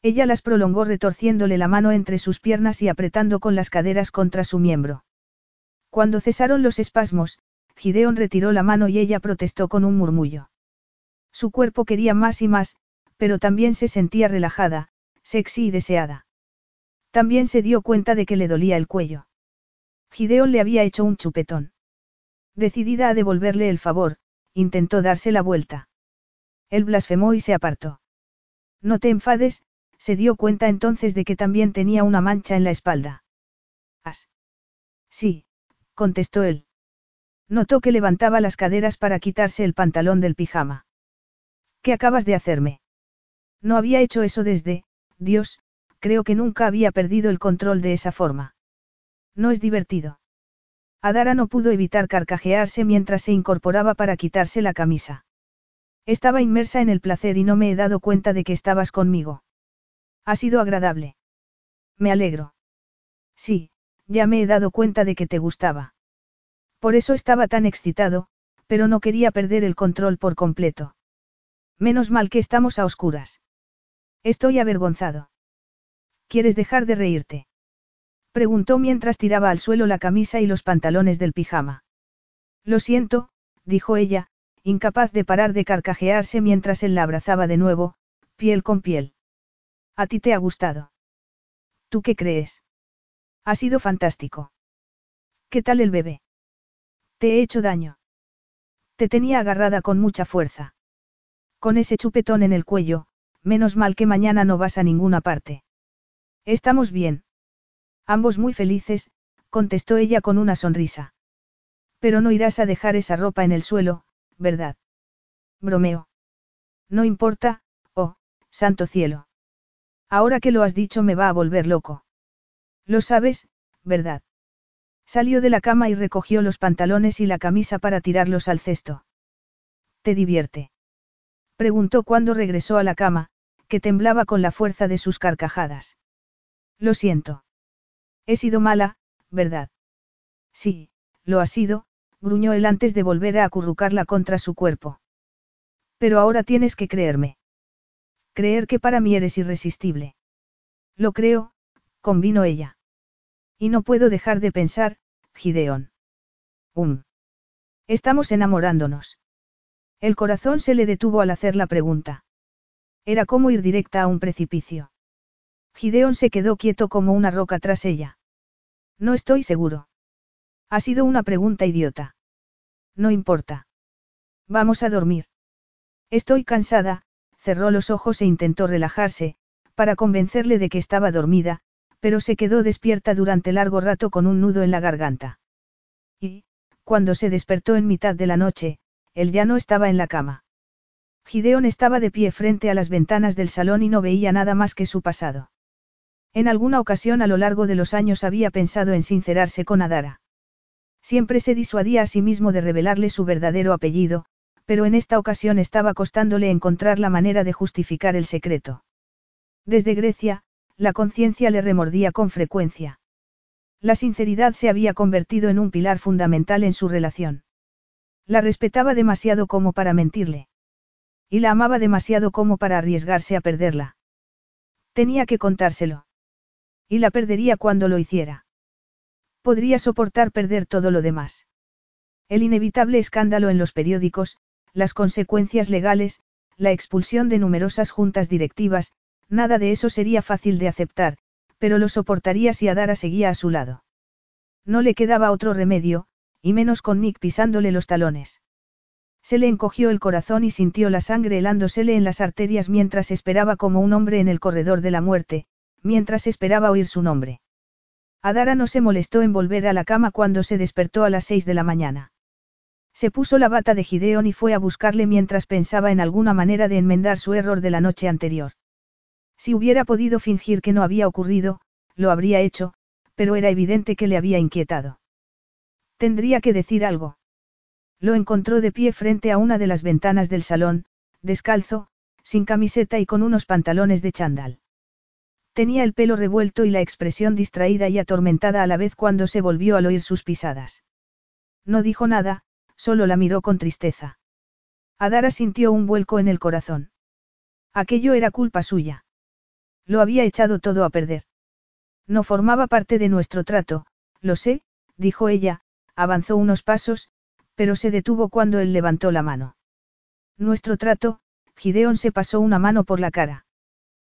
Ella las prolongó retorciéndole la mano entre sus piernas y apretando con las caderas contra su miembro. Cuando cesaron los espasmos, Gideon retiró la mano y ella protestó con un murmullo. Su cuerpo quería más y más, pero también se sentía relajada, sexy y deseada. También se dio cuenta de que le dolía el cuello. Gideon le había hecho un chupetón. Decidida a devolverle el favor, intentó darse la vuelta. Él blasfemó y se apartó. No te enfades, se dio cuenta entonces de que también tenía una mancha en la espalda. ¿As? Sí, contestó él. Notó que levantaba las caderas para quitarse el pantalón del pijama. ¿Qué acabas de hacerme? No había hecho eso desde, Dios, creo que nunca había perdido el control de esa forma. No es divertido. Adara no pudo evitar carcajearse mientras se incorporaba para quitarse la camisa. Estaba inmersa en el placer y no me he dado cuenta de que estabas conmigo. Ha sido agradable. Me alegro. Sí, ya me he dado cuenta de que te gustaba. Por eso estaba tan excitado, pero no quería perder el control por completo. Menos mal que estamos a oscuras. Estoy avergonzado. ¿Quieres dejar de reírte? Preguntó mientras tiraba al suelo la camisa y los pantalones del pijama. Lo siento, dijo ella, incapaz de parar de carcajearse mientras él la abrazaba de nuevo, piel con piel. ¿A ti te ha gustado? ¿Tú qué crees? Ha sido fantástico. ¿Qué tal el bebé? Te he hecho daño. Te tenía agarrada con mucha fuerza. Con ese chupetón en el cuello, menos mal que mañana no vas a ninguna parte. Estamos bien. Ambos muy felices, contestó ella con una sonrisa. Pero no irás a dejar esa ropa en el suelo, ¿verdad? Bromeo. No importa, oh, santo cielo. Ahora que lo has dicho me va a volver loco. Lo sabes, ¿verdad? Salió de la cama y recogió los pantalones y la camisa para tirarlos al cesto. ¿Te divierte? Preguntó cuando regresó a la cama, que temblaba con la fuerza de sus carcajadas. Lo siento. He sido mala, ¿verdad? Sí, lo ha sido, gruñó él antes de volver a acurrucarla contra su cuerpo. Pero ahora tienes que creerme. Creer que para mí eres irresistible. Lo creo, convino ella. Y no puedo dejar de pensar, Gideón. Um. Estamos enamorándonos. El corazón se le detuvo al hacer la pregunta. Era como ir directa a un precipicio. Gideón se quedó quieto como una roca tras ella. No estoy seguro. Ha sido una pregunta idiota. No importa. Vamos a dormir. Estoy cansada, cerró los ojos e intentó relajarse, para convencerle de que estaba dormida, pero se quedó despierta durante largo rato con un nudo en la garganta. Y, cuando se despertó en mitad de la noche, él ya no estaba en la cama. Gideón estaba de pie frente a las ventanas del salón y no veía nada más que su pasado. En alguna ocasión a lo largo de los años había pensado en sincerarse con Adara. Siempre se disuadía a sí mismo de revelarle su verdadero apellido, pero en esta ocasión estaba costándole encontrar la manera de justificar el secreto. Desde Grecia, la conciencia le remordía con frecuencia. La sinceridad se había convertido en un pilar fundamental en su relación. La respetaba demasiado como para mentirle. Y la amaba demasiado como para arriesgarse a perderla. Tenía que contárselo. Y la perdería cuando lo hiciera. Podría soportar perder todo lo demás. El inevitable escándalo en los periódicos, las consecuencias legales, la expulsión de numerosas juntas directivas, nada de eso sería fácil de aceptar, pero lo soportaría si Adara seguía a su lado. No le quedaba otro remedio, y menos con Nick pisándole los talones. Se le encogió el corazón y sintió la sangre helándosele en las arterias mientras esperaba como un hombre en el corredor de la muerte, mientras esperaba oír su nombre. Adara no se molestó en volver a la cama cuando se despertó a las seis de la mañana. Se puso la bata de Gideon y fue a buscarle mientras pensaba en alguna manera de enmendar su error de la noche anterior. Si hubiera podido fingir que no había ocurrido, lo habría hecho, pero era evidente que le había inquietado. Tendría que decir algo. Lo encontró de pie frente a una de las ventanas del salón, descalzo, sin camiseta y con unos pantalones de chandal. Tenía el pelo revuelto y la expresión distraída y atormentada a la vez cuando se volvió al oír sus pisadas. No dijo nada, solo la miró con tristeza. Adara sintió un vuelco en el corazón. Aquello era culpa suya. Lo había echado todo a perder. No formaba parte de nuestro trato, lo sé, dijo ella, avanzó unos pasos, pero se detuvo cuando él levantó la mano. Nuestro trato, Gideon se pasó una mano por la cara.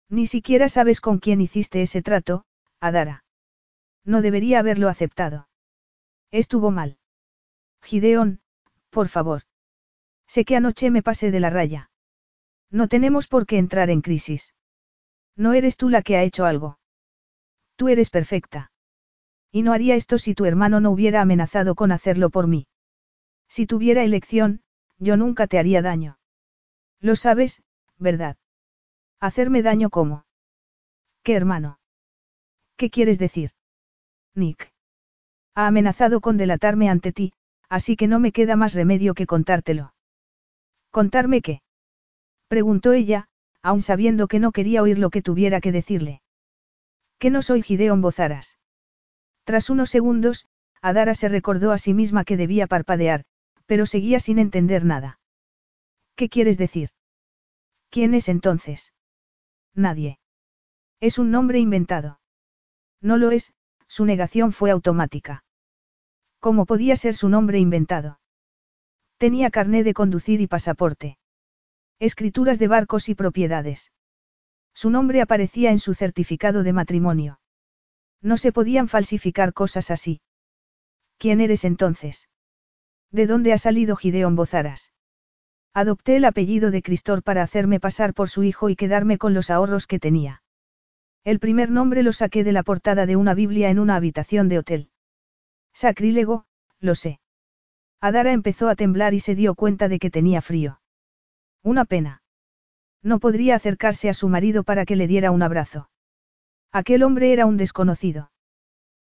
Ni siquiera sabes con quién hiciste ese trato, Adara. No debería haberlo aceptado. Estuvo mal. Gideon, por favor. Sé que anoche me pasé de la raya. No tenemos por qué entrar en crisis. No eres tú la que ha hecho algo. Tú eres perfecta. Y no haría esto si tu hermano no hubiera amenazado con hacerlo por mí. Si tuviera elección, yo nunca te haría daño. Lo sabes, ¿verdad? ¿Hacerme daño cómo? ¿Qué hermano? ¿Qué quieres decir? Nick. Ha amenazado con delatarme ante ti, así que no me queda más remedio que contártelo. ¿Contarme qué? Preguntó ella, aun sabiendo que no quería oír lo que tuviera que decirle. Que no soy Gideon Bozaras. Tras unos segundos, Adara se recordó a sí misma que debía parpadear, pero seguía sin entender nada. ¿Qué quieres decir? ¿Quién es entonces? Nadie. Es un nombre inventado. No lo es, su negación fue automática. ¿Cómo podía ser su nombre inventado? Tenía carné de conducir y pasaporte. Escrituras de barcos y propiedades. Su nombre aparecía en su certificado de matrimonio. No se podían falsificar cosas así. ¿Quién eres entonces? ¿De dónde ha salido Gideon Bozaras? Adopté el apellido de Cristor para hacerme pasar por su hijo y quedarme con los ahorros que tenía. El primer nombre lo saqué de la portada de una Biblia en una habitación de hotel. Sacrílego, lo sé. Adara empezó a temblar y se dio cuenta de que tenía frío. Una pena. No podría acercarse a su marido para que le diera un abrazo. Aquel hombre era un desconocido.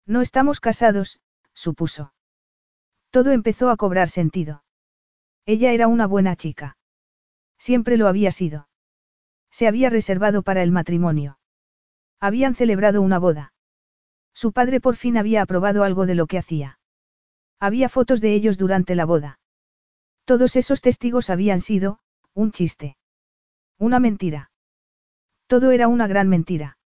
No estamos casados, supuso. Todo empezó a cobrar sentido. Ella era una buena chica. Siempre lo había sido. Se había reservado para el matrimonio. Habían celebrado una boda. Su padre por fin había aprobado algo de lo que hacía. Había fotos de ellos durante la boda. Todos esos testigos habían sido, un chiste. Una mentira. Todo era una gran mentira.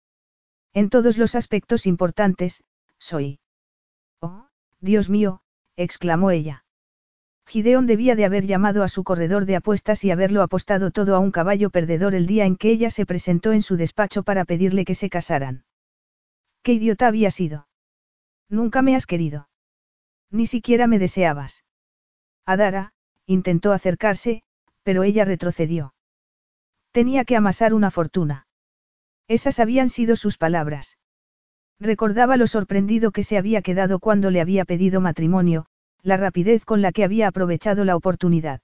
En todos los aspectos importantes, soy. Oh, Dios mío, exclamó ella. Gideon debía de haber llamado a su corredor de apuestas y haberlo apostado todo a un caballo perdedor el día en que ella se presentó en su despacho para pedirle que se casaran. ¿Qué idiota había sido? Nunca me has querido. Ni siquiera me deseabas. Adara, intentó acercarse, pero ella retrocedió. Tenía que amasar una fortuna. Esas habían sido sus palabras. Recordaba lo sorprendido que se había quedado cuando le había pedido matrimonio, la rapidez con la que había aprovechado la oportunidad.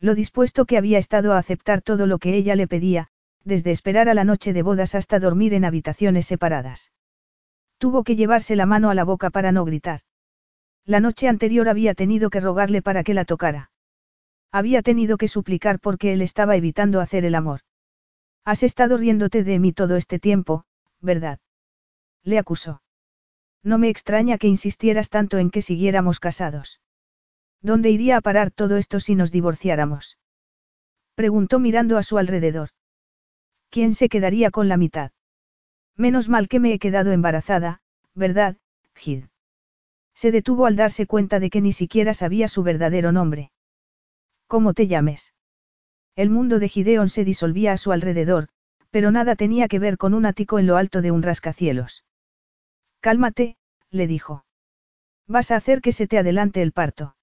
Lo dispuesto que había estado a aceptar todo lo que ella le pedía, desde esperar a la noche de bodas hasta dormir en habitaciones separadas. Tuvo que llevarse la mano a la boca para no gritar. La noche anterior había tenido que rogarle para que la tocara. Había tenido que suplicar porque él estaba evitando hacer el amor. Has estado riéndote de mí todo este tiempo, ¿verdad? Le acusó. No me extraña que insistieras tanto en que siguiéramos casados. ¿Dónde iría a parar todo esto si nos divorciáramos? Preguntó mirando a su alrededor. ¿Quién se quedaría con la mitad? Menos mal que me he quedado embarazada, ¿verdad, Gid? Se detuvo al darse cuenta de que ni siquiera sabía su verdadero nombre. ¿Cómo te llames? El mundo de Gideon se disolvía a su alrededor, pero nada tenía que ver con un ático en lo alto de un rascacielos. Cálmate, le dijo. Vas a hacer que se te adelante el parto.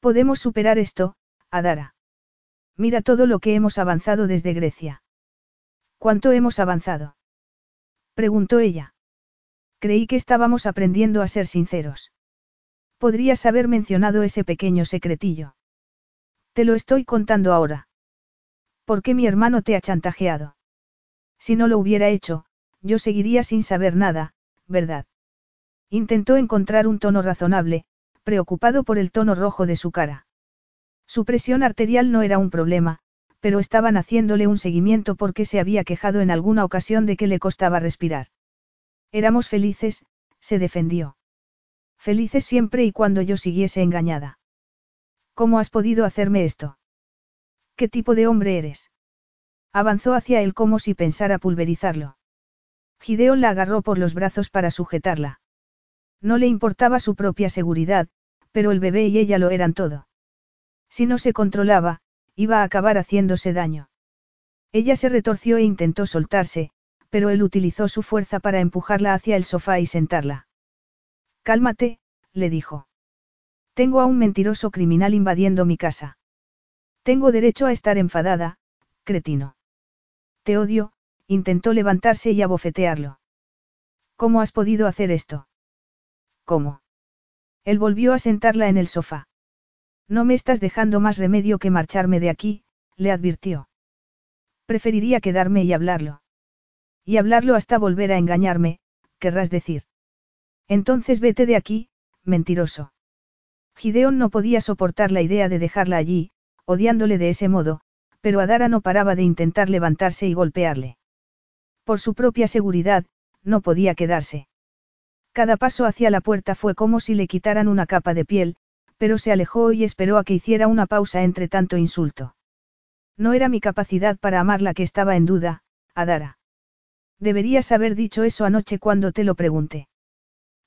Podemos superar esto, Adara. Mira todo lo que hemos avanzado desde Grecia. ¿Cuánto hemos avanzado? preguntó ella. Creí que estábamos aprendiendo a ser sinceros. Podrías haber mencionado ese pequeño secretillo. Te lo estoy contando ahora. ¿Por qué mi hermano te ha chantajeado? Si no lo hubiera hecho, yo seguiría sin saber nada, ¿verdad? Intentó encontrar un tono razonable, preocupado por el tono rojo de su cara. Su presión arterial no era un problema, pero estaban haciéndole un seguimiento porque se había quejado en alguna ocasión de que le costaba respirar. Éramos felices, se defendió. Felices siempre y cuando yo siguiese engañada. ¿Cómo has podido hacerme esto? ¿Qué tipo de hombre eres? Avanzó hacia él como si pensara pulverizarlo. Gideon la agarró por los brazos para sujetarla. No le importaba su propia seguridad, pero el bebé y ella lo eran todo. Si no se controlaba, iba a acabar haciéndose daño. Ella se retorció e intentó soltarse, pero él utilizó su fuerza para empujarla hacia el sofá y sentarla. Cálmate, le dijo. Tengo a un mentiroso criminal invadiendo mi casa. Tengo derecho a estar enfadada, cretino. Te odio, intentó levantarse y abofetearlo. ¿Cómo has podido hacer esto? ¿Cómo? Él volvió a sentarla en el sofá. No me estás dejando más remedio que marcharme de aquí, le advirtió. Preferiría quedarme y hablarlo. Y hablarlo hasta volver a engañarme, querrás decir. Entonces vete de aquí, mentiroso. Gideón no podía soportar la idea de dejarla allí, odiándole de ese modo, pero Adara no paraba de intentar levantarse y golpearle. Por su propia seguridad, no podía quedarse. Cada paso hacia la puerta fue como si le quitaran una capa de piel, pero se alejó y esperó a que hiciera una pausa entre tanto insulto. No era mi capacidad para amar la que estaba en duda, Adara. Deberías haber dicho eso anoche cuando te lo pregunté.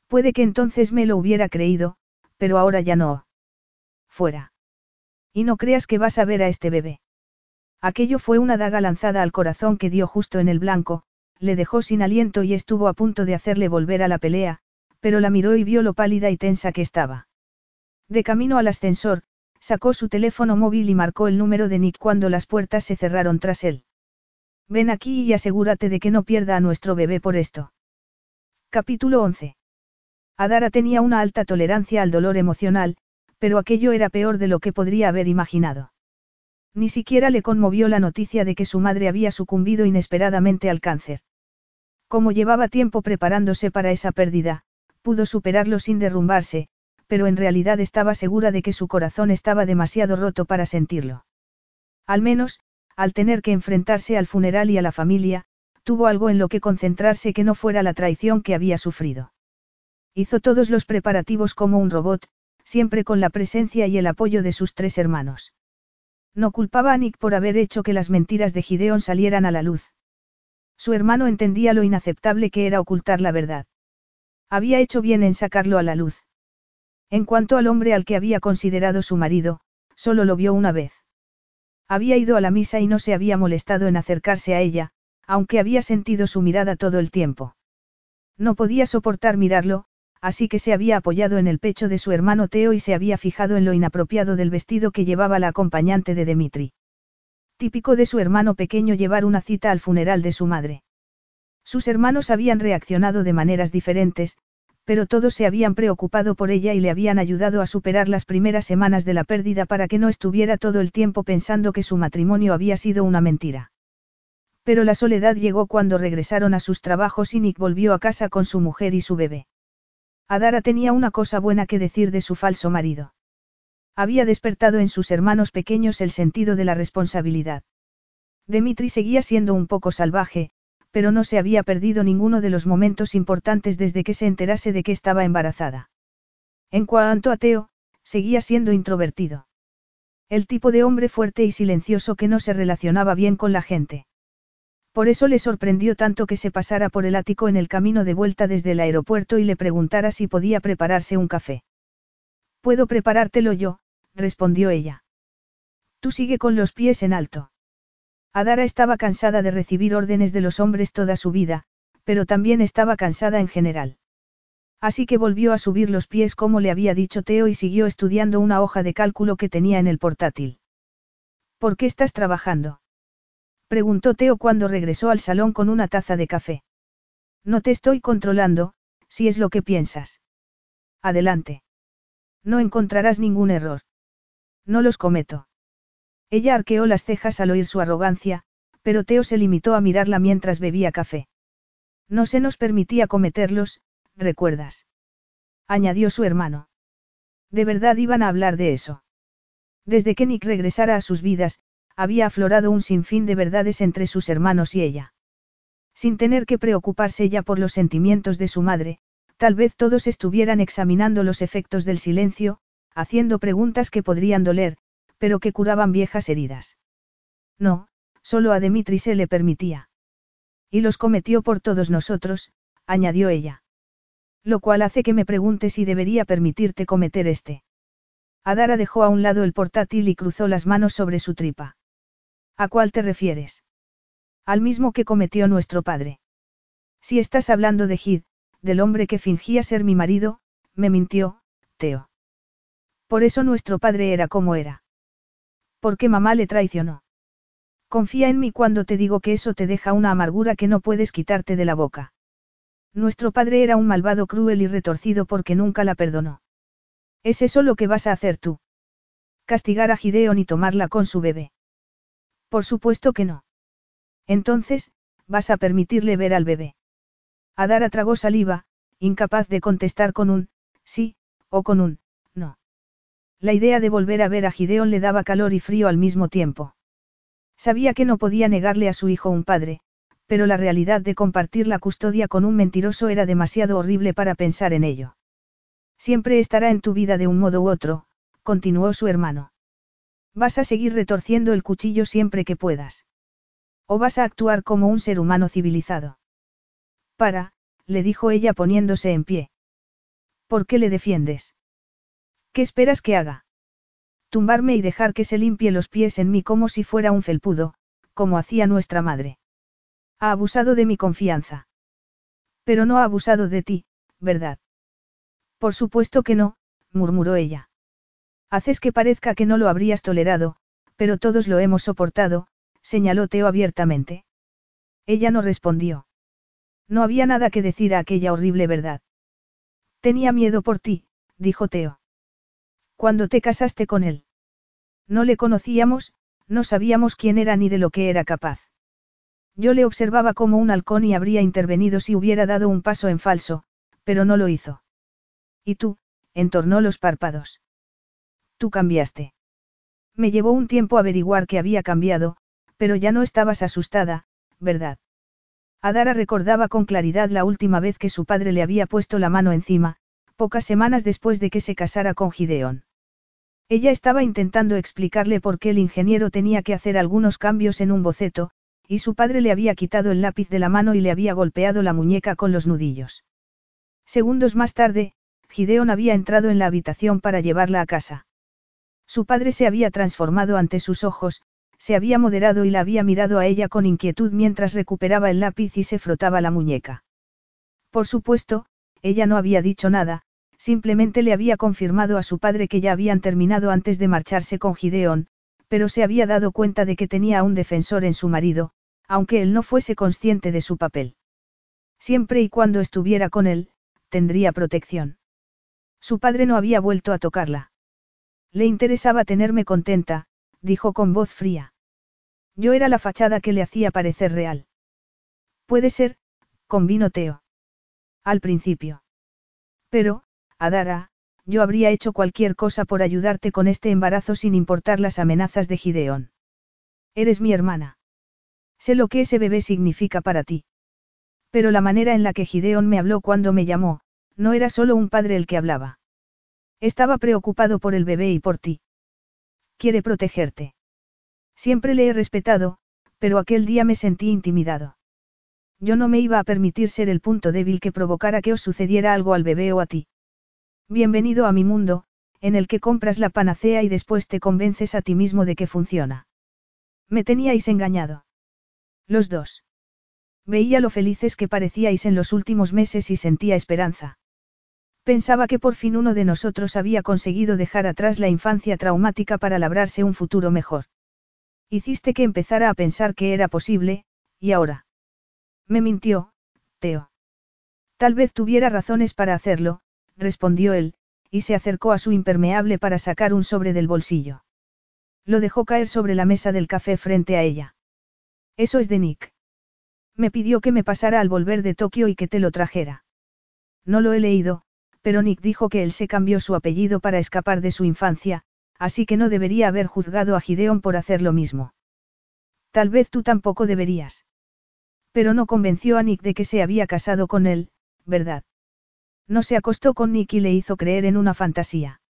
Puede que entonces me lo hubiera creído, pero ahora ya no. Fuera. Y no creas que vas a ver a este bebé. Aquello fue una daga lanzada al corazón que dio justo en el blanco, le dejó sin aliento y estuvo a punto de hacerle volver a la pelea, pero la miró y vio lo pálida y tensa que estaba. De camino al ascensor, sacó su teléfono móvil y marcó el número de Nick cuando las puertas se cerraron tras él. Ven aquí y asegúrate de que no pierda a nuestro bebé por esto. Capítulo 11. Adara tenía una alta tolerancia al dolor emocional, pero aquello era peor de lo que podría haber imaginado. Ni siquiera le conmovió la noticia de que su madre había sucumbido inesperadamente al cáncer. Como llevaba tiempo preparándose para esa pérdida, pudo superarlo sin derrumbarse, pero en realidad estaba segura de que su corazón estaba demasiado roto para sentirlo. Al menos, al tener que enfrentarse al funeral y a la familia, tuvo algo en lo que concentrarse que no fuera la traición que había sufrido. Hizo todos los preparativos como un robot, siempre con la presencia y el apoyo de sus tres hermanos. No culpaba a Nick por haber hecho que las mentiras de Gideon salieran a la luz. Su hermano entendía lo inaceptable que era ocultar la verdad. Había hecho bien en sacarlo a la luz. En cuanto al hombre al que había considerado su marido, solo lo vio una vez. Había ido a la misa y no se había molestado en acercarse a ella, aunque había sentido su mirada todo el tiempo. No podía soportar mirarlo, así que se había apoyado en el pecho de su hermano Teo y se había fijado en lo inapropiado del vestido que llevaba la acompañante de Dimitri. Típico de su hermano pequeño llevar una cita al funeral de su madre. Sus hermanos habían reaccionado de maneras diferentes, pero todos se habían preocupado por ella y le habían ayudado a superar las primeras semanas de la pérdida para que no estuviera todo el tiempo pensando que su matrimonio había sido una mentira. Pero la soledad llegó cuando regresaron a sus trabajos y Nick volvió a casa con su mujer y su bebé. Adara tenía una cosa buena que decir de su falso marido. Había despertado en sus hermanos pequeños el sentido de la responsabilidad. Dimitri seguía siendo un poco salvaje, pero no se había perdido ninguno de los momentos importantes desde que se enterase de que estaba embarazada. En cuanto a Teo, seguía siendo introvertido. El tipo de hombre fuerte y silencioso que no se relacionaba bien con la gente. Por eso le sorprendió tanto que se pasara por el ático en el camino de vuelta desde el aeropuerto y le preguntara si podía prepararse un café. Puedo preparártelo yo, respondió ella. Tú sigue con los pies en alto. Adara estaba cansada de recibir órdenes de los hombres toda su vida, pero también estaba cansada en general. Así que volvió a subir los pies como le había dicho Teo y siguió estudiando una hoja de cálculo que tenía en el portátil. ¿Por qué estás trabajando? Preguntó Teo cuando regresó al salón con una taza de café. No te estoy controlando, si es lo que piensas. Adelante. No encontrarás ningún error. No los cometo. Ella arqueó las cejas al oír su arrogancia, pero Teo se limitó a mirarla mientras bebía café. No se nos permitía cometerlos, ¿recuerdas? Añadió su hermano. ¿De verdad iban a hablar de eso? Desde que Nick regresara a sus vidas, había aflorado un sinfín de verdades entre sus hermanos y ella. Sin tener que preocuparse ya por los sentimientos de su madre, tal vez todos estuvieran examinando los efectos del silencio, haciendo preguntas que podrían doler, pero que curaban viejas heridas. No, solo a Demitri se le permitía. Y los cometió por todos nosotros, añadió ella. Lo cual hace que me pregunte si debería permitirte cometer este. Adara dejó a un lado el portátil y cruzó las manos sobre su tripa. ¿A cuál te refieres? Al mismo que cometió nuestro padre. Si estás hablando de Hid, del hombre que fingía ser mi marido, me mintió, Teo. Por eso nuestro padre era como era. Porque mamá le traicionó. Confía en mí cuando te digo que eso te deja una amargura que no puedes quitarte de la boca. Nuestro padre era un malvado cruel y retorcido porque nunca la perdonó. ¿Es eso lo que vas a hacer tú? Castigar a Gideon y tomarla con su bebé. Por supuesto que no. Entonces, vas a permitirle ver al bebé. Adara tragó saliva, incapaz de contestar con un, sí, o con un, no. La idea de volver a ver a Gideon le daba calor y frío al mismo tiempo. Sabía que no podía negarle a su hijo un padre, pero la realidad de compartir la custodia con un mentiroso era demasiado horrible para pensar en ello. Siempre estará en tu vida de un modo u otro, continuó su hermano. Vas a seguir retorciendo el cuchillo siempre que puedas. O vas a actuar como un ser humano civilizado. Para, le dijo ella poniéndose en pie. ¿Por qué le defiendes? ¿Qué esperas que haga? Tumbarme y dejar que se limpie los pies en mí como si fuera un felpudo, como hacía nuestra madre. Ha abusado de mi confianza. Pero no ha abusado de ti, ¿verdad? Por supuesto que no, murmuró ella. Haces que parezca que no lo habrías tolerado, pero todos lo hemos soportado, señaló Teo abiertamente. Ella no respondió. No había nada que decir a aquella horrible verdad. Tenía miedo por ti, dijo Teo. Cuando te casaste con él. No le conocíamos, no sabíamos quién era ni de lo que era capaz. Yo le observaba como un halcón y habría intervenido si hubiera dado un paso en falso, pero no lo hizo. ¿Y tú? entornó los párpados. Tú cambiaste. Me llevó un tiempo averiguar que había cambiado, pero ya no estabas asustada, ¿verdad? Adara recordaba con claridad la última vez que su padre le había puesto la mano encima, pocas semanas después de que se casara con Gideón. Ella estaba intentando explicarle por qué el ingeniero tenía que hacer algunos cambios en un boceto, y su padre le había quitado el lápiz de la mano y le había golpeado la muñeca con los nudillos. Segundos más tarde, Gideon había entrado en la habitación para llevarla a casa. Su padre se había transformado ante sus ojos, se había moderado y la había mirado a ella con inquietud mientras recuperaba el lápiz y se frotaba la muñeca. Por supuesto, ella no había dicho nada, simplemente le había confirmado a su padre que ya habían terminado antes de marcharse con Gideon, pero se había dado cuenta de que tenía a un defensor en su marido, aunque él no fuese consciente de su papel. Siempre y cuando estuviera con él, tendría protección. Su padre no había vuelto a tocarla. Le interesaba tenerme contenta, dijo con voz fría. Yo era la fachada que le hacía parecer real. Puede ser, convino Teo. Al principio. Pero, Adara, yo habría hecho cualquier cosa por ayudarte con este embarazo sin importar las amenazas de Gideón. Eres mi hermana. Sé lo que ese bebé significa para ti. Pero la manera en la que Gideón me habló cuando me llamó, no era solo un padre el que hablaba. Estaba preocupado por el bebé y por ti. Quiere protegerte. Siempre le he respetado, pero aquel día me sentí intimidado. Yo no me iba a permitir ser el punto débil que provocara que os sucediera algo al bebé o a ti. Bienvenido a mi mundo, en el que compras la panacea y después te convences a ti mismo de que funciona. Me teníais engañado. Los dos. Veía lo felices que parecíais en los últimos meses y sentía esperanza. Pensaba que por fin uno de nosotros había conseguido dejar atrás la infancia traumática para labrarse un futuro mejor. Hiciste que empezara a pensar que era posible, y ahora. Me mintió, Teo. Tal vez tuviera razones para hacerlo, respondió él, y se acercó a su impermeable para sacar un sobre del bolsillo. Lo dejó caer sobre la mesa del café frente a ella. Eso es de Nick. Me pidió que me pasara al volver de Tokio y que te lo trajera. No lo he leído, pero Nick dijo que él se cambió su apellido para escapar de su infancia, así que no debería haber juzgado a Gideon por hacer lo mismo. Tal vez tú tampoco deberías. Pero no convenció a Nick de que se había casado con él, ¿verdad? No se acostó con Nick y le hizo creer en una fantasía.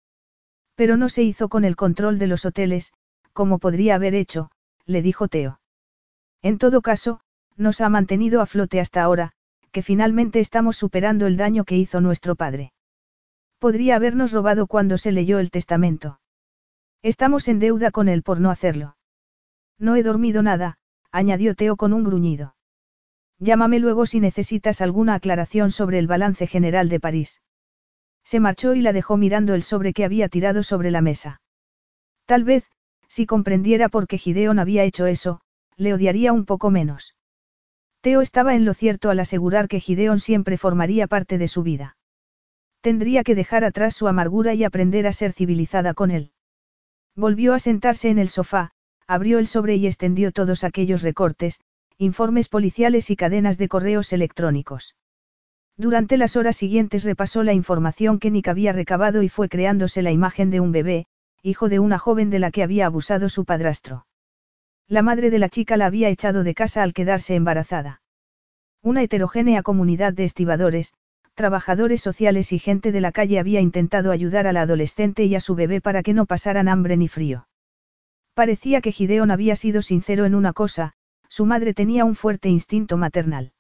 Pero no se hizo con el control de los hoteles, como podría haber hecho, le dijo Teo. En todo caso, nos ha mantenido a flote hasta ahora, que finalmente estamos superando el daño que hizo nuestro padre. Podría habernos robado cuando se leyó el testamento. Estamos en deuda con él por no hacerlo. No he dormido nada, añadió Teo con un gruñido. Llámame luego si necesitas alguna aclaración sobre el balance general de París. Se marchó y la dejó mirando el sobre que había tirado sobre la mesa. Tal vez, si comprendiera por qué Gideon había hecho eso, le odiaría un poco menos. Teo estaba en lo cierto al asegurar que Gideon siempre formaría parte de su vida. Tendría que dejar atrás su amargura y aprender a ser civilizada con él. Volvió a sentarse en el sofá, abrió el sobre y extendió todos aquellos recortes, informes policiales y cadenas de correos electrónicos. Durante las horas siguientes repasó la información que Nick había recabado y fue creándose la imagen de un bebé, hijo de una joven de la que había abusado su padrastro. La madre de la chica la había echado de casa al quedarse embarazada. Una heterogénea comunidad de estibadores, trabajadores sociales y gente de la calle había intentado ayudar a la adolescente y a su bebé para que no pasaran hambre ni frío. Parecía que Gideon había sido sincero en una cosa, su madre tenía un fuerte instinto maternal.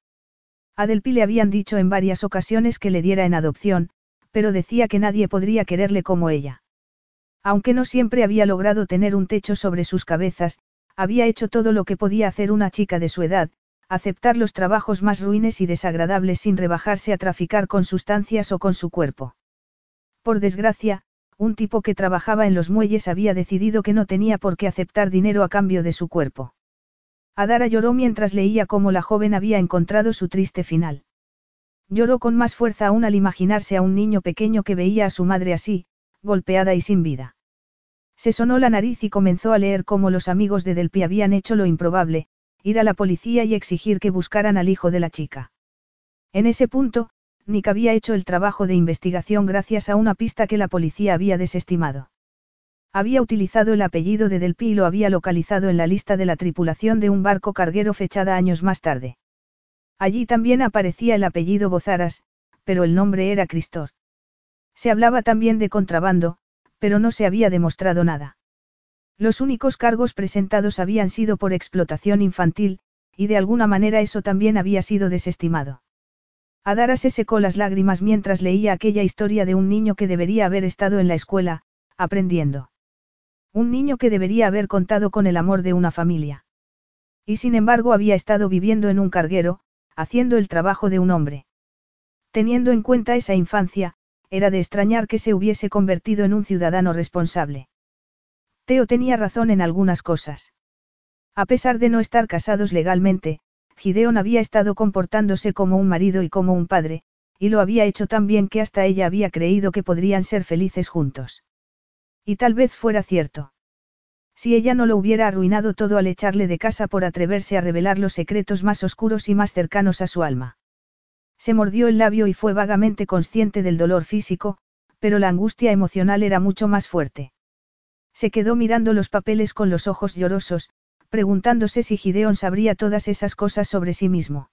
A le habían dicho en varias ocasiones que le diera en adopción, pero decía que nadie podría quererle como ella. Aunque no siempre había logrado tener un techo sobre sus cabezas, había hecho todo lo que podía hacer una chica de su edad, aceptar los trabajos más ruines y desagradables sin rebajarse a traficar con sustancias o con su cuerpo. Por desgracia, un tipo que trabajaba en los muelles había decidido que no tenía por qué aceptar dinero a cambio de su cuerpo. Adara lloró mientras leía cómo la joven había encontrado su triste final. Lloró con más fuerza aún al imaginarse a un niño pequeño que veía a su madre así, golpeada y sin vida. Se sonó la nariz y comenzó a leer cómo los amigos de Delpi habían hecho lo improbable, ir a la policía y exigir que buscaran al hijo de la chica. En ese punto, Nick había hecho el trabajo de investigación gracias a una pista que la policía había desestimado. Había utilizado el apellido de Delpi y lo había localizado en la lista de la tripulación de un barco carguero fechada años más tarde. Allí también aparecía el apellido Bozaras, pero el nombre era Cristor. Se hablaba también de contrabando, pero no se había demostrado nada. Los únicos cargos presentados habían sido por explotación infantil, y de alguna manera eso también había sido desestimado. Adara se secó las lágrimas mientras leía aquella historia de un niño que debería haber estado en la escuela, aprendiendo. Un niño que debería haber contado con el amor de una familia. Y sin embargo había estado viviendo en un carguero, haciendo el trabajo de un hombre. Teniendo en cuenta esa infancia, era de extrañar que se hubiese convertido en un ciudadano responsable. Teo tenía razón en algunas cosas. A pesar de no estar casados legalmente, Gideon había estado comportándose como un marido y como un padre, y lo había hecho tan bien que hasta ella había creído que podrían ser felices juntos. Y tal vez fuera cierto. Si ella no lo hubiera arruinado todo al echarle de casa por atreverse a revelar los secretos más oscuros y más cercanos a su alma. Se mordió el labio y fue vagamente consciente del dolor físico, pero la angustia emocional era mucho más fuerte. Se quedó mirando los papeles con los ojos llorosos, preguntándose si Gideon sabría todas esas cosas sobre sí mismo.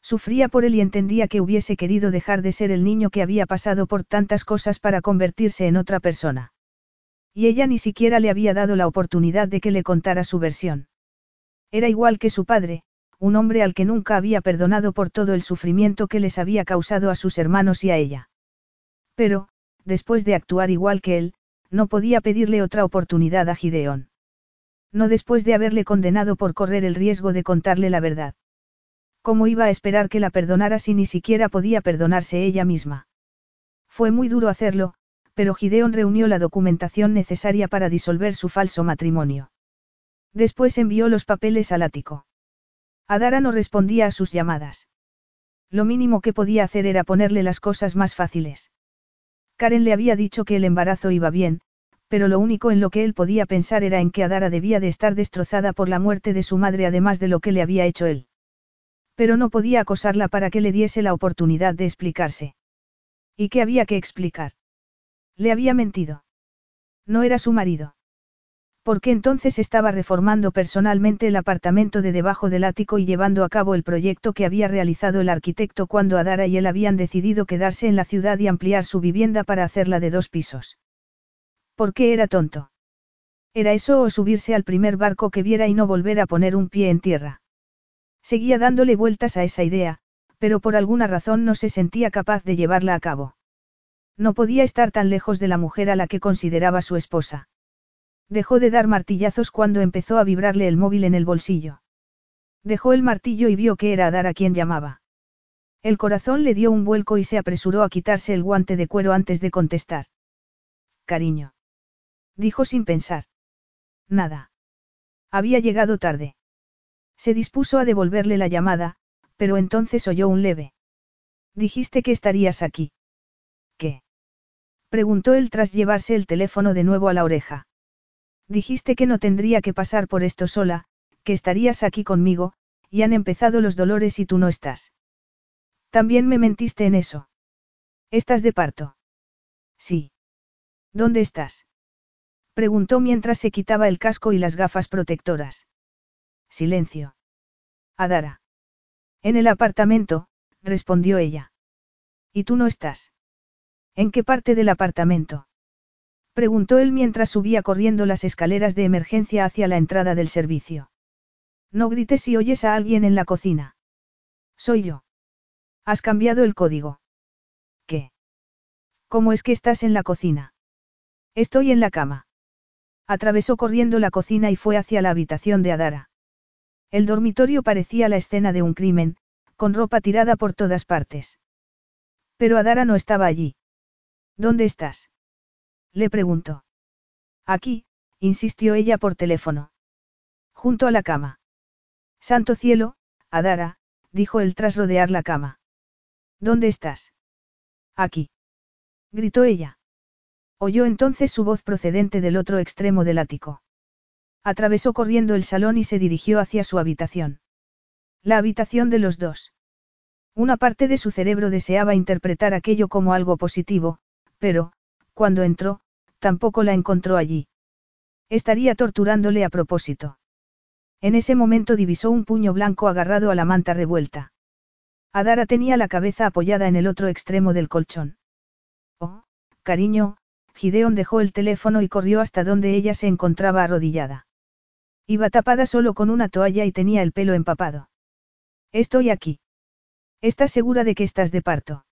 Sufría por él y entendía que hubiese querido dejar de ser el niño que había pasado por tantas cosas para convertirse en otra persona. Y ella ni siquiera le había dado la oportunidad de que le contara su versión. Era igual que su padre, un hombre al que nunca había perdonado por todo el sufrimiento que les había causado a sus hermanos y a ella. Pero, después de actuar igual que él, no podía pedirle otra oportunidad a Gideón. No después de haberle condenado por correr el riesgo de contarle la verdad. ¿Cómo iba a esperar que la perdonara si ni siquiera podía perdonarse ella misma? Fue muy duro hacerlo, pero Gideon reunió la documentación necesaria para disolver su falso matrimonio. Después envió los papeles al ático. Adara no respondía a sus llamadas. Lo mínimo que podía hacer era ponerle las cosas más fáciles. Karen le había dicho que el embarazo iba bien, pero lo único en lo que él podía pensar era en que Adara debía de estar destrozada por la muerte de su madre además de lo que le había hecho él. Pero no podía acosarla para que le diese la oportunidad de explicarse. ¿Y qué había que explicar? Le había mentido. No era su marido. ¿Por qué entonces estaba reformando personalmente el apartamento de debajo del ático y llevando a cabo el proyecto que había realizado el arquitecto cuando Adara y él habían decidido quedarse en la ciudad y ampliar su vivienda para hacerla de dos pisos? ¿Por qué era tonto? ¿Era eso o subirse al primer barco que viera y no volver a poner un pie en tierra? Seguía dándole vueltas a esa idea, pero por alguna razón no se sentía capaz de llevarla a cabo. No podía estar tan lejos de la mujer a la que consideraba su esposa. Dejó de dar martillazos cuando empezó a vibrarle el móvil en el bolsillo. Dejó el martillo y vio que era Adara quien llamaba. El corazón le dio un vuelco y se apresuró a quitarse el guante de cuero antes de contestar. Cariño. Dijo sin pensar. Nada. Había llegado tarde. Se dispuso a devolverle la llamada, pero entonces oyó un leve. Dijiste que estarías aquí. ¿Qué? Preguntó él tras llevarse el teléfono de nuevo a la oreja. Dijiste que no tendría que pasar por esto sola, que estarías aquí conmigo, y han empezado los dolores y tú no estás. También me mentiste en eso. ¿Estás de parto? Sí. ¿Dónde estás? Preguntó mientras se quitaba el casco y las gafas protectoras. Silencio. Adara. En el apartamento, respondió ella. ¿Y tú no estás? ¿En qué parte del apartamento? Preguntó él mientras subía corriendo las escaleras de emergencia hacia la entrada del servicio. No grites si oyes a alguien en la cocina. Soy yo. Has cambiado el código. ¿Qué? ¿Cómo es que estás en la cocina? Estoy en la cama. Atravesó corriendo la cocina y fue hacia la habitación de Adara. El dormitorio parecía la escena de un crimen, con ropa tirada por todas partes. Pero Adara no estaba allí. ¿Dónde estás? Le preguntó. Aquí, insistió ella por teléfono. Junto a la cama. Santo cielo, Adara, dijo él tras rodear la cama. ¿Dónde estás? Aquí. Gritó ella. Oyó entonces su voz procedente del otro extremo del ático. Atravesó corriendo el salón y se dirigió hacia su habitación. La habitación de los dos. Una parte de su cerebro deseaba interpretar aquello como algo positivo, pero, cuando entró, tampoco la encontró allí. Estaría torturándole a propósito. En ese momento divisó un puño blanco agarrado a la manta revuelta. Adara tenía la cabeza apoyada en el otro extremo del colchón. Oh, cariño, Gideon dejó el teléfono y corrió hasta donde ella se encontraba arrodillada. Iba tapada solo con una toalla y tenía el pelo empapado. Estoy aquí. ¿Estás segura de que estás de parto?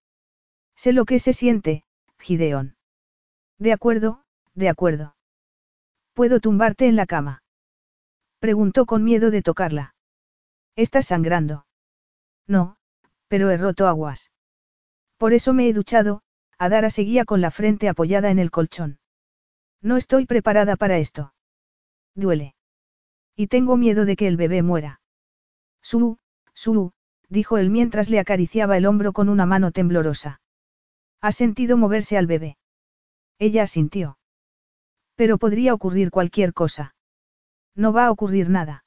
Sé lo que se siente, Gideon. De acuerdo, de acuerdo. ¿Puedo tumbarte en la cama? Preguntó con miedo de tocarla. ¿Estás sangrando? No, pero he roto aguas. Por eso me he duchado, Adara seguía con la frente apoyada en el colchón. No estoy preparada para esto. Duele. Y tengo miedo de que el bebé muera. Su, su, dijo él mientras le acariciaba el hombro con una mano temblorosa. ¿Ha sentido moverse al bebé? Ella asintió. Pero podría ocurrir cualquier cosa. No va a ocurrir nada.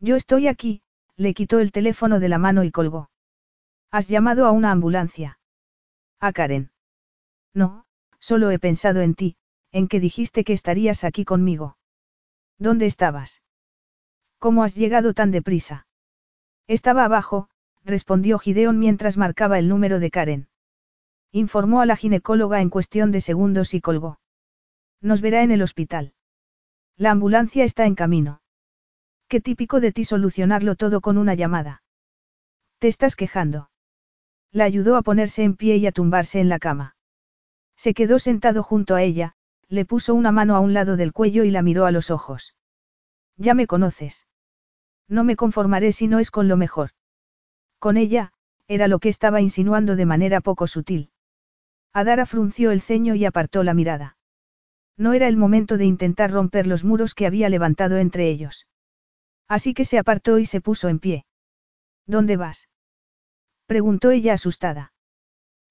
Yo estoy aquí, le quitó el teléfono de la mano y colgó. ¿Has llamado a una ambulancia? A Karen. No, solo he pensado en ti, en que dijiste que estarías aquí conmigo. ¿Dónde estabas? ¿Cómo has llegado tan deprisa? Estaba abajo, respondió Gideon mientras marcaba el número de Karen. Informó a la ginecóloga en cuestión de segundos y colgó. Nos verá en el hospital. La ambulancia está en camino. Qué típico de ti solucionarlo todo con una llamada. Te estás quejando. La ayudó a ponerse en pie y a tumbarse en la cama. Se quedó sentado junto a ella, le puso una mano a un lado del cuello y la miró a los ojos. Ya me conoces. No me conformaré si no es con lo mejor. Con ella, era lo que estaba insinuando de manera poco sutil. Adara frunció el ceño y apartó la mirada. No era el momento de intentar romper los muros que había levantado entre ellos. Así que se apartó y se puso en pie. ¿Dónde vas? preguntó ella asustada.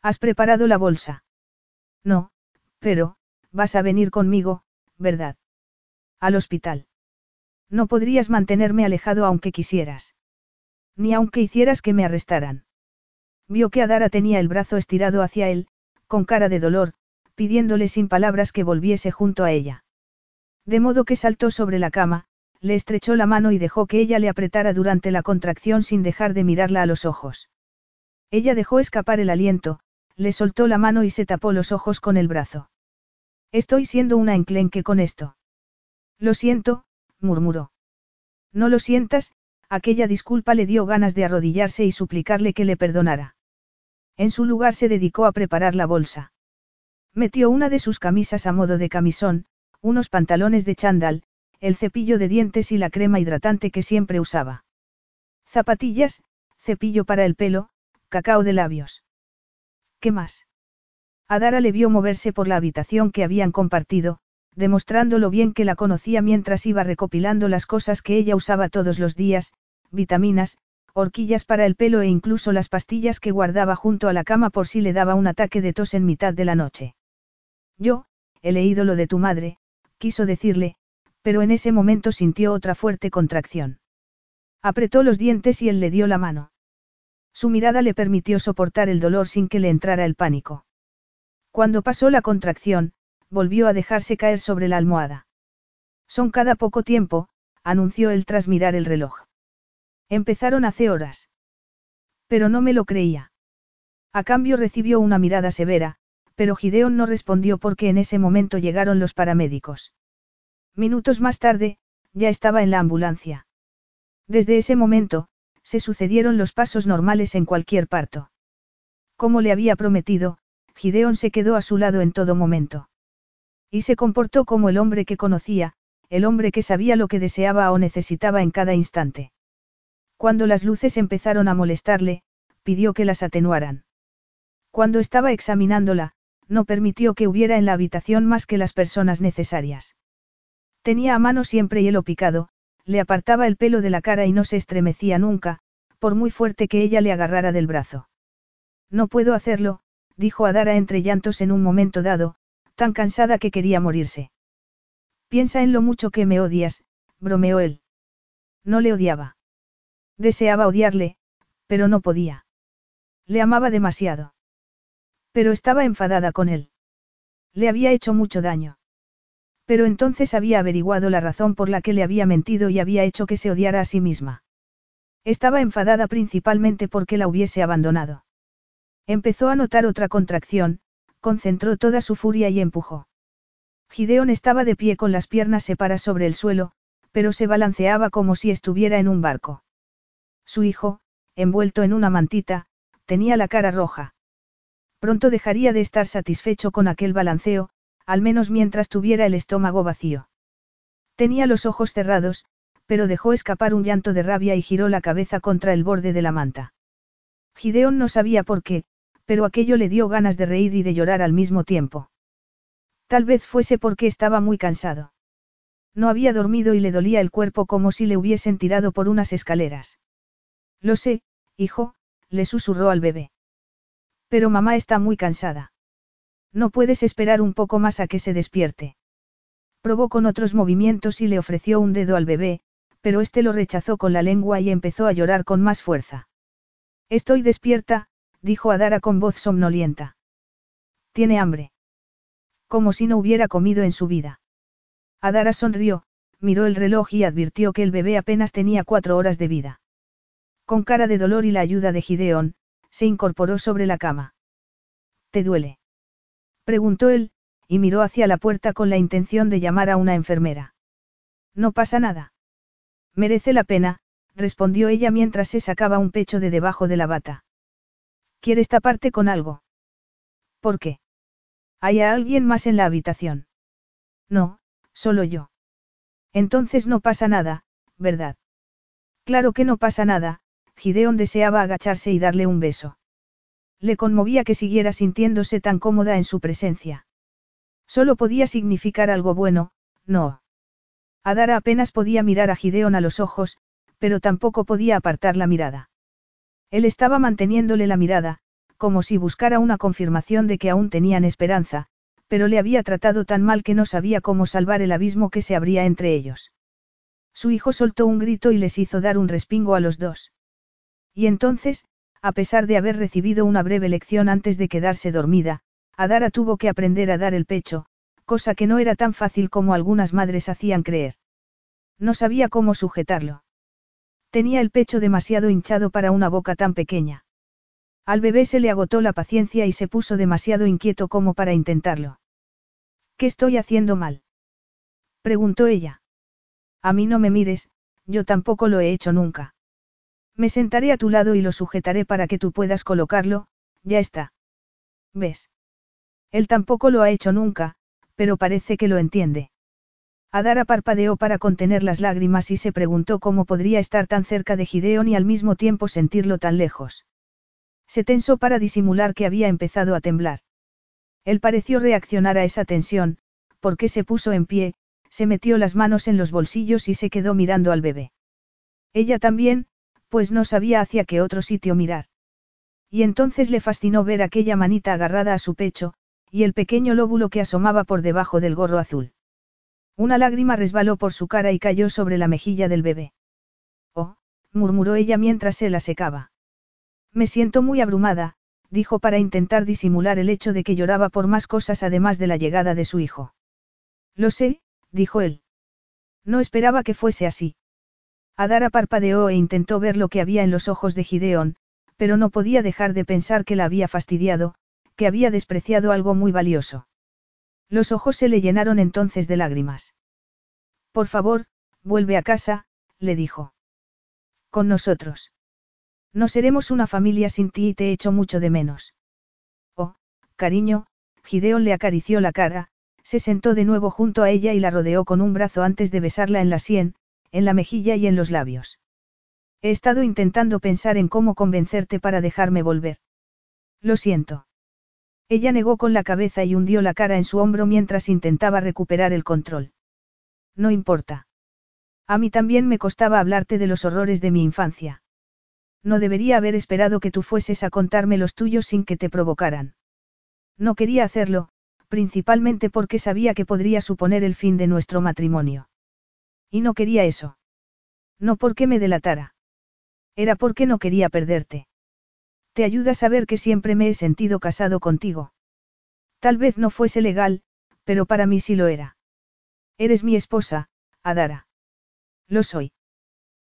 ¿Has preparado la bolsa? No, pero, vas a venir conmigo, ¿verdad? Al hospital. No podrías mantenerme alejado aunque quisieras. Ni aunque hicieras que me arrestaran. Vio que Adara tenía el brazo estirado hacia él, con cara de dolor, pidiéndole sin palabras que volviese junto a ella. De modo que saltó sobre la cama, le estrechó la mano y dejó que ella le apretara durante la contracción sin dejar de mirarla a los ojos. Ella dejó escapar el aliento, le soltó la mano y se tapó los ojos con el brazo. Estoy siendo una enclenque con esto. Lo siento, murmuró. No lo sientas, aquella disculpa le dio ganas de arrodillarse y suplicarle que le perdonara. En su lugar se dedicó a preparar la bolsa. Metió una de sus camisas a modo de camisón, unos pantalones de chándal, el cepillo de dientes y la crema hidratante que siempre usaba. Zapatillas, cepillo para el pelo, cacao de labios. ¿Qué más? Adara le vio moverse por la habitación que habían compartido, demostrando lo bien que la conocía mientras iba recopilando las cosas que ella usaba todos los días, vitaminas, horquillas para el pelo e incluso las pastillas que guardaba junto a la cama por si le daba un ataque de tos en mitad de la noche. Yo, he leído lo de tu madre, quiso decirle, pero en ese momento sintió otra fuerte contracción. Apretó los dientes y él le dio la mano. Su mirada le permitió soportar el dolor sin que le entrara el pánico. Cuando pasó la contracción, volvió a dejarse caer sobre la almohada. Son cada poco tiempo, anunció él tras mirar el reloj. Empezaron hace horas. Pero no me lo creía. A cambio recibió una mirada severa, pero Gideon no respondió porque en ese momento llegaron los paramédicos. Minutos más tarde, ya estaba en la ambulancia. Desde ese momento, se sucedieron los pasos normales en cualquier parto. Como le había prometido, Gideon se quedó a su lado en todo momento. Y se comportó como el hombre que conocía, el hombre que sabía lo que deseaba o necesitaba en cada instante. Cuando las luces empezaron a molestarle, pidió que las atenuaran. Cuando estaba examinándola, no permitió que hubiera en la habitación más que las personas necesarias. Tenía a mano siempre hielo picado, le apartaba el pelo de la cara y no se estremecía nunca, por muy fuerte que ella le agarrara del brazo. No puedo hacerlo, dijo Adara entre llantos en un momento dado, tan cansada que quería morirse. Piensa en lo mucho que me odias, bromeó él. No le odiaba. Deseaba odiarle, pero no podía. Le amaba demasiado. Pero estaba enfadada con él. Le había hecho mucho daño. Pero entonces había averiguado la razón por la que le había mentido y había hecho que se odiara a sí misma. Estaba enfadada principalmente porque la hubiese abandonado. Empezó a notar otra contracción, concentró toda su furia y empujó. Gideon estaba de pie con las piernas separadas sobre el suelo, pero se balanceaba como si estuviera en un barco. Su hijo, envuelto en una mantita, tenía la cara roja. Pronto dejaría de estar satisfecho con aquel balanceo, al menos mientras tuviera el estómago vacío. Tenía los ojos cerrados, pero dejó escapar un llanto de rabia y giró la cabeza contra el borde de la manta. Gideón no sabía por qué, pero aquello le dio ganas de reír y de llorar al mismo tiempo. Tal vez fuese porque estaba muy cansado. No había dormido y le dolía el cuerpo como si le hubiesen tirado por unas escaleras. Lo sé, hijo, le susurró al bebé. Pero mamá está muy cansada. No puedes esperar un poco más a que se despierte. Probó con otros movimientos y le ofreció un dedo al bebé, pero éste lo rechazó con la lengua y empezó a llorar con más fuerza. Estoy despierta, dijo Adara con voz somnolienta. Tiene hambre. Como si no hubiera comido en su vida. Adara sonrió, miró el reloj y advirtió que el bebé apenas tenía cuatro horas de vida. Con cara de dolor y la ayuda de Gideón, se incorporó sobre la cama. ¿Te duele? Preguntó él, y miró hacia la puerta con la intención de llamar a una enfermera. No pasa nada. Merece la pena, respondió ella mientras se sacaba un pecho de debajo de la bata. ¿Quieres taparte con algo? ¿Por qué? ¿Hay alguien más en la habitación? No, solo yo. Entonces no pasa nada, ¿verdad? Claro que no pasa nada, Gideon deseaba agacharse y darle un beso. Le conmovía que siguiera sintiéndose tan cómoda en su presencia. Solo podía significar algo bueno, no. Adara apenas podía mirar a Gideon a los ojos, pero tampoco podía apartar la mirada. Él estaba manteniéndole la mirada, como si buscara una confirmación de que aún tenían esperanza, pero le había tratado tan mal que no sabía cómo salvar el abismo que se abría entre ellos. Su hijo soltó un grito y les hizo dar un respingo a los dos. Y entonces, a pesar de haber recibido una breve lección antes de quedarse dormida, Adara tuvo que aprender a dar el pecho, cosa que no era tan fácil como algunas madres hacían creer. No sabía cómo sujetarlo. Tenía el pecho demasiado hinchado para una boca tan pequeña. Al bebé se le agotó la paciencia y se puso demasiado inquieto como para intentarlo. ¿Qué estoy haciendo mal? preguntó ella. A mí no me mires, yo tampoco lo he hecho nunca. Me sentaré a tu lado y lo sujetaré para que tú puedas colocarlo, ya está. ¿Ves? Él tampoco lo ha hecho nunca, pero parece que lo entiende. Adara parpadeó para contener las lágrimas y se preguntó cómo podría estar tan cerca de Gideon y al mismo tiempo sentirlo tan lejos. Se tensó para disimular que había empezado a temblar. Él pareció reaccionar a esa tensión, porque se puso en pie, se metió las manos en los bolsillos y se quedó mirando al bebé. Ella también, pues no sabía hacia qué otro sitio mirar. Y entonces le fascinó ver aquella manita agarrada a su pecho, y el pequeño lóbulo que asomaba por debajo del gorro azul. Una lágrima resbaló por su cara y cayó sobre la mejilla del bebé. Oh, murmuró ella mientras se la secaba. Me siento muy abrumada, dijo para intentar disimular el hecho de que lloraba por más cosas además de la llegada de su hijo. Lo sé, dijo él. No esperaba que fuese así. Adara parpadeó e intentó ver lo que había en los ojos de Gideón, pero no podía dejar de pensar que la había fastidiado, que había despreciado algo muy valioso. Los ojos se le llenaron entonces de lágrimas. Por favor, vuelve a casa, le dijo. Con nosotros. No seremos una familia sin ti y te echo mucho de menos. Oh, cariño, Gideón le acarició la cara, se sentó de nuevo junto a ella y la rodeó con un brazo antes de besarla en la sien, en la mejilla y en los labios. He estado intentando pensar en cómo convencerte para dejarme volver. Lo siento. Ella negó con la cabeza y hundió la cara en su hombro mientras intentaba recuperar el control. No importa. A mí también me costaba hablarte de los horrores de mi infancia. No debería haber esperado que tú fueses a contarme los tuyos sin que te provocaran. No quería hacerlo, principalmente porque sabía que podría suponer el fin de nuestro matrimonio. Y no quería eso. No porque me delatara. Era porque no quería perderte. Te ayuda a saber que siempre me he sentido casado contigo. Tal vez no fuese legal, pero para mí sí lo era. Eres mi esposa, Adara. Lo soy.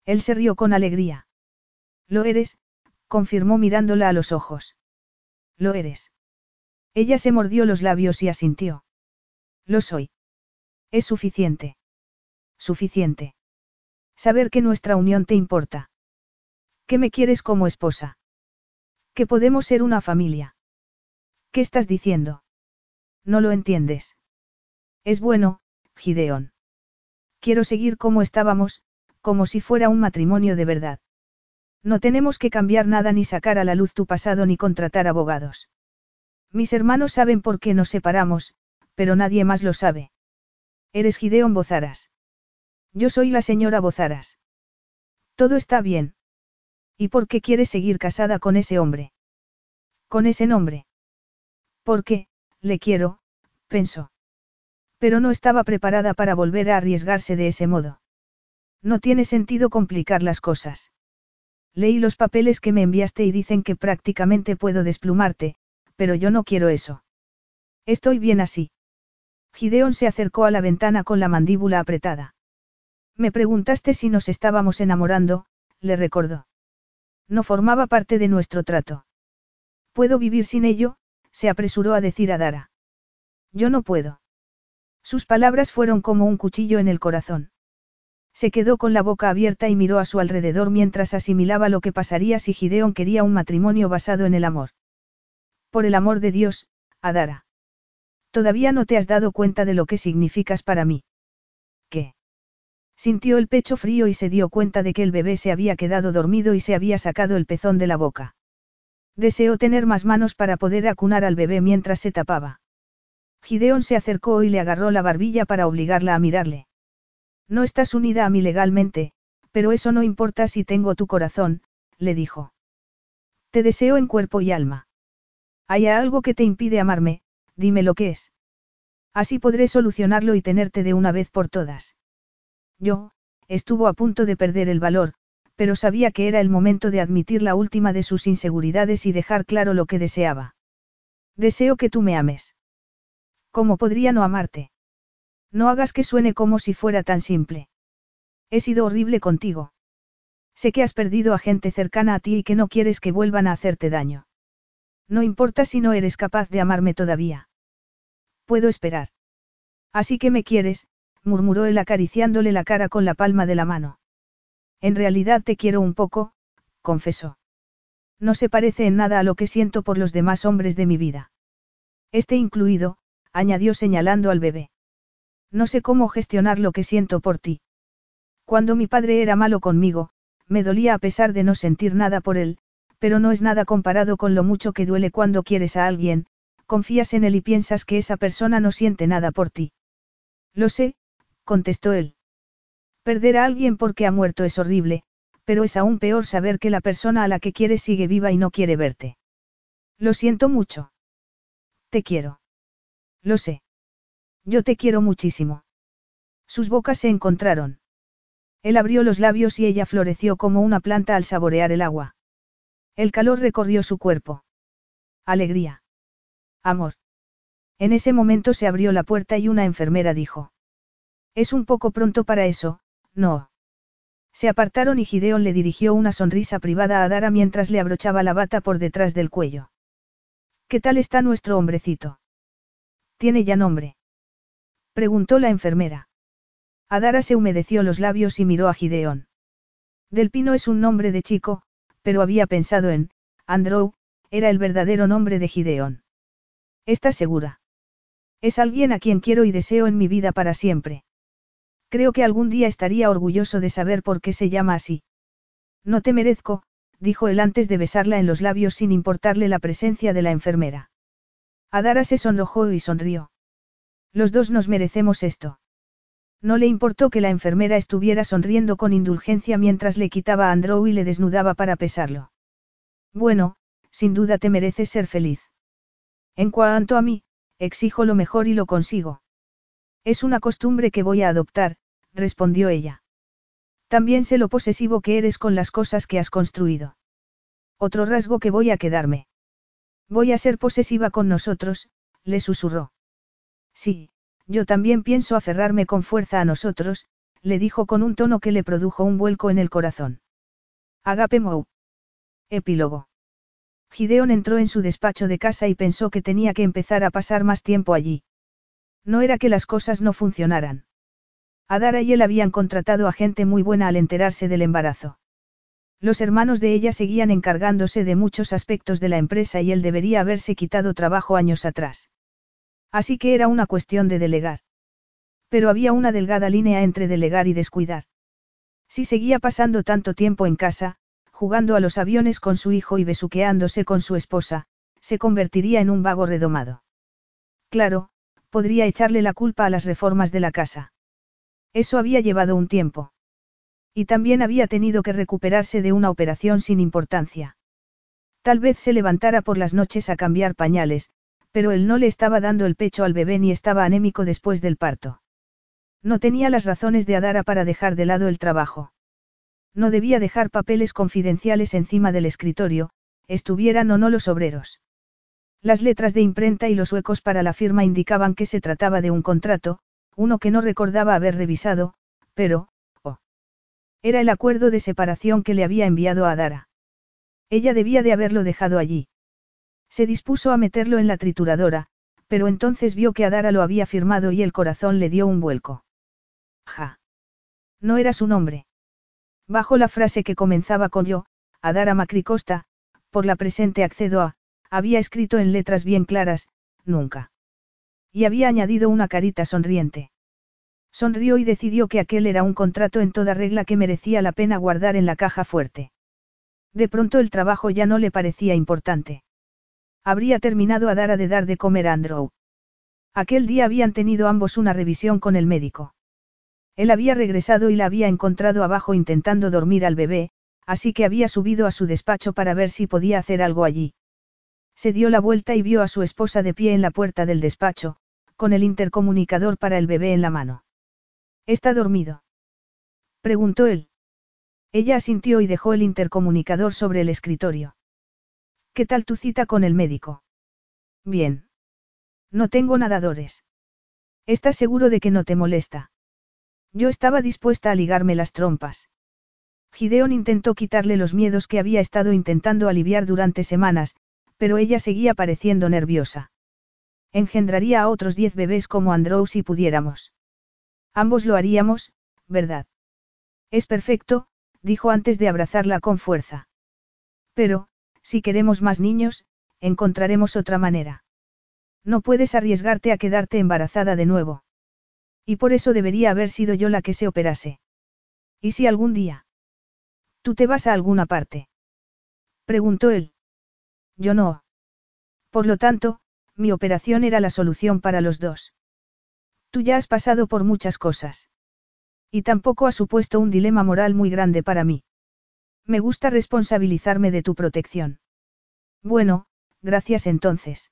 Él se rió con alegría. Lo eres, confirmó mirándola a los ojos. Lo eres. Ella se mordió los labios y asintió. Lo soy. Es suficiente. Suficiente. Saber que nuestra unión te importa. ¿Qué me quieres como esposa? Que podemos ser una familia. ¿Qué estás diciendo? No lo entiendes. Es bueno, Gideón. Quiero seguir como estábamos, como si fuera un matrimonio de verdad. No tenemos que cambiar nada ni sacar a la luz tu pasado ni contratar abogados. Mis hermanos saben por qué nos separamos, pero nadie más lo sabe. Eres Gideón Bozaras. Yo soy la señora Bozaras. Todo está bien. ¿Y por qué quieres seguir casada con ese hombre? Con ese nombre. Porque, le quiero, pensó. Pero no estaba preparada para volver a arriesgarse de ese modo. No tiene sentido complicar las cosas. Leí los papeles que me enviaste y dicen que prácticamente puedo desplumarte, pero yo no quiero eso. Estoy bien así. Gideón se acercó a la ventana con la mandíbula apretada. Me preguntaste si nos estábamos enamorando, le recordó. No formaba parte de nuestro trato. ¿Puedo vivir sin ello? se apresuró a decir a Dara. Yo no puedo. Sus palabras fueron como un cuchillo en el corazón. Se quedó con la boca abierta y miró a su alrededor mientras asimilaba lo que pasaría si Gideón quería un matrimonio basado en el amor. Por el amor de Dios, Adara. Todavía no te has dado cuenta de lo que significas para mí. Sintió el pecho frío y se dio cuenta de que el bebé se había quedado dormido y se había sacado el pezón de la boca. Deseó tener más manos para poder acunar al bebé mientras se tapaba. Gideón se acercó y le agarró la barbilla para obligarla a mirarle. No estás unida a mí legalmente, pero eso no importa si tengo tu corazón, le dijo. Te deseo en cuerpo y alma. ¿Hay algo que te impide amarme? Dime lo que es. Así podré solucionarlo y tenerte de una vez por todas. Yo, estuvo a punto de perder el valor, pero sabía que era el momento de admitir la última de sus inseguridades y dejar claro lo que deseaba. Deseo que tú me ames. ¿Cómo podría no amarte? No hagas que suene como si fuera tan simple. He sido horrible contigo. Sé que has perdido a gente cercana a ti y que no quieres que vuelvan a hacerte daño. No importa si no eres capaz de amarme todavía. Puedo esperar. Así que me quieres, murmuró él acariciándole la cara con la palma de la mano. En realidad te quiero un poco, confesó. No se parece en nada a lo que siento por los demás hombres de mi vida. Este incluido, añadió señalando al bebé. No sé cómo gestionar lo que siento por ti. Cuando mi padre era malo conmigo, me dolía a pesar de no sentir nada por él, pero no es nada comparado con lo mucho que duele cuando quieres a alguien, confías en él y piensas que esa persona no siente nada por ti. Lo sé, contestó él. Perder a alguien porque ha muerto es horrible, pero es aún peor saber que la persona a la que quieres sigue viva y no quiere verte. Lo siento mucho. Te quiero. Lo sé. Yo te quiero muchísimo. Sus bocas se encontraron. Él abrió los labios y ella floreció como una planta al saborear el agua. El calor recorrió su cuerpo. Alegría. Amor. En ese momento se abrió la puerta y una enfermera dijo. Es un poco pronto para eso, no. Se apartaron y Gideon le dirigió una sonrisa privada a Dara mientras le abrochaba la bata por detrás del cuello. ¿Qué tal está nuestro hombrecito? ¿Tiene ya nombre? Preguntó la enfermera. Adara se humedeció los labios y miró a Gideon. Del Pino es un nombre de chico, pero había pensado en, Andrew, era el verdadero nombre de Gideon. ¿Estás segura? Es alguien a quien quiero y deseo en mi vida para siempre. Creo que algún día estaría orgulloso de saber por qué se llama así. No te merezco, dijo él antes de besarla en los labios sin importarle la presencia de la enfermera. Adara se sonrojó y sonrió. Los dos nos merecemos esto. No le importó que la enfermera estuviera sonriendo con indulgencia mientras le quitaba a Andrew y le desnudaba para pesarlo. Bueno, sin duda te mereces ser feliz. En cuanto a mí, exijo lo mejor y lo consigo. Es una costumbre que voy a adoptar, respondió ella. También sé lo posesivo que eres con las cosas que has construido. Otro rasgo que voy a quedarme. Voy a ser posesiva con nosotros, le susurró. Sí, yo también pienso aferrarme con fuerza a nosotros, le dijo con un tono que le produjo un vuelco en el corazón. Agape Mou. Epílogo. Gideon entró en su despacho de casa y pensó que tenía que empezar a pasar más tiempo allí. No era que las cosas no funcionaran. Adara y él habían contratado a gente muy buena al enterarse del embarazo. Los hermanos de ella seguían encargándose de muchos aspectos de la empresa y él debería haberse quitado trabajo años atrás. Así que era una cuestión de delegar. Pero había una delgada línea entre delegar y descuidar. Si seguía pasando tanto tiempo en casa, jugando a los aviones con su hijo y besuqueándose con su esposa, se convertiría en un vago redomado. Claro, podría echarle la culpa a las reformas de la casa. Eso había llevado un tiempo. Y también había tenido que recuperarse de una operación sin importancia. Tal vez se levantara por las noches a cambiar pañales, pero él no le estaba dando el pecho al bebé ni estaba anémico después del parto. No tenía las razones de Adara para dejar de lado el trabajo. No debía dejar papeles confidenciales encima del escritorio, estuvieran o no los obreros. Las letras de imprenta y los huecos para la firma indicaban que se trataba de un contrato, uno que no recordaba haber revisado, pero, oh. Era el acuerdo de separación que le había enviado a Adara. Ella debía de haberlo dejado allí. Se dispuso a meterlo en la trituradora, pero entonces vio que Adara lo había firmado y el corazón le dio un vuelco. Ja. No era su nombre. Bajo la frase que comenzaba con yo, Adara Macricosta, por la presente accedo a, había escrito en letras bien claras, nunca. Y había añadido una carita sonriente. Sonrió y decidió que aquel era un contrato en toda regla que merecía la pena guardar en la caja fuerte. De pronto el trabajo ya no le parecía importante. Habría terminado a dar a de dar de comer a Andrew. Aquel día habían tenido ambos una revisión con el médico. Él había regresado y la había encontrado abajo intentando dormir al bebé, así que había subido a su despacho para ver si podía hacer algo allí. Se dio la vuelta y vio a su esposa de pie en la puerta del despacho, con el intercomunicador para el bebé en la mano. ¿Está dormido? preguntó él. Ella asintió y dejó el intercomunicador sobre el escritorio. ¿Qué tal tu cita con el médico? Bien. No tengo nadadores. ¿Estás seguro de que no te molesta? Yo estaba dispuesta a ligarme las trompas. Gideon intentó quitarle los miedos que había estado intentando aliviar durante semanas, pero ella seguía pareciendo nerviosa. Engendraría a otros diez bebés como Andrew si pudiéramos. Ambos lo haríamos, ¿verdad? Es perfecto, dijo antes de abrazarla con fuerza. Pero, si queremos más niños, encontraremos otra manera. No puedes arriesgarte a quedarte embarazada de nuevo. Y por eso debería haber sido yo la que se operase. ¿Y si algún día? ¿Tú te vas a alguna parte? Preguntó él. Yo no. Por lo tanto, mi operación era la solución para los dos. Tú ya has pasado por muchas cosas. Y tampoco ha supuesto un dilema moral muy grande para mí. Me gusta responsabilizarme de tu protección. Bueno, gracias entonces.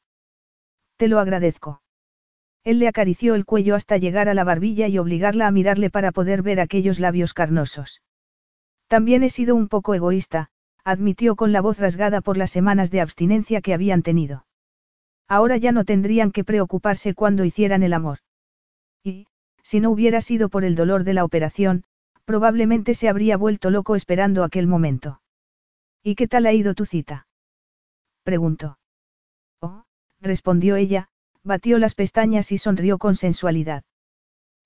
Te lo agradezco. Él le acarició el cuello hasta llegar a la barbilla y obligarla a mirarle para poder ver aquellos labios carnosos. También he sido un poco egoísta, admitió con la voz rasgada por las semanas de abstinencia que habían tenido. Ahora ya no tendrían que preocuparse cuando hicieran el amor. Y, si no hubiera sido por el dolor de la operación, probablemente se habría vuelto loco esperando aquel momento. ¿Y qué tal ha ido tu cita? preguntó. Oh, respondió ella, batió las pestañas y sonrió con sensualidad.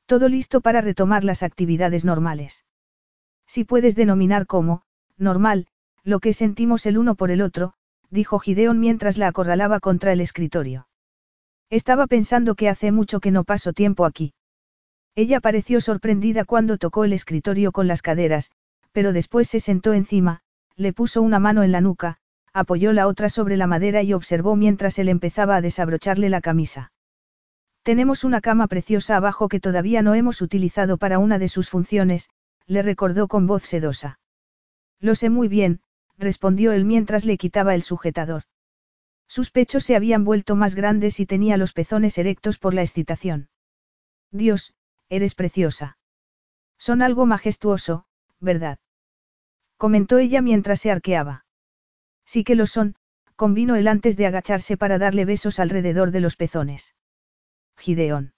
Todo listo para retomar las actividades normales. Si puedes denominar como, normal, lo que sentimos el uno por el otro, dijo Gideon mientras la acorralaba contra el escritorio. Estaba pensando que hace mucho que no paso tiempo aquí. Ella pareció sorprendida cuando tocó el escritorio con las caderas, pero después se sentó encima, le puso una mano en la nuca, apoyó la otra sobre la madera y observó mientras él empezaba a desabrocharle la camisa. Tenemos una cama preciosa abajo que todavía no hemos utilizado para una de sus funciones, le recordó con voz sedosa. Lo sé muy bien, respondió él mientras le quitaba el sujetador. Sus pechos se habían vuelto más grandes y tenía los pezones erectos por la excitación. Dios, eres preciosa. Son algo majestuoso, ¿verdad? comentó ella mientras se arqueaba. Sí que lo son, convino él antes de agacharse para darle besos alrededor de los pezones. Gideón.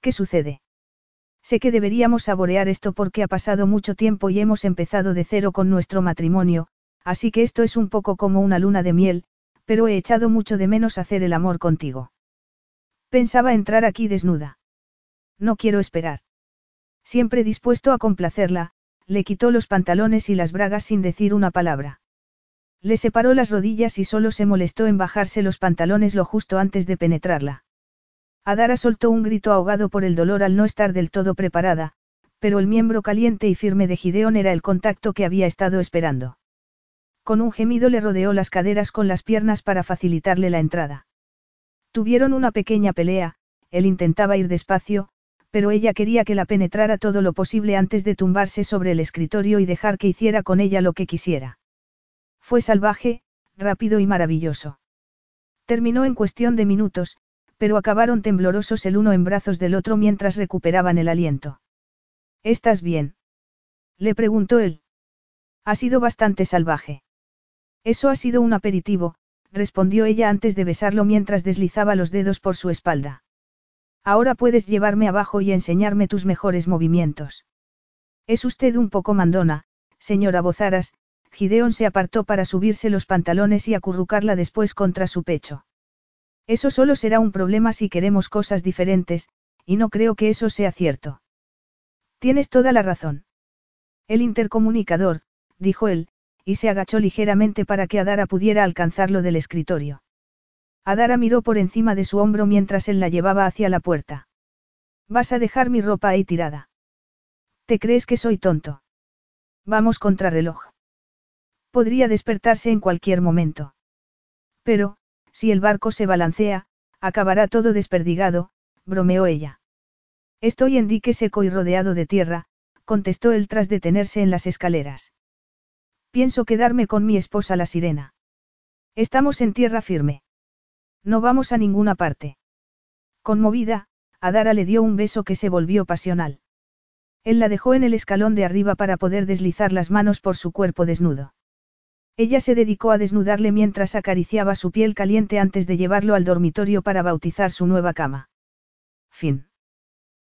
¿Qué sucede? Sé que deberíamos saborear esto porque ha pasado mucho tiempo y hemos empezado de cero con nuestro matrimonio, así que esto es un poco como una luna de miel, pero he echado mucho de menos hacer el amor contigo. Pensaba entrar aquí desnuda. No quiero esperar. Siempre dispuesto a complacerla, le quitó los pantalones y las bragas sin decir una palabra. Le separó las rodillas y solo se molestó en bajarse los pantalones lo justo antes de penetrarla. Adara soltó un grito ahogado por el dolor al no estar del todo preparada, pero el miembro caliente y firme de Gideón era el contacto que había estado esperando. Con un gemido le rodeó las caderas con las piernas para facilitarle la entrada. Tuvieron una pequeña pelea, él intentaba ir despacio, pero ella quería que la penetrara todo lo posible antes de tumbarse sobre el escritorio y dejar que hiciera con ella lo que quisiera. Fue salvaje, rápido y maravilloso. Terminó en cuestión de minutos, pero acabaron temblorosos el uno en brazos del otro mientras recuperaban el aliento. ¿Estás bien? Le preguntó él. Ha sido bastante salvaje. Eso ha sido un aperitivo, respondió ella antes de besarlo mientras deslizaba los dedos por su espalda. Ahora puedes llevarme abajo y enseñarme tus mejores movimientos. Es usted un poco mandona, señora Bozaras, Gideón se apartó para subirse los pantalones y acurrucarla después contra su pecho. Eso solo será un problema si queremos cosas diferentes, y no creo que eso sea cierto. Tienes toda la razón. El intercomunicador, dijo él, y se agachó ligeramente para que Adara pudiera alcanzarlo del escritorio. Adara miró por encima de su hombro mientras él la llevaba hacia la puerta. Vas a dejar mi ropa ahí tirada. ¿Te crees que soy tonto? Vamos contra reloj. Podría despertarse en cualquier momento. Pero, si el barco se balancea, acabará todo desperdigado, bromeó ella. Estoy en dique seco y rodeado de tierra, contestó él tras detenerse en las escaleras. Pienso quedarme con mi esposa la sirena. Estamos en tierra firme. No vamos a ninguna parte. Conmovida, Adara le dio un beso que se volvió pasional. Él la dejó en el escalón de arriba para poder deslizar las manos por su cuerpo desnudo. Ella se dedicó a desnudarle mientras acariciaba su piel caliente antes de llevarlo al dormitorio para bautizar su nueva cama. Fin.